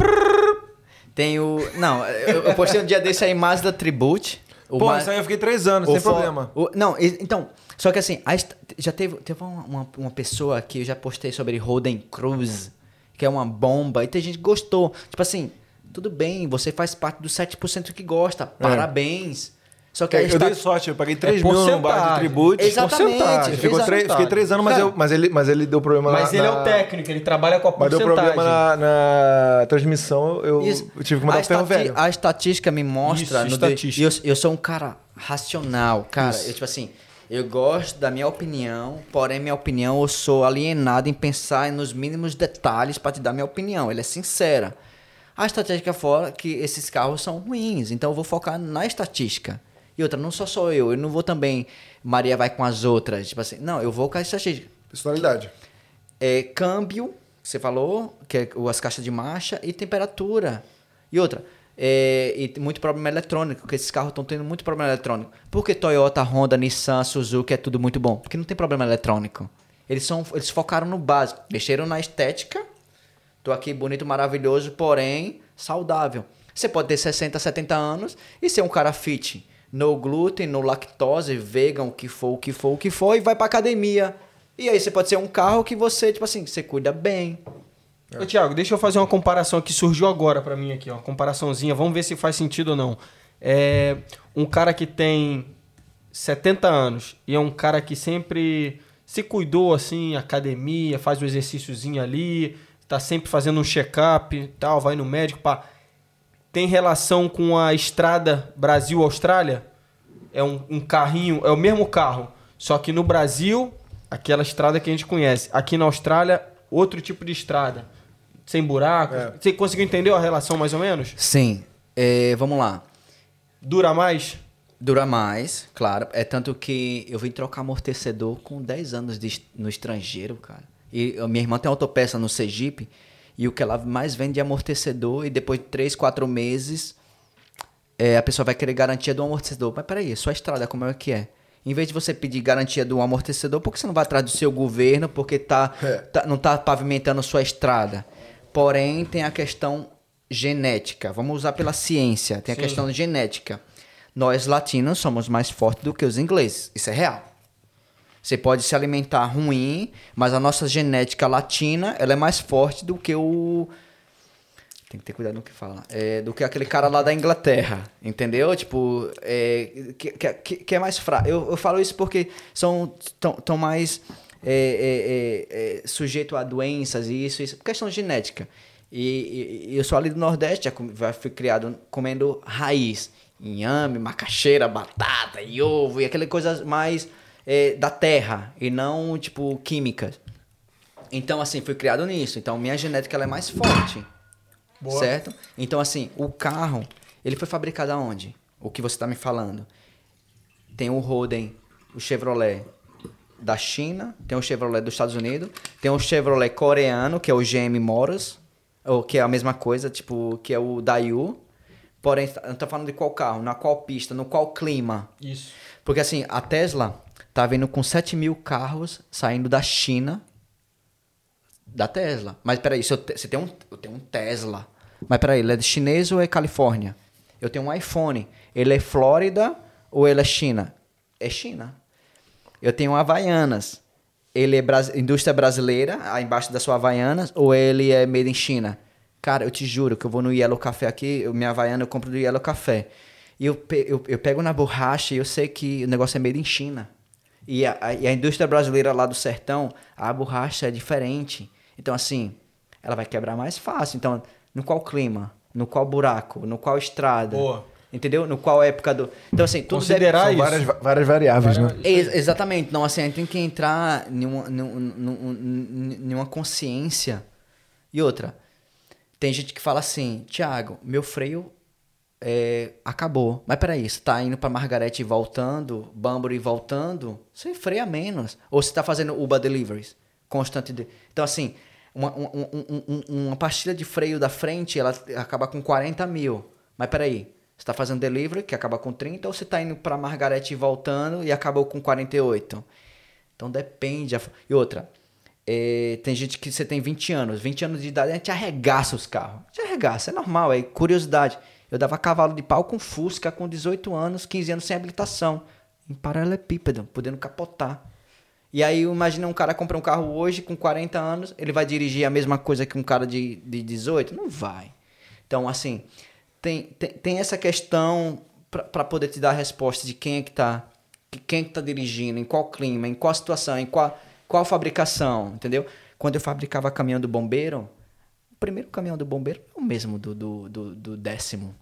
Tem o. Não, eu, eu postei um dia desse aí Mazda Tribute. O Pô, Ma- isso aí eu fiquei três anos, o sem fo- problema. o- não, e- então. Só que assim, a est- já teve, teve uma, uma, uma pessoa que eu já postei sobre Roden Cruz, que é uma bomba, e tem gente que gostou. Tipo assim, tudo bem, você faz parte dos 7% que gosta. Parabéns. Só que É. eu dei sorte, eu paguei 3 mil no porcentagem. bar de tributo. Exatamente, Porcentagem. Ficou três, fiquei três anos, mas, Cara, eu, mas, ele, mas ele deu problema Mas na, ele é o técnico, ele trabalha com a Mas deu porcentagem. problema na, na transmissão, eu, Isso. eu tive que mandar a o ferro velho. A estatística me mostra. Isso, estatística. eu, eu sou um cara racional, cara. Eu, tipo assim, eu gosto da minha opinião, porém, minha opinião, eu sou alienado em pensar nos mínimos detalhes para te dar minha opinião. Ele é sincera. A estatística fora que esses carros são ruins, então eu vou focar na estatística. E outra, não só sou eu, eu não vou também. Maria vai com as outras. Tipo assim, não, eu vou com a estatística Personalidade. é, câmbio, que você falou, que é as caixas de marcha, e temperatura. E outra, é, e muito problema eletrônico, porque esses carros estão tendo muito problema eletrônico. Por que Toyota, Honda, Nissan, Suzuki é tudo muito bom? Porque não tem problema eletrônico. Eles, são, eles focaram no básico, mexeram na estética. Tô aqui bonito, maravilhoso, porém saudável. Você pode ter 60, 70 anos e ser um cara fit. No glúten, no lactose, vegan, o que for, o que for, o que for, e vai pra academia. E aí você pode ser um carro que você, tipo assim, você cuida bem. Ô, Thiago, deixa eu fazer uma comparação que surgiu agora pra mim aqui, ó. Comparaçãozinha. Vamos ver se faz sentido ou não. É um cara que tem 70 anos e é um cara que sempre se cuidou assim, academia, faz um exercíciozinho ali, tá sempre fazendo um check-up tal, vai no médico, pá. Tem relação com a estrada Brasil-Austrália? É um, um carrinho, é o mesmo carro, só que no Brasil, aquela estrada que a gente conhece. Aqui na Austrália, outro tipo de estrada. Sem buraco. É. Você conseguiu entender a relação mais ou menos? Sim. É, vamos lá. Dura mais? Dura mais, claro. É tanto que eu vim trocar amortecedor com 10 anos de no estrangeiro, cara. E a minha irmã tem autopeça no Sergipe. E o que ela mais vende é amortecedor. E depois de 3, 4 meses, é, a pessoa vai querer garantia do amortecedor. Mas peraí, sua estrada como é que é? Em vez de você pedir garantia do amortecedor, por que você não vai atrás do seu governo? Porque tá, É. tá- não tá pavimentando sua estrada. Porém, tem a questão genética. Vamos usar pela ciência. Tem a Sim. questão genética. Nós latinos somos mais fortes do que os ingleses. Isso é real. Você pode se alimentar ruim, mas a nossa genética latina ela é mais forte do que o. Tem que ter cuidado no que fala. É, do que aquele cara lá da Inglaterra. Entendeu? Tipo, é, que, que, que- é mais fraco. Eu, eu falo isso porque são tão, tão mais é, é, é, é, sujeito a doenças e isso, isso, questão genética. E, e- eu sou ali do Nordeste, fui criado comendo raiz, inhame, macaxeira, batata e ovo, e aquela coisa mais é, da terra, e não, tipo, químicas. Então, assim, fui criado nisso. Então, minha genética ela é mais forte. Certo? Então, assim, o carro, ele foi fabricado aonde? O que você está me falando? Tem o Roden, o Chevrolet da China, tem o Chevrolet dos Estados Unidos, tem o Chevrolet coreano, que é o GM Motors, ou que é a mesma coisa, tipo, que é o Daewoo. Porém, eu tô falando de qual carro, na qual pista, no qual clima. Isso. Porque assim, a Tesla tá vindo com 7 mil carros saindo da China da Tesla. Mas peraí, se eu te- você tem um, eu tenho um Tesla. Mas peraí, ele é chinês ou é Califórnia? Eu tenho um iPhone. Ele é Flórida ou ele é China? É China. Eu tenho um Havaianas. Ele é bras- indústria brasileira, embaixo da sua Havaianas, ou ele é made in China? Cara, eu te juro que eu vou no Yellow Café aqui, eu, minha Havaiana eu compro do Yellow Café. E eu, pe- eu, eu pego na borracha e eu sei que o negócio é made in China. E a, a- e a indústria brasileira lá do sertão, a borracha é diferente. Então, assim, ela vai quebrar mais fácil. Então, no qual clima? No qual buraco? No qual estrada? Boa. Entendeu? No qual época do. Então, assim, tudo deve- Considerar São isso. várias, várias variáveis, né? Ex- exatamente. Então, assim, a gente tem que entrar em uma, em uma consciência. E outra, tem gente que fala assim, Thiago, meu freio é, acabou. Mas peraí, você tá indo pra Margarete e voltando, Bamburi e voltando, você freia menos. Ou você tá fazendo Uber Deliveries constante. De... Então, assim, uma, um- um- um- um- uma pastilha de freio da frente, ela acaba com 40 mil. Mas peraí, você tá fazendo delivery, que acaba com 30, ou você tá indo pra Margarete e voltando e acabou com 48? Então depende. a- E outra, é, tem gente que você tem 20 anos, 20 anos de idade, a gente arregaça os carros. A gente arregaça, é normal, é curiosidade. Eu dava cavalo de pau com Fusca com 18 anos, 15 anos sem habilitação. Em paralelepípedo, podendo capotar. E aí, imagina um cara comprar um carro hoje com 40 anos, ele vai dirigir a mesma coisa que um cara de, de 18? Não vai. Então, assim, tem, tem, tem essa questão para poder te dar a resposta de quem é que tá, que- quem é que tá dirigindo, em qual clima, em qual situação, em qual, qual fabricação, entendeu? Quando eu fabricava caminhão do bombeiro, primeiro caminhão do bombeiro é o mesmo do, do, do, do décimo.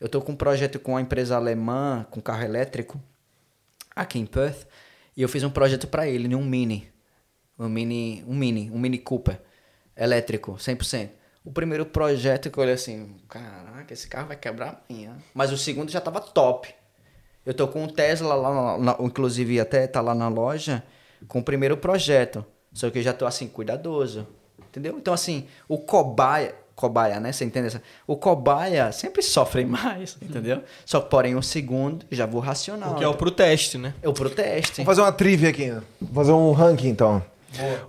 Eu tô com um projeto com uma empresa alemã, com carro elétrico, aqui em Perth, e eu fiz um projeto para ele, em um Mini. Um Mini, um Mini, um Mini Cooper elétrico, 100%. O primeiro projeto que eu olhei assim, caraca, esse carro vai quebrar amanhã. Mas o segundo já tava top. Eu tô com um Tesla lá, na- inclusive até tá lá na loja, com o primeiro projeto. Só que eu já tô assim, cuidadoso. Entendeu? Então assim, o cobaia, cobaia, né? Você entende? essa? O cobaia sempre sofre mais, entendeu? Só que porém o segundo, já vou racional. O que é o pro teste, né? Eu pro teste. Vamos fazer uma trivia aqui. Vamos fazer um ranking, então.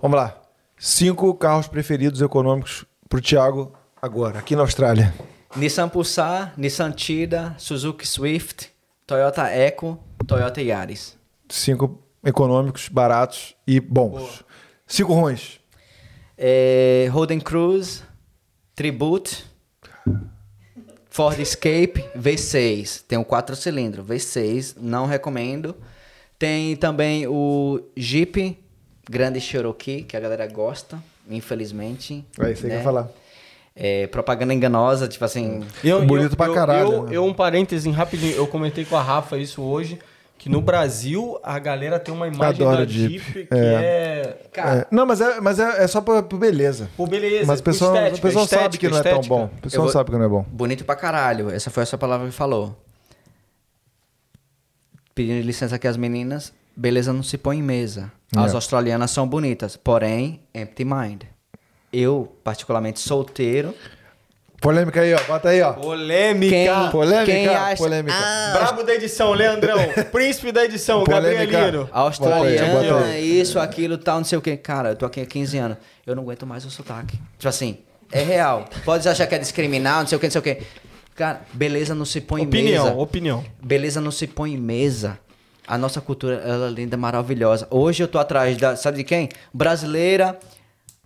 Vamos lá. Cinco carros preferidos econômicos pro Thiago agora, aqui na Austrália. Nissan Pulsar, Nissan Tida, Suzuki Swift, Toyota Eco, Toyota Yaris. Cinco econômicos, baratos e bons. Cinco ruins. É, Holden Cruise, Tribute, Ford Escape, V6. Tem um 4 cilindros, V6, não recomendo. Tem também o Jeep Grande Cherokee, que a galera gosta, infelizmente. É isso aí que eu né? ia falar. É, propaganda enganosa, tipo assim. Bonito pra caralho, Eu, né? eu, um parêntese rapidinho, eu comentei com a Rafa isso hoje, que no Brasil a galera tem uma imagem Adoro da Jeep. Jeep, que é... Cara, É, não, mas é, mas é, é só por, por beleza. Pô, beleza. Mas o pessoal, estética, o pessoal sabe estética, que não é tão bom. O pessoal vou- sabe que não é bom. Bonito pra caralho. Essa foi essa palavra que falou. Pedindo licença aqui às meninas. Beleza não se põe em mesa. As É. australianas são bonitas, porém, empty mind. Eu, particularmente solteiro. Polêmica aí, ó. Bota aí, ó. Polêmica. Quem, polêmica, quem acha, polêmica. Ah, Brabo da edição, Leandrão. Príncipe da edição, Polêmica. Gabrielino. australiana, Bota aí, bota aí. isso, aquilo, tal, não sei o que. Cara, eu tô aqui há 15 anos. Eu não aguento mais o sotaque. Tipo assim, é real. Pode achar que é discriminar, não sei o que, não sei o que. Cara, beleza não se põe em Opinião, mesa. opinião. Beleza não se põe em mesa. A nossa cultura, ela é linda, maravilhosa. Hoje eu tô atrás da, sabe de quem? Brasileira,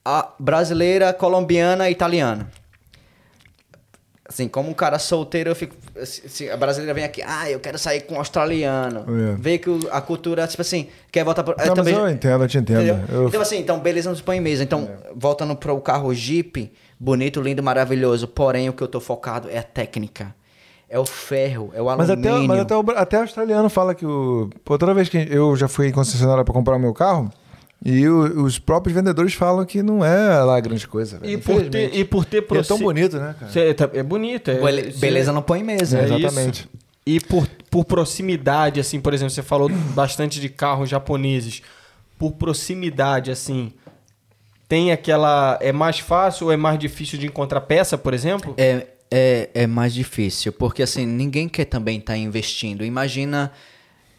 a brasileira, colombiana e italiana. Assim, como um cara solteiro, eu fico. Se se a brasileira vem aqui, ah, eu quero sair com um australiano. É. Vê que o- a cultura, tipo assim, quer voltar pro. Não, mas eu entendo, eu te entendo. Eu- Então, assim, então, beleza, não se põe mesa. Então, voltando pro carro Jeep, bonito, lindo, maravilhoso. Porém, o que eu tô focado é a técnica. É o ferro, é o Mas até, alumínio. mas até o, até o australiano fala que o. Toda vez que eu já fui em concessionária para comprar o meu carro, e o- os próprios vendedores falam que não é lá grande coisa. velho, E por ter, e por ter E é tão bonito, né, cara? Cê- tá- É bonito. É, cê- Beleza não põe mesa. É Exatamente. isso. E por, por proximidade, assim, por exemplo, você falou bastante de carros japoneses. Por proximidade, assim, tem aquela. É mais fácil ou é mais difícil de encontrar peça, por exemplo? É, é, é mais difícil, porque assim, ninguém quer também estar investindo. Imagina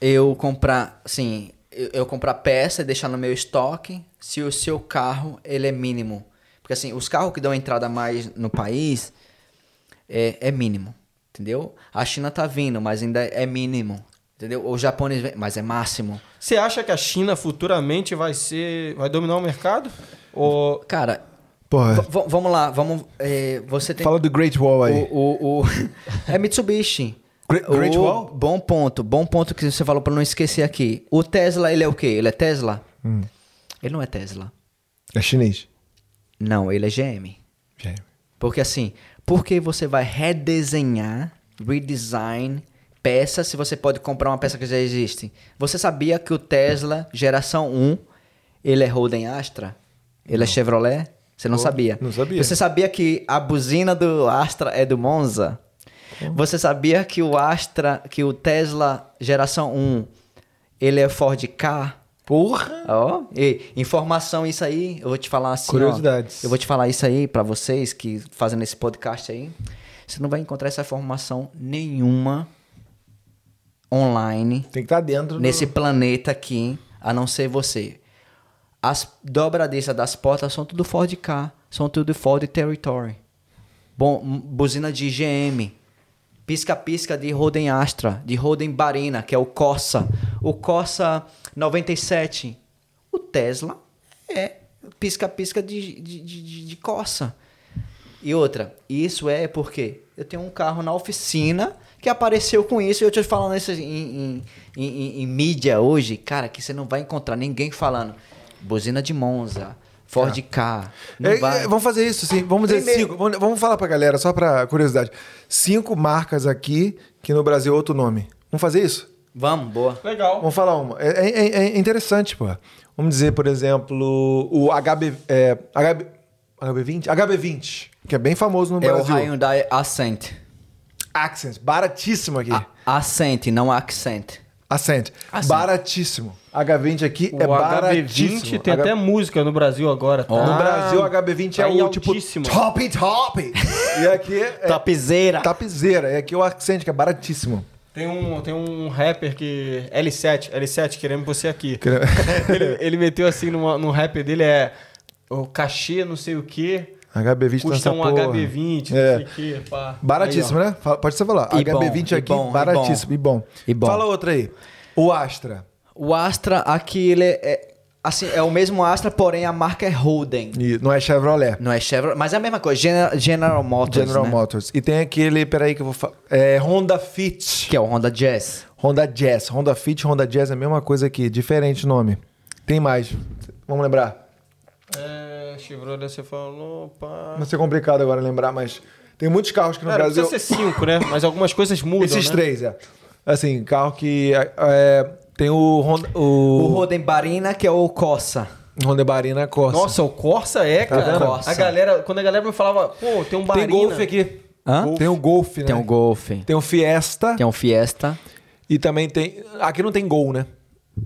eu comprar, assim, eu, comprar peça e deixar no meu estoque se o seu carro ele é mínimo. Porque assim, os carros que dão entrada mais no país é, é mínimo, entendeu? A China tá vindo, mas ainda é mínimo, entendeu? O japonês vem, mas é máximo. Você acha que a China futuramente vai ser. vai dominar o mercado? Ou. Cara, Porra, v- vamos lá, vamos. é, você tem fala do Great Wall aí. O, o, o- é Mitsubishi. Great- Wall? Bom ponto, bom ponto que você falou para não esquecer aqui. O Tesla, ele é o quê? Ele é Tesla? Hum. Ele não é Tesla. É chinês. Não, ele é GM. Gente. Porque assim, por que você vai redesenhar, redesign peças se você pode comprar uma peça que já existe? Você sabia que o Tesla geração 1, ele é Holden Astra? Ele é Chevrolet? Você não sabia? não sabia. Você sabia que a buzina do Astra é do Monza? Você sabia que o Astra, que o Tesla geração 1, ele é Ford K? Porra! Ó, e informação isso aí, eu vou te falar assim, ó. Curiosidades. eu vou te falar isso aí pra vocês que fazem esse podcast aí. Você não vai encontrar essa informação nenhuma online Tem que estar dentro do- nesse planeta aqui, a não ser você. As dobradiças das portas são tudo Ford K, são tudo Ford Territory. Bom, m- buzina de GM, pisca-pisca de Roden Astra, de Roden Barina, que é o Corsa. O Corsa 97. O Tesla é pisca-pisca de, de, de, de- Corsa. E outra, isso é porque eu tenho um carro na oficina que apareceu com isso e eu te falando isso em, em, em- em mídia hoje, cara, que você não vai encontrar ninguém falando buzina de Monza, Ford K. Não É, vai. é, vamos fazer isso, sim. Vamos dizer Primeiro- cinco. Vamos, vamos falar pra galera, só pra curiosidade. Cinco marcas aqui que no Brasil é outro nome. Vamos fazer isso? Vamos, boa. Legal. Vamos falar uma. É, é- é interessante, pô. Vamos dizer, por exemplo, o HB, é, HB, HB20? HB20, que é bem famoso no É o Brasil. Hyundai Accent. Accent, baratíssimo aqui. A- Accent, não Accent. Accent, Accent. baratíssimo. HB20 aqui O é baratíssimo. HB20 tem H- até música no Brasil agora, tá? No Brasil, HB20 é tá em o tipo altíssimo. top, top. e aqui é Topzera. tapizeira. E aqui o Accent, que é baratíssimo. Tem um, tem um rapper que. L7, L7, queremos você aqui. Ele, ele meteu assim numa, no rapper dele é. O cachê, não sei o quê. HB20 Custa nessa um porra. HB20, É. não sei o quê. Pá. Baratíssimo, Aí, né? Pode você falar. E bom, HB20 e aqui, bom, baratíssimo. E bom. E bom. Fala outra aí. O Astra. O Astra aqui, ele é, é- assim, é o mesmo Astra, porém a marca é Holden. E não é Chevrolet. Não é Chevrolet, mas é a mesma coisa, General, General Motors, General né? Motors. E tem aquele, peraí que eu vou falar. É Honda Fit. Que é o Honda Jazz. Honda Jazz. Honda Fit, Honda Jazz é a mesma coisa aqui, diferente o nome. Tem mais. Vamos lembrar. É, Chevrolet você falou, pá. Não sei complicado agora lembrar, mas tem muitos carros que no Cara, Brasil. precisa ser cinco, né? Mas algumas coisas mudam, Esses né? três, é. Assim, carro que. é, é, tem o Honda. O O, Roden Barina, que é o Corsa. Honda Barina Corsa. Nossa, o Corsa é, Tá cara. vendo? A galera, quando a galera me falava, pô, tem um tem Barina. Golf aqui. Hã? Tem o Golf, né? Tem o Golf. Tem o Fiesta. Tem o Fiesta. E também tem. Aqui não tem Gol, né?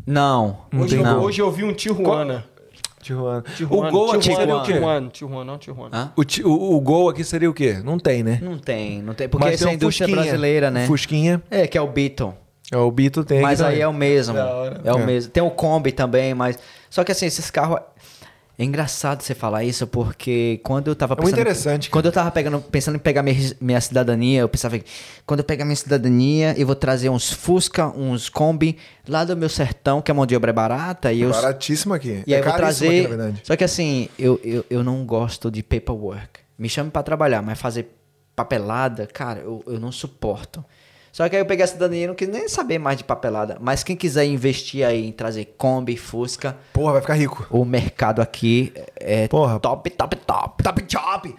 Não. Hoje, não. eu, hoje eu vi um Tijuana. Tijuana. Tijuana. O Gol aqui seria o quê? Tijuana, Tijuana, não, Tijuana. O, o, o Gol aqui seria o quê? Não tem, né? Não tem, não tem. Porque Mas essa é um indústria Fusquinha. brasileira, né? Fusquinha. É, que é o Beetle. É, o Bito tem Mas aí também. é o mesmo. É o É. mesmo. Tem o Kombi também, mas. Só que assim, esses carros. É engraçado você falar isso, porque quando eu tava É pensando. interessante, cara. Quando eu tava pegando, pensando em pegar minha, minha cidadania, eu pensava que quando eu pegar minha cidadania, eu vou trazer uns Fusca, uns Kombi lá do meu sertão, que a mão de obra é barata, e eu. Baratíssimo aqui. E aí é eu vou caríssimo trazer. aqui, na verdade. Só que assim, eu, eu, eu não gosto de paperwork. Me chame pra trabalhar, mas fazer papelada, cara, eu, eu não suporto. Só que aí eu peguei a cidadania e não quis nem saber mais de papelada. Mas quem quiser investir aí em trazer Kombi, Fusca, Porra, vai ficar rico. o mercado aqui é Porra. top, top, top. Top Chop!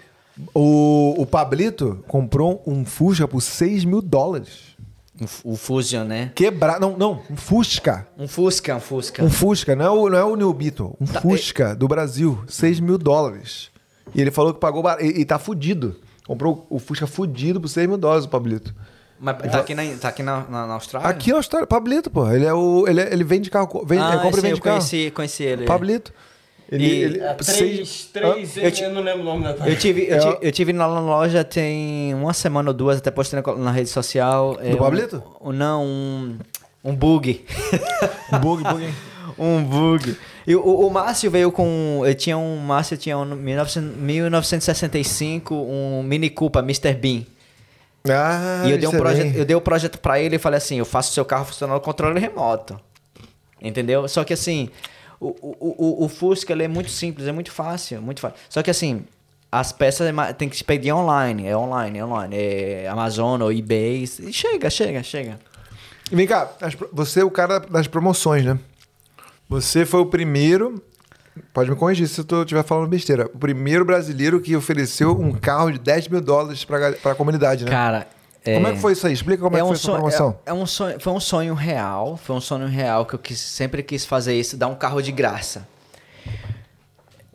O, o Pablito comprou um Fusca por 6 mil dólares. O, F- o Fusion, né? Quebrar. Não, não, um Fusca. Um Fusca, um Fusca. Um Fusca, não é o, não é o New Beetle. Um Tá, Fusca do Brasil, 6 mil dólares. E ele falou que pagou bar... e, e tá fudido. Comprou o Fusca fudido por 6 mil dólares, o Pablito. Mas tá aqui, na, tá aqui na, na, na Austrália? Aqui é o Austrália. Pablito, pô. Ele, é o, ele, é- ele vende carro. Vende, ah, é, compra e sim, vende eu carro. conheci, conheci ele. Pablito. Ele, E- ele- É, seis- três, três, Eu eu, não lembro o nome da Eu tive, eu, É, ti- ó. eu tive na loja tem uma semana ou duas, até postei na, na rede social. é, Do Pablito? Um, um- não, um, um bug. Um bug, bug. um bug. E o, o Márcio veio com. Eu tinha um. Márcio tinha um 1900 1965, um Mini Cooper Mr. Bean. Ah, e eu dei, um é projeto, eu dei o projeto pra ele e falei assim: eu faço o seu carro funcionar no controle remoto. Entendeu? Só que assim, o, o, o, o Fusca ele é muito simples, é muito fácil, muito fácil. Só que assim, as peças é tem que se pedir online, é online, é online, é Amazon ou eBay. e Chega, chega, chega. E Vem cá, você é o cara das promoções, né? Você foi o primeiro. Pode me corrigir se eu estiver falando besteira. O primeiro brasileiro que ofereceu um carro de 10 mil dólares pra, gal- pra comunidade, né? Cara, Como é que foi isso aí? Explica como é, que um foi essa sonho- promoção. é- é um sonho, foi um sonho real, foi um sonho real que eu quis- sempre quis fazer isso, dar um carro de graça.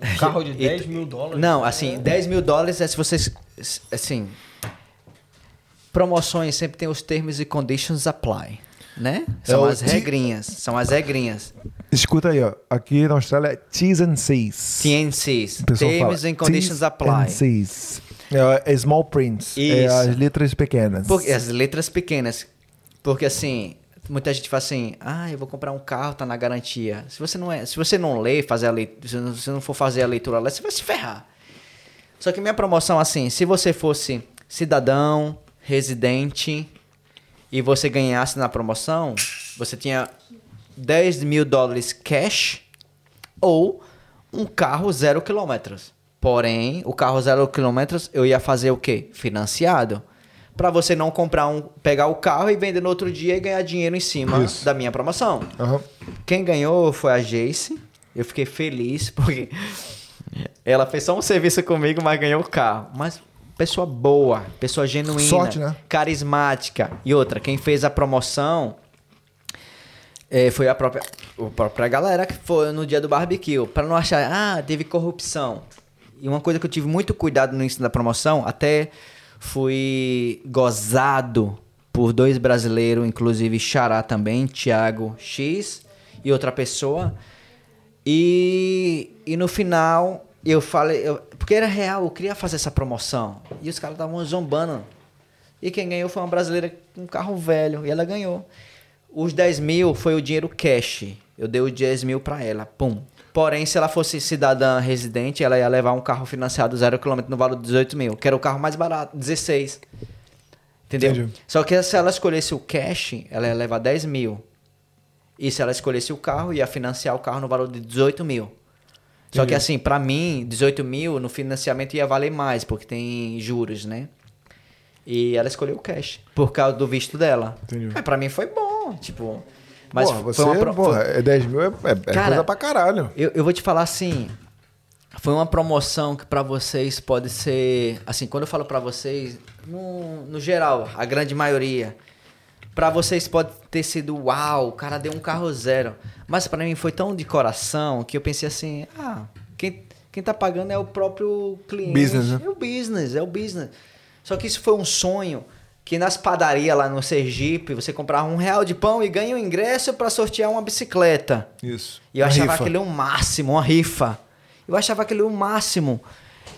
Um carro de E- 10 mil dólares. Não, assim, 10 mil dólares é se vocês. Assim. Promoções sempre tem os termos e conditions apply. Né? São o as regrinhas. São as regrinhas. Escuta aí, ó. Aqui na Austrália é T's and C's. TNCs. O pessoal Terms and conditions T's apply. and C's. É, é small prints. É Isso. as letras pequenas. Porque as letras pequenas. Porque assim, muita gente fala assim: "Ah, eu vou comprar um carro, tá na garantia". Se você não é, se você não lê, fazer a leitura, se se não for fazer a leitura lá, você vai se ferrar. Só que minha promoção assim, se você fosse cidadão, residente e você ganhasse na promoção, você tinha 10 mil dólares cash ou um carro zero quilômetros. Porém, o carro zero quilômetros eu ia fazer o quê? Financiado. Pra você não comprar um, pegar o carro e vender no outro dia e ganhar dinheiro em cima Isso. da minha promoção. Aham. Quem ganhou foi a Jace. Eu fiquei feliz porque ela fez só um serviço comigo, mas ganhou o carro. Mas pessoa boa, pessoa genuína, Sorte, né? carismática. E outra, quem fez a promoção eh, foi a própria, a própria galera que foi no dia do barbecue. Pra não achar, ah, teve corrupção. E uma coisa que eu tive muito cuidado no início da promoção, até fui gozado por dois brasileiros, inclusive Xará também, Thiago X e outra pessoa. E, e no final eu falei, eu- porque era real, eu queria fazer essa promoção. E os caras estavam zombando. E quem ganhou foi uma brasileira com um carro velho, e ela ganhou. Os 10 mil foi o dinheiro cash. Eu dei os 10 mil pra ela, pum. Porém, se ela fosse cidadã residente, ela ia levar um carro financiado zero quilômetro no valor de 18 mil, que era o carro mais barato, 16. Entendeu? Entendi. Só que se ela escolhesse o cash, ela ia levar 10 mil. E se ela escolhesse o carro, ia financiar o carro no valor de 18 mil. Só que assim, pra mim, 18 mil no financiamento ia valer mais, porque tem juros, né? E ela escolheu o cash, por causa do visto dela. Entendi. Mas pra mim foi bom, tipo... Mas Porra, foi você, uma pro- porra, foi- é 10 mil é, é- é Cara, coisa pra caralho. eu, eu vou te falar assim, foi uma promoção que pra vocês pode ser, assim, quando eu falo pra vocês, no, no geral, a grande maioria, pra vocês pode ter sido uau, o cara deu um carro zero, mas pra mim foi tão de coração que eu pensei assim, ah, quem, quem tá pagando é o próprio cliente, Business, né? é o business, é o business. Só que isso foi um sonho que nas padarias lá no Sergipe, você comprava um real de pão e ganha um ingresso pra sortear uma bicicleta. Isso. E eu Uma achava rifa. aquele o máximo, uma rifa. Eu achava aquele o máximo.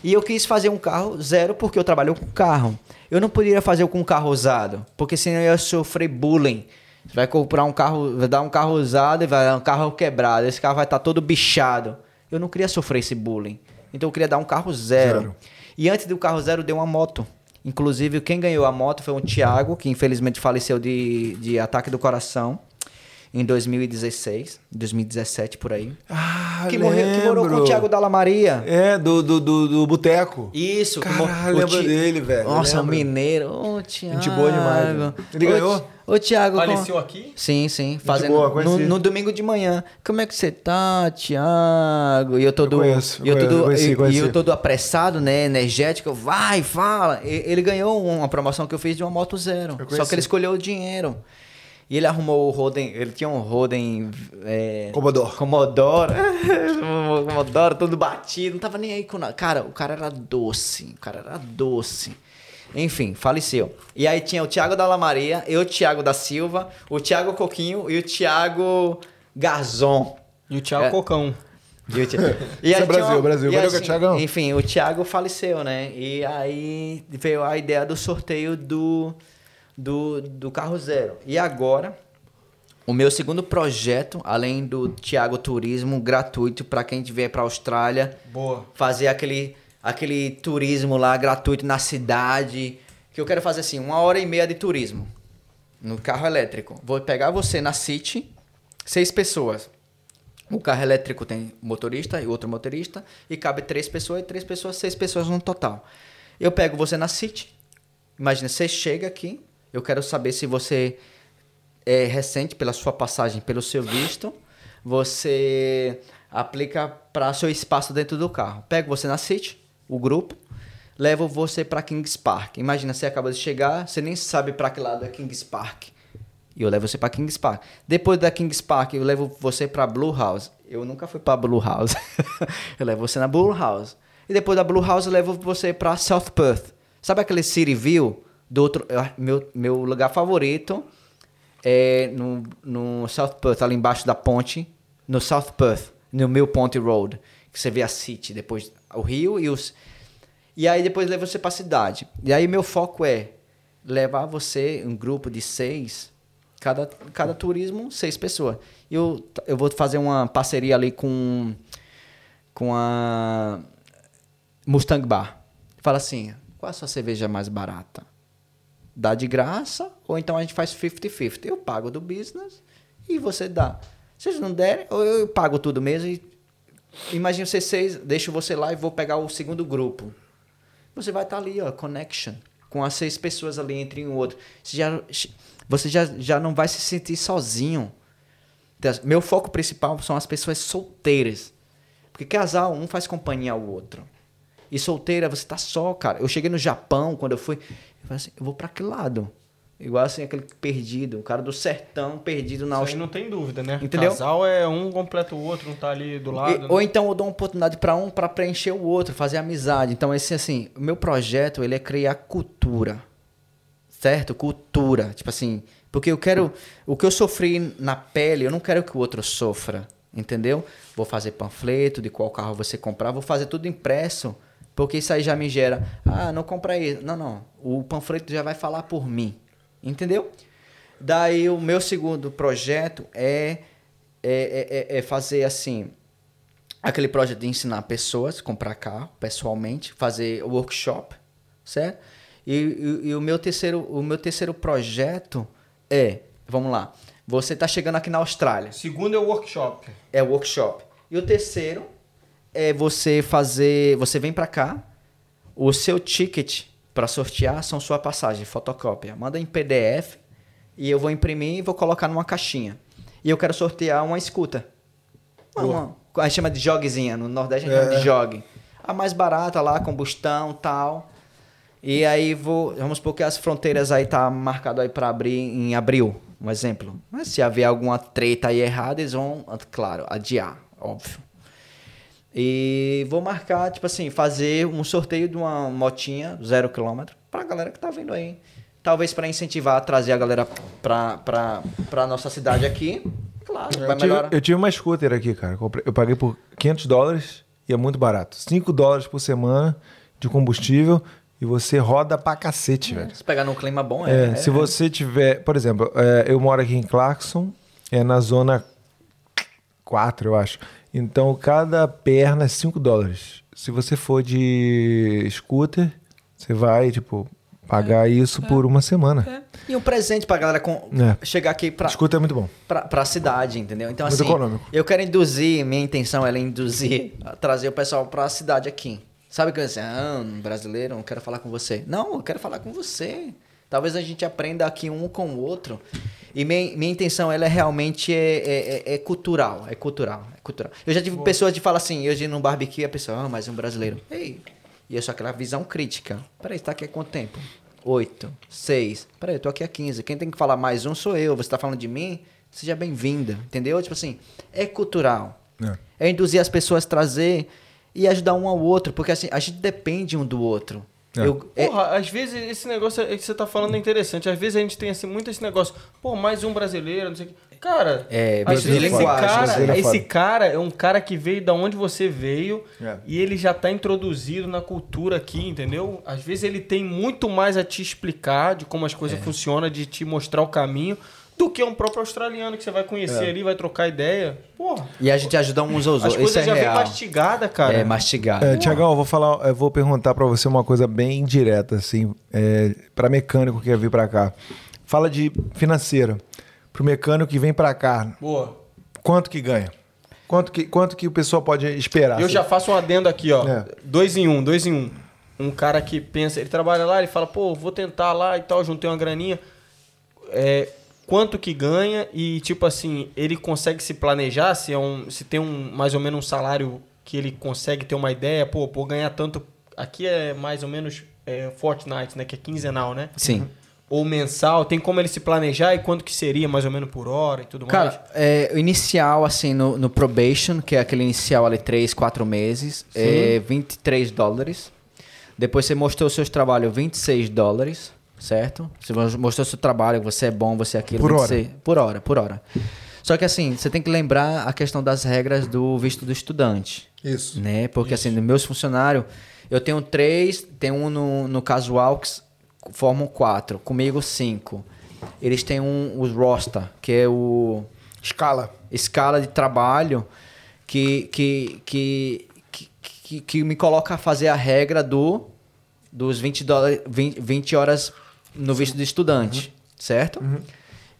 E eu quis fazer um carro zero porque eu trabalho com carro. Eu não poderia fazer com um carro usado, porque senão eu ia sofrer bullying. Você vai comprar um carro, vai dar um carro usado e vai dar um carro quebrado. Esse carro vai estar todo bichado. Eu não queria sofrer esse bullying. Então eu queria dar um carro zero. Zero. E antes do carro zero, deu uma moto. Inclusive, quem ganhou a moto foi um Thiago, que infelizmente faleceu de, de ataque do coração. Em 2016, 2017 por aí. Ah, que, morreu, que morou com o lembro. Thiago Dalla Maria. É, do, do, do, do Boteco. Isso, Caralho, lembro Ti- dele, velho. Nossa, o lembro. mineiro. Ô, Thiago. Gente boa demais, velho. Ele ganhou? Ô, Thiago. Faleceu aqui? Sim, sim. Fazendo boa, no, conheci. no domingo de manhã. Como é que você tá, Thiago? E eu todo. conheço, e eu conheço, todo, conheci, conheci. E eu todo apressado, né? Energético. Vai, fala. E- Ele ganhou uma promoção que eu fiz de uma moto zero. Só que ele escolheu o dinheiro. E ele arrumou o Roden. Ele tinha um Roden. É, Commodore. Commodore. Commodore, todo batido. Não tava nem aí com nada. Cara, o cara era doce. O cara era doce. Enfim, faleceu. E aí tinha o Thiago Dalla Maria, eu, o Thiago da Silva, o Thiago Coquinho e o Thiago Garzon. E o Thiago É. Cocão. E o Thi- e Isso aí é Brasil, uma- Brasil. e Valeu, Thiagão. Enfim, o Thiago faleceu, né? E aí veio a ideia do sorteio do, do, do carro zero. E agora, o meu segundo projeto, além do Thiago Turismo, gratuito para quem vier para Austrália, Boa. fazer aquele, aquele turismo lá gratuito na cidade. Que eu quero fazer assim, uma hora e meia de turismo no carro elétrico. Vou pegar você na City, seis pessoas. O carro elétrico tem motorista e outro motorista, e cabe três pessoas, e três pessoas, seis pessoas no total. Eu pego você na City, imagina, você chega aqui, eu quero saber se você é recente pela sua passagem, pelo seu visto, você aplica para seu espaço dentro do carro. Pego você na City, o grupo, levo você para Kings Park. Imagina, você acaba de chegar, você nem sabe para que lado é Kings Park. E eu levo você para Kings Park. Depois da Kings Park, eu levo você para Blue House. Eu nunca fui para Blue House. eu levo você na Blue House. E depois da Blue House, eu levo você para South Perth. Sabe aquele City View do outro eu- meu meu lugar favorito é no, no South Perth, ali embaixo da ponte, no South Perth, no Mill Ponte Road, que você vê a City, depois o rio e os e aí depois leva você para a cidade. E aí meu foco é levar você um grupo de seis, cada, cada turismo seis pessoas. Eu eu vou fazer uma parceria ali com com a Mustang Bar. Fala assim, qual a sua cerveja mais barata? Dá de graça ou então a gente faz 50-50. Eu pago do business e você dá. Se vocês não derem, ou eu pago tudo mesmo e imagina vocês seis, deixo você lá e vou pegar o segundo grupo. Você vai estar ali, ó, connection, com as seis pessoas ali entre um outro. Você já, você já, já não vai se sentir sozinho. Das- Meu foco principal são as pessoas solteiras. Porque casal, um faz companhia ao outro. E solteira, você tá só, cara. Eu cheguei no Japão, quando eu fui, eu falei assim, eu vou pra que lado? Igual assim, aquele perdido, o cara do sertão perdido na Austrália. não tem dúvida, né? Entendeu? Casal é um completa o outro, não tá ali do lado. E- né? ou então eu dou uma oportunidade para um para preencher o outro, fazer amizade. Então esse assim, o meu projeto ele é criar cultura. Certo? Cultura, tipo assim, porque eu quero o que eu sofri na pele, eu não quero que o outro sofra, entendeu? Vou fazer panfleto de qual carro você comprar, vou fazer tudo impresso, porque isso aí já me gera, ah, não compra isso. Não, não, o panfleto já vai falar por mim. Entendeu? Daí o meu segundo projeto é, é, é, é fazer assim aquele projeto de ensinar pessoas a comprar carro pessoalmente, fazer workshop, certo? E, e- e o meu terceiro o meu terceiro projeto é, vamos lá, você está chegando aqui na Austrália, Segundo é o workshop. é workshop. E o terceiro é você fazer, você vem para cá, o seu ticket para sortear são sua passagem, fotocópia. Manda em PDF e eu vou imprimir e vou colocar numa caixinha. E eu quero sortear uma escuta. Uma, a gente chama de jogzinha, no Nordeste a gente chama de jog. A mais barata lá, combustão, tal. E aí vou, vamos supor que as fronteiras aí tá marcado aí para abrir em abril, um exemplo. Mas se haver alguma treta aí errada, eles vão, claro, adiar, óbvio. E vou marcar, tipo assim, fazer um sorteio de uma motinha zero quilômetro pra galera que tá vindo aí. Talvez para incentivar, trazer a galera pra, pra, pra nossa cidade aqui. Claro, vai Eu tive, melhorar. eu tive uma scooter aqui, cara. Eu paguei por 500 dólares e é muito barato. 5 dólares por semana de combustível e você roda pra cacete, velho. Se pegar num clima bom, É, é. se você tiver, por exemplo, é, eu moro aqui em Clarkson, é na zona 4, eu acho. Então, cada perna é 5 dólares. Se você for de scooter, você vai, tipo, pagar isso por uma semana. É. E um presente pra galera com... É. chegar aqui pra, Escuta é muito bom. pra, pra cidade, entendeu? Então, Muito assim, econômico. eu quero induzir, minha intenção é induzir, trazer o pessoal pra cidade aqui. Sabe que eu assim, ah, brasileiro, não quero falar com você. Não, eu quero falar com você. Talvez a gente aprenda aqui um com o outro. E minha, minha intenção, ela é realmente é, é- é- é cultural, é cultural, é cultural. Eu já tive pessoas de falar assim, ia num barbecue, a pessoa, ah, mas um brasileiro. Ei, e eu só aquela visão crítica. Peraí, você tá aqui há quanto tempo? Oito, seis. Peraí, eu tô aqui há 15. Quem tem que falar mais um sou eu. Você tá falando de mim? Seja bem-vinda. Entendeu? Tipo assim, é cultural. É. É induzir as pessoas a trazer e ajudar um ao outro. Porque assim, a gente depende um do outro. É. Eu, é- Porra, às vezes esse negócio que você tá falando é interessante. Às vezes a gente tem assim, muito esse negócio, pô, mais um brasileiro, não sei o que. Cara, É, vezes esse brasileiro cara, é esse cara é um cara que veio da onde você veio É. e ele já tá introduzido na cultura aqui, entendeu? Às vezes ele tem muito mais a te explicar de como as coisas É. funcionam, de te mostrar o caminho, do que um próprio australiano que você vai conhecer ali, vai trocar ideia. Porra, e a gente ajuda uns aos as outros. Isso coisas é já vem real. mastigada, cara. É mastigado. É, Tiagão, eu vou falar, eu vou perguntar pra você uma coisa bem direta, assim, é, para mecânico que quer vir pra cá. Fala de financeira. Pro mecânico que vem pra cá, Boa. quanto que ganha? Quanto que, quanto que o pessoal pode esperar? Eu assim? já faço um adendo aqui, ó. É. Dois em um, dois em um. Um cara que pensa, ele trabalha lá, ele fala, pô, vou tentar lá e tal, juntei uma graninha. É, quanto que ganha e, tipo assim, ele consegue se planejar, se, é um, se tem um mais ou menos um salário que ele consegue ter uma ideia, pô, por ganhar tanto. Aqui é mais ou menos é, Fortnite, né? Que é quinzenal, né? Sim. Ou mensal, tem como ele se planejar e quanto que seria mais ou menos por hora e tudo mais? Cara, é, o inicial, assim, no, no probation, que é aquele inicial ali, 3, 4 meses, é 23 dólares. Depois você mostrou seus trabalhos, 26 dólares, certo? Você mostrou seu trabalho, você é bom, você é aquilo. Por hora. 26 Por hora, por hora. Só que assim, você tem que lembrar a questão das regras do visto do estudante. Isso. Né? Porque assim, nos meus funcionários, eu tenho três, tem um no, no casual que formam quatro, comigo cinco. Eles têm um, os roster, que é o Escala. escala de trabalho que, que, que, que, que, que me coloca a fazer a regra do dos 20, dólares, 20, 20 horas no visto de estudante, certo?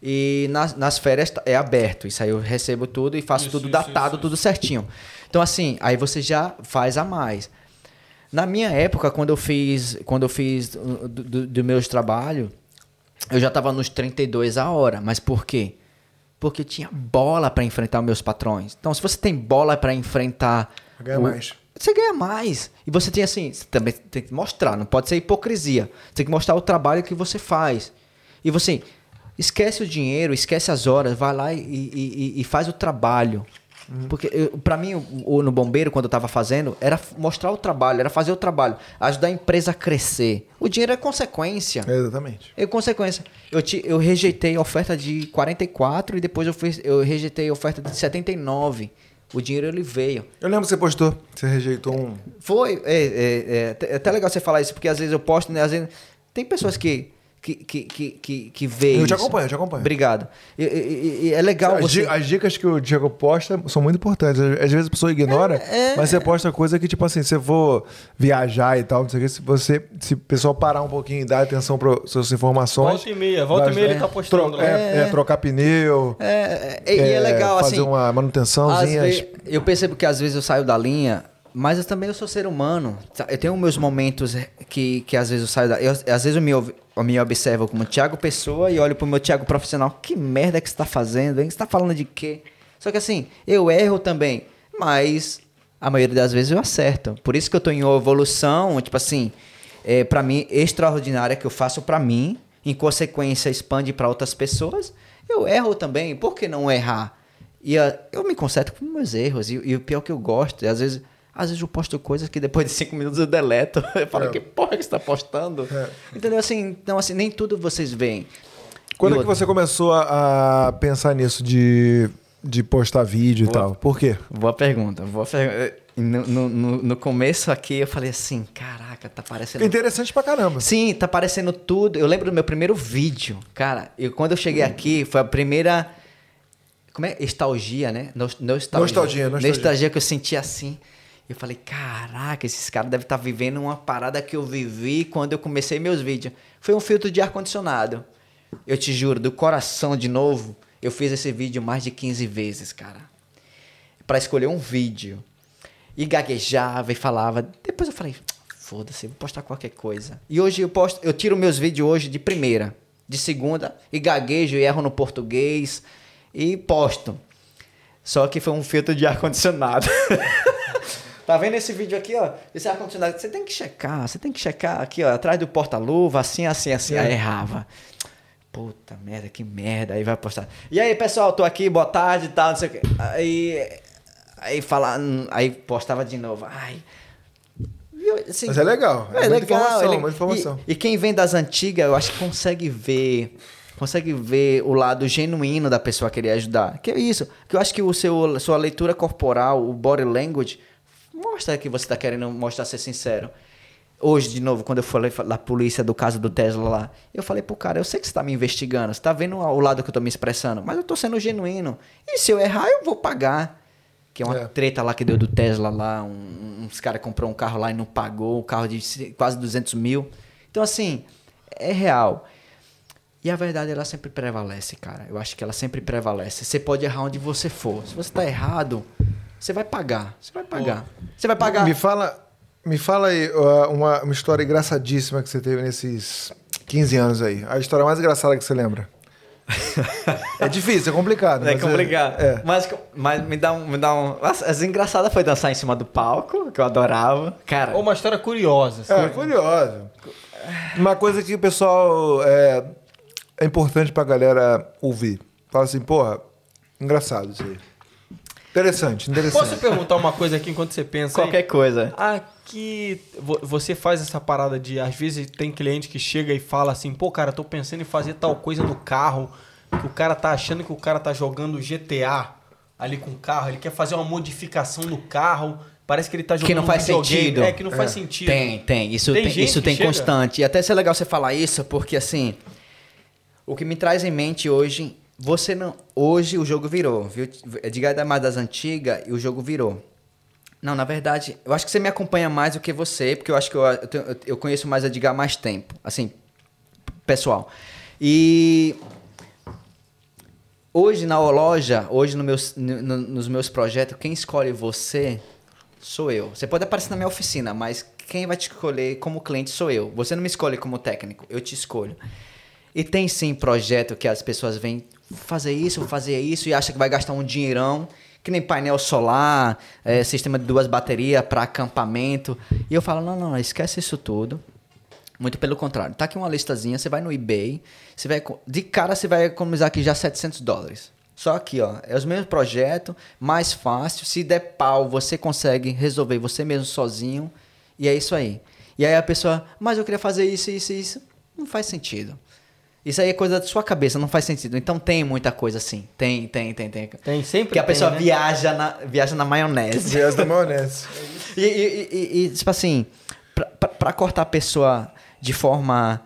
E nas, nas férias tá- é aberto. Isso aí eu recebo tudo e faço Isso, tudo isso, datado, isso, tudo certinho. Então, assim, aí você já faz a mais. Na minha época, quando eu fiz, quando eu fiz do, do, do meus trabalhos, eu já tava nos 32 a hora. Mas por quê? Porque eu tinha bola para enfrentar os meus patrões. Então, se você tem bola para enfrentar. Ganha o- mais. Você ganha mais. E você tem assim, você também tem que mostrar, não pode ser hipocrisia. Você tem que mostrar o trabalho que você faz. E você esquece o dinheiro, esquece as horas, vai lá e, e- e- faz o trabalho. Porque eu, pra mim, o, o- no bombeiro, quando eu tava fazendo, era mostrar o trabalho, era fazer o trabalho, ajudar a empresa a crescer. O dinheiro é consequência. É, exatamente. É consequência. Eu, te, eu rejeitei a oferta de 44 e depois eu, fiz, eu rejeitei a oferta de 79. O dinheiro ele veio. Eu lembro que você postou, você rejeitou um. Foi, é, é, é, até- é até legal você falar isso, porque às vezes eu posto, né? Às vezes tem pessoas que que, que, que, que, que vê Eu te isso. acompanho, eu te acompanho. Obrigado. E, e- e é legal As, você... di- as dicas que o Diego posta são muito importantes. Às vezes a pessoa ignora, É, é. mas você posta coisa que, tipo assim, se você for viajar e tal, não sei o que, se você, se o pessoal parar um pouquinho e dar atenção para suas informações. Volta e meia, volta e meia ele é, tá postando tro- lá. é, é, trocar pneu. É, é, e é legal, fazer assim... uma Às manutençãozinha. ve- eu percebo que às vezes eu saio da linha, mas eu também eu sou ser humano. Eu tenho meus momentos que, que às vezes eu saio da. Eu, às vezes eu me, eu me observo como Thiago Pessoa e olho pro meu Thiago profissional. Que merda que você tá fazendo, hein? Você tá falando de quê? Só que assim, eu erro também, mas a maioria das vezes eu acerto. Por isso que eu tô em evolução, tipo assim, é, para mim, extraordinária que eu faço pra mim, em consequência expande pra outras pessoas. Eu erro também, por que não errar? E ah, eu me conserto com meus erros. E, e o pior é que eu gosto, e às vezes, às vezes eu posto coisas que depois de cinco minutos eu deleto. Eu falo, É. que porra que você tá postando? É. Entendeu? Assim, então, assim, nem tudo vocês veem. Quando E é que outra, você começou a, a pensar nisso de, de postar vídeo e tal? Por quê? Boa pergunta. Boa pergunta. No, no, no- começo aqui eu falei assim, caraca, tá parecendo É interessante pra caramba. Sim, tá parecendo tudo. Eu lembro do meu primeiro vídeo. Cara, eu, quando eu cheguei aqui, foi a primeira. Como é? Nostalgia, né? Nos- Nostalgia. Nostalgia, nostalgia. Nostalgia que eu senti assim. Eu falei, caraca, esses caras devem estar vivendo uma parada que eu vivi quando eu comecei meus vídeos. Foi um filtro de ar-condicionado. Eu te juro, do coração de novo, eu fiz esse vídeo mais de 15 vezes, cara. Pra escolher um vídeo. E gaguejava e falava. Depois eu falei, foda-se, vou postar qualquer coisa. E hoje eu posto, eu tiro meus vídeos hoje de primeira, de segunda, e gaguejo e erro no português e posto. Só que foi um filtro de ar-condicionado. tá vendo esse vídeo aqui, ó? Esse ar-condicionado, você tem que checar, você tem que checar aqui, ó, atrás do porta-luva, assim, assim, assim. Aí errava. Puta merda, que merda. Aí vai postar. E aí, pessoal, tô aqui, boa tarde e tal, não sei o quê. Aí. Aí fala, aí postava de novo. Ai. Assim, Mas é legal. É, muita informação, ele- informação. E, e quem vem das antigas, eu acho que consegue ver. Consegue ver o lado genuíno da pessoa querer ajudar. Que é isso. Que eu acho que o seu, sua leitura corporal, o body language, mostra que você tá querendo mostrar ser sincero. Hoje, de novo, quando eu falei da polícia do caso do Tesla lá, eu falei pro cara, eu sei que você tá me investigando, você tá vendo o lado que eu tô me expressando, mas eu tô sendo genuíno. E se eu errar, eu vou pagar. Que é uma É. treta lá que deu do Tesla lá, um- uns caras comprou um carro lá e não pagou, um carro de quase 200 mil. Então, assim, é real. E a verdade, ela sempre prevalece, cara. Eu acho que ela sempre prevalece. Você pode errar onde você for. Se você tá errado, você vai pagar. Você vai pagar. Você vai pagar. Me fala, me fala aí uma, uma história engraçadíssima que você teve nesses 15 anos aí. A história mais engraçada que você lembra. é difícil, é complicado. É mas complicado. É. Mas, mas me dá um. Me dá um... As, as engraçadas foi dançar em cima do palco, que eu adorava. Cara, Ou uma história curiosa. assim. É, curioso. Uma coisa que o pessoal é, é importante pra galera ouvir. Fala assim, porra, engraçado isso aí. Interessante, interessante. Posso perguntar uma coisa aqui enquanto você pensa? aí? qualquer coisa. Aqui, vo- você faz essa parada de. Às vezes tem cliente que chega e fala assim: pô, cara, tô pensando em fazer tal coisa no carro. Que o cara tá achando que o cara tá jogando GTA ali com o carro. Ele quer fazer uma modificação no carro. Parece que ele tá jogando Que não um faz videogame. sentido. É, que não faz sentido. Tem, tem. Isso Tem tem, isso tem chega- constante. E até ser legal você falar isso, porque assim. O que me traz em mente hoje. Você não. Hoje o jogo virou, viu? Diga mais das antigas e o jogo virou. Não, na verdade, eu acho que você me acompanha mais do que você, porque eu acho que eu, eu, tenho- eu conheço mais a Edgar há mais tempo. Assim, pessoal. E hoje na loja, hoje no meus, no- nos meus projetos, quem escolhe você sou eu. Você pode aparecer na minha oficina, mas quem vai te escolher como cliente sou eu. Você não me escolhe como técnico, eu te escolho. E tem sim projeto que as pessoas vêm fazer isso, fazer isso e acha que vai gastar um dinheirão, que nem painel solar, eh, sistema de duas baterias para acampamento. E eu falo, não, não, esquece isso tudo. Muito pelo contrário. Tá aqui uma listazinha, você vai no eBay, você vai de cara você vai economizar aqui já 700 dólares. Só aqui, ó, é os mesmos projetos, mais fácil, se der pau, você consegue resolver você mesmo sozinho, e é isso aí. E aí a pessoa, mas eu queria fazer isso, isso, isso. Não faz sentido. Isso aí é coisa da sua cabeça, não faz sentido. Então tem muita coisa assim. Tem, tem, tem, tem. Tem, sempre Que a tem, pessoa né? viaja, na, viaja na maionese. Viés da maionese. E, e- e- e, tipo assim, pra, pra- pra cortar a pessoa de forma,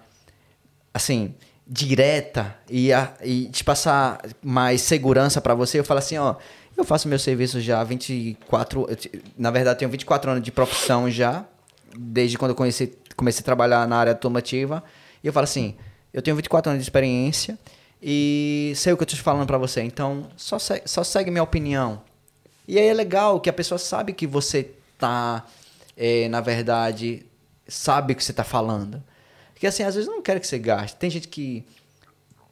assim, direta e, a- e te passar mais segurança pra você, eu falo assim, ó, eu faço meu serviço já há 24, eu na verdade tenho 24 anos de profissão já, desde quando eu conheci, comecei a trabalhar na área automotiva, e eu falo assim, eu tenho 24 anos de experiência e sei o que eu te falando pra você, então só, se- só segue minha opinião, e aí é legal que a pessoa sabe que você tá, eh, na verdade, sabe o que você tá falando. Porque assim, às vezes eu não quero que você gaste. Tem gente que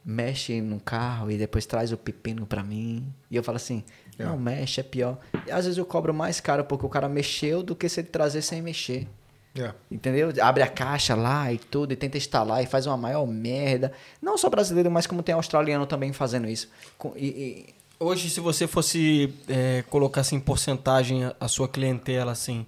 mexe no carro e depois traz o pepino pra mim. E eu falo assim, não mexe, é pior. E às vezes eu cobro mais caro porque o cara mexeu do que se ele trazer sem mexer. É. Entendeu? Abre a caixa lá e tudo, e tenta instalar e faz uma maior merda. Não só brasileiro, mas como tem australiano também fazendo isso. E- e, Hoje, se você fosse é, colocar assim, em porcentagem a- sua clientela, assim,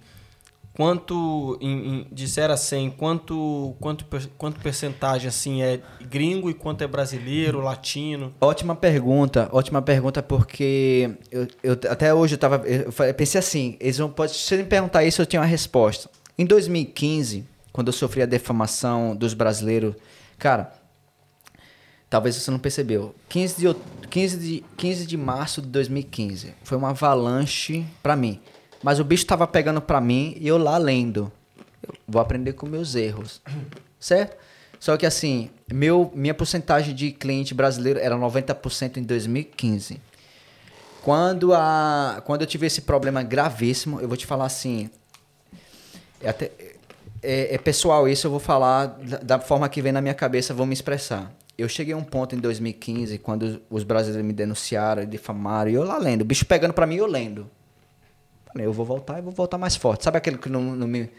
quanto, em, em, de 0 a 100, quanto, quanto, quanto percentagem assim, é gringo e quanto é brasileiro, latino? Ótima pergunta, ótima pergunta, porque eu, eu- até hoje eu tava. Eu pensei assim, eles vão, pode, se me perguntar isso, eu tinha uma resposta. Em 2015, quando eu sofri a defamação dos brasileiros, cara, talvez você não percebeu. 15 de, out- 15 de, 15 de março de 2015 foi uma avalanche pra mim. Mas o bicho tava pegando pra mim e eu lá lendo. Eu vou aprender com meus erros. Certo? Só que assim, meu, minha porcentagem de cliente brasileiro era 90% em 2015. Quando, a, quando eu tive esse problema gravíssimo, eu vou te falar assim. É, até, é, é pessoal isso, eu vou falar da, da forma que vem na minha cabeça, vou me expressar. Eu cheguei a um ponto em 2015, quando os brasileiros me denunciaram, difamaram, e eu lá lendo, o bicho pegando pra mim, eu lendo. Falei, eu vou voltar e vou voltar mais forte. Sabe aquele que não, não me.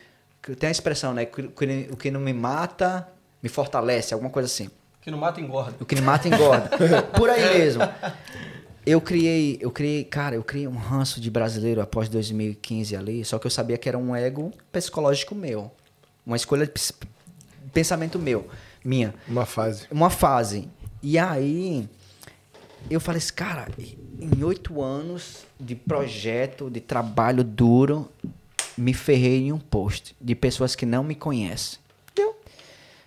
Que tem a expressão, né? Que, que- o que não me mata, me fortalece, alguma coisa assim. Que não mata engorda. O que me mata engorda. Por aí mesmo. Eu criei, eu criei, cara, eu criei um ranço de brasileiro após 2015 ali, só que eu sabia que era um ego psicológico meu. Uma escolha de pensamento meu, minha Uma fase. uma fase. E aí, eu falei assim, cara, em oito anos de projeto, de trabalho duro, me ferrei em um post de pessoas que não me conhecem. Entendeu?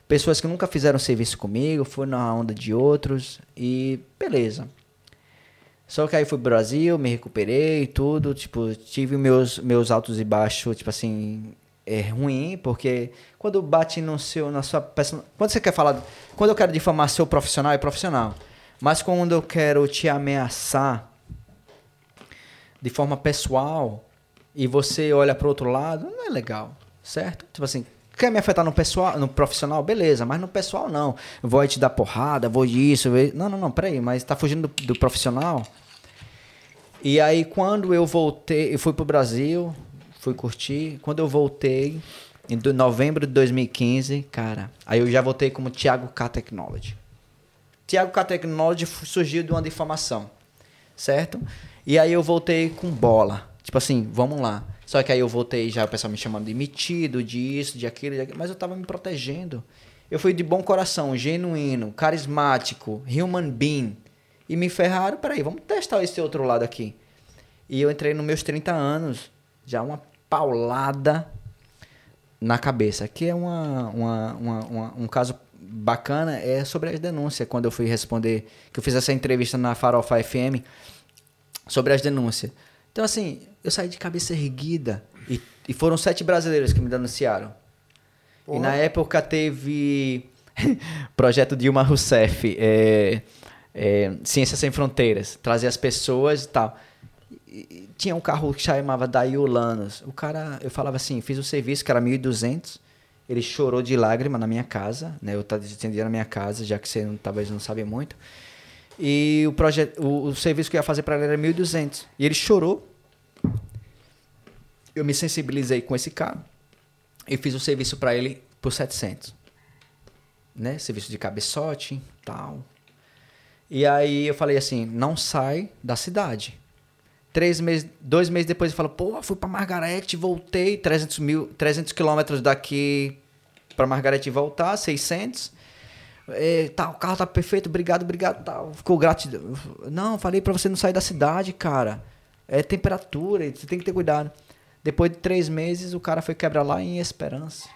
Pessoas que nunca fizeram serviço comigo, foram na onda de outros e beleza. Só que aí fui pro Brasil, me recuperei, tudo, tipo, tive meus, meus altos e baixos, tipo assim, é ruim, porque quando bate no seu, na sua person... quando você quer falar, quando eu quero difamar seu profissional, é profissional. Mas quando eu quero te ameaçar de forma pessoal e você olha pro outro lado, não é legal, certo? Tipo assim, quer me afetar no pessoal, no profissional, beleza, mas no pessoal não. Vou te dar porrada, vou isso, vou... não, não, não, peraí, mas tá fugindo do, do profissional? E aí quando eu voltei, eu fui pro Brasil, fui curtir, quando eu voltei em novembro de 2015, cara, aí eu já voltei como Thiago K Technology. Thiago K Technology surgiu de uma difamação, certo? E aí eu voltei com bola. Tipo assim, vamos lá. Só que aí eu voltei já o pessoal me chamando de metido, de isso, de aquilo, de aquilo, mas eu tava me protegendo. Eu fui de bom coração, genuíno, carismático, human being. E me ferraram, peraí, vamos testar esse outro lado aqui. E eu entrei nos meus 30 anos, já uma paulada na cabeça. Que é uma, uma, uma- uma- um caso bacana, é sobre as denúncias. Quando eu fui responder, que eu fiz essa entrevista na Farofa FM, sobre as denúncias. Então, assim, eu saí de cabeça erguida. E, e foram sete brasileiros que me denunciaram. E na época teve projeto Dilma Rousseff, é, é, Ciências Sem Fronteiras, trazer as pessoas e tal. E tinha um carro que chamava Daiolanos. O cara, eu falava assim, fiz o serviço, que era 1.200. Ele chorou de lágrima na minha casa, né? Eu atendia na minha casa, já que você não, talvez não sabe muito. E o, projeto, o, o serviço que eu ia fazer para ele era 1.200. E ele chorou. Eu me sensibilizei com esse cara e fiz o serviço para ele por 700. Né? Serviço de cabeçote, tal. E aí eu falei assim, não sai da cidade. Três meses, dois meses depois ele falou, pô, fui pra Margarete, voltei, 300 mil, 300 quilômetros daqui pra Margarete voltar, 600. É, tá, o carro tá perfeito, obrigado, obrigado, tal. Ficou gratidão. Não, falei pra você não sair da cidade, cara. É temperatura, você tem que ter cuidado. Depois de três meses, o cara foi quebrar lá em Esperança.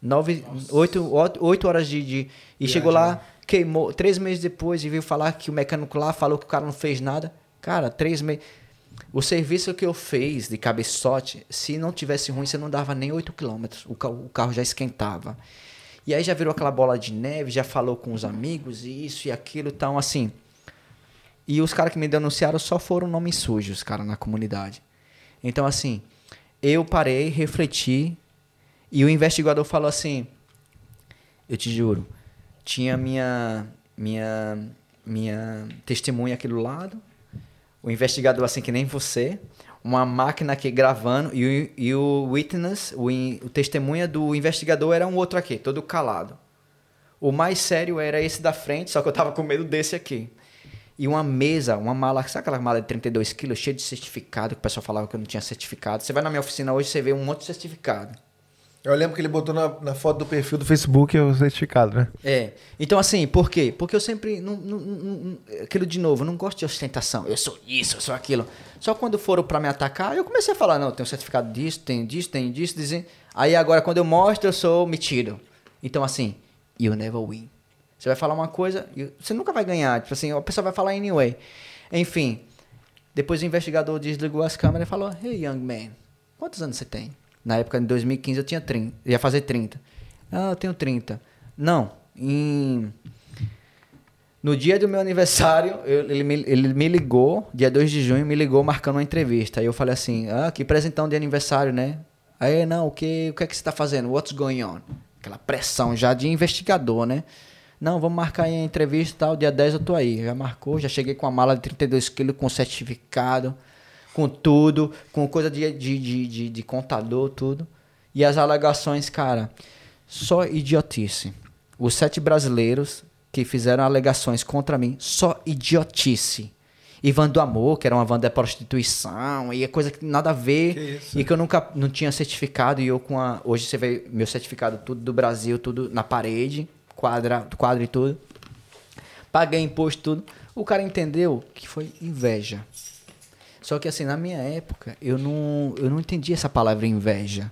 Nove, oito, oito, oito horas de, de- E chegou lá, queimou. Três meses depois, e veio falar que o mecânico lá falou que o cara não fez nada. Cara, três meses. O serviço que eu fiz de cabeçote, se não tivesse ruim, você não dava nem 8 quilômetros. O, ca- o carro já esquentava. E aí já virou aquela bola de neve, já falou com os amigos, e isso e aquilo, então assim. E os caras que me denunciaram só foram nomes sujos, cara, na comunidade. Então, assim, eu parei, refleti, e o investigador falou assim: Eu te juro, tinha minha, minha, minha testemunha aqui do lado, o investigador, assim que nem você, uma máquina aqui gravando, e, o- e o witness, o, o testemunha do investigador era um outro aqui, todo calado. O mais sério era esse da frente, só que eu tava com medo desse aqui. E uma mesa, uma mala, sabe aquela mala de 32 quilos, cheia de certificado, que o pessoal falava que eu não tinha certificado. Você vai na minha oficina hoje, você vê um monte de certificado. Eu lembro que ele botou na, na foto do perfil do Facebook o certificado, né? É. Então, assim, por quê? Porque eu sempre. Não, não- não- aquilo de novo, eu não gosto de ostentação. Eu sou isso, eu sou aquilo. Só quando foram pra me atacar, eu comecei a falar: não, tenho certificado disso, tenho disso, tenho disso, dizer. Aí agora, quando eu mostro, eu sou metido. Então, assim, you never win. Você vai falar uma coisa, você nunca vai ganhar. Tipo assim, a pessoa vai falar anyway. Enfim. Depois o investigador desligou as câmeras e falou: Hey, young man, Quantos anos você tem? Na época, em 2015, eu tinha 30. Ia fazer 30. Ah, eu tenho 30. Não, em... No dia do meu aniversário, eu- ele, me, ele me ligou, dia 2 de junho, me ligou marcando uma entrevista. Aí eu falei assim, ah, que presentão de aniversário, né? Aí, não, o que, o que é que você tá fazendo? What's going on? Aquela pressão já de investigador, né? Não, vamos marcar aí a entrevista e tal, dia 10 eu tô aí. Já marcou, já cheguei com a mala de 32 quilos, com certificado, com tudo, com coisa de, de, de, de, de contador, tudo. E as alegações, cara, só idiotice. Os sete brasileiros que fizeram alegações contra mim, só idiotice. Ivan do Amor, que era uma van da prostituição, e é coisa que nada a ver, e que eu nunca não tinha certificado, e eu com a. Hoje você vê meu certificado tudo do Brasil, tudo na parede, quadra, quadro e tudo. Paguei imposto, tudo. O cara entendeu que foi inveja. Só que assim, na minha época, eu não, eu não entendi essa palavra inveja.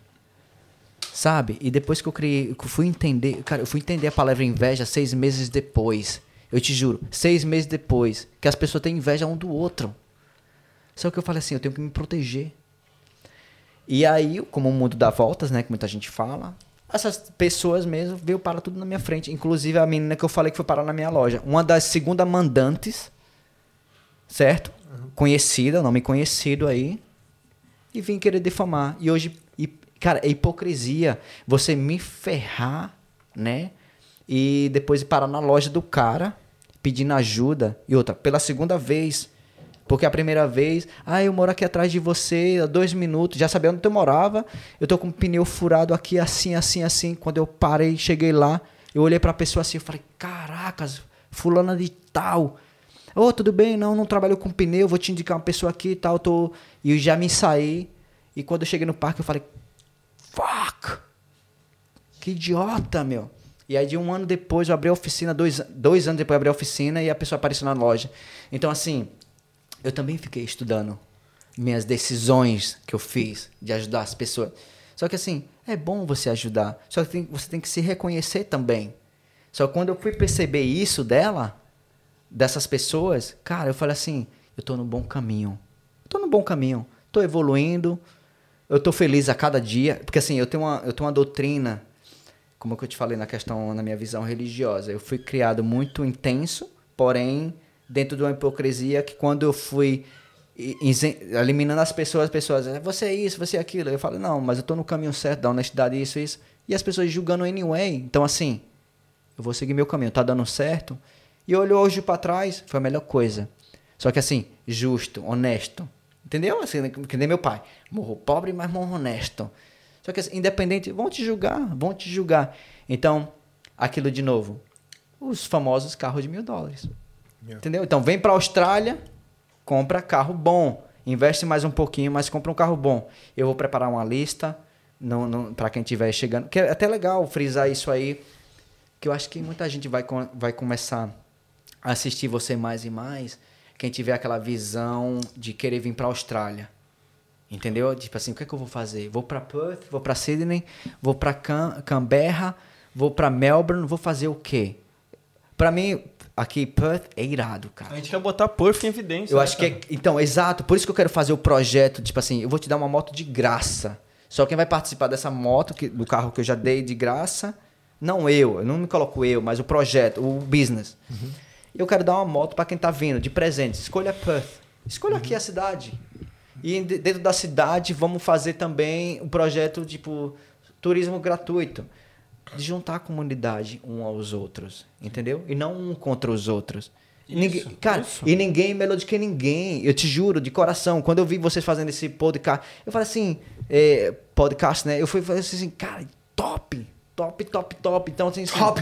Sabe? E depois que eu criei, que eu fui entender, cara, eu fui entender a palavra inveja seis meses depois. Eu te juro, seis meses depois, que as pessoas têm inveja um do outro. Só que eu falei assim, eu tenho que me proteger. E aí, como o mundo dá voltas, né, que muita gente fala, essas pessoas mesmo veio parar tudo na minha frente. Inclusive a menina que eu falei que foi parar na minha loja. Uma das segunda mandantes, certo? Conhecida, nome conhecido aí. E vim querer difamar. E hoje, e, cara, é hipocrisia você me ferrar, né? E depois parar na loja do cara pedindo ajuda. E outra, pela segunda vez. Porque a primeira vez, ah, eu moro aqui atrás de você há dois minutos, já sabia onde eu morava, eu tô com o pneu furado aqui, assim, assim, assim. Quando eu parei, cheguei lá, eu olhei pra pessoa assim, eu falei, caracas, fulana de tal. Ô, tudo bem, não, não trabalhou com pneu, vou te indicar uma pessoa aqui e tal, tô... E eu já me saí, e quando eu cheguei no parque, eu falei, fuck, que idiota, meu. E aí, de um ano depois, eu abri a oficina, dois, dois anos depois eu abri a oficina e a pessoa apareceu na loja. Então, assim, eu também fiquei estudando minhas decisões que eu fiz de ajudar as pessoas. Só que, assim, é bom você ajudar. Só que tem- você tem que se reconhecer também. Só que quando eu fui perceber isso dela, dessas pessoas, cara, eu falei assim, eu tô no bom caminho. Eu tô no bom caminho. Tô evoluindo. Eu tô feliz a cada dia. Porque assim, eu tenho uma, eu tenho uma doutrina, como que eu te falei na questão, na minha visão religiosa. Eu fui criado muito intenso, porém, dentro de uma hipocrisia que quando eu fui eliminando as pessoas, as pessoas, "É, você é isso, você é aquilo. Eu falo, não, mas eu tô no caminho certo, da honestidade, isso, isso. E as pessoas julgando anyway. Então, assim, eu vou seguir meu caminho, tá dando certo. E olhou hoje pra trás, foi a melhor coisa. Só que assim, justo, honesto. Entendeu? Assim, que nem meu pai. Morro pobre, mas morro honesto. Só que assim, independente, vão te julgar, vão te julgar. Então, aquilo de novo. Os famosos carros de mil dólares. Entendeu? Então, vem pra Austrália, compra carro bom. Investe mais um pouquinho, mas compra um carro bom. Eu vou preparar uma lista não, não, para quem estiver chegando. Que é até legal frisar isso aí que eu acho que muita gente vai, vai começar a assistir você mais e mais, quem tiver aquela visão de querer vir para a Austrália. Entendeu? Tipo assim, o que é que eu vou fazer? Vou para Perth, vou para Sydney, vou para Can Canberra, vou para Melbourne, vou fazer o quê? Para mim, aqui Perth é irado, cara. A gente quer botar Perth em evidência. Eu né, acho que cara? é, então, exato, por isso que eu quero fazer o projeto, tipo assim, eu vou te dar uma moto de graça. Só quem vai participar dessa moto, que, do carro que eu já dei de graça, não eu, eu não me coloco eu, mas o projeto, o business. Eu quero dar uma moto para quem tá vindo, de presente. Escolha Perth. Escolha aqui a cidade. E de- dentro da cidade, vamos fazer também um projeto tipo turismo gratuito. De juntar a comunidade um aos outros, entendeu? E não um contra os outros. Ninguém, cara, e ninguém é melhor do que ninguém. Eu te juro, de coração. Quando eu vi vocês fazendo esse podcast, eu falei assim, é, podcast, né? Eu fui falei assim, cara, top, top, top, top. Então, assim, assim Top,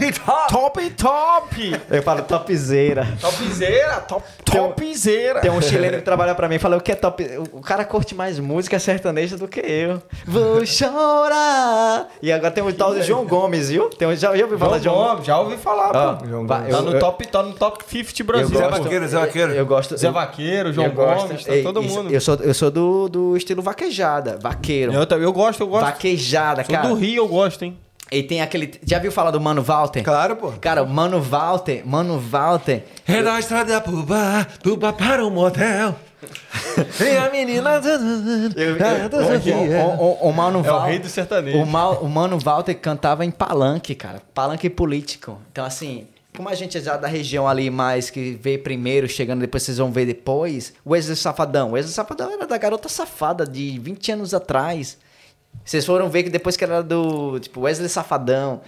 top! Top! eu falo topzera. Topzera! Top, Tem topzera! Tem um chileno que trabalha pra mim e fala o que é top. O cara curte mais música sertaneja do que eu. Vou chorar. E agora tem o tal do João Gomes, viu? Tem um, já, já ouviu falar João de João Gomes? Já ouvi falar, Ó, pô. João Gomes. Tá no, eu- top, tá no top 50 Brasil. eu Zé gosto- Vaqueiro, Zé Vaqueiro. Eu gosto. Zé Vaqueiro, João gosto- Gomes, tá Ei, todo isso- mundo. Eu sou, eu sou do, do estilo vaquejada, vaqueiro. Eu, também- eu gosto, eu gosto. Vaquejada, Sou cara. do Rio, eu gosto, hein? E tem aquele. Já viu falar do Mano Walter? Claro, pô. Cara, o Mano Walter, Mano Walter. É na estrada pro bar, do bar para o motel. e a menina. O, o, o Mano É o rei do sertanejo. O, Mal- o Mano Walter cantava em palanque, cara. Palanque político. Então, assim, como a gente é já da região ali mais que veio primeiro, chegando depois, vocês vão ver depois. O Wesley Safadão. O Wesley Safadão era da garota safada de 20 anos atrás. Vocês foram ver que depois que era do, tipo, Wesley Safadão.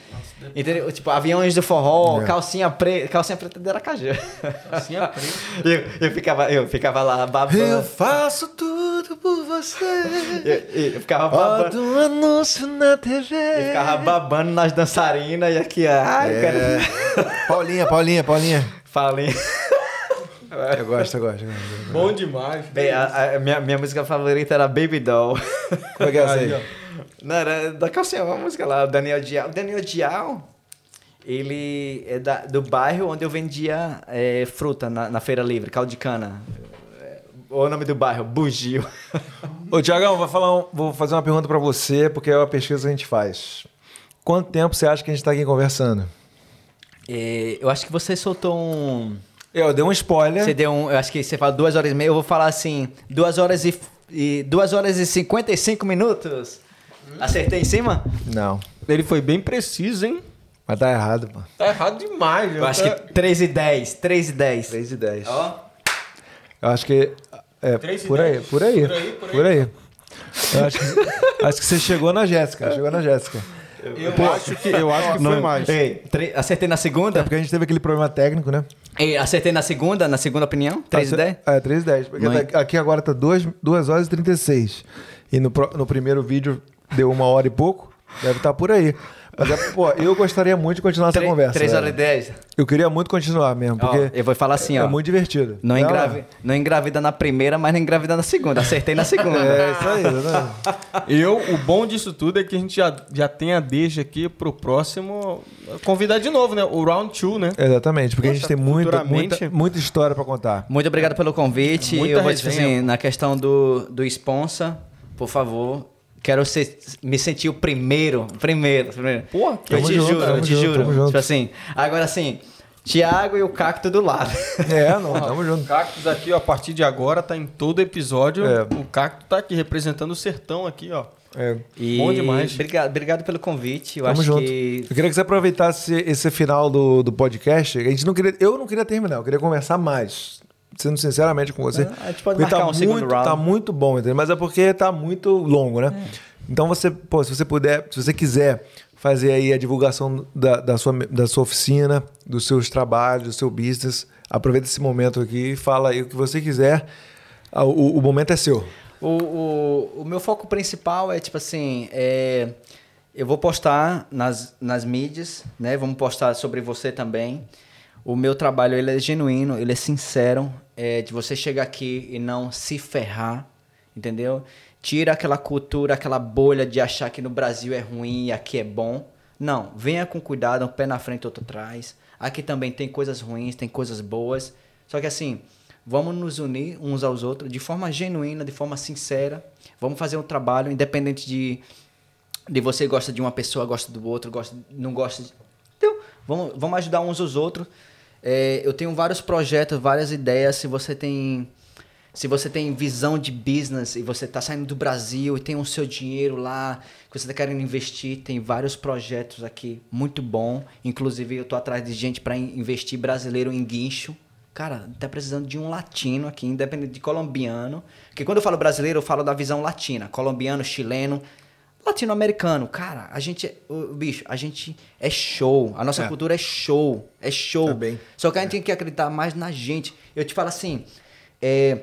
Entendeu? Tipo, aviões do forró, calcinha preta. Calcinha preta de Aracaju. É preto. eu, eu, ficava, eu ficava lá babando. Eu faço tudo por você. Eu, eu ficava babando. Um anúncio na TV. Eu ficava babando nas dançarinas e aqui, ó. Ai, É. cara. Paulinha, Paulinha, Paulinha. Falei. Eu gosto, eu gosto. eu gosto. Bom demais. Bem, a, a minha, minha música favorita era Baby Doll. Como é que é essa Aí. Não, era da calcinha, uma música lá, o Daniel Dial. O Daniel Dial, ele é da- do bairro onde eu vendia é, fruta na, na feira livre, caldo de cana. É, O nome do bairro, Bugio. Ô, Tiagão, vou, falar um- vou fazer uma pergunta pra você, porque é uma pesquisa que a gente faz. Quanto tempo você acha que a gente tá aqui conversando? É, eu acho que você soltou um... Eu dei um spoiler. Você deu um... Eu acho que você fala duas horas e meia, eu vou falar assim, duas horas e... e duas horas e 55 minutos. Acertei em cima? Não, Ele foi bem preciso, hein? mas tá errado, pô. Tá errado demais. Eu acho que 3 e 10, 3 e 10. 3 e 10. Ó. Eu acho que. É, e por aí. Por aí, por aí. Por aí. Eu acho que, acho que você chegou na Jéssica. Chegou na Jéssica. Eu acho que, eu acho que foi mais. Ei, acertei na segunda? Porque a gente teve aquele problema técnico, né? Ei, acertei na segunda, na segunda opinião? 3 e 10? É, 3 e 10. Porque Não é- tá- aqui agora tá 2, duas horas e 36. E no, no primeiro vídeo deu uma hora e pouco. Deve estar por aí. Mas, é, pô, eu gostaria muito de continuar essa conversa. 3 horas e velho. 10. Eu queria muito continuar mesmo, Ó, porque eu vou falar assim, é ó. muito divertido. Não, lá. engravi... não engravida na primeira, mas não engravida na segunda. Acertei na segunda. É isso aí, né? Eu, o bom disso tudo é que a gente já, já tem a deixa aqui pro próximo convidar de novo, né? O round 2, né? Exatamente, porque a gente Poxa, tem muita, muita, muita história pra contar. Muito obrigado pelo convite. Muita eu vou dizer resenha, assim, na questão do, do sponsor, por favor. Quero ser, me sentir o primeiro. Primeiro, primeiro. Porra, eu te junto, juro, eu te junto, juro. tamo junto. Tipo assim, agora assim, Tiago e o Cacto do lado. É, não, tamo O junto. Cactus aqui, ó, a partir de agora, tá em todo episódio. É. O Cacto tá aqui representando o sertão aqui, ó. É, E Bom demais. Obrigado, obrigado pelo convite. Eu tamo acho junto. que Eu queria que você aproveitasse esse final do, do podcast. A gente não queria, eu não queria terminar, eu queria conversar mais. Sendo sinceramente com você. A gente pode Porque marcar tá um segundo muito, round. Tá muito bom, entendeu? Mas é porque tá muito longo, né? Então você, pô, se você puder, se você quiser fazer aí a divulgação da, da, sua, da sua oficina, dos seus trabalhos, do seu business, aproveita esse momento aqui e fala aí o que você quiser. Ah, O, o momento é seu. O, o, o meu foco principal é, tipo assim, é, eu vou postar nas, nas mídias, né? Vamos postar sobre você também. O meu trabalho, ele é genuíno, ele é sincero, é de você chegar aqui e não se ferrar, entendeu? Tira aquela cultura, aquela bolha de achar que no Brasil é ruim e aqui é bom. Não, venha com cuidado, um pé na frente, outro atrás. Aqui também tem coisas ruins, tem coisas boas. Só que assim, vamos nos unir uns aos outros de forma genuína, de forma sincera. Vamos fazer um trabalho independente de de você gosta de uma pessoa, gosta do outro, gosta, não gosta. De... Então, vamos, vamos ajudar uns aos outros. É, eu tenho vários projetos, várias ideias. Se você tem se você tem visão de business e você está saindo do Brasil e tem o seu dinheiro lá, que você está querendo investir, tem vários projetos aqui muito bom. Inclusive, eu tô atrás de gente para investir brasileiro em guincho. Cara, tá precisando de um latino aqui, independente de colombiano. Porque quando eu falo brasileiro, eu falo da visão latina. Colombiano, chileno, latino-americano. Cara, a gente, é- o bicho, a gente é show. A nossa É. cultura é show. É show. Tá bem. Só que a gente tem que acreditar mais na gente. Eu te falo assim, é,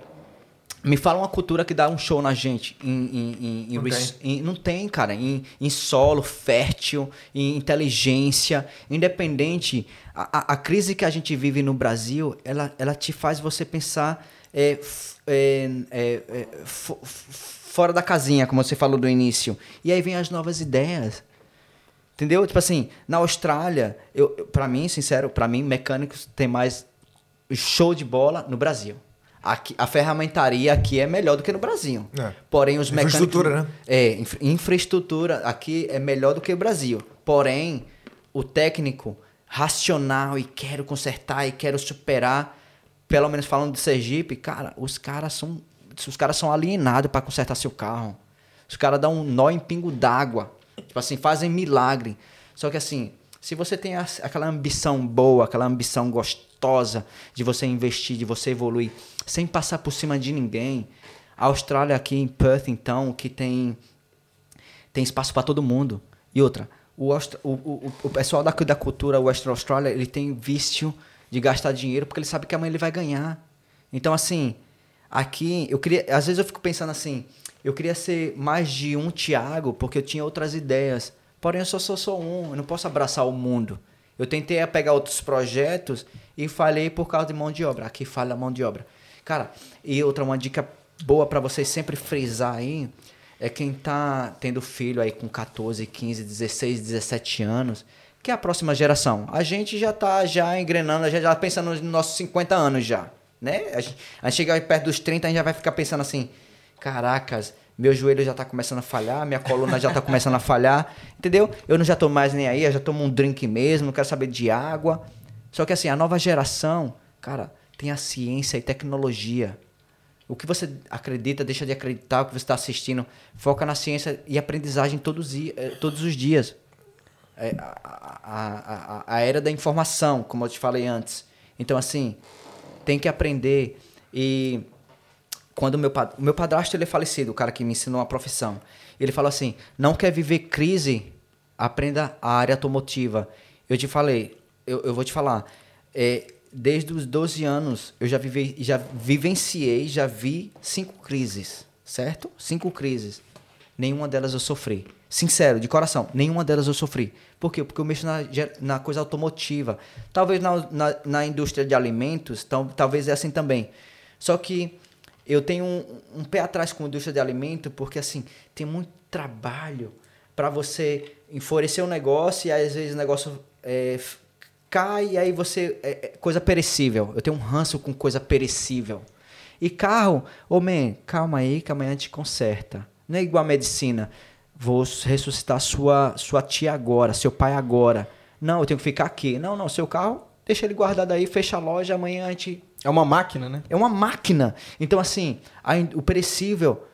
me fala uma cultura que dá um show na gente. Em, em- em- Não res- em- não tem, cara. Em, solo fértil, em inteligência, independente. A, a- a crise que a gente vive no Brasil, ela, ela te faz você pensar é, f- é, é, é, fo- f- fora da casinha, como você falou do início. E aí vem as novas ideias. Entendeu? Tipo assim, na Austrália, eu, pra mim, sincero, pra mim, mecânicos tem mais show de bola no Brasil. Aqui, a ferramentaria aqui é melhor do que no Brasil. É. Porém, os mecânicos. Infraestrutura, né? É, infra- infraestrutura aqui é melhor do que o Brasil. Porém, o técnico racional e quero consertar e quero superar, pelo menos falando do Sergipe, cara, os caras são os caras são alienados para consertar seu carro. Os caras dão um nó em pingo d'água. Tipo assim, fazem milagre. Só que assim, se você tem aquela ambição boa, aquela ambição gostosa de você investir, de você evoluir, sem passar por cima de ninguém, a Austrália aqui em Perth, então, que tem tem espaço para todo mundo. E outra, o, o, o, o pessoal da, da cultura Western Australia, ele tem vício de gastar dinheiro porque ele sabe que amanhã ele vai ganhar. Então, assim, aqui, eu queria. Às vezes eu fico pensando assim, eu queria ser mais de um Tiago porque eu tinha outras ideias. Porém, eu só sou só um, eu não posso abraçar o mundo. Eu tentei pegar outros projetos e falhei por causa de mão de obra. Aqui falha a mão de obra. Cara, e outra, uma dica boa para vocês sempre frisar aí é quem tá tendo filho aí com 14, 15, 16, 17 anos, que é a próxima geração. A gente já tá já engrenando, gente já pensando nos nossos 50 anos já, né? A gente, a gente chega perto dos 30, a gente já vai ficar pensando assim, caracas, meu joelho já tá começando a falhar, minha coluna já tá começando a falhar, entendeu? Eu não já tô mais nem aí, eu já tomo um drink mesmo, não quero saber de água. Só que assim, a nova geração, cara, tem a ciência e tecnologia. O que você acredita, deixa de acreditar, o que você está assistindo, foca na ciência e aprendizagem todos, eh, todos os dias. É a, a, a, a era da informação, como eu te falei antes. Então, assim, tem que aprender. E quando meu, pa- o meu padrasto ele é falecido, o cara que me ensinou a profissão, ele falou assim: não quer viver crise, aprenda a área automotiva. Eu te falei, eu, eu vou te falar, é, desde os 12 anos eu já, vivi, já vivenciei, já vi cinco crises, certo? Cinco crises. Nenhuma delas eu sofri. Sincero, de coração, nenhuma delas eu sofri. Por quê? Porque eu mexo na, na coisa automotiva. Talvez na, na, na indústria de alimentos, tal, talvez é assim também. Só que eu tenho um, um pé atrás com a indústria de alimento, porque assim, tem muito trabalho para você enfurecer um negócio e às vezes o negócio é, cai e aí você. É, é coisa perecível. Eu tenho um ranço com coisa perecível. E carro, ô man, calma aí que amanhã gente conserta. Não é igual a medicina. Vou ressuscitar sua, sua tia agora, seu pai agora. Não, eu tenho que ficar aqui. Não, não, seu carro, deixa ele guardado aí, fecha a loja, amanhã a gente É uma máquina, né? é uma máquina. Então, assim, a o perecível,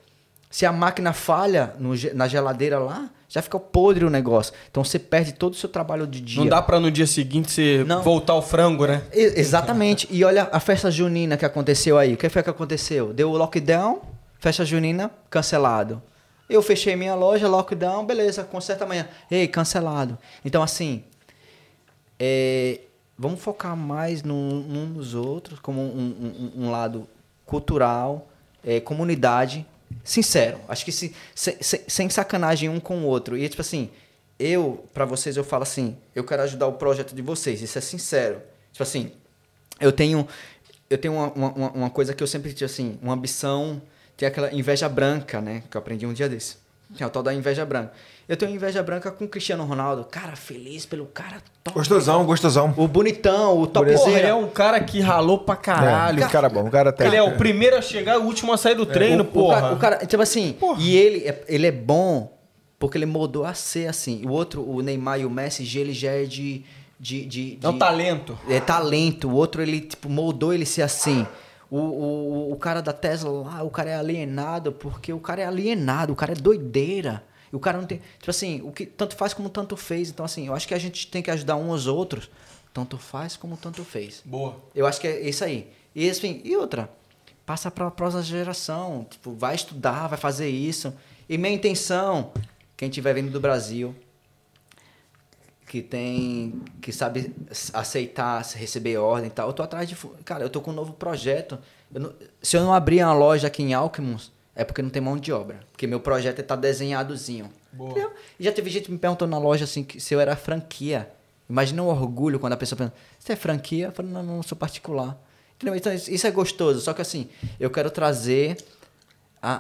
se a máquina falha no na geladeira lá, já fica podre o negócio. Então, você perde todo o seu trabalho de dia. Não dá pra no dia seguinte você Não. voltar ao frango, né? E- exatamente. E olha a festa junina que aconteceu aí. O que foi que aconteceu? Deu o lockdown, festa junina, cancelado. Eu fechei minha loja, lockdown, beleza, conserta amanhã. Ei, cancelado. Então, assim, é, vamos focar mais num, num nos outros, como um, um- um lado cultural, é, comunidade, sincero. Acho que se, se- se- sem sacanagem um com o outro. E tipo assim, eu, pra vocês, eu falo assim, eu quero ajudar o projeto de vocês, isso é sincero. Tipo assim, eu tenho eu tenho uma, uma, uma coisa que eu sempre tive assim, uma ambição, tem aquela inveja branca, né, que eu aprendi um dia desse. É o tal da inveja branca. Eu tenho inveja branca com o Cristiano Ronaldo, cara, feliz pelo cara top. Gostosão, gostosão. O bonitão, o Porra, ele topzera. é um cara que ralou pra caralho. É, cara bom, o cara tá. Ele é o primeiro a chegar e o último a sair do treino, o, porra. O cara, o cara, tipo assim, e ele é, ele é bom porque ele moldou a ser assim. O outro, o Neymar e o Messi, ele já é de... de, de, É um de- talento. É talento. O outro, ele, tipo, moldou ele ser assim. O, o, o cara da Tesla lá, o cara é alienado porque o cara é alienado, o cara é doideira. E o cara não tem. Tipo assim, o que tanto faz como tanto fez. Então, assim, eu acho que a gente tem que ajudar uns aos outros. Tanto faz como tanto fez. Boa. Eu acho que é isso aí. E assim, e outra, passa para a próxima geração, tipo, vai estudar, vai fazer isso. E minha intenção, quem estiver vindo do Brasil, que tem, que sabe aceitar, receber ordem e tal, eu tô atrás de, cara, eu tô com um novo projeto. Eu não- se eu não abrir uma loja aqui em Alckmons, é porque não tem mão de obra, porque meu projeto tá desenhadozinho. Boa. E já teve gente me perguntando na loja assim que se eu era franquia. Imagina o orgulho quando a pessoa pergunta, você é franquia? Eu falo, não, não, sou particular. Entendeu? Então isso é gostoso, só que assim, eu quero trazer a,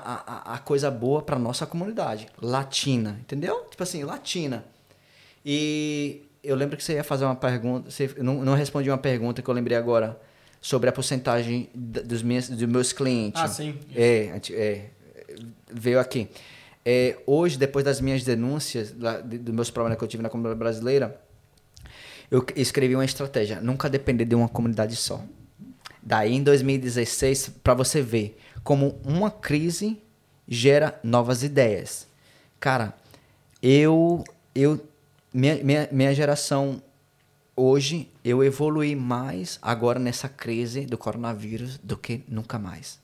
a, a- coisa boa pra nossa comunidade, latina, entendeu? Tipo assim, latina. E eu lembro que você ia fazer uma pergunta, você não, não respondi uma pergunta que eu lembrei agora sobre a porcentagem dos meus, dos meus clientes. Ah, sim. É, é, veio aqui. é, hoje, depois das minhas denúncias, lá, de- dos meus problemas que eu tive na comunidade brasileira, eu escrevi uma estratégia: nunca depender de uma comunidade só. Daí, em 2016, para você ver como uma crise gera novas ideias. Cara, eu, eu minha, minha, minha geração hoje, eu evolui mais agora nessa crise do coronavírus do que nunca mais.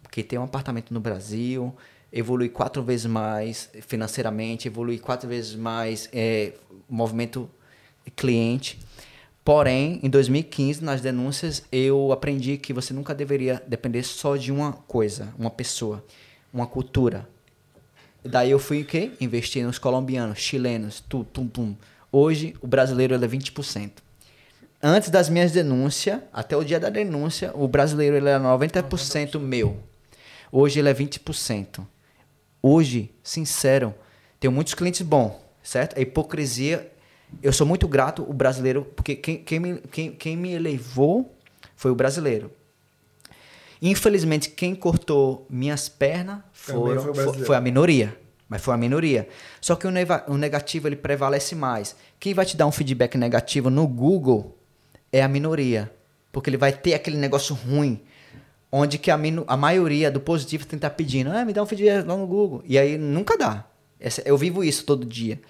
Porque tem um apartamento no Brasil, evolui quatro vezes mais financeiramente, evolui quatro vezes mais é, movimento cliente. Porém, em 2015, nas denúncias, eu aprendi que você nunca deveria depender só de uma coisa, uma pessoa, uma cultura. Daí eu fui o quê? Investir nos colombianos, chilenos, tu, tum, tum. Hoje, o brasileiro é 20%. Antes das minhas denúncias, até o dia da denúncia, o brasileiro ele era 90% meu. Hoje ele é 20%. Hoje, sincero, tenho muitos clientes bons, certo? A hipocrisia, eu sou muito grato o brasileiro, porque quem, quem, me, quem, quem me elevou foi o brasileiro. Infelizmente, quem cortou minhas pernas foram, foi foi, a minoria. Mas foi a minoria. Só que o, neva- o negativo ele prevalece mais. Quem vai te dar um feedback negativo no Google é a minoria. Porque ele vai ter aquele negócio ruim. Onde que a, minu- a maioria do positivo tem que estar pedindo, ah, me dá um feedback lá no Google. E aí nunca dá. Eu vivo isso todo dia.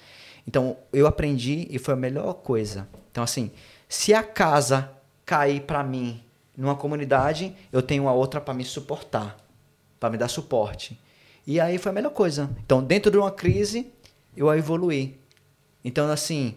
Então eu aprendi e foi a melhor coisa. Então assim, se a casa cair pra mim numa comunidade, eu tenho a outra pra me suportar, Pra me dar suporte. E aí foi a melhor coisa. Então dentro de uma crise eu evoluí. Então assim,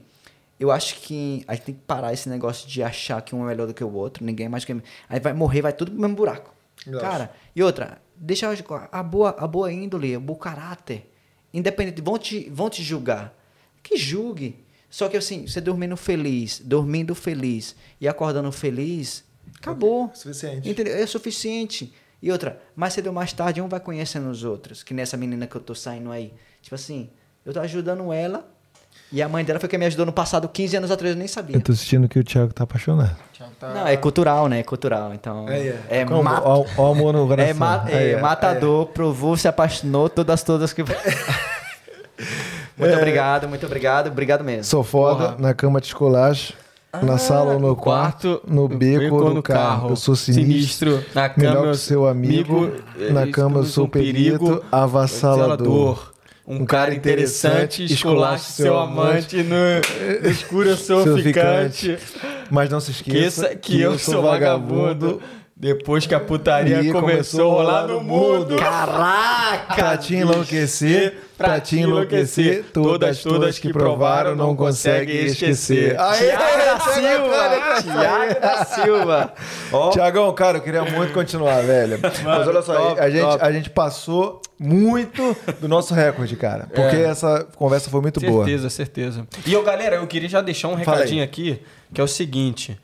eu acho que a gente tem que parar esse negócio de achar que um é melhor do que o outro, ninguém é mais que aí vai morrer, vai tudo pro mesmo buraco. Cara, e outra, deixa eu- a boa, a boa índole, o bom caráter. Independente, vão te, vão te julgar. Que julgue. Só que assim, você dormindo feliz, dormindo feliz e acordando feliz, acabou. Suficiente. Entendeu? É suficiente. E outra, mais cedo ou mais tarde, um vai conhecendo os outros. Que nessa menina que eu tô saindo aí. Tipo assim, eu tô ajudando ela. E a mãe dela foi quem me ajudou no passado, 15 anos atrás, eu nem sabia. Eu tô sentindo que o Thiago tá apaixonado. Não, é cultural, né? É cultural. Então. É, Como? ma- Ó, ó amor no coração. é, ma- é, matador, provou, se apaixonou, todas, todas que. muito obrigado, muito obrigado, obrigado mesmo. Sou foda, Porra. na cama de escolacho, na sala ou no quarto, no beco ou no carro. Eu sou sinistro, Na melhor cama que eu seu amigo, na eh, cama eu sou um perigo, perito, avassalador. Um cara interessante, esculache seu amante, no, escuro eu sou Seu ficante. Mas não se esqueça Esqueça que, eu sou vagabundo. Depois que a putaria E começou a rolar no mundo. Caraca! Pra te enlouquecer, pra te enlouquecer, todas, todas que provaram não conseguem esquecer. Aê, Tiago da Silva! Tiago da Silva! Ó, Tiagão, cara, eu queria muito continuar, velho. Mas olha só, top, a, gente, top. a gente passou muito do nosso recorde, cara. Porque É. essa conversa foi muito boa. Certeza, certeza. E eu, galera, eu queria já deixar um recadinho aqui, que é o seguinte.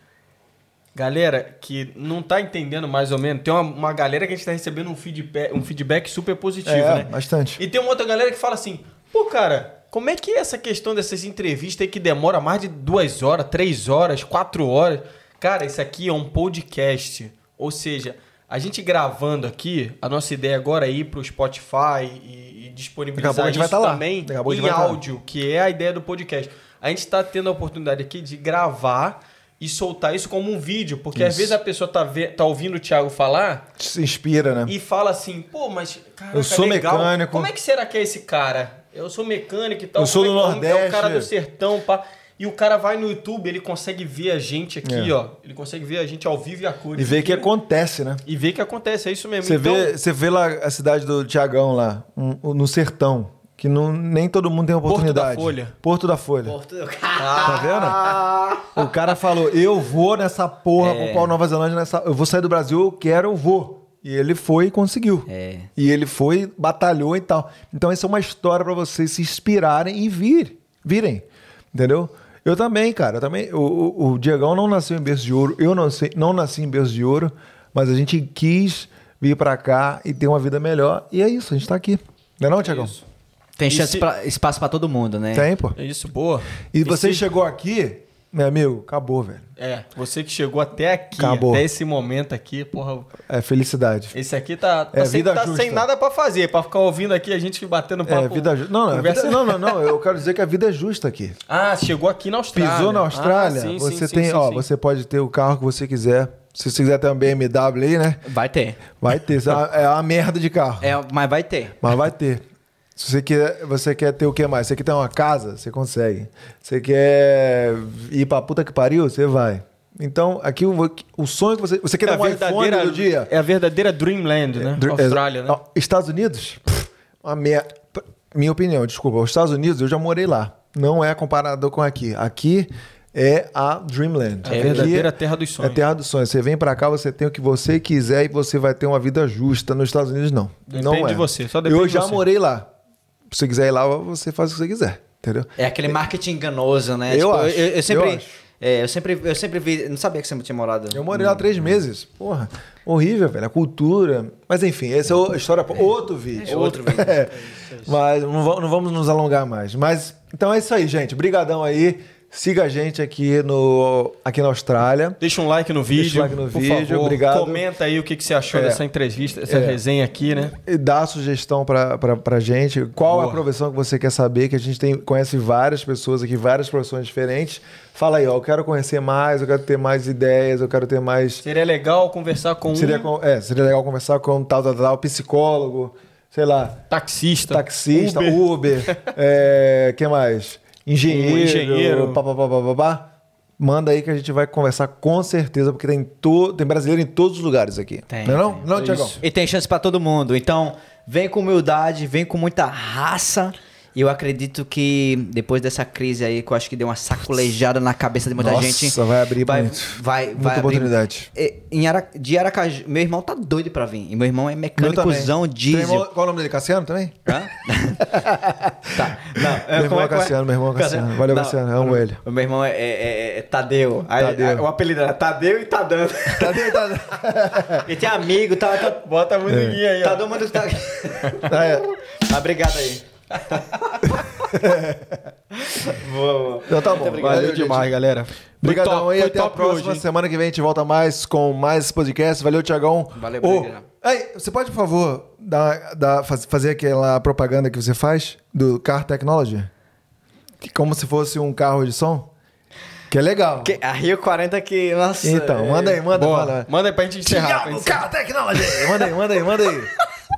Galera que não tá entendendo mais ou menos, tem uma, uma galera que a gente tá recebendo um feedback, um feedback super positivo, É, né? bastante. E tem uma outra galera que fala assim, pô, cara, como é que é essa questão dessas entrevistas aí que demora mais de duas horas, três horas, quatro horas? Cara, isso aqui é um podcast. Ou seja, a gente gravando aqui, a nossa ideia agora é ir pro Spotify e, e disponibilizar isso tá também em tá áudio, que é a ideia do podcast. A gente está tendo a oportunidade aqui de gravar e soltar isso como um vídeo, porque às Isso. vezes a pessoa tá, ve- tá ouvindo o Thiago falar Se inspira, né? e fala assim, pô, mas cara, Eu sou mecânico. Como é que será que é esse cara? Eu sou mecânico e tal. Eu sou como do é que- É o Nordeste. cara do sertão, pá. E o cara vai no YouTube, ele consegue ver a gente aqui, É. ó. Ele consegue ver a gente ao vivo e a cores. E ver que aqui, acontece, né? E ver que acontece, é isso mesmo. Você, então, vê, você vê lá a cidade do Tiagão lá, um- no sertão, que não, nem todo mundo tem Porto da oportunidade. Folha. Porto da Folha. Porto- Tá vendo? O cara falou: eu vou nessa porra É. com o pau Nova Zelândia, nessa... eu vou sair do Brasil, eu quero, eu vou. E ele foi e conseguiu. É. E ele foi, batalhou e tal. Então, essa é uma história pra vocês se inspirarem e vir, virem. Entendeu? Eu também, cara. Eu também, o, o, o Diegão não nasceu em berço de ouro. Eu não, sei, não nasci em berço de ouro. Mas a gente quis vir pra cá e ter uma vida melhor. E é isso, a gente tá aqui. Não é não, Tiagão? Tem E chance se- pra- espaço pra todo mundo, né? Tem, pô. É isso, boa. E você se- chegou aqui Meu amigo, acabou, velho. É, você que chegou até aqui, Acabou. até esse momento aqui, porra. É felicidade. Esse aqui tá, tá, É, sem, vida tá justa. sem nada pra fazer, pra ficar ouvindo aqui a gente batendo papo. É, vida justa. Não, não, é conversa- não, não, não. Eu quero dizer que a vida é justa aqui. Ah, chegou aqui na Austrália. Pisou na Austrália, Ah, sim, você sim, tem, sim, ó, sim. você pode ter o carro que você quiser. Se você quiser ter uma BMW aí, né? Vai ter. Vai ter. É uma- é uma merda de carro. É, mas vai ter. Mas vai ter. Se você quer, você quer ter o que mais? Você quer ter uma casa? Você consegue. Você quer ir pra puta que pariu? Você vai. Então, aqui o, o sonho que você. Você quer É a um iPhone do dia? É a verdadeira Dreamland, né? Dr- Austrália, é, né? Estados Unidos? Pff, merda. Minha opinião, desculpa. Os Estados Unidos, eu já morei lá. Não é comparado com aqui. Aqui é a Dreamland. É a verdadeira terra dos É sonhos. terra dos sonhos. Você vem pra cá, você tem o que você quiser e você vai ter uma vida justa. Nos Estados Unidos, não. Depende não é. de você, só depende Eu de já você. morei lá. Se você quiser ir lá, você faz o que você quiser. Entendeu? É aquele marketing enganoso, né? Eu Tipo, acho, Eu, eu sempre. eu acho. é, eu sempre, eu sempre vi. Não sabia que você tinha morado. Eu morei lá três meses. Porra, horrível, velho. A cultura. Mas enfim, essa é o- história para outro vídeo. É outro vídeo. É. Mas não, não vamos nos alongar mais. Mas então é isso aí, gente. Brigadão aí. Siga a gente aqui, no, aqui na Austrália. Deixa um like no Deixa vídeo. um like no por vídeo, favor. obrigado. Comenta aí o que, que você achou É. dessa entrevista, essa É. resenha aqui, né? E dá a sugestão pra, pra, pra gente. Qual Boa. a profissão que você quer saber? Que a gente tem, conhece várias pessoas aqui, várias profissões diferentes. Fala aí, ó. Eu quero conhecer mais, eu quero ter mais ideias, eu quero ter mais. Seria legal conversar com Seria, um é, seria legal conversar com um tal, tal, tal, psicólogo, sei lá, taxista. taxista, Uber. Uber, é, que mais? Engenheiro, Um engenheiro. Pá, pá, pá, pá, pá, pá. Manda aí que a gente vai conversar com certeza, porque tem, to, tem brasileiro em todos os lugares aqui. Tem, não é não? tem. Não, Tiagão? E tem chance pra todo mundo. Então, vem com humildade, vem com muita raça. E eu acredito que depois dessa crise aí, que eu acho que deu uma sacolejada na cabeça de muita Nossa, gente. vai abrir vai, muito. vai, Muita vai abrir- oportunidade. É, Em Ara... De Aracaju, meu irmão tá doido pra vir. E meu irmão é mecânicozão diesel. irmão- qual é o nome dele? Cassiano também? Hã? tá. Não, Meu irmão é Cassiano, meu irmão é Cassiano. Valeu, Cassiano, amo ele. Meu irmão é, é- é- é Tadeu. Aí- Tadeu. aí o apelido era Tadeu e tá dando. Cadê? Tá... e tem amigo, tá, tá, Bota a musiquinha aí, ó. todo mundo tá. Ah, é. Ah, obrigado aí. boa, boa. Então tá bom. Valeu gente. demais, galera. Obrigadão aí, até a próxima hoje, semana que vem a gente volta mais com mais podcasts. Valeu, Tiagão. Valeu, obrigado. aí, você pode, por favor, dar, dar- faz- fazer aquela propaganda que você faz do Car Technology? Que como se fosse um carro de som? Que é legal. Que- a Rio 40 que. Nossa. Então, manda aí, manda, Boa. fala. Manda aí pra gente encerrar. pra. Car Technology! Manda aí, manda aí, manda aí.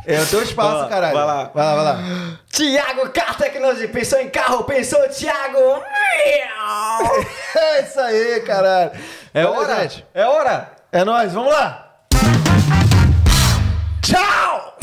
É o teu espaço, vai caralho. Vai lá. Vai lá, vai lá. Tiago Car Tecnologia. Pensou em carro? Pensou, Tiago? é isso aí, caralho. É hora. Gente. É hora. É nós. Vamos lá. Tchau!